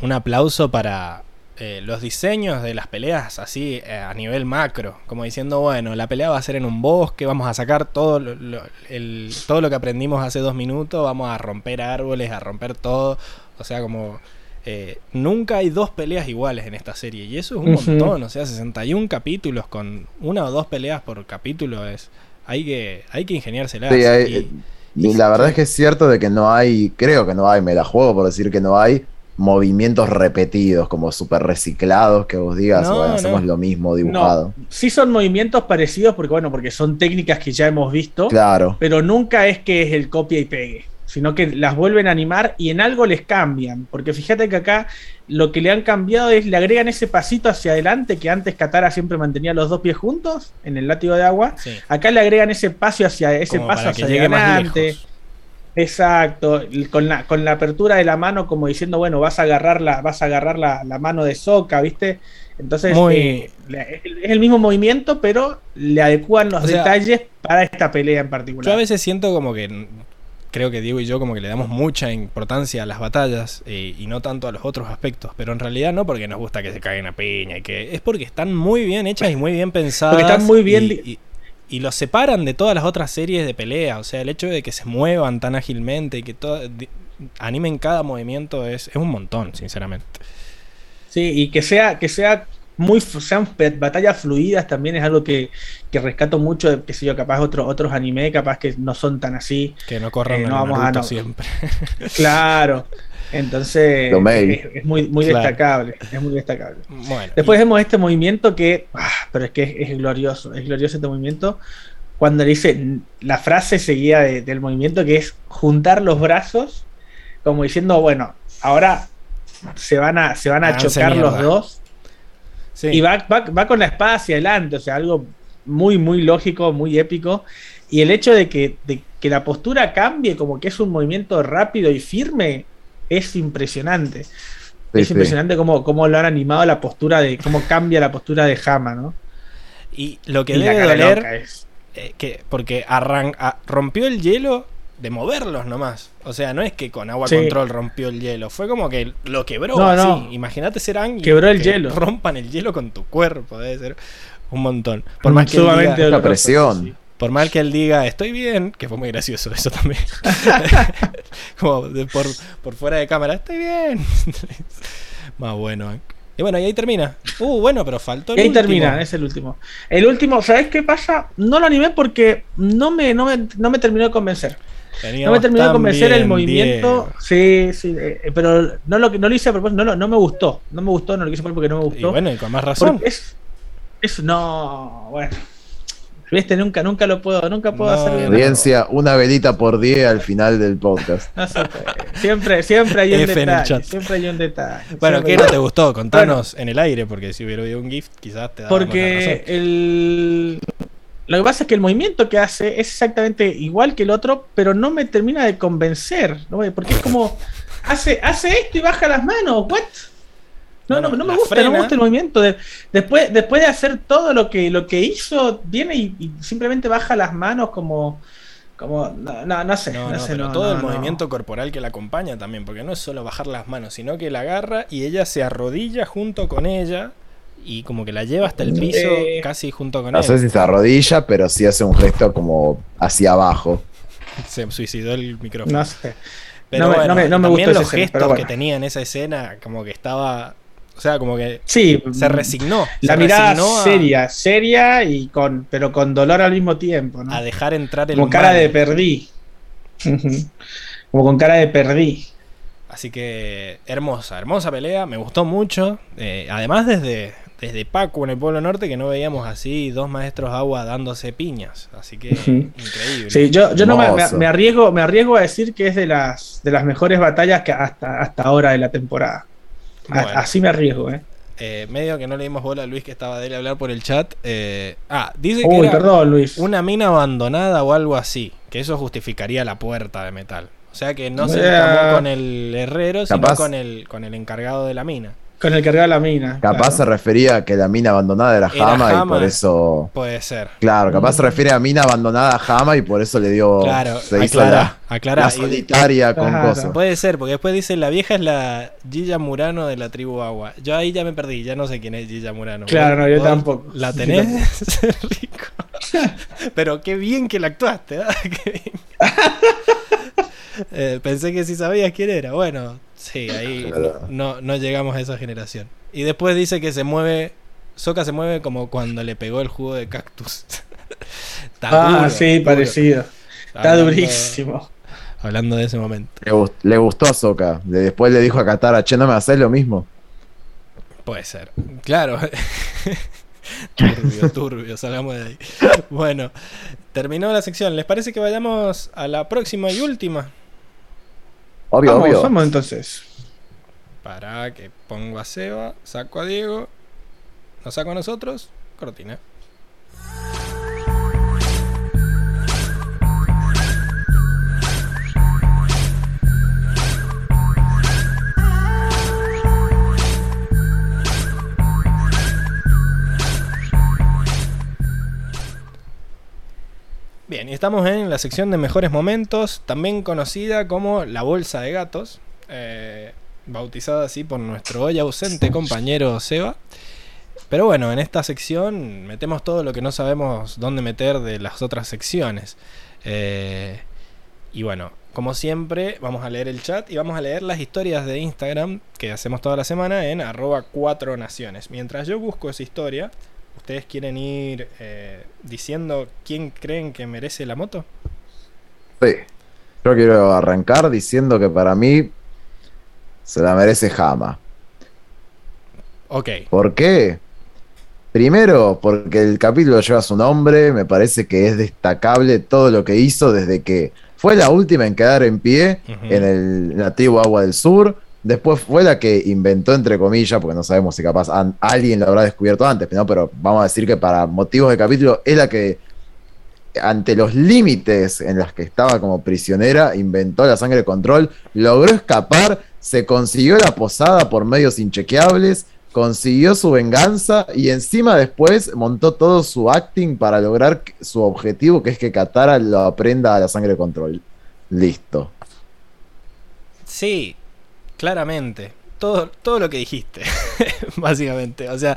un aplauso para eh, los diseños de las peleas así eh, a nivel macro, como diciendo, bueno, la pelea va a ser en un bosque, vamos a sacar todo lo, lo- el- todo lo que aprendimos hace dos minutos, vamos a romper árboles, a romper todo, o sea, como... eh, nunca hay dos peleas iguales en esta serie y eso es un montón, o sea, 61 capítulos con una o dos peleas por capítulo es hay que hay que ingeniárselas Sí, hay- y- Y la verdad es que es cierto de que no hay, creo que no hay, me la juego por decir que no hay movimientos repetidos, como súper reciclados, que vos digas, No, bueno, hacemos lo mismo dibujado. No, sí son movimientos parecidos porque, bueno, porque son técnicas que ya hemos visto. Claro, pero nunca es que es el copia y pegue, sino que las vuelven a animar y en algo les cambian, porque fíjate que acá lo que le han cambiado es le agregan ese pasito hacia adelante que antes Katara siempre mantenía los dos pies juntos en el látigo de agua, sí. acá le agregan ese paso hacia ese Como paso hacia adelante. Exacto, con la, con la apertura de la mano como diciendo, bueno, vas a agarrar la, vas a agarrar la, la mano de Soca, ¿viste? Entonces Muy- eh, es el- mismo movimiento, pero le adecúan los O sea, detalles para esta pelea en particular. Yo a veces siento como que creo que Diego y yo como que le damos mucha importancia a las batallas eh, y no tanto a los otros aspectos, pero en realidad no porque nos gusta que se caguen a piña y que es porque están muy bien hechas y muy bien pensadas. Porque están muy bien y, y- y los separan de todas las otras series de pelea, o sea, el hecho de que se muevan tan ágilmente y que todo, animen cada movimiento es, es un montón, sinceramente. Sí, y que sea, que sea muy sean batallas fluidas también es algo que, que rescato mucho qué sé yo, capaz otros otros anime, capaz que no son tan así. Que no corran Eh, no vamos a no- siempre. Claro. Entonces es, es muy, muy Claro. destacable. Es muy destacable. Bueno, Después y- vemos este movimiento que, ah, pero es que es, es glorioso, es glorioso este movimiento. Cuando le dice la frase seguida de- del movimiento que es juntar los brazos, como diciendo, bueno, ahora se van a, se van a Háganse chocar los dos. Sí. Y va, va, va con la espada hacia adelante, o sea, algo muy, muy lógico, muy épico. Y el hecho de que, de que la postura cambie, como que es un movimiento rápido y firme, es impresionante. sí, es sí. impresionante cómo, cómo lo han animado la postura de, cómo cambia la postura de Hama, ¿no? Y lo que Y debe doler loca es. eh, que porque arran a- rompió el hielo de moverlos nomás. O sea, no es que con agua Sí. control rompió el hielo, fue como que lo quebró No, así. no. Imagínate ser Aang y Quebró el que hielo. Rompan el hielo con tu cuerpo, debe ser un montón. Por más que diga, La presión. sí. por mal que él diga, estoy bien, que fue muy gracioso eso también. como de por, por fuera de cámara, estoy bien. más bueno, Aang. Y bueno, y ahí termina. Uh, bueno, pero faltó el Y ahí último. termina, es el último. El último, ¿sabes qué pasa? No lo animé porque no me, no me, no me terminó de convencer. No me terminó de convencer el movimiento. Sí, sí, eh, pero no lo, no lo hice a propósito, no, lo- no me gustó. No me gustó, no lo quise poner porque no me Y gustó. bueno, y con más razón. Es, es. No, bueno. Viste, nunca, nunca lo puedo, nunca puedo No. hacer bien. Audiencia, una velita por día al final del podcast. No. Siempre, siempre hay un F en el detalle. chat. Siempre hay un detalle. Bueno, ¿qué no te gustó? Contanos en el aire, porque si hubiera habido un gift, quizás te daba Porque el. Lo que pasa es que el movimiento que hace es exactamente igual que el otro, pero no me termina de convencer. ¿no? Porque es como. Hace, hace esto y baja las manos. ¿What? No, no, no me gusta, no me gusta el movimiento. De- después, después de hacer todo lo que, lo que hizo, viene y, y simplemente baja las manos como, Como, no, no, no sé, No, no, no, sé, pero no, todo el movimiento corporal que la acompaña también, porque no es solo bajar las manos, sino que la agarra y ella se arrodilla junto con ella y como que la lleva hasta el piso Eh, casi junto con No él. sé si se arrodilla, pero sí hace un gesto como hacia abajo. Se suicidó el micrófono. No sé. Pero no me- bueno, no me- no me también gustó los escena, gestos bueno. que tenía en esa escena, como que estaba. O sea, como que Sí, se resignó. La se mirada resignó a- seria, seria y con, pero con dolor al mismo tiempo, ¿no? A, dejar entrar el Como cara de perdí. Como con cara de perdí. Así que hermosa, hermosa pelea, me gustó mucho. Eh, además desde, desde Paco en el Pueblo Norte que no veíamos así dos maestros agua dándose piñas. Así que increíble. Sí, yo, yo no me, arriesgo, me arriesgo a decir que es de las, de las mejores batallas que hasta, hasta ahora de la temporada. A- Bueno. Así me arriesgo, ¿eh? Eh, medio que no le dimos bola a Luis que estaba de él a hablar por el chat. Eh, ah, dice que Uy, era perdón, Luis. una mina abandonada o algo así. Que eso justificaría la puerta de metal. O sea que no se encamó con el herrero, sino Capaz. con el, con el encargado de la mina. Con el que regala la mina. Capaz se refería a que la mina abandonada era Hama y por eso. Puede ser. Claro, capaz se refiere a mina abandonada a Hama y por eso le dio. Claro, se hizo aclara, la, aclara. la Y- solitaria con Claro. cosas. Puede ser, porque después dice la vieja es la Gilla Murano de la tribu Agua. Yo ahí ya me perdí, ya no sé quién es Gilla Murano. Claro, ¿Vos- no, yo tampoco. ¿La tenés? Rico. Pero qué bien que la actuaste, ¿ah? Qué bien. Eh, pensé que sí sabías quién era. Bueno, sí, ahí Claro. no, no llegamos a esa generación. Y después dice que se mueve. Soca se mueve como cuando le pegó el jugo de cactus. Está Ah, duro, sí, duro. parecido. Está Hablando- durísimo. Hablando de ese momento. Le, gust- le gustó a Soka. Después le dijo a Katara, che, no me haces lo mismo. Puede ser. Claro. turbio, turbio, salgamos de ahí. Bueno, terminó la sección. ¿Les parece que vayamos a la próxima y última? Obvio, vamos, obvio. vamos entonces. Para que pongo a Seba, saco a Diego, nos saco a nosotros, cortina. Bien, y estamos en la sección de mejores momentos, también conocida como la bolsa de gatos, eh, bautizada así por nuestro hoy ausente compañero Seba. Pero bueno, en esta sección metemos todo lo que no sabemos dónde meter de las otras secciones. Eh, y bueno, como siempre, vamos a leer el chat y vamos a leer las historias de Instagram que hacemos toda la semana en arroba 4 naciones. Mientras yo busco esa historia, ¿ustedes quieren ir eh, diciendo quién creen que merece la moto? Sí. Yo quiero arrancar diciendo que para mí se la merece Hama. Ok, ¿Por qué? Primero, porque el capítulo lleva su nombre, me parece que es destacable todo lo que hizo desde que fue la última en quedar en pie en el nativo Agua del Sur. Después fue la que inventó, entre comillas, porque no sabemos si capaz alguien lo habrá descubierto antes, pero vamos a decir que para motivos de capítulo es la que, ante los límites en los que estaba como prisionera, inventó la sangre control, logró escapar, se consiguió la posada por medios inchequeables, consiguió su venganza y encima después montó todo su acting para lograr su objetivo, que es que Katara lo aprenda a la sangre control. Listo. Sí, claramente. Todo, todo lo que dijiste, básicamente. O sea,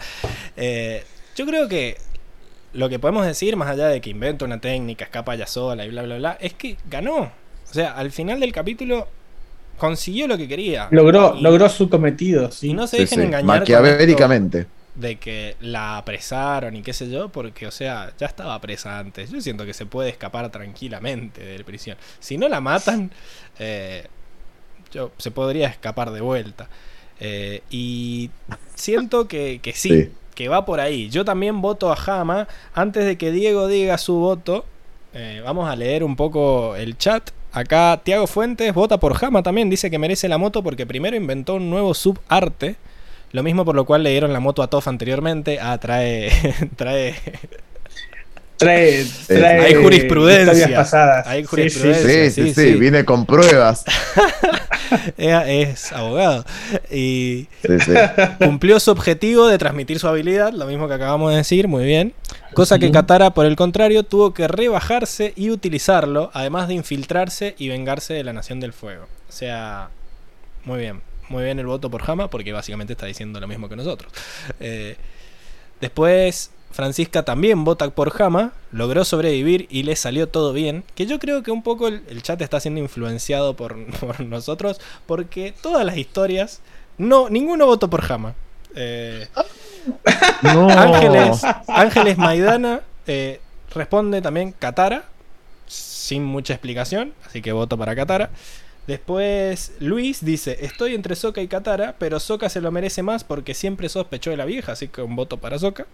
eh, yo creo que lo que podemos decir, más allá de que inventa una técnica, escapa ya sola y bla, bla, bla, es que ganó. O sea, al final del capítulo consiguió lo que quería. Logró, Y- logró su cometido. Sí. Y no se Sí, dejen sí, engañar Maquiavélicamente. de que la apresaron y qué sé yo, porque, o sea, ya estaba presa antes. Yo siento que se puede escapar tranquilamente de la prisión. Si no la matan, eh, se podría escapar de vuelta. Eh, y siento que, que sí, Sí. que va por ahí. Yo también voto a Jama. Antes de que Diego diga su voto, eh, vamos a leer un poco el chat. Acá Tiago Fuentes vota por Jama también. Dice que merece la moto porque primero inventó un nuevo subarte. Lo mismo por lo cual le dieron la moto a Toff anteriormente. Ah, trae. trae. Trae, trae Hay jurisprudencia. historias pasadas. Hay Sí, jurisprudencia. sí, Sí, sí. sí, sí, sí, sí. vine con pruebas. Ella es abogado. Y Sí, sí. cumplió su objetivo de transmitir su habilidad, lo mismo que acabamos de decir, muy bien. Cosa que. Katara, por el contrario, tuvo que rebajarse y utilizarlo, además de infiltrarse y vengarse de la Nación del Fuego. O sea, muy bien. Muy bien el voto por Hama, porque básicamente está diciendo lo mismo que nosotros. Eh, después, Francisca también vota por Hama, logró sobrevivir y le salió todo bien. Que yo creo que un poco el, el chat está siendo influenciado por, por nosotros, porque todas las historias, no, ninguno votó por Hama. Eh, No. Ángeles, Ángeles Maidana eh, responde también Katara, sin mucha explicación, así que voto para Katara. Después Luis dice, estoy entre Soka y Katara, pero Soka se lo merece más porque siempre sospechó de la vieja, así que un voto para Soka.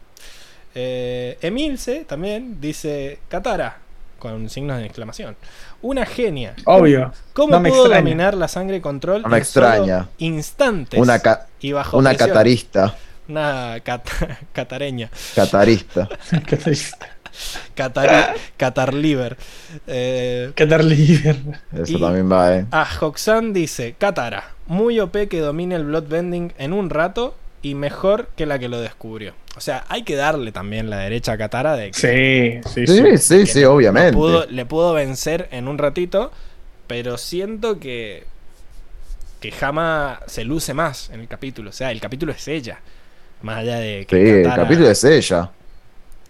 Eh, Emilce también dice Katara, con signos de exclamación. Una genia. Obvio. ¿Cómo no me pudo extraña. dominar la sangre control No me en solo extraña. instantes Una, ca- y bajo una presión? catarista. Una cat- catareña. Catarista. Qué triste. Qatar, Qatar Liver. Eh, Qatar Liver. Eso también va, eh. ah, Hoxan dice: Katara, muy OP que domine el bloodbending en un rato y mejor que la que lo descubrió. O sea, hay que darle también la derecha a Katara de que Sí, sí, sí. Sí, sí, obviamente. pudo- le pudo vencer en un ratito, pero siento que que Hama se luce más en el capítulo. O sea, el capítulo es ella. Más allá de que Sí, el capítulo es ella.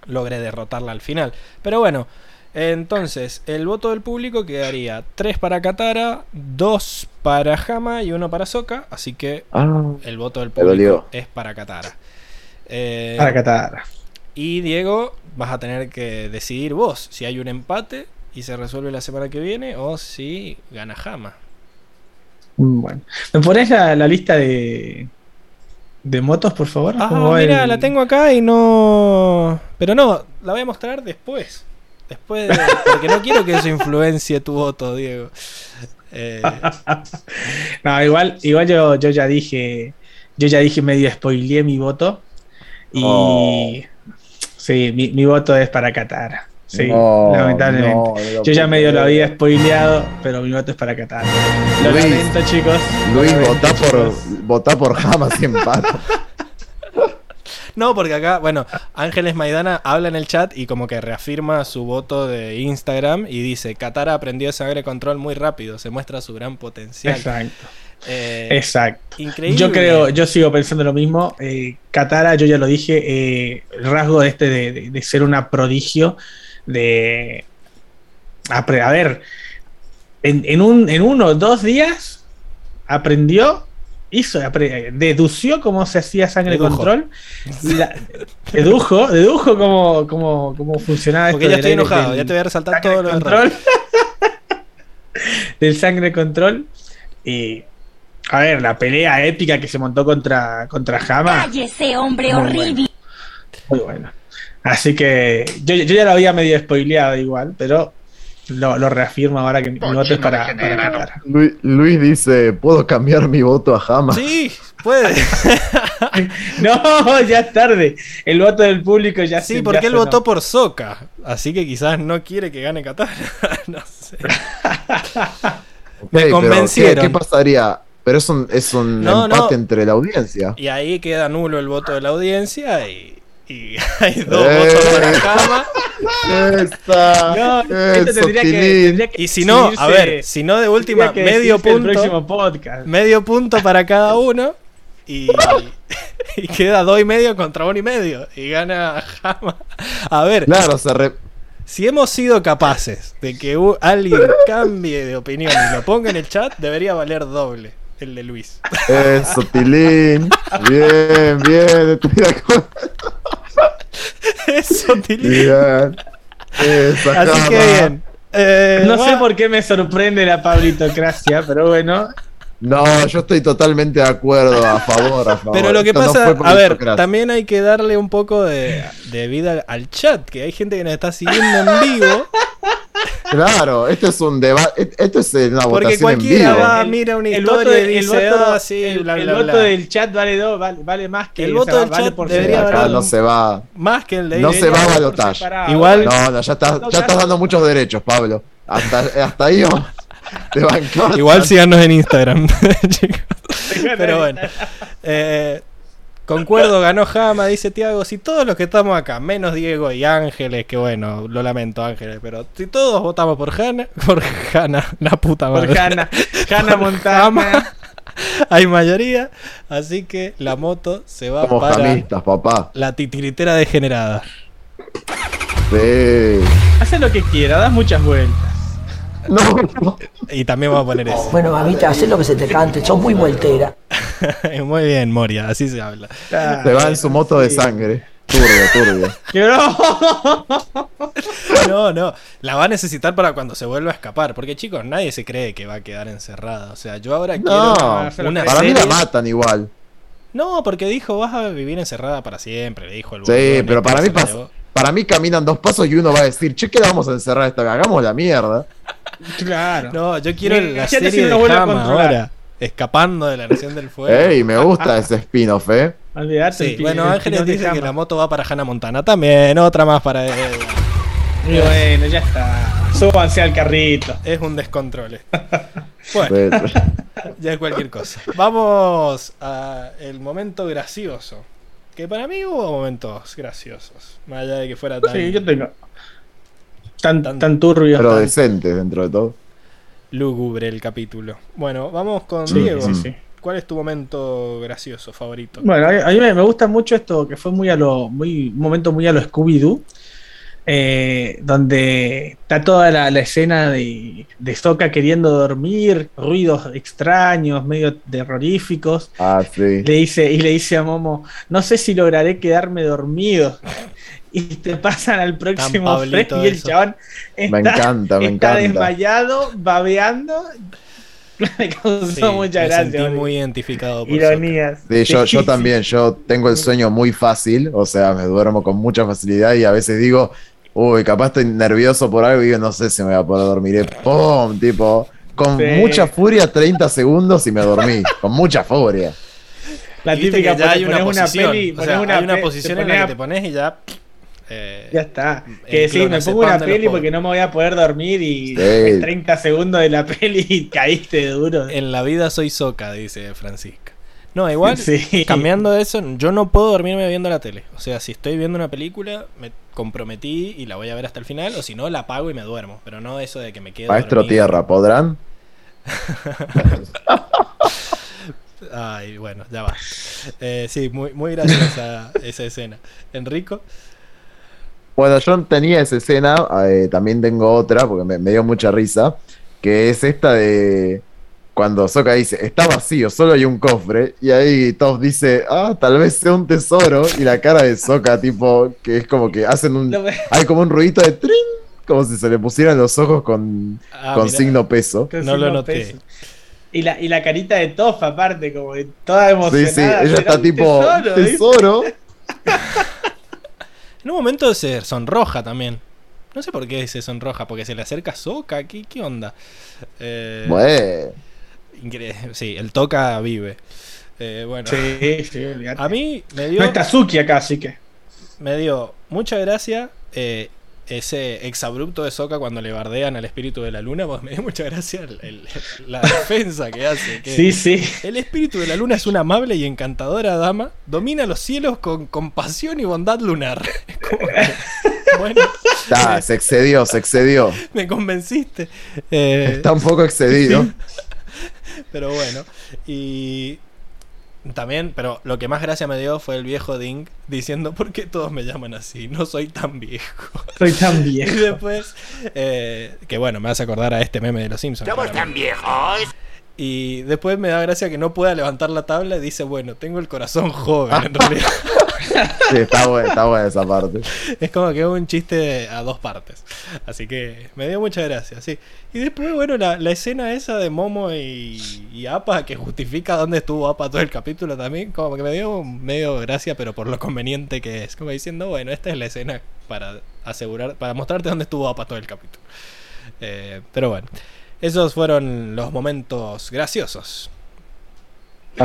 logre derrotarla al final. Pero bueno, entonces el voto del público quedaría 3 para Katara, 2 para Hama y 1 para Soka. Así que Ah, el voto del público es para Katara. Eh, Para Qatar. y Diego, vas a tener que decidir vos si hay un empate y se resuelve la semana que viene o si gana Hama. Bueno. ¿Me pones la, la lista de, de motos, por favor? Ah, ¿Cómo va mira, el- la tengo acá y no. Pero no, la voy a mostrar después. Después, de- porque no quiero que eso influencie tu voto, Diego. Eh, No, igual, igual yo, yo ya dije, yo ya dije medio spoileé mi voto. Y Oh. sí, mi, mi voto es para Qatar. Sí, no, lamentablemente. no, no lo yo ya medio lo había spoileado, pero mi voto es para Qatar. Lo Luis, lamento, chicos. Luis, lamento, votá por, votá por Hamas y empate. no, porque acá, bueno, Ángeles Maidana habla en el chat y como que reafirma su voto de Instagram y dice: Katara aprendió sangre control muy rápido, se muestra su gran potencial. Exacto, Eh, exacto. increíble. Yo creo, yo sigo pensando lo mismo. Eh, Katara, yo ya lo dije, eh, el rasgo de este de, de- de ser una prodigio, de a, ver, en, en un, en uno o dos días aprendió, hizo, dedució cómo se hacía sangre Dedujo. control, la- dedujo, dedujo cómo, cómo, cómo funcionaba Porque esto ya estoy enojado, del- ya te voy a resaltar todo lo control. del sangre control. Y a ver, la pelea épica que se montó contra, contra Hama. Cállese, hombre Muy horrible. Muy bueno. Así que yo, yo ya lo había medio spoileado igual, pero lo, lo reafirmo ahora que mi voto es para, para Qatar. Luis, Luis dice, ¿puedo cambiar mi voto a Hamas? Sí, puede. No, ya es tarde. El voto del público ya Sí, se- porque ya él sonó. votó por Soca. Así que quizás no quiere que gane Qatar. no sé. Me pero convencieron. ¿qué, qué pasaría? Pero es un, es un No, no. empate entre la audiencia. Y ahí queda nulo el voto de la audiencia y, y hay dos Eh. votos para Kama. Esa, No, esto eso, tendría que, tendría que Y si no, a ver, si no de última, medio punto. El próximo podcast. Medio punto para cada uno. Y, y queda dos y medio contra uno y medio. Y gana Hama. A ver, Claro, se re- si hemos sido capaces de que alguien cambie de opinión y lo ponga en el chat, debería valer doble el de Luis. Eso, Tilín. Bien, bien. estoy de acuerdo. Eso, Tilín. Bien. Esa Así que bien. Eh, No sé por qué me sorprende la Pablitocracia, pero bueno. No, yo estoy totalmente de acuerdo, a favor, a favor. Pero lo que Esto pasa, a ver, también hay que darle un poco de, de vida al chat, que hay gente que nos está siguiendo en vivo, Claro, esto es un debate, esto es una porque votación en cualquiera vivo. va, mira una el historia y el dice, voto- sí, el- bla, el bla, voto bla. del chat vale, dos, vale, vale más que El o voto sea, del vale chat por debería separado. Acá valer no se va, Más que el de no se va a balotar. Igual- No, no, ya estás, ya estás dando muchos derechos, Pablo. Hasta, hasta ahí vamos. te en. Igual síganos en Instagram, chicos. Pero bueno. Eh, Concuerdo, ganó Jama, dice Tiago. Si todos los que estamos acá, menos Diego y Ángeles, que bueno, lo lamento Ángeles, pero si todos votamos por Hanna, por Hanna, la puta Por madre. Hanna, Hanna Montana. Jama, hay mayoría, así que la moto se va Somos para jamistas, papá. la titiritera degenerada. Sí. Hace lo que quiera, das muchas vueltas. No, no. Y también vamos a poner eso. Bueno, mamita, haz lo que se te cante, sos muy vueltera. Muy bien, Moria, así se habla. Se va en su moto de sangre. Turbio, turbio. ¡Que no! No, la va a necesitar para cuando se vuelva a escapar. Porque chicos, nadie se cree que va a quedar encerrada. O sea, yo ahora No, quiero una para mí la serie- matan igual. No, porque dijo, vas a vivir encerrada para siempre, le dijo el Sí, pero para mí pasa. Para mí caminan dos pasos y uno va a decir, che, ¿qué le vamos a encerrar a esta? Hagamos la mierda. Claro. No, yo quiero Mira, la serie de Hama ahora, escapando de la Nación del Fuego. Ey, me gusta ese spin-off, eh. Sí, bueno, el Ángeles dice que la moto va para Hannah Montana también, otra más para él. Y bueno, ya está. Súbanse al carrito. Es un descontrol. Bueno, ya es cualquier cosa. Vamos a el momento gracioso. Que para mí hubo momentos graciosos. Más allá de que fuera tan Sí, yo tengo. Tan, Tan- tan turbio. Pero tan- decentes dentro de todo. lúgubre el capítulo. Bueno, vamos con Sí, Diego. sí, sí. ¿Cuál es tu momento gracioso favorito? Bueno, a a mí me me gusta mucho esto que fue muy a lo, muy, un momento muy a lo Scooby-Doo, eh, donde está toda la, la escena de, de Sokka queriendo dormir, ruidos extraños, medio terroríficos. Ah, sí. Le dice, y le dice a Momo, no sé si lograré quedarme dormido. Y te pasan al próximo frame y el eso. chabón está, Me encanta, me está encanta. desmayado, babeando. Me causó Sí, mucha me gracia. sentí boludo. muy identificado por Ironías. Sí, yo, también, yo tengo el sueño muy fácil, o sea, me duermo con mucha facilidad y a veces digo, uy, capaz estoy nervioso por algo y digo, no sé si me voy a poder dormir. Y ¡Pum! Tipo, con Sí. mucha furia, 30 segundos y me dormí. con mucha furia. La típica que ya hay una posición, peli, o sea, una, hay una pe- posición en la que te pones y ya eh, Ya está. Que sí, clona me pongo una peli porque no me voy a poder dormir y Sí. después 30 segundos de la peli y caíste duro. en la vida soy soca, dice Francisca. No, igual, Sí. cambiando de eso, yo no puedo dormirme viendo la tele. O sea, si estoy viendo una película, me comprometí y la voy a ver hasta el final, o si no, la apago y me duermo. Pero no eso de que me quedo Maestro dormido. Tierra, ¿podrán? Ay, bueno, ya va. Eh, sí, muy, muy graciosa esa escena. Enrico, Bueno, yo tenía esa escena, eh, también tengo otra, porque me, me dio mucha risa, que es esta de cuando Soka dice, está vacío, solo hay un cofre, y ahí Toph dice, ah, tal vez sea un tesoro, y la cara de Soka, tipo, que es como que hacen un... Hay como un ruidito de trin, como si se le pusieran los ojos con, Ah, con mirá. signo peso. Con No lo noté. peso. Y la, y la carita de Toff, aparte, como que toda Sí, emocionada. sí, ella ¿será está tipo, tesoro? en un momento se sonroja también. No sé por qué se sonroja, porque se le acerca Soca, ¿qué, qué onda? Eh, Bueno, Sí, el toca vive. Eh, bueno, Sí, sí, olvidate. a mí me dio, No está Suki acá, así que. me dio mucha gracia eh, ese exabrupto de Soca cuando le bardean al espíritu de la luna. Pues me dio mucha gracia el- el- la defensa que hace. que- Sí, sí. El espíritu de la luna es una amable y encantadora dama. Domina los cielos con compasión y bondad lunar. Es como que, bueno, está, se excedió, se excedió. me convenciste. Eh, Está un poco excedido. pero bueno. Y también, pero lo que más gracia me dio fue el viejo Ding diciendo: ¿Por qué todos me llaman así? No soy tan viejo. Soy tan Y viejo. después, eh, que bueno, me hace acordar a este meme de los Simpsons. claramente. viejos. Y después me da gracia que no pueda levantar la tabla y dice: Bueno, tengo el corazón joven en realidad. Sí, está buena, está buena esa parte. Es como que es un chiste a dos partes. Así que me dio mucha gracia, sí. Y después, bueno, la, la escena esa de Momo y, y Apa, que justifica dónde estuvo Apa todo el capítulo también, como que me dio medio gracia, pero por lo conveniente que es. Como diciendo, bueno, esta es la escena para asegurar, para mostrarte dónde estuvo Apa todo el capítulo. Eh, pero bueno, esos fueron los momentos graciosos.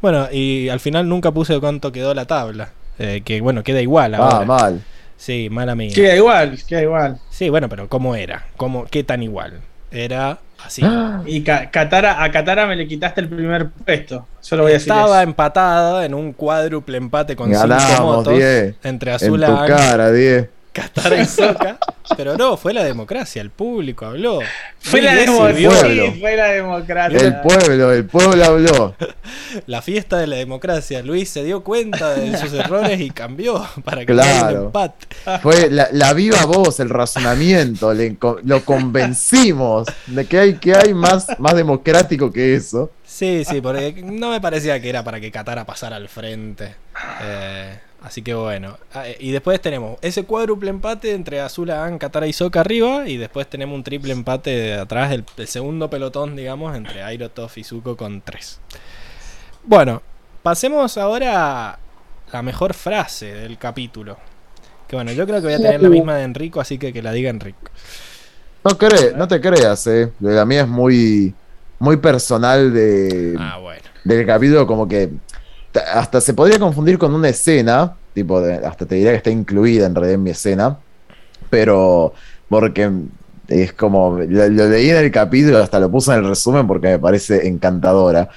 Bueno, y al final nunca puse cuánto quedó la tabla. Eh, que bueno, queda igual ahora. Ah, mal. Sí, mala mía. Queda igual, queda igual. Sí, bueno, pero ¿cómo era? ¿Cómo, ¿Qué tan igual? era así. ¡Ah! Y Ka- Katara, a Katara me le quitaste el primer puesto. Solo voy a decir Estaba eso. empatada en un cuádruple empate con cinco Ganamos, motos 10. entre En tu cara, 10. Katara y Soka. Pero no, fue la democracia, el público habló. Fue la, Desi demo- vio pueblo. sí, fue la democracia. El pueblo, el pueblo habló. la fiesta de la democracia. Luis se dio cuenta de sus errores y cambió para que haya un Claro. empate. Fue la, la viva voz, el razonamiento, le lo convencimos de que hay, que hay más, más democrático que eso. Sí, sí, porque no me parecía que era para que Katara pasara al frente. Eh, así que bueno. Ah, eh, Y después tenemos ese cuádruple empate entre Azula, An, Katara y Sokka arriba. Y después tenemos un triple empate de atrás del el segundo pelotón, digamos, entre Airo, Toph y Zuko con 3. Bueno, pasemos ahora a la mejor frase del capítulo. Que bueno, yo creo que voy a tener la misma de Enrico, así que que la diga Enrico. No, cre- no te creas, eh. La mía es muy, muy personal de, Ah, bueno. del capítulo, como que hasta se podría confundir con una escena, tipo, hasta te diría que está incluida en realidad en mi escena, pero porque es como, lo, leí en el capítulo, hasta lo puse en el resumen porque me parece encantadora,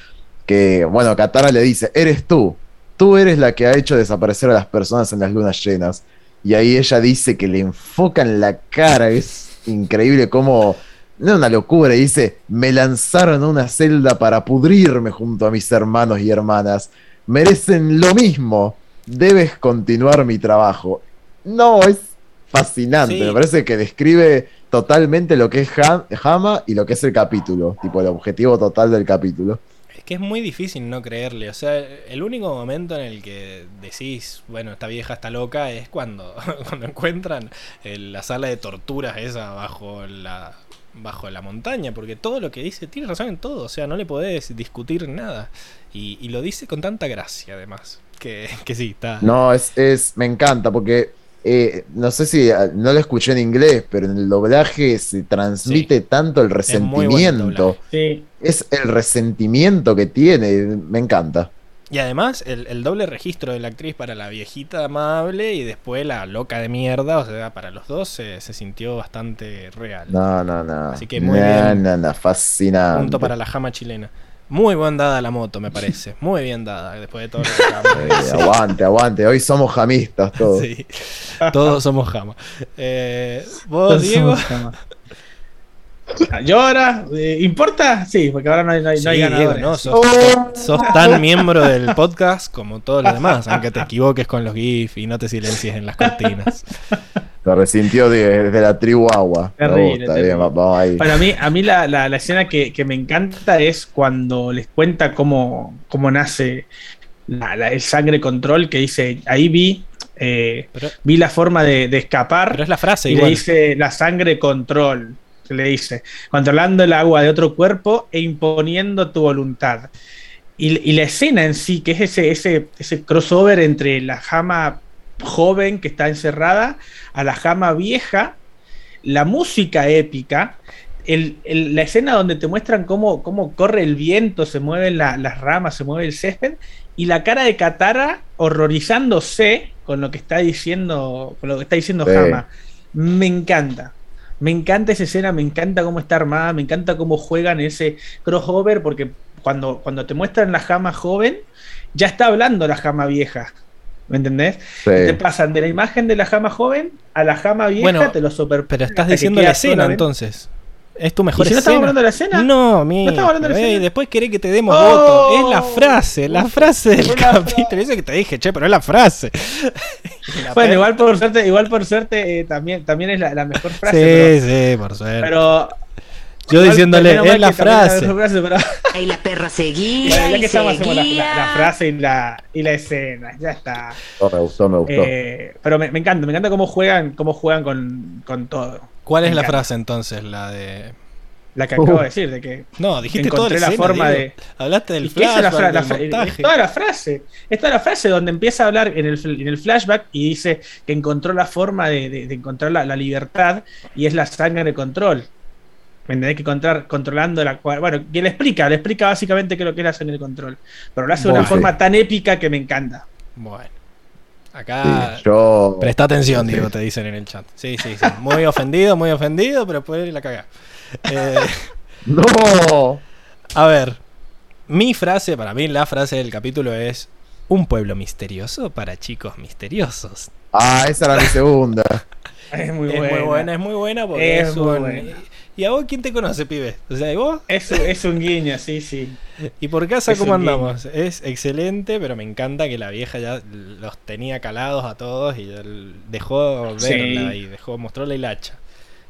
que, bueno, Katara le dice, eres tú, tú eres la que ha hecho desaparecer a las personas en las lunas llenas, y ahí ella dice que le enfoca en la cara, es increíble cómo... No una locura, dice, me lanzaron a una celda para pudrirme junto a mis hermanos y hermanas. Merecen lo mismo. Debes continuar mi trabajo. No, es fascinante. Sí. Me parece que describe totalmente lo que es Ha- Hama y lo que es el capítulo. Tipo, el objetivo total del capítulo. Es que es muy difícil no creerle. O sea, el único momento en el que decís, bueno, esta vieja está loca, es cuando, cuando encuentran el- la sala de torturas esa bajo la, bajo la montaña. Porque todo lo que dice tiene razón en todo. O sea, no le podés discutir nada. Y, y lo dice con tanta gracia, además. Que, que sí, está. No, es, es, me encanta porque eh, no sé si ah, no lo escuché en inglés, pero en el doblaje se transmite tanto el Es resentimiento. Sí. Es el resentimiento que tiene, me encanta. Y además, el, el doble registro de la actriz para la viejita amable y después la loca de mierda, o sea, para los dos se, se sintió bastante real. No, no, no. Así que muy No, bien. no, no, fascinante. Punto para la jama chilena. Muy bien dada la moto, me parece. Muy bien dada, después de todo lo que decir. aguante, aguante. Hoy somos jamistas todos. Sí, todos somos jama. Eh, ¿Vos, Diego? Yo ahora, eh, ¿importa? Sí, porque ahora no hay, no hay, no hay Sí, ganadores. Diego, no, sos, sos tan miembro del podcast como todos los demás, aunque te equivoques con los GIF y no te silencies en las cortinas. Lo resintió de- desde la tribu agua. Me Terrible, gusta, terrible. bien, va- vamos ahí. Para mí, a mí la, la- la escena que, que me encanta es cuando les cuenta cómo, cómo nace la- la- el sangre control, que dice, ahí vi, eh, Pero, vi la forma de, de escapar pero es la frase y le igual. dice la sangre control, se le dice, controlando el agua de otro cuerpo e imponiendo tu voluntad. Y, y la escena en sí, que es ese, ese, ese crossover entre la jama joven que está encerrada a la jama vieja, la música épica, el- el- la escena donde te muestran cómo, cómo corre el viento, se mueven la- las ramas, se mueve el césped, y la cara de Katara horrorizándose con lo que está diciendo, con lo que está diciendo Sí. Hama. Me encanta. Me encanta esa escena, me encanta cómo está armada, me encanta cómo juegan ese crossover, porque cuando, cuando te muestran la jama joven, ya está hablando la jama vieja. ¿Me entendés? Sí. Te pasan de la imagen de la jama joven a la jama vieja, Bueno, te lo super. Pero estás diciendo la escena solamente- entonces. Es tu mejor ¿Y si no escena. estamos hablando de la escena? No, mi. ¿No estamos hablando de la escena? después querés que te demos Oh. voto. Es la frase, la frase del capítulo. Eso que te dije, che, pero es la frase. La Bueno, igual por suerte, igual por suerte eh, también, también es la, la mejor frase. Sí, pero, sí, por suerte. pero- Yo igual, diciéndole, es la frase. pero- Y la perra seguía. Bueno, ya que estamos, hacemos la, seguía. la- la frase y la, y la escena. Ya está. Oh, me gustó, me gustó. Eh, pero me, me encanta, me encanta cómo juegan, cómo juegan con, con todo. ¿Cuál es la frase entonces? La de. La que Uh. acabo de decir, de que No, dijiste toda encontré la, la escena, forma Diego. Hablaste del esa es la, flashback, del fra- montaje. es toda la frase. Es toda la frase donde empieza a hablar en el, en el flashback y dice que encontró la forma de, de- de encontrar la, la libertad y es la sangre de control. ¿Me entendés? Que encontrar, controlando la cual- Bueno, que le explica, le explica básicamente qué es lo que es la sangre de control. Pero lo hace de una forma tan épica que me encanta. Bueno. Sí, Acá. yo. Presta atención, Sí. Diego, te dicen en el chat. Sí, sí, sí. Muy ofendido, muy ofendido, pero puede la cagar. Eh, ¡No! a ver, mi frase, para mí la frase del capítulo es un pueblo misterioso para chicos misteriosos. Ah, esa era mi segunda. Es muy es buena. muy buena, es muy buena porque es, Es muy un- buena. ¿Y a vos quién te conoce, pibe? O sea, ¿y vos? Es, es un guiño, sí, sí. ¿Y por casa Es cómo guiño. andamos? Es excelente, pero me encanta que la vieja ya los tenía calados a todos y dejó Sí. verla y dejó, mostró la hilacha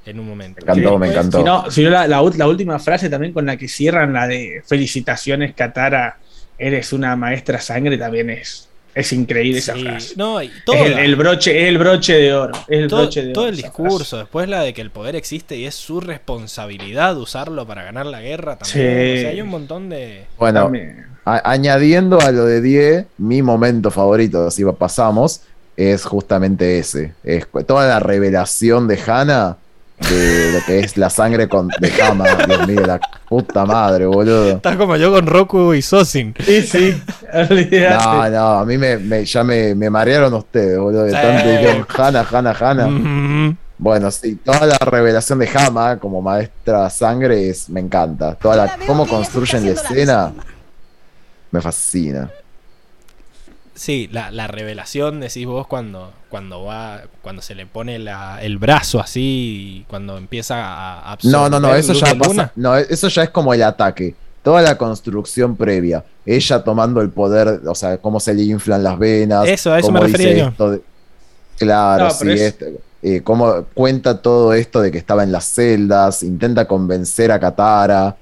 en un momento. Me encantó, Sí, me pues, encantó. Si no, si no, la, la la última frase también con la que cierran la de felicitaciones, Katara, eres una maestra sangre, también es, es increíble esa Sí, frase. No, y Es el, el broche, es el broche de oro. Es el todo, broche de todo oro el esa discurso, después la de que el poder existe y es su responsabilidad usarlo para ganar la guerra también. Sí. O sea, hay un montón de... Bueno, a- añadiendo a lo de Die, mi momento favorito, si pasamos, es justamente ese. Es toda la revelación de Hannah de lo que es la sangre con, de Hama. Dios mío, la puta madre, boludo. Estás como yo con Roku y Sosin. Sí, sí. No, no, a mí me, me- ya me, me marearon ustedes, boludo. De Sí. tanto dijeron Hannah, Hannah. Mm, Bueno, sí, toda la revelación de Hama como maestra sangre es, me encanta. Toda la, cómo construyen la escena me fascina. Sí, la, la revelación, decís vos, cuando, cuando va, cuando se le pone la- el brazo así y cuando empieza a absorber No, no, no, eso ya pasa. No, eso ya es como el ataque. Toda la construcción previa. Ella tomando el poder, o sea, cómo se le inflan las venas. Eso, a eso cómo me refería dice yo. esto de- Claro, No, sí, es- este, eh, cómo cuenta todo esto de que estaba en las celdas, intenta convencer a Katara.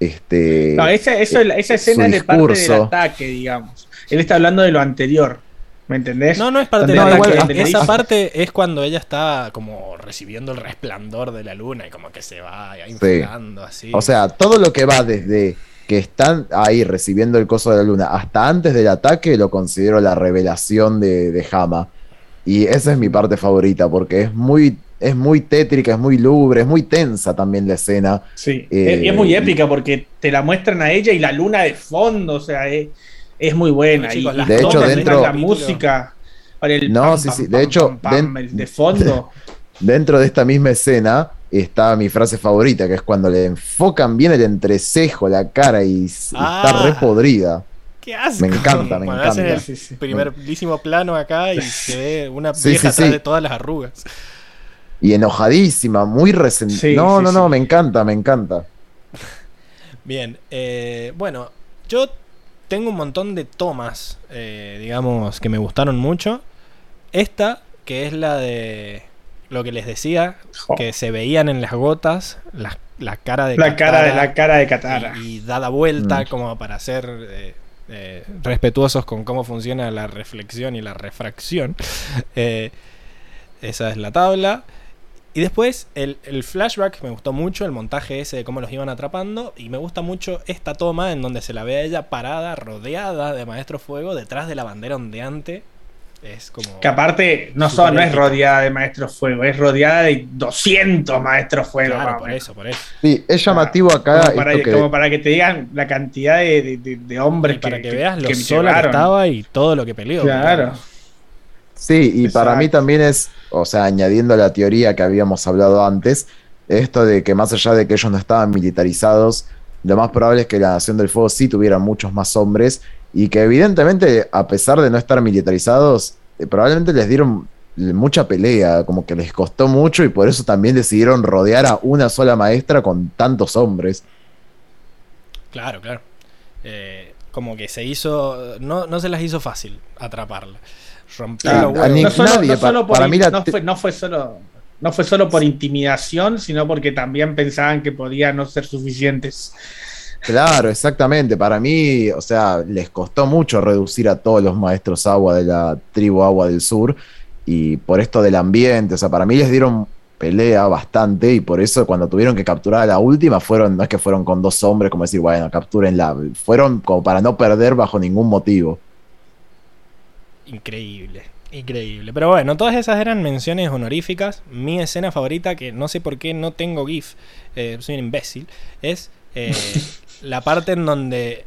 Este. No, esa, eso, eh, esa escena es de parte del ataque, digamos. Él está hablando de lo anterior. ¿Me entendés? No, no es parte del no, igual, Esa parte es cuando ella está como recibiendo el resplandor de la luna y como que se va inflando así. O sea, todo lo que va desde que están ahí recibiendo el coso de la luna hasta antes del ataque lo considero la revelación de, de Hama. Y esa es mi parte favorita porque es muy, es muy tétrica, es muy lúgubre, es muy tensa también la escena. Sí, Eh, es, y es muy y- épica porque te la muestran a ella y la luna de fondo, o sea, es, es muy buena. Bueno, chicos, y De hecho, dentro- la música, el No, pam, sí, sí, de pam, hecho, pam, pam, den- el de fondo. Dentro de esta misma escena está mi frase favorita, que es cuando le enfocan bien el entrecejo, la cara y Ah. está re podrida. ¡Qué asco! Me encanta, me Cuando hacen encanta. el Sí, sí. primerísimo plano acá y se ve una Sí, vieja sí, sí. atrás de todas las arrugas. Y enojadísima, muy resentida. Sí, no, sí, no, no, sí. me encanta, me encanta. Bien, eh, bueno, yo tengo un montón de tomas, eh, digamos, que me gustaron mucho. Esta, que es la de lo que les decía, que se veían en las gotas, la, la cara de la cara de Katara la cara de Katara. y, y dada vuelta Mm. como para ser eh, eh, respetuosos con cómo funciona la reflexión y la refracción. Esa es la tabla. Y después el, el flashback me gustó mucho, el montaje ese de cómo los iban atrapando. Y me gusta mucho esta toma en donde se la ve a ella parada, rodeada de Maestro Fuego, detrás de la bandera ondeante. Es como... Que aparte no, son, no es rodeada de maestros fuego, es rodeada de 200 maestros fuego. Claro, por eso, por eso. Sí, es llamativo acá. Como para, esto que- como para que te digan la cantidad de, de- de- hombres Y para que, que, veas lo que sola que estaba y todo lo que peleó. Claro. Sí, y para mí también es, o sea, añadiendo a la teoría que habíamos hablado antes, esto de que más allá de que ellos no estaban militarizados, lo más probable es que la Nación del Fuego sí tuviera muchos más hombres y que evidentemente, a pesar de no estar militarizados, eh, probablemente les dieron mucha pelea, como que les costó mucho y por eso también decidieron rodear a una sola maestra con tantos hombres. Claro, claro. Eh, como que se hizo. No, no se las hizo fácil atraparla. Rompió los a huevos. ni- No solo, nadie, no pa- solo por para mí no fue, no fue solo no fue solo por intimidación, sino porque también pensaban que podían no ser suficientes. Claro, exactamente. Para mí, o sea, les costó mucho reducir a todos los maestros agua de la tribu Agua del Sur y por esto del ambiente, o sea, para mí les dieron pelea bastante y por eso cuando tuvieron que capturar a la última fueron, no es que fueron con dos hombres como decir, bueno, captúrenla, fueron como para no perder bajo ningún motivo. Increíble, increíble. Pero bueno, todas esas eran menciones honoríficas. Mi escena favorita, que no sé por qué no tengo GIF, eh, soy un imbécil, es eh, la parte en donde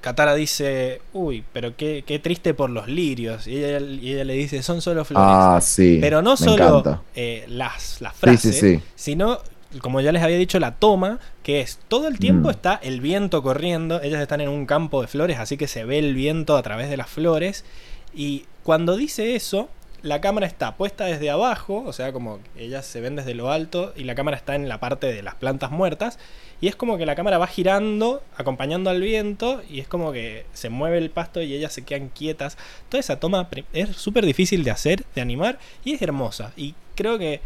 Katara dice, uy, pero qué, qué triste por los lirios. Y ella, y ella le dice, son solo flores. Ah, sí. pero no solo eh, las, las Sí, frases, sí, sí. sino como ya les había dicho, la toma, que es todo el tiempo Mm. está el viento corriendo, ellas están en un campo de flores, así que se ve el viento a través de las flores, y cuando dice eso, la cámara está puesta desde abajo, o sea, como ellas se ven desde lo alto, y la cámara está en la parte de las plantas muertas, y es como que la cámara va girando, acompañando al viento, y es como que se mueve el pasto y ellas se quedan quietas. Toda esa toma es súper difícil de hacer, de animar, y es hermosa. Y creo que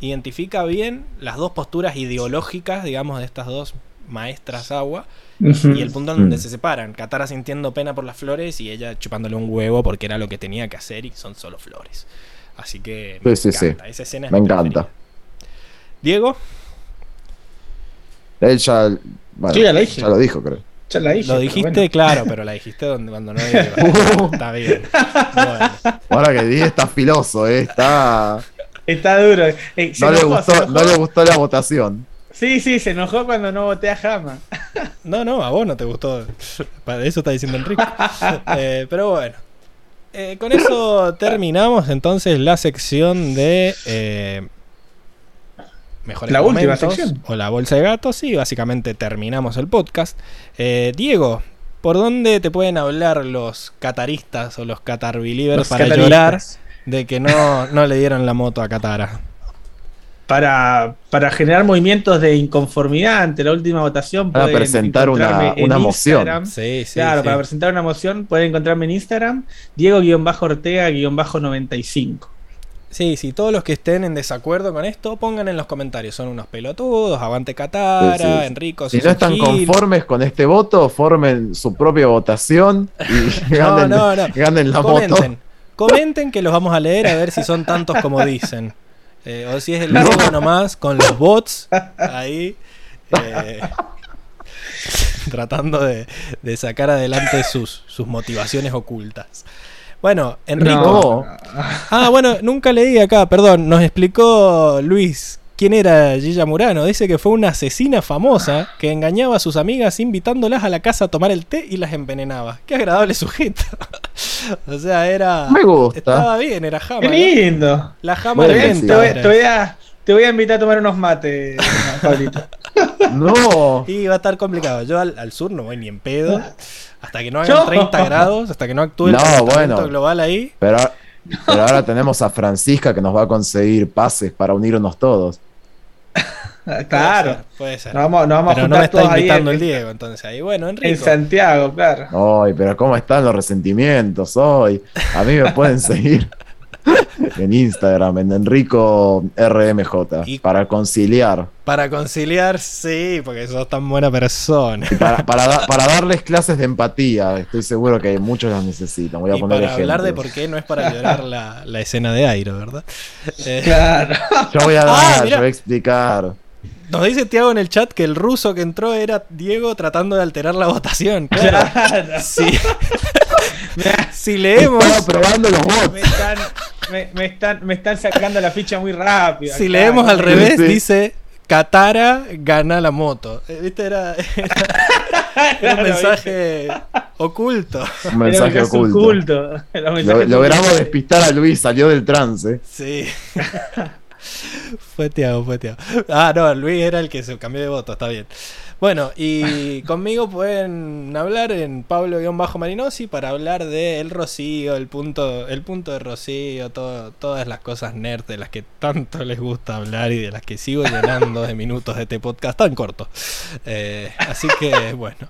identifica bien las dos posturas ideológicas, digamos, de estas dos maestras agua, y el punto en donde Mm. se separan. Katara sintiendo pena por las flores y ella chupándole un huevo porque era lo que tenía que hacer y son solo flores. Así que me Sí, sí, sí. encanta. Esa escena es Me encanta. preferida. Diego, Él ya, bueno, Sí, ya la dije. ya lo dijo, creo. Ya la dije. lo pero dijiste, bueno. claro, pero la dijiste donde, cuando no iba. Está bien. Bueno. Ahora que di está filoso, eh, está. Está duro. Eh, No le, gustó, no le gustó la votación. Sí, sí, se enojó cuando no voté a Jama. No, no, a vos no te gustó. Para eso está diciendo Enrique. Eh, pero bueno. Eh, con eso terminamos entonces la sección de eh, mejores La última sección. o la bolsa de gatos. Sí, básicamente terminamos el podcast. Eh, Diego, ¿por dónde te pueden hablar los cataristas o los Los para llorar de que no, no le dieron la moto a Katara? Para, para generar movimientos de inconformidad ante la última votación. Para presentar una- una moción. Instagram. Sí, sí. Claro, sí. para presentar una moción pueden encontrarme en Instagram, Diego-Ortega-95. Sí, sí, todos los que estén en desacuerdo con esto, pongan en los comentarios. Son unos pelotudos, aguante Katara, Sí, sí. Enrico. Si no están gil. conformes con este voto, formen su propia votación y No, ganen, no, no. ganen la Comenten, moto. comenten que los vamos a leer a ver si son tantos como dicen. Eh, o si es el Diego nomás con los bots ahí. eh, tratando de, de sacar adelante sus, sus motivaciones ocultas. Bueno, Enrico. No. Ah, bueno, nunca leí acá, perdón. Nos explicó Luis quién era Gilla Murano. Dice que fue una asesina famosa que engañaba a sus amigas invitándolas a la casa a tomar el té y las envenenaba. Qué agradable sujeto. o sea, era. Me gusta. Estaba bien, era Jama. ¡Qué ¿no? lindo! La a, bien, argenta te voy- era. te voy a- te voy a invitar a tomar unos mates, Pablito. No. Y va a estar complicado. Yo al, al sur no voy ni en pedo. Hasta que no hagan No. 30 grados, hasta que no actúe el No, calentamiento bueno. global ahí. Pero, pero ahora tenemos a Francisca que nos va a conseguir pases para unirnos todos. Claro. Puede ser. Nos vamos, nos vamos a no me juntar está todos ahí invitando en, el Diego, entonces ahí. Bueno, en. Santiago, claro. Ay, pero ¿cómo están los resentimientos hoy? A mí me pueden seguir en Instagram, en Enrico RMJ, Y- para conciliar. Para conciliar, sí, porque sos tan buena persona. Y para, para, da- para darles clases de empatía, estoy seguro que muchos las necesitan. Voy a Y poner para hablar de ejemplos. por qué no es para llorar la, la escena de Airo, ¿verdad? Eh, Claro. Yo voy a Ah, dar, yo voy a explicar. nos dice Tiago en el chat que el ruso que entró era Diego tratando de alterar la votación. Claro. Claro. Sí. si leemos, Estaba probando los están, me, me están, me están sacando la ficha muy rápido. si leemos al revés, sí. dice Katara gana la moto. Eh, ¿Viste? Era, era un mensaje oculto. Un mensaje oculto. Lo- logramos despistar a Luis, salió del trance. Sí. fue Tiago, fue Tiago. Ah, no, Luis era el que se cambió de voto, está bien. Bueno, y conmigo pueden hablar en Pablo-Marinosi para hablar de el Rocío, el punto, el punto de Rocío, todo, todas las cosas nerd de las que tanto les gusta hablar y de las que sigo llenando de minutos de este podcast tan corto. Eh, así que, bueno.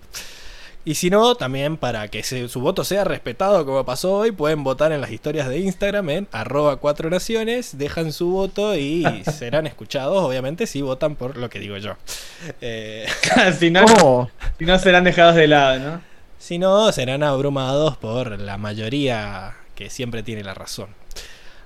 Y si no, también para que se- su voto sea respetado como pasó hoy, pueden votar en las historias de Instagram en arroba cuatro naciones, dejan su voto y serán escuchados, obviamente, si votan por lo que digo yo. Eh, si, no, Oh, si no serán dejados de lado, ¿no? si no, serán abrumados por la mayoría que siempre tiene la razón.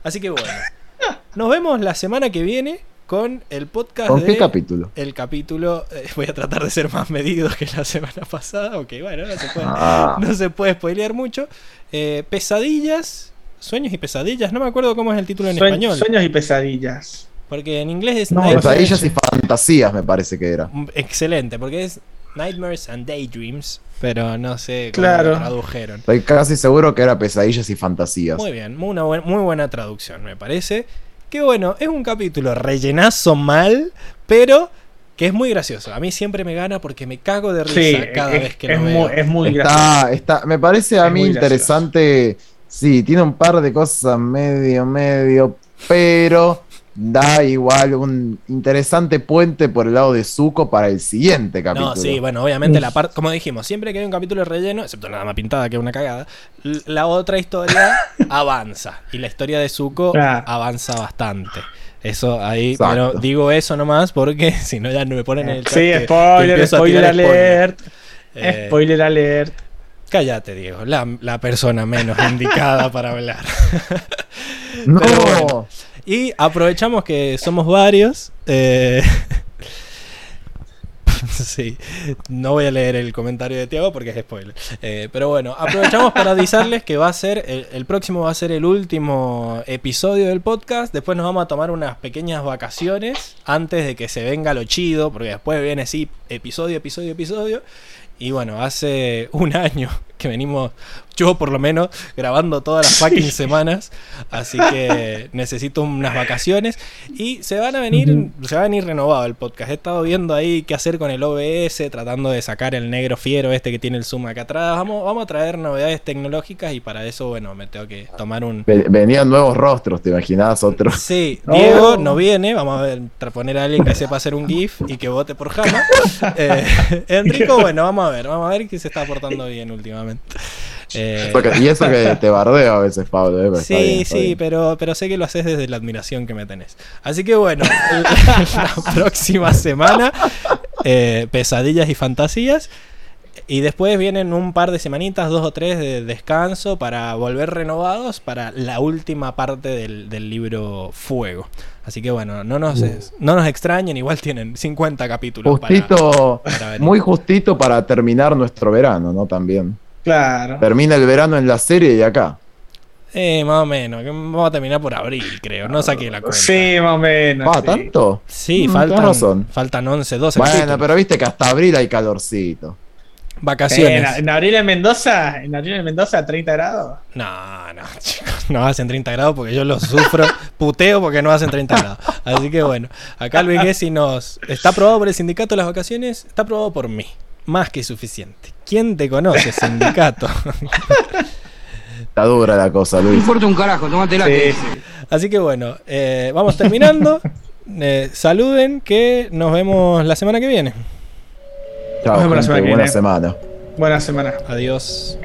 Así que bueno, nos vemos la semana que viene con el podcast ¿Con de qué capítulo? el capítulo. eh, voy a tratar de ser más medido que la semana pasada, aunque bueno, no se puede, Ah, no se puede spoilear mucho. Eh, pesadillas, sueños y pesadillas, no me acuerdo cómo es el título en Sue- español, Sueños y pesadillas. porque en inglés es No, pesadillas y fantasías me parece que era. excelente, porque es Nightmares and Daydreams, pero no sé cómo Claro. lo tradujeron. Estoy casi seguro que era pesadillas y fantasías. Muy bien, muy, una buen- muy buena traducción, me parece. Que bueno, es un capítulo rellenazo mal, pero que es muy gracioso. A mí siempre me gana porque me cago de risa Sí, cada es, vez que es lo muy, veo. es muy gracioso. Está, está, me parece a Es mí muy gracioso. interesante. Sí, tiene un par de cosas medio, medio, pero da igual un interesante puente por el lado de Zuko para el siguiente capítulo. No, sí, bueno, obviamente la parte, como dijimos, siempre que hay un capítulo de relleno, excepto la dama pintada, que es una cagada, la otra historia avanza. Y la historia de Zuko Ah. avanza bastante. Eso ahí, Exacto. pero digo eso nomás porque si no ya no me ponen en el chat. Sí, que- que spoiler, spoiler alert. Eh, Spoiler alert. Cállate, Diego, la, la persona menos indicada para hablar. No, Pero bueno. Y aprovechamos que somos varios. eh, sí, no voy a leer el comentario de Tiago porque es spoiler. Eh, pero bueno, aprovechamos para avisarles que va a ser, el, el próximo va a ser el último episodio del podcast. Después nos vamos a tomar unas pequeñas vacaciones antes de que se venga lo chido, porque después viene así episodio, episodio, episodio. Y bueno, hace un año que venimos, yo por lo menos, grabando todas las fucking semanas. Así que necesito unas vacaciones. Y se van a venir, se va a venir renovado el podcast. He estado viendo ahí qué hacer con el OBS, tratando de sacar el negro fiero este que tiene el zoom acá atrás. Vamos, vamos a traer novedades tecnológicas y para eso, bueno, me tengo que tomar un, Ve- Venían nuevos rostros, ¿te imaginás? Otros. Sí, Oh. Diego no viene. Vamos a ver, poner a alguien que sepa hacer un GIF y que vote por Jama. Eh, Enrico, bueno, vamos a ver, vamos a ver que se está portando bien últimamente. Eh, y eso que te bardeo a veces, Pablo. ¿eh? Pero sí, bien, sí, pero, pero sé que lo haces desde la admiración que me tenés. Así que bueno, la próxima semana, eh, pesadillas y fantasías. Y después vienen un par de semanitas, dos o tres de descanso para volver renovados para la última parte del, del libro Fuego. Así que bueno, no nos, no nos extrañen, igual tienen 50 capítulos. para- Justito, para venir. muy justito para terminar nuestro verano, ¿no? También. Claro. Termina el verano en la serie y acá. Eh, más o menos, vamos a terminar por abril, creo. No saqué la cuenta. Sí, más o menos. Ah, sí. ¿tanto? Sí, Mm, faltan, razón. faltan 11, 12 Bueno, capítulos. pero viste que hasta abril hay calorcito. Eh, Vacaciones. en, en abril en Mendoza, en abril en Mendoza, 30 grados. No, no, chicos, no hacen 30 grados porque yo lo sufro, puteo porque no hacen 30 grados. Así que bueno, acá Luis Gessi nos está aprobado por el sindicato de las vacaciones, está aprobado por mí. Más que suficiente. ¿Quién te conoce, sindicato? Está dura la cosa, Luis. importa un carajo, tómatela. Sí, sí. Así que bueno, eh, vamos terminando. Eh, saluden que nos vemos la semana que viene. Chao, Nos vemos la gente, semana que buena viene. semana. Buena semana. Adiós.